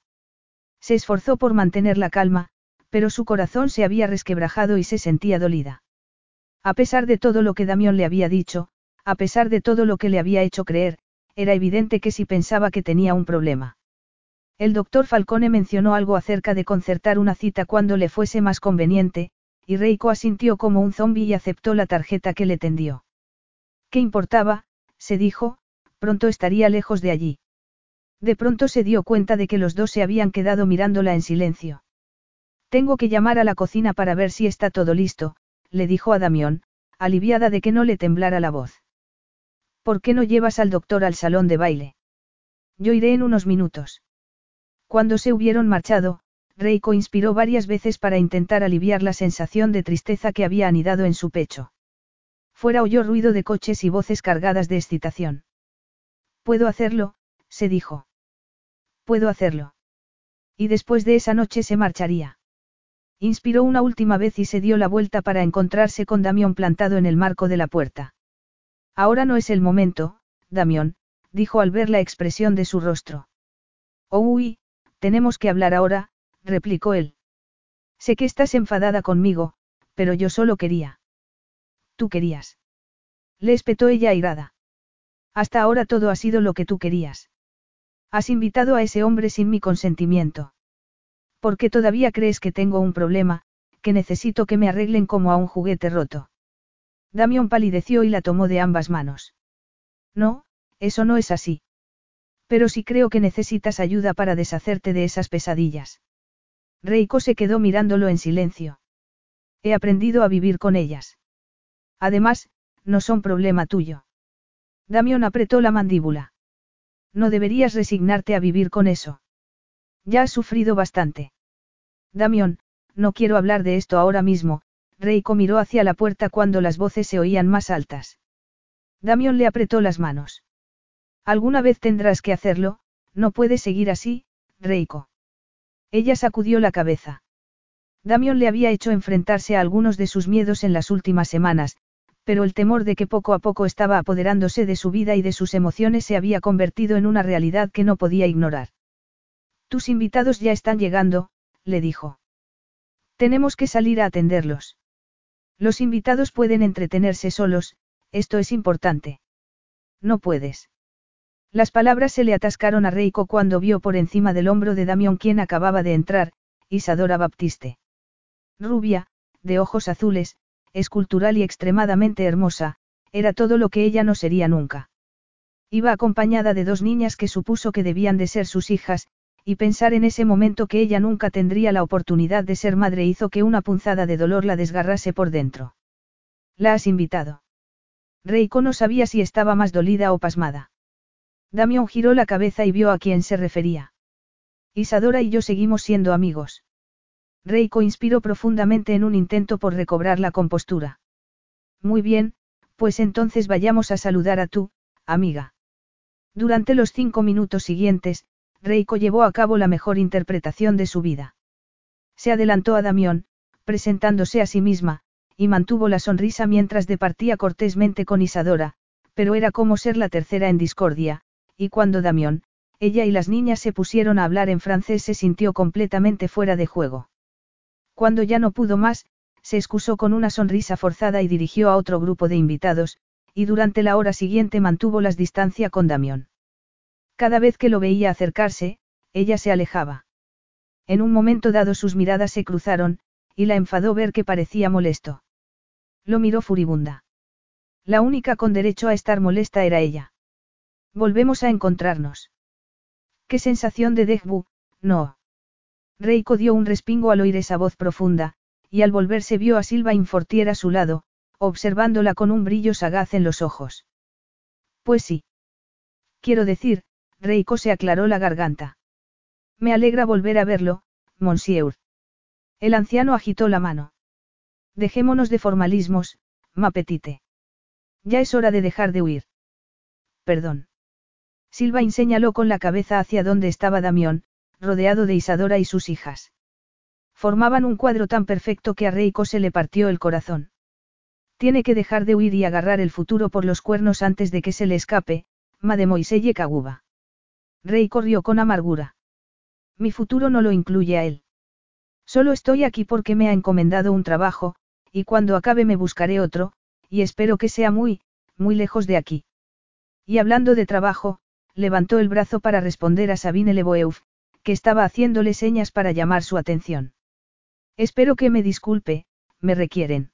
Se esforzó por mantener la calma, pero su corazón se había resquebrajado y se sentía dolida. A pesar de todo lo que Damión le había dicho, a pesar de todo lo que le había hecho creer, era evidente que si pensaba que tenía un problema. El doctor Falcone mencionó algo acerca de concertar una cita cuando le fuese más conveniente, y Reiko asintió como un zombi y aceptó la tarjeta que le tendió. ¿Qué importaba? se dijo, pronto estaría lejos de allí. De pronto se dio cuenta de que los dos se habían quedado mirándola en silencio. Tengo que llamar a la cocina para ver si está todo listo, le dijo a Damión, aliviada de que no le temblara la voz. ¿Por qué no llevas al doctor al salón de baile? Yo iré en unos minutos. Cuando se hubieron marchado, Reiko inspiró varias veces para intentar aliviar la sensación de tristeza que había anidado en su pecho. Fuera oyó ruido de coches y voces cargadas de excitación. Puedo hacerlo, se dijo. Puedo hacerlo. Y después de esa noche se marcharía. Inspiró una última vez y se dio la vuelta para encontrarse con Damión plantado en el marco de la puerta. Ahora no es el momento, Damión, dijo al ver la expresión de su rostro. Oh, uy, tenemos que hablar ahora, replicó él. Sé que estás enfadada conmigo, pero yo solo quería. Tú querías. Le espetó ella airada. Hasta ahora todo ha sido lo que tú querías. Has invitado a ese hombre sin mi consentimiento. ¿Por qué todavía crees que tengo un problema, que necesito que me arreglen como a un juguete roto? Damión palideció y la tomó de ambas manos. No, eso no es así. Pero sí creo que necesitas ayuda para deshacerte de esas pesadillas. Reiko se quedó mirándolo en silencio. He aprendido a vivir con ellas. Además, no son problema tuyo. Damión apretó la mandíbula. No deberías resignarte a vivir con eso. Ya has sufrido bastante. Damión, no quiero hablar de esto ahora mismo, Reiko miró hacia la puerta cuando las voces se oían más altas. Damión le apretó las manos. Alguna vez tendrás que hacerlo, no puedes seguir así, Reiko. Ella sacudió la cabeza. Damión le había hecho enfrentarse a algunos de sus miedos en las últimas semanas, pero el temor de que poco a poco estaba apoderándose de su vida y de sus emociones se había convertido en una realidad que no podía ignorar. Tus invitados ya están llegando, le dijo. Tenemos que salir a atenderlos. Los invitados pueden entretenerse solos, esto es importante. No puedes. Las palabras se le atascaron a Reiko cuando vio por encima del hombro de Damión quien acababa de entrar, Isadora Baptiste. Rubia, de ojos azules, escultural y extremadamente hermosa, era todo lo que ella no sería nunca. Iba acompañada de dos niñas que supuso que debían de ser sus hijas, y pensar en ese momento que ella nunca tendría la oportunidad de ser madre hizo que una punzada de dolor la desgarrase por dentro. ¿La has invitado? Reiko no sabía si estaba más dolida o pasmada. Damión giró la cabeza y vio a quién se refería. Isadora y yo seguimos siendo amigos. Reiko inspiró profundamente en un intento por recobrar la compostura. Muy bien, pues entonces vayamos a saludar a tú, amiga. Durante los cinco minutos siguientes, Reiko llevó a cabo la mejor interpretación de su vida. Se adelantó a Damión, presentándose a sí misma, y mantuvo la sonrisa mientras departía cortésmente con Isadora, pero era como ser la tercera en discordia, y cuando Damión, ella y las niñas se pusieron a hablar en francés se sintió completamente fuera de juego. Cuando ya no pudo más, se excusó con una sonrisa forzada y dirigió a otro grupo de invitados, y durante la hora siguiente mantuvo las distancia con Damión. Cada vez que lo veía acercarse, ella se alejaba. En un momento dado sus miradas se cruzaron, y la enfadó ver que parecía molesto. Lo miró furibunda. La única con derecho a estar molesta era ella. Volvemos a encontrarnos. Qué sensación de Degbu, no. Reiko dio un respingo al oír esa voz profunda, y al volverse vio a Silva Infortier a su lado, observándola con un brillo sagaz en los ojos. Pues sí. Quiero decir, Reiko se aclaró la garganta. Me alegra volver a verlo, monsieur. El anciano agitó la mano. Dejémonos de formalismos, ma petite. Ya es hora de dejar de huir. Perdón. Silvain señaló con la cabeza hacia donde estaba Damión, rodeado de Isadora y sus hijas. Formaban un cuadro tan perfecto que a Reiko se le partió el corazón. Tiene que dejar de huir y agarrar el futuro por los cuernos antes de que se le escape, de Moiselle Kaguba. Rey corrió con amargura. Mi futuro no lo incluye a él. Solo estoy aquí porque me ha encomendado un trabajo, y cuando acabe me buscaré otro, y espero que sea muy, muy lejos de aquí. Y hablando de trabajo, levantó el brazo para responder a Sabine Leboeuf, que estaba haciéndole señas para llamar su atención. Espero que me disculpe, me requieren.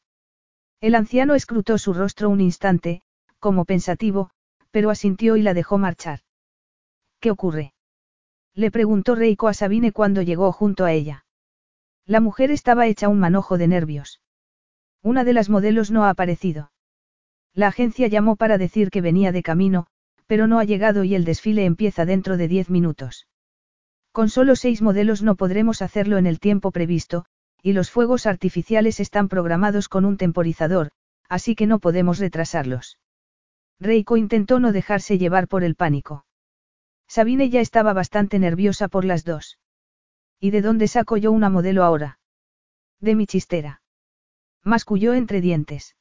El anciano escrutó su rostro un instante, como pensativo, pero asintió y la dejó marchar. ¿Qué ocurre? Le preguntó Reiko a Sabine cuando llegó junto a ella. La mujer estaba hecha un manojo de nervios. Una de las modelos no ha aparecido. La agencia llamó para decir que venía de camino, pero no ha llegado y el desfile empieza dentro de diez minutos. Con solo seis modelos no podremos hacerlo en el tiempo previsto, y los fuegos artificiales están programados con un temporizador, así que no podemos retrasarlos. Reiko intentó no dejarse llevar por el pánico. Sabine ya estaba bastante nerviosa por las dos. ¿Y de dónde saco yo una modelo ahora? De mi chistera. Masculló entre dientes.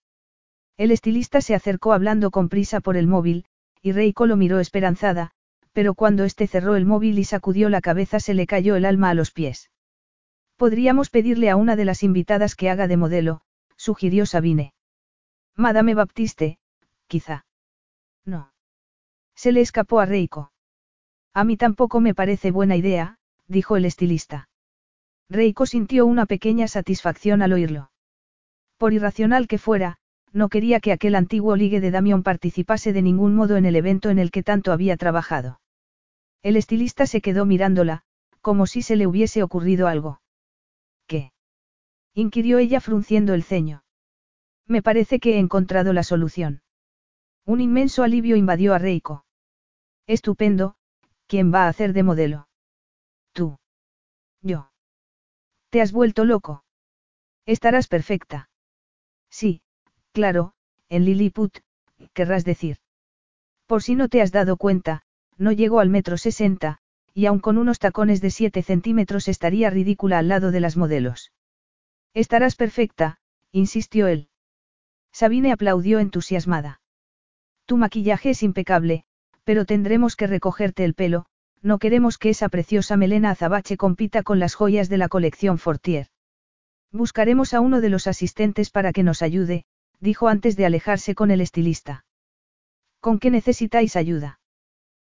El estilista se acercó hablando con prisa por el móvil, y Reiko lo miró esperanzada, pero cuando éste cerró el móvil y sacudió la cabeza se le cayó el alma a los pies. Podríamos pedirle a una de las invitadas que haga de modelo, sugirió Sabine. Madame Baptiste, quizá. No. Se le escapó a Reiko. A mí tampoco me parece buena idea, dijo el estilista. Reiko sintió una pequeña satisfacción al oírlo. Por irracional que fuera, no quería que aquel antiguo ligue de Damión participase de ningún modo en el evento en el que tanto había trabajado. El estilista se quedó mirándola, como si se le hubiese ocurrido algo. ¿Qué? inquirió ella frunciendo el ceño. Me parece que he encontrado la solución. Un inmenso alivio invadió a Reiko. Estupendo, ¿Quién va a hacer de modelo? Tú. Yo. ¿Te has vuelto loco? Estarás perfecta. Sí, claro, en Lilliput, querrás decir. Por si no te has dado cuenta, no llego al metro sesenta, y aun con unos tacones de siete centímetros estaría ridícula al lado de las modelos. Estarás perfecta, insistió él. Sabine aplaudió entusiasmada. Tu maquillaje es impecable, pero tendremos que recogerte el pelo, no queremos que esa preciosa melena azabache compita con las joyas de la colección Fortier. Buscaremos a uno de los asistentes para que nos ayude, dijo antes de alejarse con el estilista. ¿Con qué necesitáis ayuda?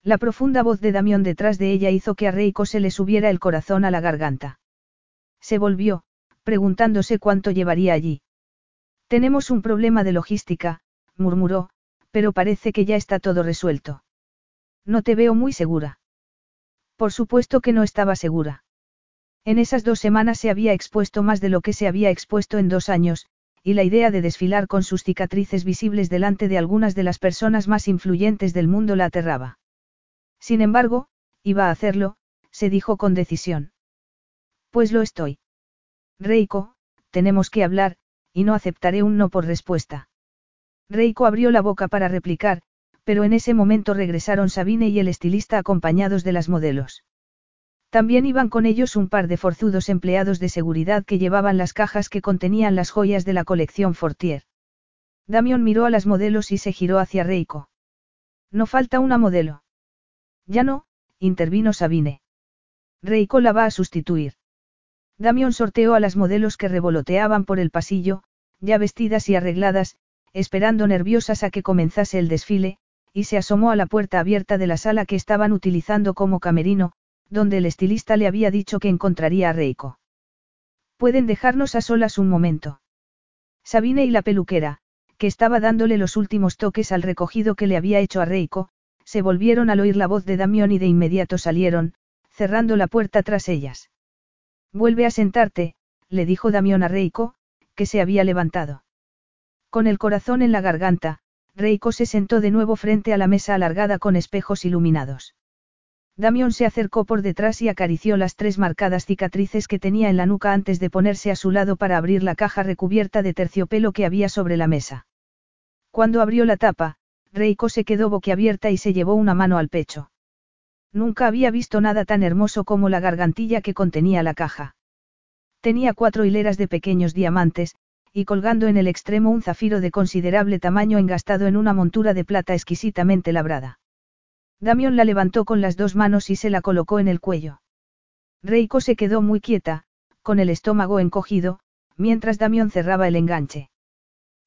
La profunda voz de Damión detrás de ella hizo que a Reiko se le subiera el corazón a la garganta. Se volvió, preguntándose cuánto llevaría allí. Tenemos un problema de logística, murmuró, pero parece que ya está todo resuelto. No te veo muy segura. Por supuesto que no estaba segura. En esas dos semanas se había expuesto más de lo que se había expuesto en dos años, y la idea de desfilar con sus cicatrices visibles delante de algunas de las personas más influyentes del mundo la aterraba. Sin embargo, iba a hacerlo, se dijo con decisión. Pues lo estoy. Reiko, tenemos que hablar, y no aceptaré un no por respuesta. Reiko abrió la boca para replicar, pero en ese momento regresaron Sabine y el estilista acompañados de las modelos. También iban con ellos un par de forzudos empleados de seguridad que llevaban las cajas que contenían las joyas de la colección Fortier. Damión miró a las modelos y se giró hacia Reiko. No falta una modelo. Ya no, intervino Sabine. Reiko la va a sustituir. Damión sorteó a las modelos que revoloteaban por el pasillo, ya vestidas y arregladas, esperando nerviosas a que comenzase el desfile, y se asomó a la puerta abierta de la sala que estaban utilizando como camerino, donde el estilista le había dicho que encontraría a Reiko. Pueden dejarnos a solas un momento. Sabine y la peluquera, que estaba dándole los últimos toques al recogido que le había hecho a Reiko, se volvieron al oír la voz de Damión y de inmediato salieron, cerrando la puerta tras ellas. Vuelve a sentarte, le dijo Damión a Reiko, que se había levantado. Con el corazón en la garganta, Reiko se sentó de nuevo frente a la mesa alargada con espejos iluminados. Damión se acercó por detrás y acarició las tres marcadas cicatrices que tenía en la nuca antes de ponerse a su lado para abrir la caja recubierta de terciopelo que había sobre la mesa. Cuando abrió la tapa, Reiko se quedó boquiabierta y se llevó una mano al pecho. Nunca había visto nada tan hermoso como la gargantilla que contenía la caja. Tenía cuatro hileras de pequeños diamantes, y colgando en el extremo un zafiro de considerable tamaño engastado en una montura de plata exquisitamente labrada. Damión la levantó con las dos manos y se la colocó en el cuello. Reiko se quedó muy quieta, con el estómago encogido, mientras Damión cerraba el enganche.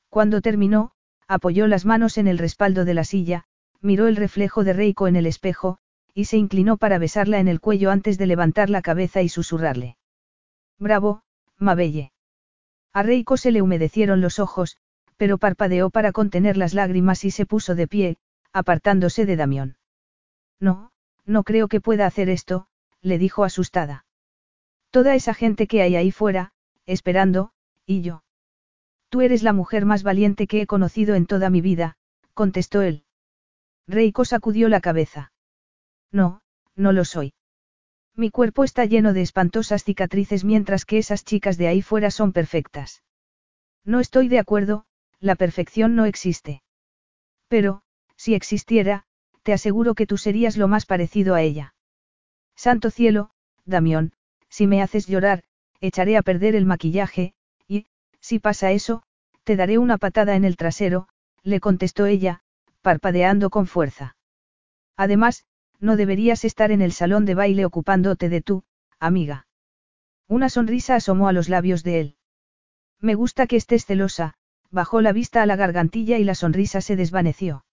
Cuando terminó, apoyó las manos en el respaldo de la silla, miró el reflejo de Reiko en el espejo, y se inclinó para besarla en el cuello antes de levantar la cabeza y susurrarle. Bravo, Mabelle. A Reiko se le humedecieron los ojos, pero parpadeó para contener las lágrimas y se puso de pie, apartándose de Damión. No, no creo que pueda hacer esto, le dijo asustada. Toda esa gente que hay ahí fuera, esperando, y yo. Tú eres la mujer más valiente que he conocido en toda mi vida, contestó él. Reiko sacudió la cabeza. No, no lo soy. Mi cuerpo está lleno de espantosas cicatrices mientras que esas chicas de ahí fuera son perfectas. No estoy de acuerdo, la perfección no existe. Pero, si existiera, te aseguro que tú serías lo más parecido a ella. Santo cielo, Damión, si me haces llorar, echaré a perder el maquillaje, y, si pasa eso, te daré una patada en el trasero, le contestó ella, parpadeando con fuerza. Además, no deberías estar en el salón de baile ocupándote de tú, amiga. Una sonrisa asomó a los labios de él. Me gusta que estés celosa, bajó la vista a la gargantilla y la sonrisa se desvaneció.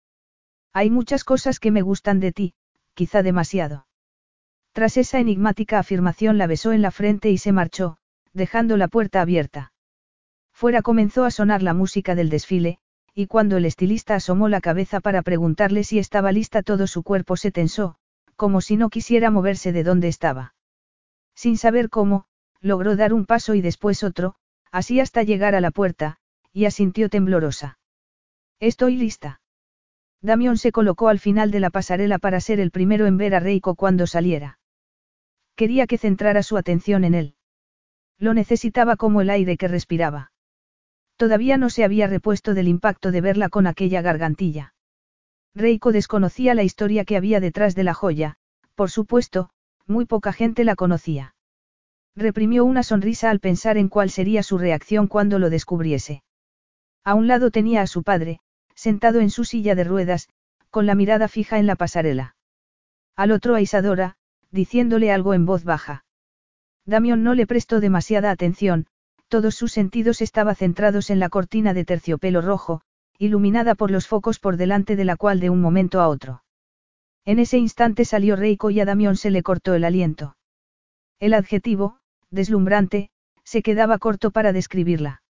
Hay muchas cosas que me gustan de ti, quizá demasiado. Tras esa enigmática afirmación la besó en la frente y se marchó, dejando la puerta abierta. Fuera comenzó a sonar la música del desfile, y cuando el estilista asomó la cabeza para preguntarle si estaba lista todo su cuerpo se tensó, como si no quisiera moverse de donde estaba. Sin saber cómo, logró dar un paso y después otro, así hasta llegar a la puerta, y asintió temblorosa. Estoy lista. Damión se colocó al final de la pasarela para ser el primero en ver a Reiko cuando saliera. Quería que centrara su atención en él. Lo necesitaba como el aire que respiraba. Todavía no se había repuesto del impacto de verla con aquella gargantilla. Reiko desconocía la historia que había detrás de la joya, por supuesto, muy poca gente la conocía. Reprimió una sonrisa al pensar en cuál sería su reacción cuando lo descubriese. A un lado tenía a su padre, sentado en su silla de ruedas, con la mirada fija en la pasarela. Al otro a Isadora, diciéndole algo en voz baja. Damión no le prestó demasiada atención, todos sus sentidos estaban centrados en la cortina de terciopelo rojo, iluminada por los focos por delante de la cual de un momento a otro. En ese instante salió Reiko y a Damión se le cortó el aliento. El adjetivo, deslumbrante, se quedaba corto para describirla.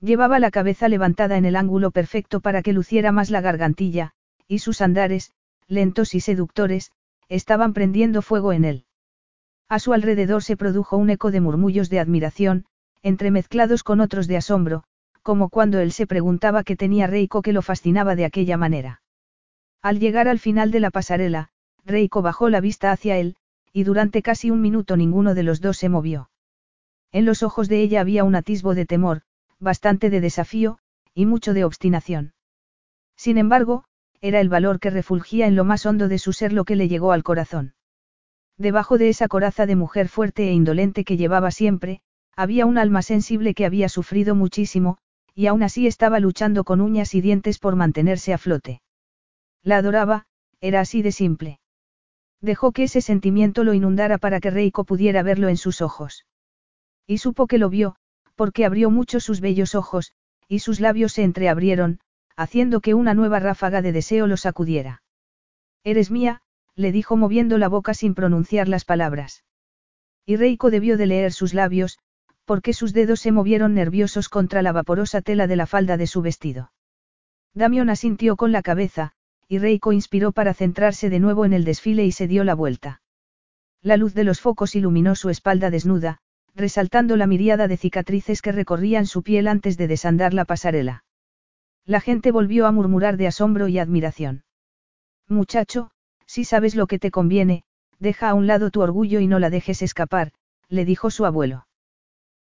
Llevaba la cabeza levantada en el ángulo perfecto para que luciera más la gargantilla, y sus andares, lentos y seductores, estaban prendiendo fuego en él. A su alrededor se produjo un eco de murmullos de admiración, entremezclados con otros de asombro, como cuando él se preguntaba qué tenía Reiko que lo fascinaba de aquella manera. Al llegar al final de la pasarela, Reiko bajó la vista hacia él, y durante casi un minuto ninguno de los dos se movió. En los ojos de ella había un atisbo de temor, bastante de desafío, y mucho de obstinación. Sin embargo, era el valor que refulgía en lo más hondo de su ser lo que le llegó al corazón. Debajo de esa coraza de mujer fuerte e indolente que llevaba siempre, había un alma sensible que había sufrido muchísimo, y aún así estaba luchando con uñas y dientes por mantenerse a flote. La adoraba, era así de simple. Dejó que ese sentimiento lo inundara para que Reiko pudiera verlo en sus ojos. Y supo que lo vio, porque abrió mucho sus bellos ojos, y sus labios se entreabrieron, haciendo que una nueva ráfaga de deseo lo sacudiera. Eres mía, le dijo moviendo la boca sin pronunciar las palabras. Y Reiko debió de leer sus labios, porque sus dedos se movieron nerviosos contra la vaporosa tela de la falda de su vestido. Damión asintió con la cabeza, y Reiko inspiró para centrarse de nuevo en el desfile y se dio la vuelta. La luz de los focos iluminó su espalda desnuda, resaltando la miríada de cicatrices que recorrían su piel antes de desandar la pasarela. La gente volvió a murmurar de asombro y admiración. Muchacho, si sabes lo que te conviene, deja a un lado tu orgullo y no la dejes escapar, le dijo su abuelo.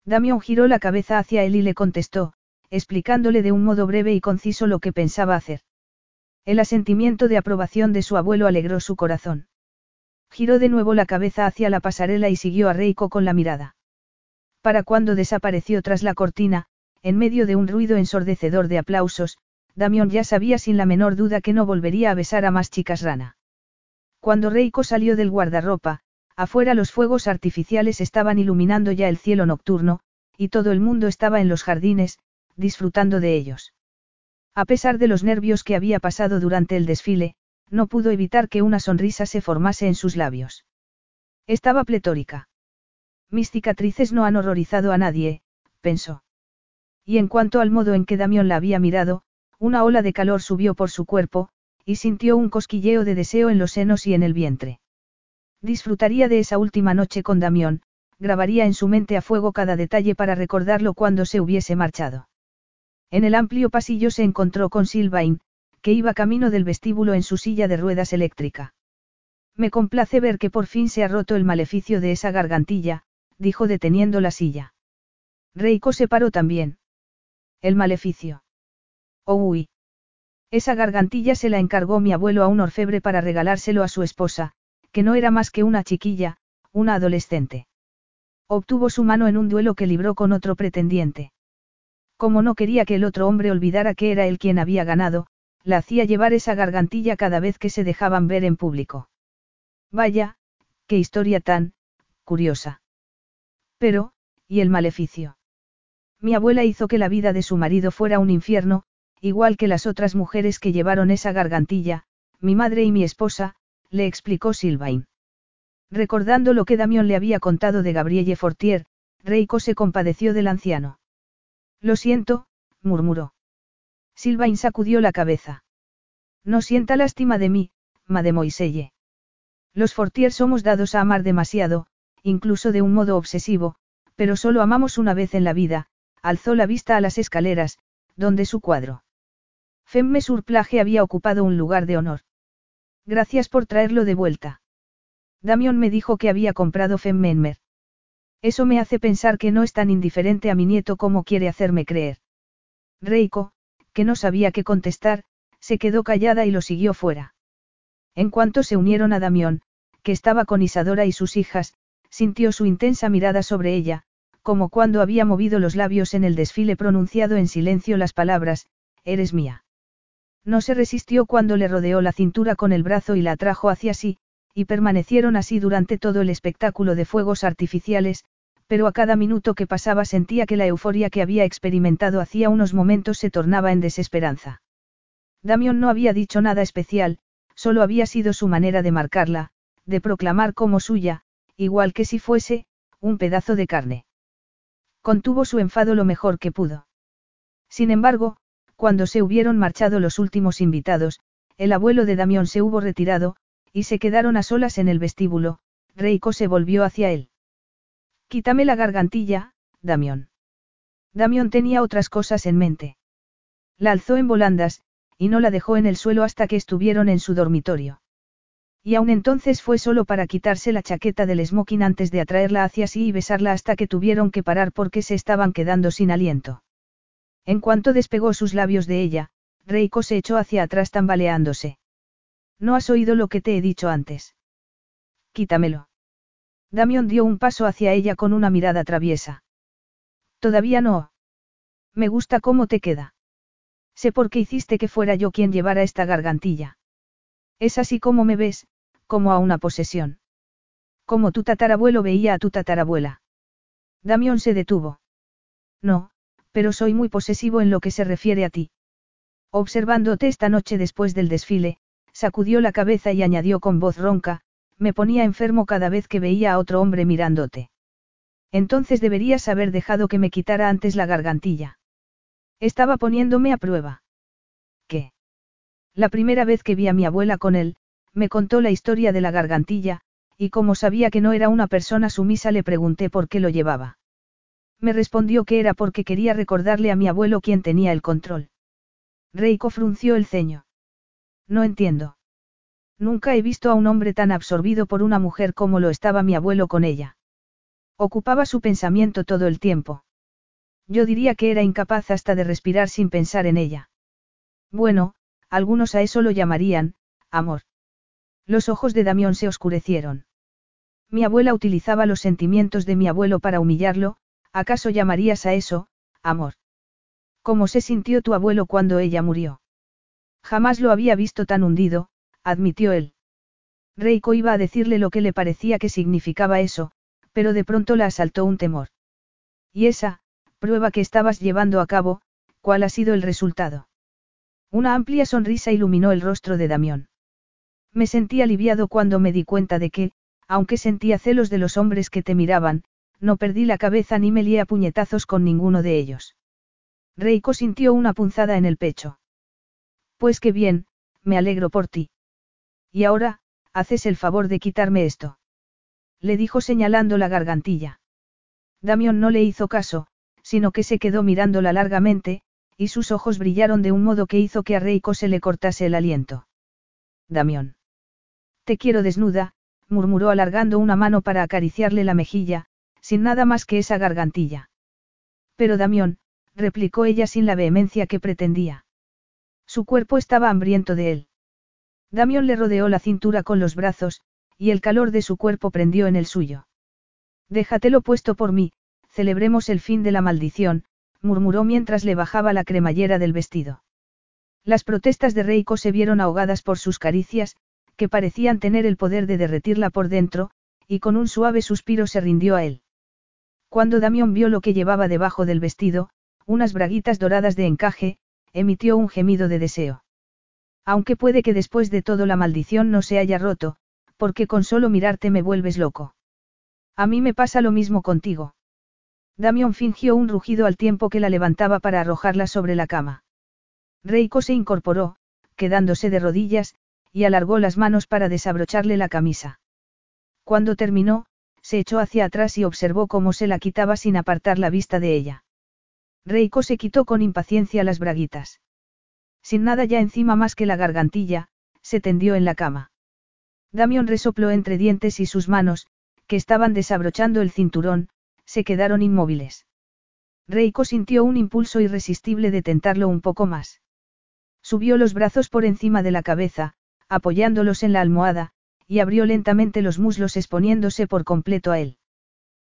Damión giró la cabeza hacia él y le contestó, explicándole de un modo breve y conciso lo que pensaba hacer. El asentimiento de aprobación de su abuelo alegró su corazón. Giró de nuevo la cabeza hacia la pasarela y siguió a Reiko con la mirada. Para cuando desapareció tras la cortina, en medio de un ruido ensordecedor de aplausos, Damión ya sabía sin la menor duda que no volvería a besar a más chicas rana. Cuando Reiko salió del guardarropa, afuera los fuegos artificiales estaban iluminando ya el cielo nocturno, y todo el mundo estaba en los jardines, disfrutando de ellos. A pesar de los nervios que había pasado durante el desfile, no pudo evitar que una sonrisa se formase en sus labios. Estaba pletórica. Mis cicatrices no han horrorizado a nadie, pensó. Y en cuanto al modo en que Damión la había mirado, una ola de calor subió por su cuerpo, y sintió un cosquilleo de deseo en los senos y en el vientre. Disfrutaría de esa última noche con Damión, grabaría en su mente a fuego cada detalle para recordarlo cuando se hubiese marchado. En el amplio pasillo se encontró con Silvain, que iba camino del vestíbulo en su silla de ruedas eléctrica. Me complace ver que por fin se ha roto el maleficio de esa gargantilla, dijo deteniendo la silla. Reiko se paró también. El maleficio. Oh, uy. Esa gargantilla se la encargó mi abuelo a un orfebre para regalárselo a su esposa, que no era más que una chiquilla, una adolescente. Obtuvo su mano en un duelo que libró con otro pretendiente. Como no quería que el otro hombre olvidara que era él quien había ganado, la hacía llevar esa gargantilla cada vez que se dejaban ver en público. Vaya, qué historia tan, curiosa. Pero, ¿y el maleficio? Mi abuela hizo que la vida de su marido fuera un infierno, igual que las otras mujeres que llevaron esa gargantilla, mi madre y mi esposa, le explicó Silvain. Recordando lo que Damión le había contado de Gabrielle Fortier, Reiko se compadeció del anciano. Lo siento, murmuró. Silvain sacudió la cabeza. No sienta lástima de mí, mademoiselle. Los Fortier somos dados a amar demasiado, incluso de un modo obsesivo, pero solo amamos una vez en la vida, alzó la vista a las escaleras, donde su cuadro. Femme Surplage había ocupado un lugar de honor. Gracias por traerlo de vuelta. Damión me dijo que había comprado Femmenmer. Eso me hace pensar que no es tan indiferente a mi nieto como quiere hacerme creer. Reiko, que no sabía qué contestar, se quedó callada y lo siguió fuera. En cuanto se unieron a Damión, que estaba con Isadora y sus hijas, sintió su intensa mirada sobre ella, como cuando había movido los labios en el desfile pronunciado en silencio las palabras, Eres mía. No se resistió cuando le rodeó la cintura con el brazo y la atrajo hacia sí, y permanecieron así durante todo el espectáculo de fuegos artificiales, pero a cada minuto que pasaba sentía que la euforia que había experimentado hacía unos momentos se tornaba en desesperanza. Damión no había dicho nada especial, solo había sido su manera de marcarla, de proclamar como suya, igual que si fuese, un pedazo de carne. Contuvo su enfado lo mejor que pudo. Sin embargo, cuando se hubieron marchado los últimos invitados, el abuelo de Damión se hubo retirado, y se quedaron a solas en el vestíbulo, Reiko se volvió hacia él. Quítame la gargantilla, Damión. Damión tenía otras cosas en mente. La alzó en volandas, y no la dejó en el suelo hasta que estuvieron en su dormitorio. Y aún entonces fue solo para quitarse la chaqueta del smoking antes de atraerla hacia sí y besarla hasta que tuvieron que parar porque se estaban quedando sin aliento. En cuanto despegó sus labios de ella, Reiko se echó hacia atrás tambaleándose. No has oído lo que te he dicho antes. Quítamelo. Damión dio un paso hacia ella con una mirada traviesa. Todavía no. Me gusta cómo te queda. Sé por qué hiciste que fuera yo quien llevara esta gargantilla. Es así como me ves, como a una posesión. Como tu tatarabuelo veía a tu tatarabuela. Damión se detuvo. No, pero soy muy posesivo en lo que se refiere a ti. Observándote esta noche después del desfile, sacudió la cabeza y añadió con voz ronca, me ponía enfermo cada vez que veía a otro hombre mirándote. Entonces deberías haber dejado que me quitara antes la gargantilla. Estaba poniéndome a prueba. ¿Qué? La primera vez que vi a mi abuela con él, me contó la historia de la gargantilla, y como sabía que no era una persona sumisa le pregunté por qué lo llevaba. Me respondió que era porque quería recordarle a mi abuelo quién tenía el control. Reiko frunció el ceño. No entiendo. Nunca he visto a un hombre tan absorbido por una mujer como lo estaba mi abuelo con ella. Ocupaba su pensamiento todo el tiempo. Yo diría que era incapaz hasta de respirar sin pensar en ella. Bueno, algunos a eso lo llamarían, amor. Los ojos de Damión se oscurecieron. Mi abuela utilizaba los sentimientos de mi abuelo para humillarlo, ¿acaso llamarías a eso, amor? ¿Cómo se sintió tu abuelo cuando ella murió? Jamás lo había visto tan hundido, admitió él. Reiko iba a decirle lo que le parecía que significaba eso, pero de pronto la asaltó un temor. ¿Y esa, prueba que estabas llevando a cabo, cuál ha sido el resultado? Una amplia sonrisa iluminó el rostro de Damión. Me sentí aliviado cuando me di cuenta de que, aunque sentía celos de los hombres que te miraban, no perdí la cabeza ni me lié a puñetazos con ninguno de ellos. Reiko sintió una punzada en el pecho. Pues qué bien, me alegro por ti. Y ahora, haces el favor de quitarme esto. Le dijo señalando la gargantilla. Damión no le hizo caso, sino que se quedó mirándola largamente, y sus ojos brillaron de un modo que hizo que a Reiko se le cortase el aliento. Damión. Te quiero desnuda, murmuró alargando una mano para acariciarle la mejilla, sin nada más que esa gargantilla. Pero Damión, replicó ella sin la vehemencia que pretendía. Su cuerpo estaba hambriento de él. Damión le rodeó la cintura con los brazos, y el calor de su cuerpo prendió en el suyo. Déjatelo puesto por mí, celebremos el fin de la maldición, murmuró mientras le bajaba la cremallera del vestido. Las protestas de Reiko se vieron ahogadas por sus caricias, que parecían tener el poder de derretirla por dentro, y con un suave suspiro se rindió a él. Cuando Damión vio lo que llevaba debajo del vestido, unas braguitas doradas de encaje, emitió un gemido de deseo. Aunque puede que después de todo la maldición no se haya roto, porque con solo mirarte me vuelves loco. A mí me pasa lo mismo contigo. Damión fingió un rugido al tiempo que la levantaba para arrojarla sobre la cama. Reiko se incorporó, quedándose de rodillas, y alargó las manos para desabrocharle la camisa. Cuando terminó, se echó hacia atrás y observó cómo se la quitaba sin apartar la vista de ella. Reiko se quitó con impaciencia las braguitas. Sin nada ya encima más que la gargantilla, se tendió en la cama. Damión resopló entre dientes y sus manos, que estaban desabrochando el cinturón, se quedaron inmóviles. Reiko sintió un impulso irresistible de tentarlo un poco más. Subió los brazos por encima de la cabeza, apoyándolos en la almohada, y abrió lentamente los muslos exponiéndose por completo a él.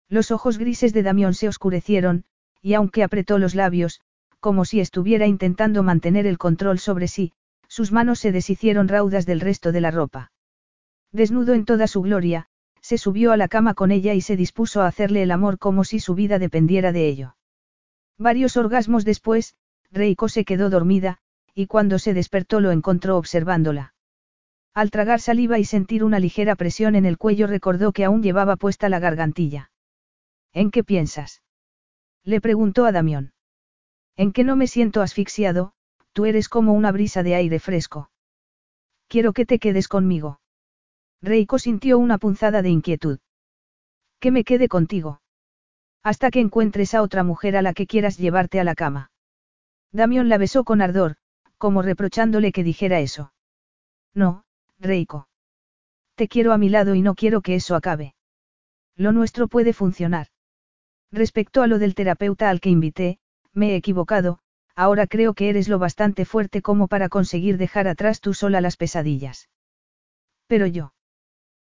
Los ojos grises de Damión se oscurecieron, y aunque apretó los labios, como si estuviera intentando mantener el control sobre sí, sus manos se deshicieron raudas del resto de la ropa. Desnudo en toda su gloria, se subió a la cama con ella y se dispuso a hacerle el amor como si su vida dependiera de ello. Varios orgasmos después, Reiko se quedó dormida, y cuando se despertó lo encontró observándola. Al tragar saliva y sentir una ligera presión en el cuello recordó que aún llevaba puesta la gargantilla. ¿En qué piensas? Le preguntó a Damión. En que no me siento asfixiado, tú eres como una brisa de aire fresco. Quiero que te quedes conmigo. Reiko sintió una punzada de inquietud. Que me quede contigo. Hasta que encuentres a otra mujer a la que quieras llevarte a la cama. Damión la besó con ardor, como reprochándole que dijera eso. No, Reiko. Te quiero a mi lado y no quiero que eso acabe. Lo nuestro puede funcionar. Respecto a lo del terapeuta al que invité, me he equivocado, ahora creo que eres lo bastante fuerte como para conseguir dejar atrás tú sola las pesadillas. Pero yo.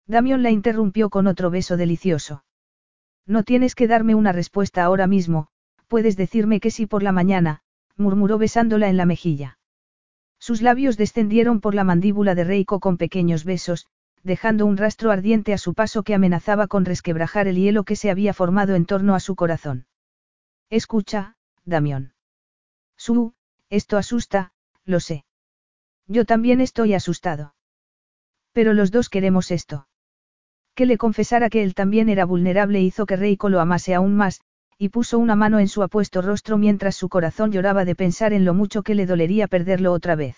Damión la interrumpió con otro beso delicioso. No tienes que darme una respuesta ahora mismo, puedes decirme que sí por la mañana, murmuró besándola en la mejilla. Sus labios descendieron por la mandíbula de Reiko con pequeños besos, dejando un rastro ardiente a su paso que amenazaba con resquebrajar el hielo que se había formado en torno a su corazón. Escucha, Damión. Su, esto asusta, lo sé. Yo también estoy asustado. Pero los dos queremos esto. Que le confesara que él también era vulnerable hizo que Reiko lo amase aún más, y puso una mano en su apuesto rostro mientras su corazón lloraba de pensar en lo mucho que le dolería perderlo otra vez.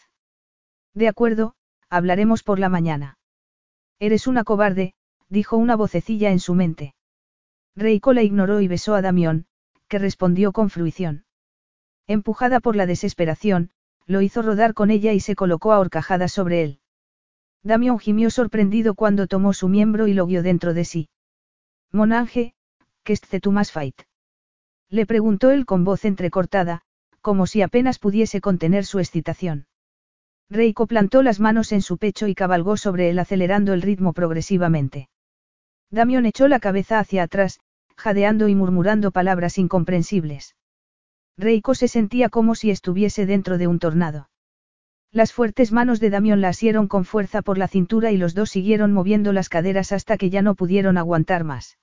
De acuerdo, hablaremos por la mañana. Eres una cobarde, dijo una vocecilla en su mente. Reiko la ignoró y besó a Damión, que respondió con fruición. Empujada por la desesperación, lo hizo rodar con ella y se colocó a horcajadas sobre él. Damión gimió sorprendido cuando tomó su miembro y lo vio dentro de sí. Monange, ¿qué es tu más fight? Le preguntó él con voz entrecortada, como si apenas pudiese contener su excitación. Reiko plantó las manos en su pecho y cabalgó sobre él acelerando el ritmo progresivamente. Damión echó la cabeza hacia atrás, jadeando y murmurando palabras incomprensibles. Reiko se sentía como si estuviese dentro de un tornado. Las fuertes manos de Damión la asieron con fuerza por la cintura y los dos siguieron moviendo las caderas hasta que ya no pudieron aguantar más.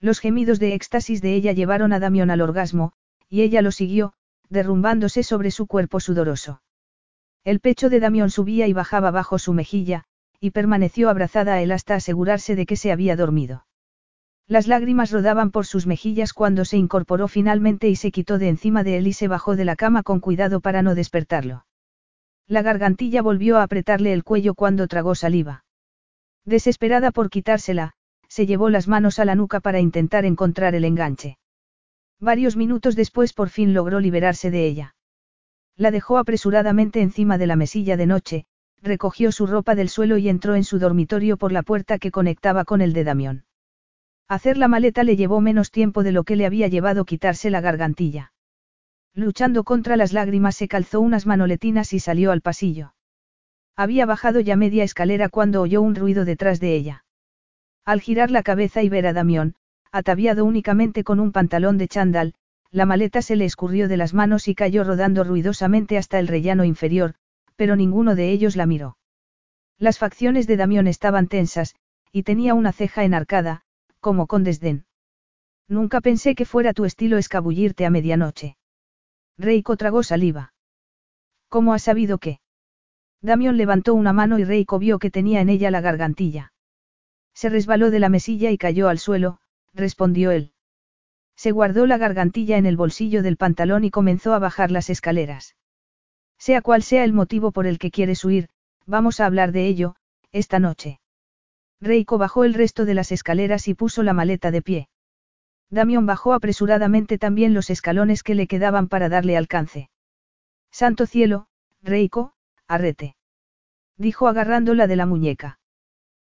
Los gemidos de éxtasis de ella llevaron a Damión al orgasmo, y ella lo siguió, derrumbándose sobre su cuerpo sudoroso. El pecho de Damión subía y bajaba bajo su mejilla, y permaneció abrazada a él hasta asegurarse de que se había dormido. Las lágrimas rodaban por sus mejillas cuando se incorporó finalmente y se quitó de encima de él y se bajó de la cama con cuidado para no despertarlo. La gargantilla volvió a apretarle el cuello cuando tragó saliva. Desesperada por quitársela, se llevó las manos a la nuca para intentar encontrar el enganche. Varios minutos después por fin logró liberarse de ella. La dejó apresuradamente encima de la mesilla de noche, recogió su ropa del suelo y entró en su dormitorio por la puerta que conectaba con el de Damión. Hacer la maleta le llevó menos tiempo de lo que le había llevado quitarse la gargantilla. Luchando contra las lágrimas se calzó unas manoletinas y salió al pasillo. Había bajado ya media escalera cuando oyó un ruido detrás de ella. Al girar la cabeza y ver a Damión, ataviado únicamente con un pantalón de chándal, la maleta se le escurrió de las manos y cayó rodando ruidosamente hasta el rellano inferior, pero ninguno de ellos la miró. Las facciones de Damión estaban tensas, y tenía una ceja enarcada, como con desdén. Nunca pensé que fuera tu estilo escabullirte a medianoche. Reiko tragó saliva. ¿Cómo has sabido qué? Damión levantó una mano y Reiko vio que tenía en ella la gargantilla. Se resbaló de la mesilla y cayó al suelo, respondió él. Se guardó la gargantilla en el bolsillo del pantalón y comenzó a bajar las escaleras. Sea cual sea el motivo por el que quieres huir, vamos a hablar de ello, esta noche. Reiko bajó el resto de las escaleras y puso la maleta de pie. Damión bajó apresuradamente también los escalones que le quedaban para darle alcance. Santo cielo, Reiko, arrete. Dijo agarrándola de la muñeca.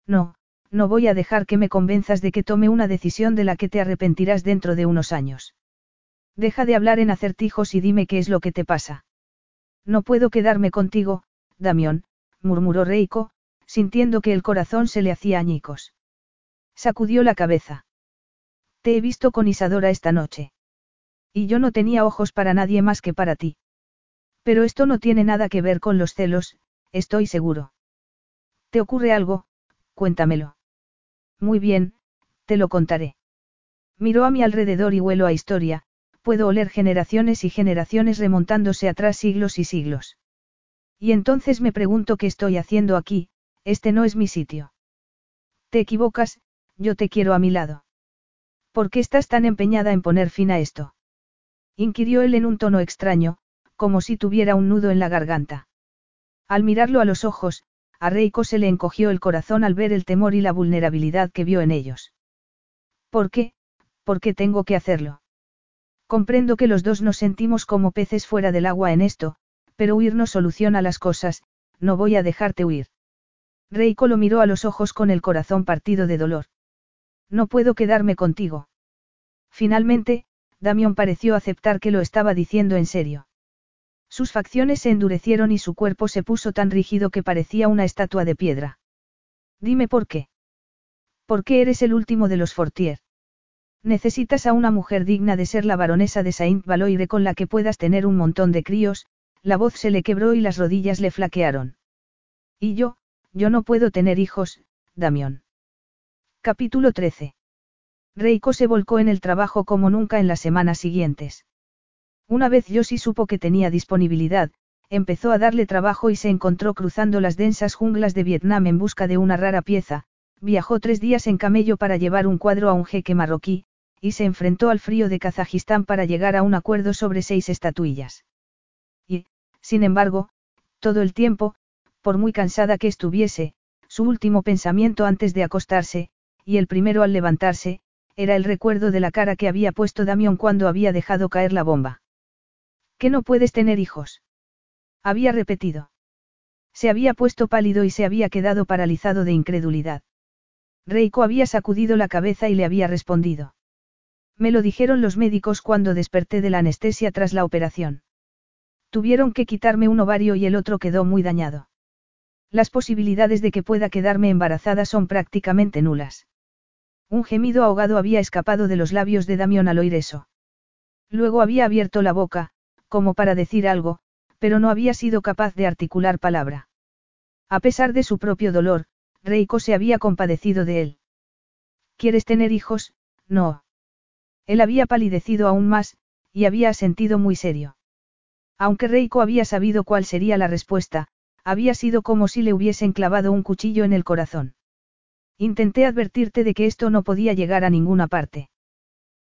No, no voy a dejar que me convenzas de que tome una decisión de la que te arrepentirás dentro de unos años. Deja de hablar en acertijos y dime qué es lo que te pasa. No puedo quedarme contigo, Damión, murmuró Reiko, sintiendo que el corazón se le hacía añicos. Sacudió la cabeza. Te he visto con Isadora esta noche. Y yo no tenía ojos para nadie más que para ti. Pero esto no tiene nada que ver con los celos, estoy seguro. ¿Te ocurre algo? Cuéntamelo. Muy bien, te lo contaré. Miro a mi alrededor y huelo a historia, puedo oler generaciones y generaciones remontándose atrás siglos y siglos. Y entonces me pregunto qué estoy haciendo aquí, este no es mi sitio. Te equivocas, yo te quiero a mi lado. ¿Por qué estás tan empeñada en poner fin a esto? inquirió él en un tono extraño, como si tuviera un nudo en la garganta. Al mirarlo a los ojos, a Reiko se le encogió el corazón al ver el temor y la vulnerabilidad que vio en ellos. ¿Por qué? ¿Por qué tengo que hacerlo? Comprendo que los dos nos sentimos como peces fuera del agua en esto, pero huir no soluciona las cosas, no voy a dejarte huir. Reiko lo miró a los ojos con el corazón partido de dolor. No puedo quedarme contigo. Finalmente, Damión pareció aceptar que lo estaba diciendo en serio. Sus facciones se endurecieron y su cuerpo se puso tan rígido que parecía una estatua de piedra. Dime por qué. ¿Por qué eres el último de los Fortier? Necesitas a una mujer digna de ser la baronesa de Saint Valoire con la que puedas tener un montón de críos, la voz se le quebró y las rodillas le flaquearon. Y yo, yo no puedo tener hijos, Damión. Capítulo 13. Reiko se volcó en el trabajo como nunca en las semanas siguientes. Una vez Yoshi supo que tenía disponibilidad, empezó a darle trabajo y se encontró cruzando las densas junglas de Vietnam en busca de una rara pieza, viajó tres días en camello para llevar un cuadro a un jeque marroquí, y se enfrentó al frío de Kazajistán para llegar a un acuerdo sobre seis estatuillas. Y, sin embargo, todo el tiempo, por muy cansada que estuviese, su último pensamiento antes de acostarse, y el primero al levantarse, era el recuerdo de la cara que había puesto Damión cuando había dejado caer la bomba. ¿Que no puedes tener hijos? Había repetido. Se había puesto pálido y se había quedado paralizado de incredulidad. Reiko había sacudido la cabeza y le había respondido. Me lo dijeron los médicos cuando desperté de la anestesia tras la operación. Tuvieron que quitarme un ovario y el otro quedó muy dañado. Las posibilidades de que pueda quedarme embarazada son prácticamente nulas. Un gemido ahogado había escapado de los labios de Damión al oír eso. Luego había abierto la boca, como para decir algo, pero no había sido capaz de articular palabra. A pesar de su propio dolor, Reiko se había compadecido de él. ¿Quieres tener hijos? No. Él había palidecido aún más, y había sentido muy serio. Aunque Reiko había sabido cuál sería la respuesta, había sido como si le hubiesen clavado un cuchillo en el corazón. Intenté advertirte de que esto no podía llegar a ninguna parte.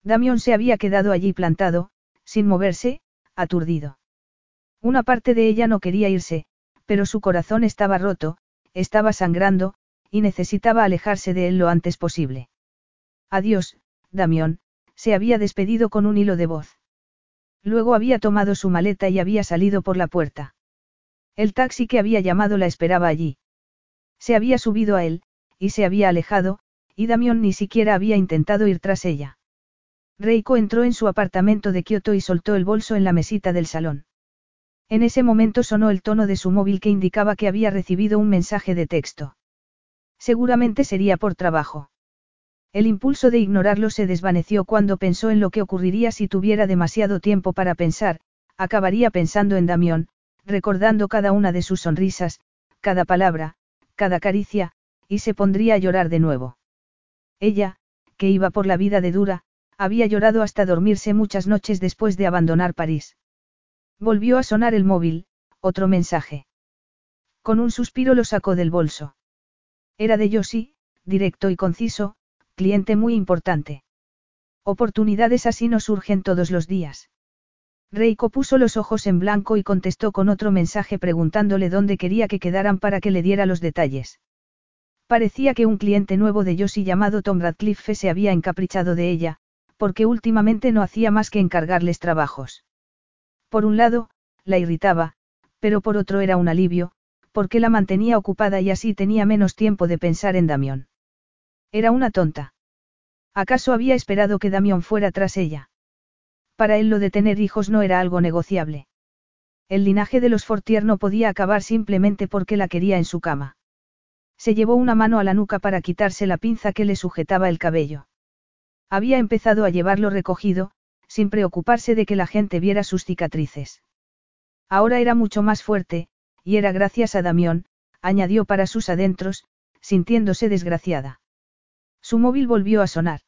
Damión se había quedado allí plantado, sin moverse, aturdido. Una parte de ella no quería irse, pero su corazón estaba roto, estaba sangrando, y necesitaba alejarse de él lo antes posible. Adiós, Damión, se había despedido con un hilo de voz. Luego había tomado su maleta y había salido por la puerta. El taxi que había llamado la esperaba allí. Se había subido a él, y se había alejado, y Damión ni siquiera había intentado ir tras ella. Reiko entró en su apartamento de Kioto y soltó el bolso en la mesita del salón. En ese momento sonó el tono de su móvil que indicaba que había recibido un mensaje de texto. Seguramente sería por trabajo. El impulso de ignorarlo se desvaneció cuando pensó en lo que ocurriría si tuviera demasiado tiempo para pensar, acabaría pensando en Damión, recordando cada una de sus sonrisas, cada palabra, cada caricia, y se pondría a llorar de nuevo. Ella, que iba por la vida de dura, había llorado hasta dormirse muchas noches después de abandonar París. Volvió a sonar el móvil, otro mensaje. Con un suspiro lo sacó del bolso. Era de Yoshi, directo y conciso, cliente muy importante. Oportunidades así no surgen todos los días. Reiko puso los ojos en blanco y contestó con otro mensaje preguntándole dónde quería que quedaran para que le diera los detalles. Parecía que un cliente nuevo de Josie llamado Tom Radcliffe se había encaprichado de ella, porque últimamente no hacía más que encargarles trabajos. Por un lado, la irritaba, pero por otro era un alivio, porque la mantenía ocupada y así tenía menos tiempo de pensar en Damión. Era una tonta. ¿Acaso había esperado que Damión fuera tras ella? Para él lo de tener hijos no era algo negociable. El linaje de los Fortier no podía acabar simplemente porque la quería en su cama. Se llevó una mano a la nuca para quitarse la pinza que le sujetaba el cabello. Había empezado a llevarlo recogido, sin preocuparse de que la gente viera sus cicatrices. Ahora era mucho más fuerte, y era gracias a Damión, añadió para sus adentros, sintiéndose desgraciada. Su móvil volvió a sonar.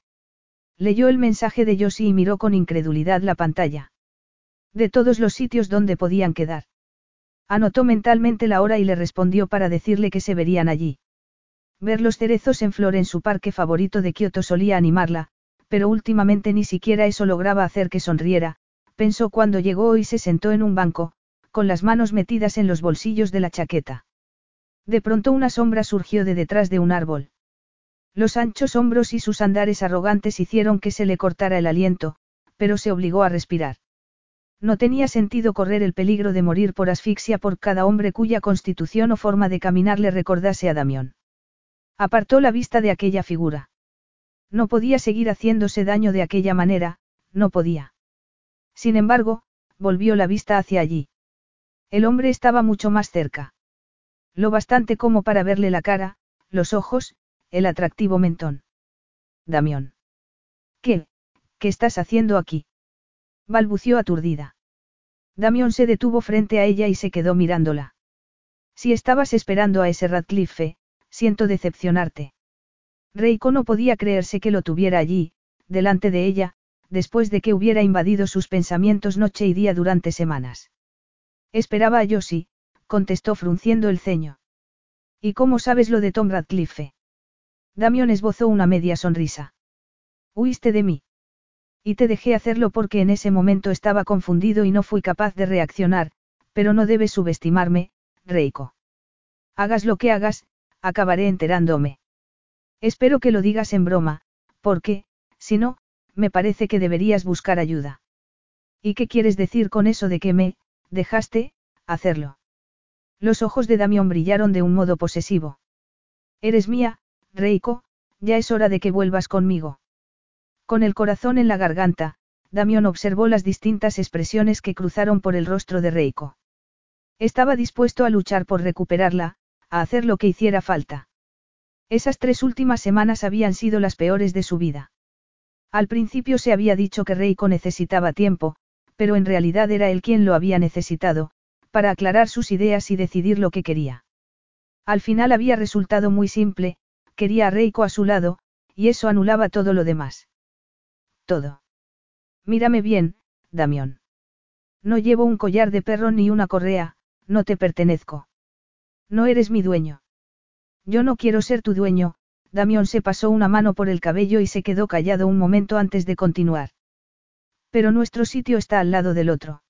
Leyó el mensaje de Josie y miró con incredulidad la pantalla. De todos los sitios donde podían quedar. Anotó mentalmente la hora y le respondió para decirle que se verían allí. Ver los cerezos en flor en su parque favorito de Kioto solía animarla, pero últimamente ni siquiera eso lograba hacer que sonriera, pensó cuando llegó y se sentó en un banco, con las manos metidas en los bolsillos de la chaqueta. De pronto una sombra surgió de detrás de un árbol. Los anchos hombros y sus andares arrogantes hicieron que se le cortara el aliento, pero se obligó a respirar. No tenía sentido correr el peligro de morir por asfixia por cada hombre cuya constitución o forma de caminar le recordase a Damión. Apartó la vista de aquella figura. No podía seguir haciéndose daño de aquella manera, no podía. Sin embargo, volvió la vista hacia allí. El hombre estaba mucho más cerca. Lo bastante como para verle la cara, los ojos, el atractivo mentón. Damión. ¿Qué? ¿Qué estás haciendo aquí? balbució aturdida. Damión se detuvo frente a ella y se quedó mirándola. Si estabas esperando a ese Radcliffe, siento decepcionarte. Reiko no podía creerse que lo tuviera allí, delante de ella, después de que hubiera invadido sus pensamientos noche y día durante semanas. Esperaba a Josie, contestó frunciendo el ceño. ¿Y cómo sabes lo de Tom Radcliffe? Damión esbozó una media sonrisa. Huiste de mí. Y te dejé hacerlo porque en ese momento estaba confundido y no fui capaz de reaccionar, pero no debes subestimarme, Reiko. Hagas lo que hagas, acabaré enterándome. Espero que lo digas en broma, porque, si no, me parece que deberías buscar ayuda. ¿Y qué quieres decir con eso de que me, dejaste, hacerlo? Los ojos de Damión brillaron de un modo posesivo. Eres mía, Reiko, ya es hora de que vuelvas conmigo. Con el corazón en la garganta, Damión observó las distintas expresiones que cruzaron por el rostro de Reiko. Estaba dispuesto a luchar por recuperarla, a hacer lo que hiciera falta. Esas tres últimas semanas habían sido las peores de su vida. Al principio se había dicho que Reiko necesitaba tiempo, pero en realidad era él quien lo había necesitado, para aclarar sus ideas y decidir lo que quería. Al final había resultado muy simple, quería a Reiko a su lado, y eso anulaba todo lo demás. Todo. Mírame bien, Damión. No llevo un collar de perro ni una correa, no te pertenezco. No eres mi dueño. Yo no quiero ser tu dueño, Damión se pasó una mano por el cabello y se quedó callado un momento antes de continuar. Pero nuestro sitio está al lado del otro.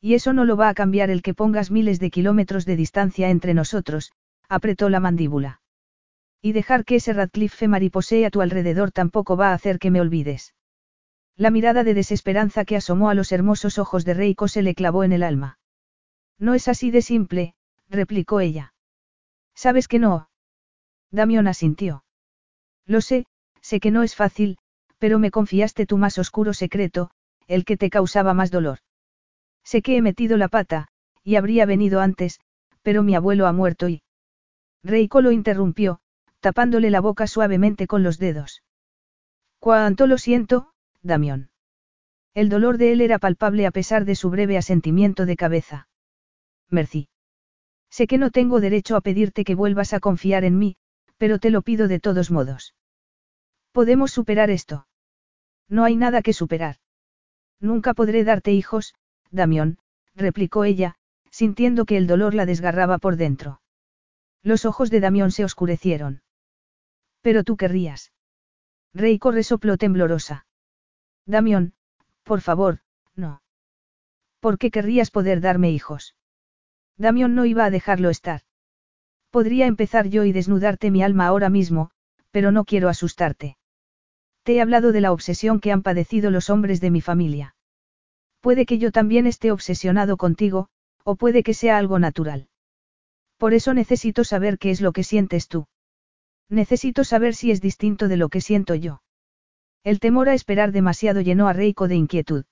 Y eso no lo va a cambiar el que pongas miles de kilómetros de distancia entre nosotros, apretó la mandíbula. Y dejar que ese Radcliffe mariposee a tu alrededor tampoco va a hacer que me olvides. La mirada de desesperanza que asomó a los hermosos ojos de Reiko se le clavó en el alma. No es así de simple, replicó ella. ¿Sabes que no? Damión asintió. Lo sé, sé que no es fácil, pero me confiaste tu más oscuro secreto, el que te causaba más dolor. Sé que he metido la pata, y habría venido antes, pero mi abuelo ha muerto y... Reiko lo interrumpió, tapándole la boca suavemente con los dedos. Cuánto lo siento, Damión. El dolor de él era palpable a pesar de su breve asentimiento de cabeza. Merci. Sé que no tengo derecho a pedirte que vuelvas a confiar en mí, pero te lo pido de todos modos. Podemos superar esto. No hay nada que superar. Nunca podré darte hijos, Damión, replicó ella, sintiendo que el dolor la desgarraba por dentro. Los ojos de Damión se oscurecieron. Pero tú querrías. Reiko resopló temblorosa. Damión, por favor, no. ¿Por qué querrías poder darme hijos? Damión no iba a dejarlo estar. Podría empezar yo y desnudarte mi alma ahora mismo, pero no quiero asustarte. Te he hablado de la obsesión que han padecido los hombres de mi familia. Puede que yo también esté obsesionado contigo, o puede que sea algo natural. Por eso necesito saber qué es lo que sientes tú. Necesito saber si es distinto de lo que siento yo. El temor a esperar demasiado llenó a Reiko de inquietud.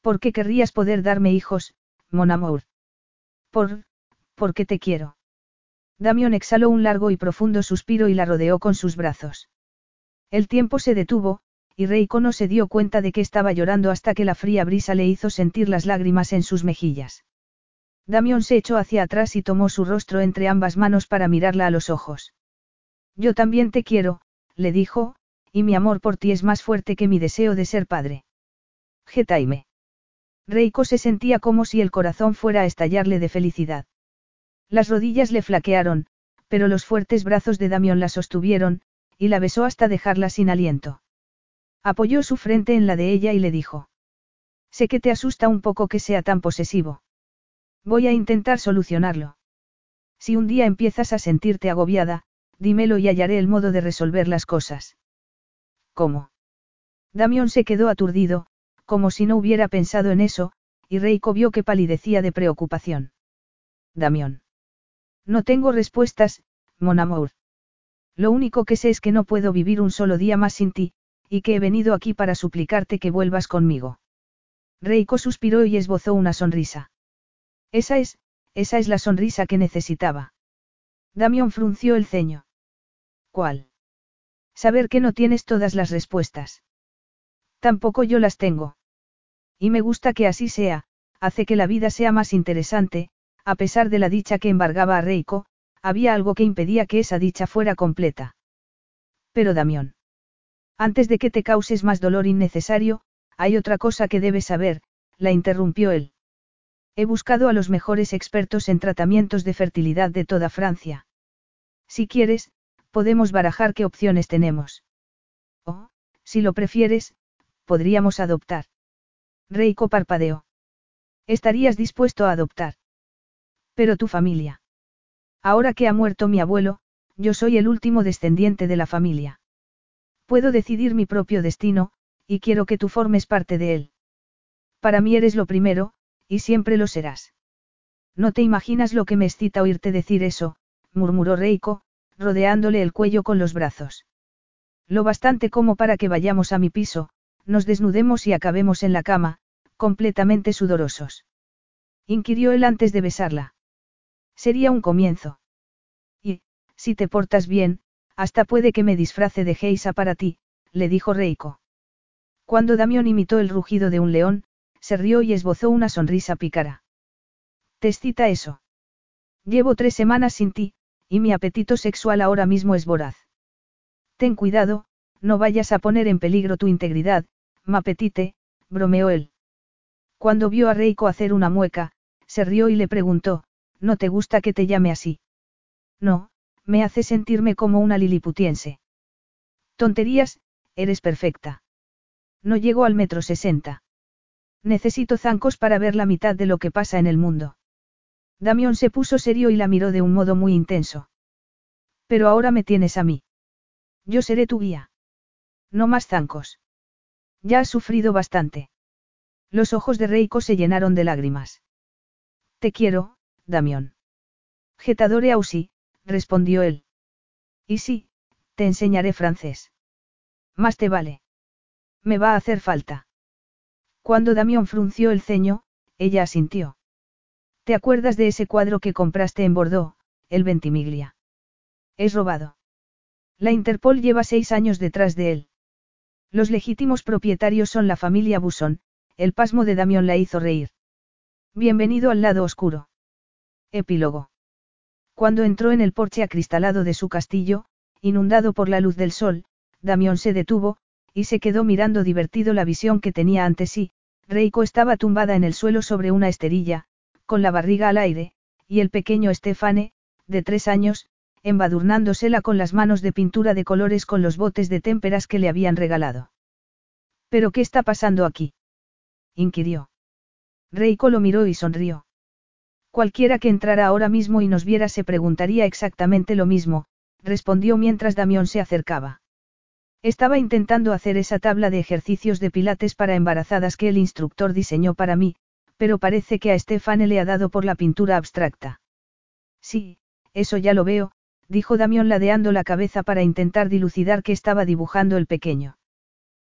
¿Por qué querrías poder darme hijos, mon amour? Por, porque te quiero. Damión exhaló un largo y profundo suspiro y la rodeó con sus brazos. El tiempo se detuvo, y Reiko no se dio cuenta de que estaba llorando hasta que la fría brisa le hizo sentir las lágrimas en sus mejillas. Damión se echó hacia atrás y tomó su rostro entre ambas manos para mirarla a los ojos. Yo también te quiero, le dijo, y mi amor por ti es más fuerte que mi deseo de ser padre. Getaime. Reiko se sentía como si el corazón fuera a estallarle de felicidad. Las rodillas le flaquearon, pero los fuertes brazos de Damión la sostuvieron, y la besó hasta dejarla sin aliento. Apoyó su frente en la de ella y le dijo. Sé que te asusta un poco que sea tan posesivo. Voy a intentar solucionarlo. Si un día empiezas a sentirte agobiada, dímelo y hallaré el modo de resolver las cosas. ¿Cómo? Damión se quedó aturdido, como si no hubiera pensado en eso, y Reiko vio que palidecía de preocupación. Damión. No tengo respuestas, mon amour. Lo único que sé es que no puedo vivir un solo día más sin ti, y que he venido aquí para suplicarte que vuelvas conmigo. Reiko suspiró y esbozó una sonrisa. Esa es, esa es la sonrisa que necesitaba. Damión frunció el ceño. ¿Cuál? Saber que no tienes todas las respuestas. Tampoco yo las tengo. Y me gusta que así sea, hace que la vida sea más interesante, a pesar de la dicha que embargaba a Reiko, había algo que impedía que esa dicha fuera completa. Pero Damión. Antes de que te causes más dolor innecesario, hay otra cosa que debes saber, la interrumpió él. He buscado a los mejores expertos en tratamientos de fertilidad de toda Francia. Si quieres, podemos barajar qué opciones tenemos. O, si lo prefieres, podríamos adoptar. Reiko parpadeó. ¿Estarías dispuesto a adoptar? Pero tu familia. Ahora que ha muerto mi abuelo, yo soy el último descendiente de la familia. Puedo decidir mi propio destino, y quiero que tú formes parte de él. Para mí eres lo primero, y siempre lo serás. No te imaginas lo que me excita oírte decir eso, murmuró Reiko, rodeándole el cuello con los brazos. Lo bastante como para que vayamos a mi piso, nos desnudemos y acabemos en la cama, completamente sudorosos. Inquirió él antes de besarla. Sería un comienzo. Y, si te portas bien, hasta puede que me disfrace de Geisa para ti, le dijo Reiko. Cuando Damión imitó el rugido de un león, se rió y esbozó una sonrisa pícara. ¿Te excita eso? Llevo tres semanas sin ti, y mi apetito sexual ahora mismo es voraz. Ten cuidado, no vayas a poner en peligro tu integridad, mapetite, bromeó él. Cuando vio a Reiko hacer una mueca, se rió y le preguntó, ¿no te gusta que te llame así? No, me hace sentirme como una liliputiense. Tonterías, eres perfecta. No llego al metro sesenta. Necesito zancos para ver la mitad de lo que pasa en el mundo. Damión se puso serio y la miró de un modo muy intenso. Pero ahora me tienes a mí. Yo seré tu guía. No más zancos. Ya has sufrido bastante. Los ojos de Reiko se llenaron de lágrimas. Te quiero, Damión. Getadore Ausi, respondió él. Y sí, te enseñaré francés. Más te vale. Me va a hacer falta. Cuando Damión frunció el ceño, ella asintió. ¿Te acuerdas de ese cuadro que compraste en Bordeaux, el Ventimiglia? Es robado. La Interpol lleva seis años detrás de él. Los legítimos propietarios son la familia Busson, el pasmo de Damión la hizo reír. Bienvenido al lado oscuro. Epílogo. Cuando entró en el porche acristalado de su castillo, inundado por la luz del sol, Damión se detuvo, y se quedó mirando divertido la visión que tenía ante sí. Reiko estaba tumbada en el suelo sobre una esterilla, con la barriga al aire, y el pequeño Estefane, de tres años, embadurnándosela con las manos de pintura de colores con los botes de témperas que le habían regalado. ¿Pero qué está pasando aquí? inquirió. Reiko lo miró y sonrió. Cualquiera que entrara ahora mismo y nos viera se preguntaría exactamente lo mismo, respondió mientras Damión se acercaba. Estaba intentando hacer esa tabla de ejercicios de pilates para embarazadas que el instructor diseñó para mí, pero parece que a Stefane le ha dado por la pintura abstracta. Sí, eso ya lo veo, dijo Damión ladeando la cabeza para intentar dilucidar qué estaba dibujando el pequeño.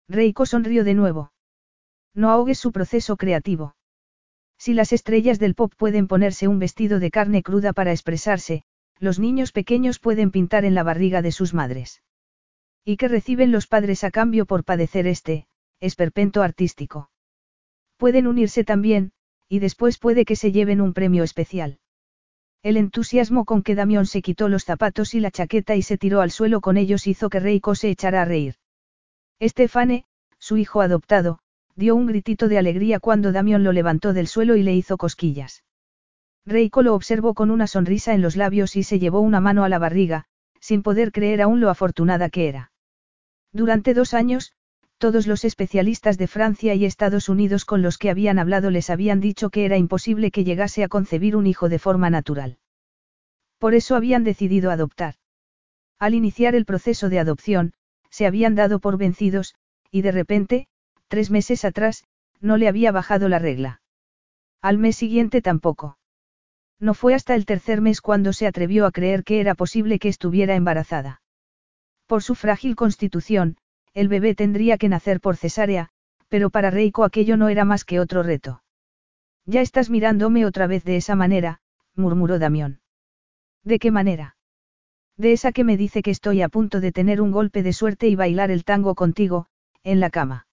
Reiko sonrió de nuevo. No ahogues su proceso creativo. Si las estrellas del pop pueden ponerse un vestido de carne cruda para expresarse, los niños pequeños pueden pintar en la barriga de sus madres. ¿Y qué reciben los padres a cambio por padecer este, esperpento artístico? Pueden unirse también, y después puede que se lleven un premio especial. El entusiasmo con que Damión se quitó los zapatos y la chaqueta y se tiró al suelo con ellos hizo que Reiko se echara a reír. Estefane, su hijo adoptado, dio un gritito de alegría cuando Damión lo levantó del suelo y le hizo cosquillas. Reiko lo observó con una sonrisa en los labios y se llevó una mano a la barriga, sin poder creer aún lo afortunada que era. Durante dos años, todos los especialistas de Francia y Estados Unidos con los que habían hablado les habían dicho que era imposible que llegase a concebir un hijo de forma natural. Por eso habían decidido adoptar. Al iniciar el proceso de adopción, se habían dado por vencidos, y de repente, Tres meses atrás, no le había bajado la regla. Al mes siguiente tampoco. No fue hasta el tercer mes cuando se atrevió a creer que era posible que estuviera embarazada. Por su frágil constitución, el bebé tendría que nacer por cesárea, pero para Reiko aquello no era más que otro reto. Ya estás mirándome otra vez de esa manera, murmuró Damión. ¿De qué manera? De esa que me dice que estoy a punto de tener un golpe de suerte y bailar el tango contigo, en la cama.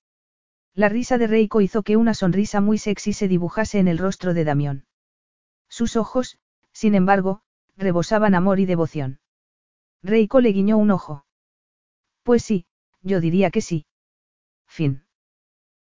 La risa de Reiko hizo que una sonrisa muy sexy se dibujase en el rostro de Damión. Sus ojos, sin embargo, rebosaban amor y devoción. Reiko le guiñó un ojo. Pues sí, yo diría que sí. Fin.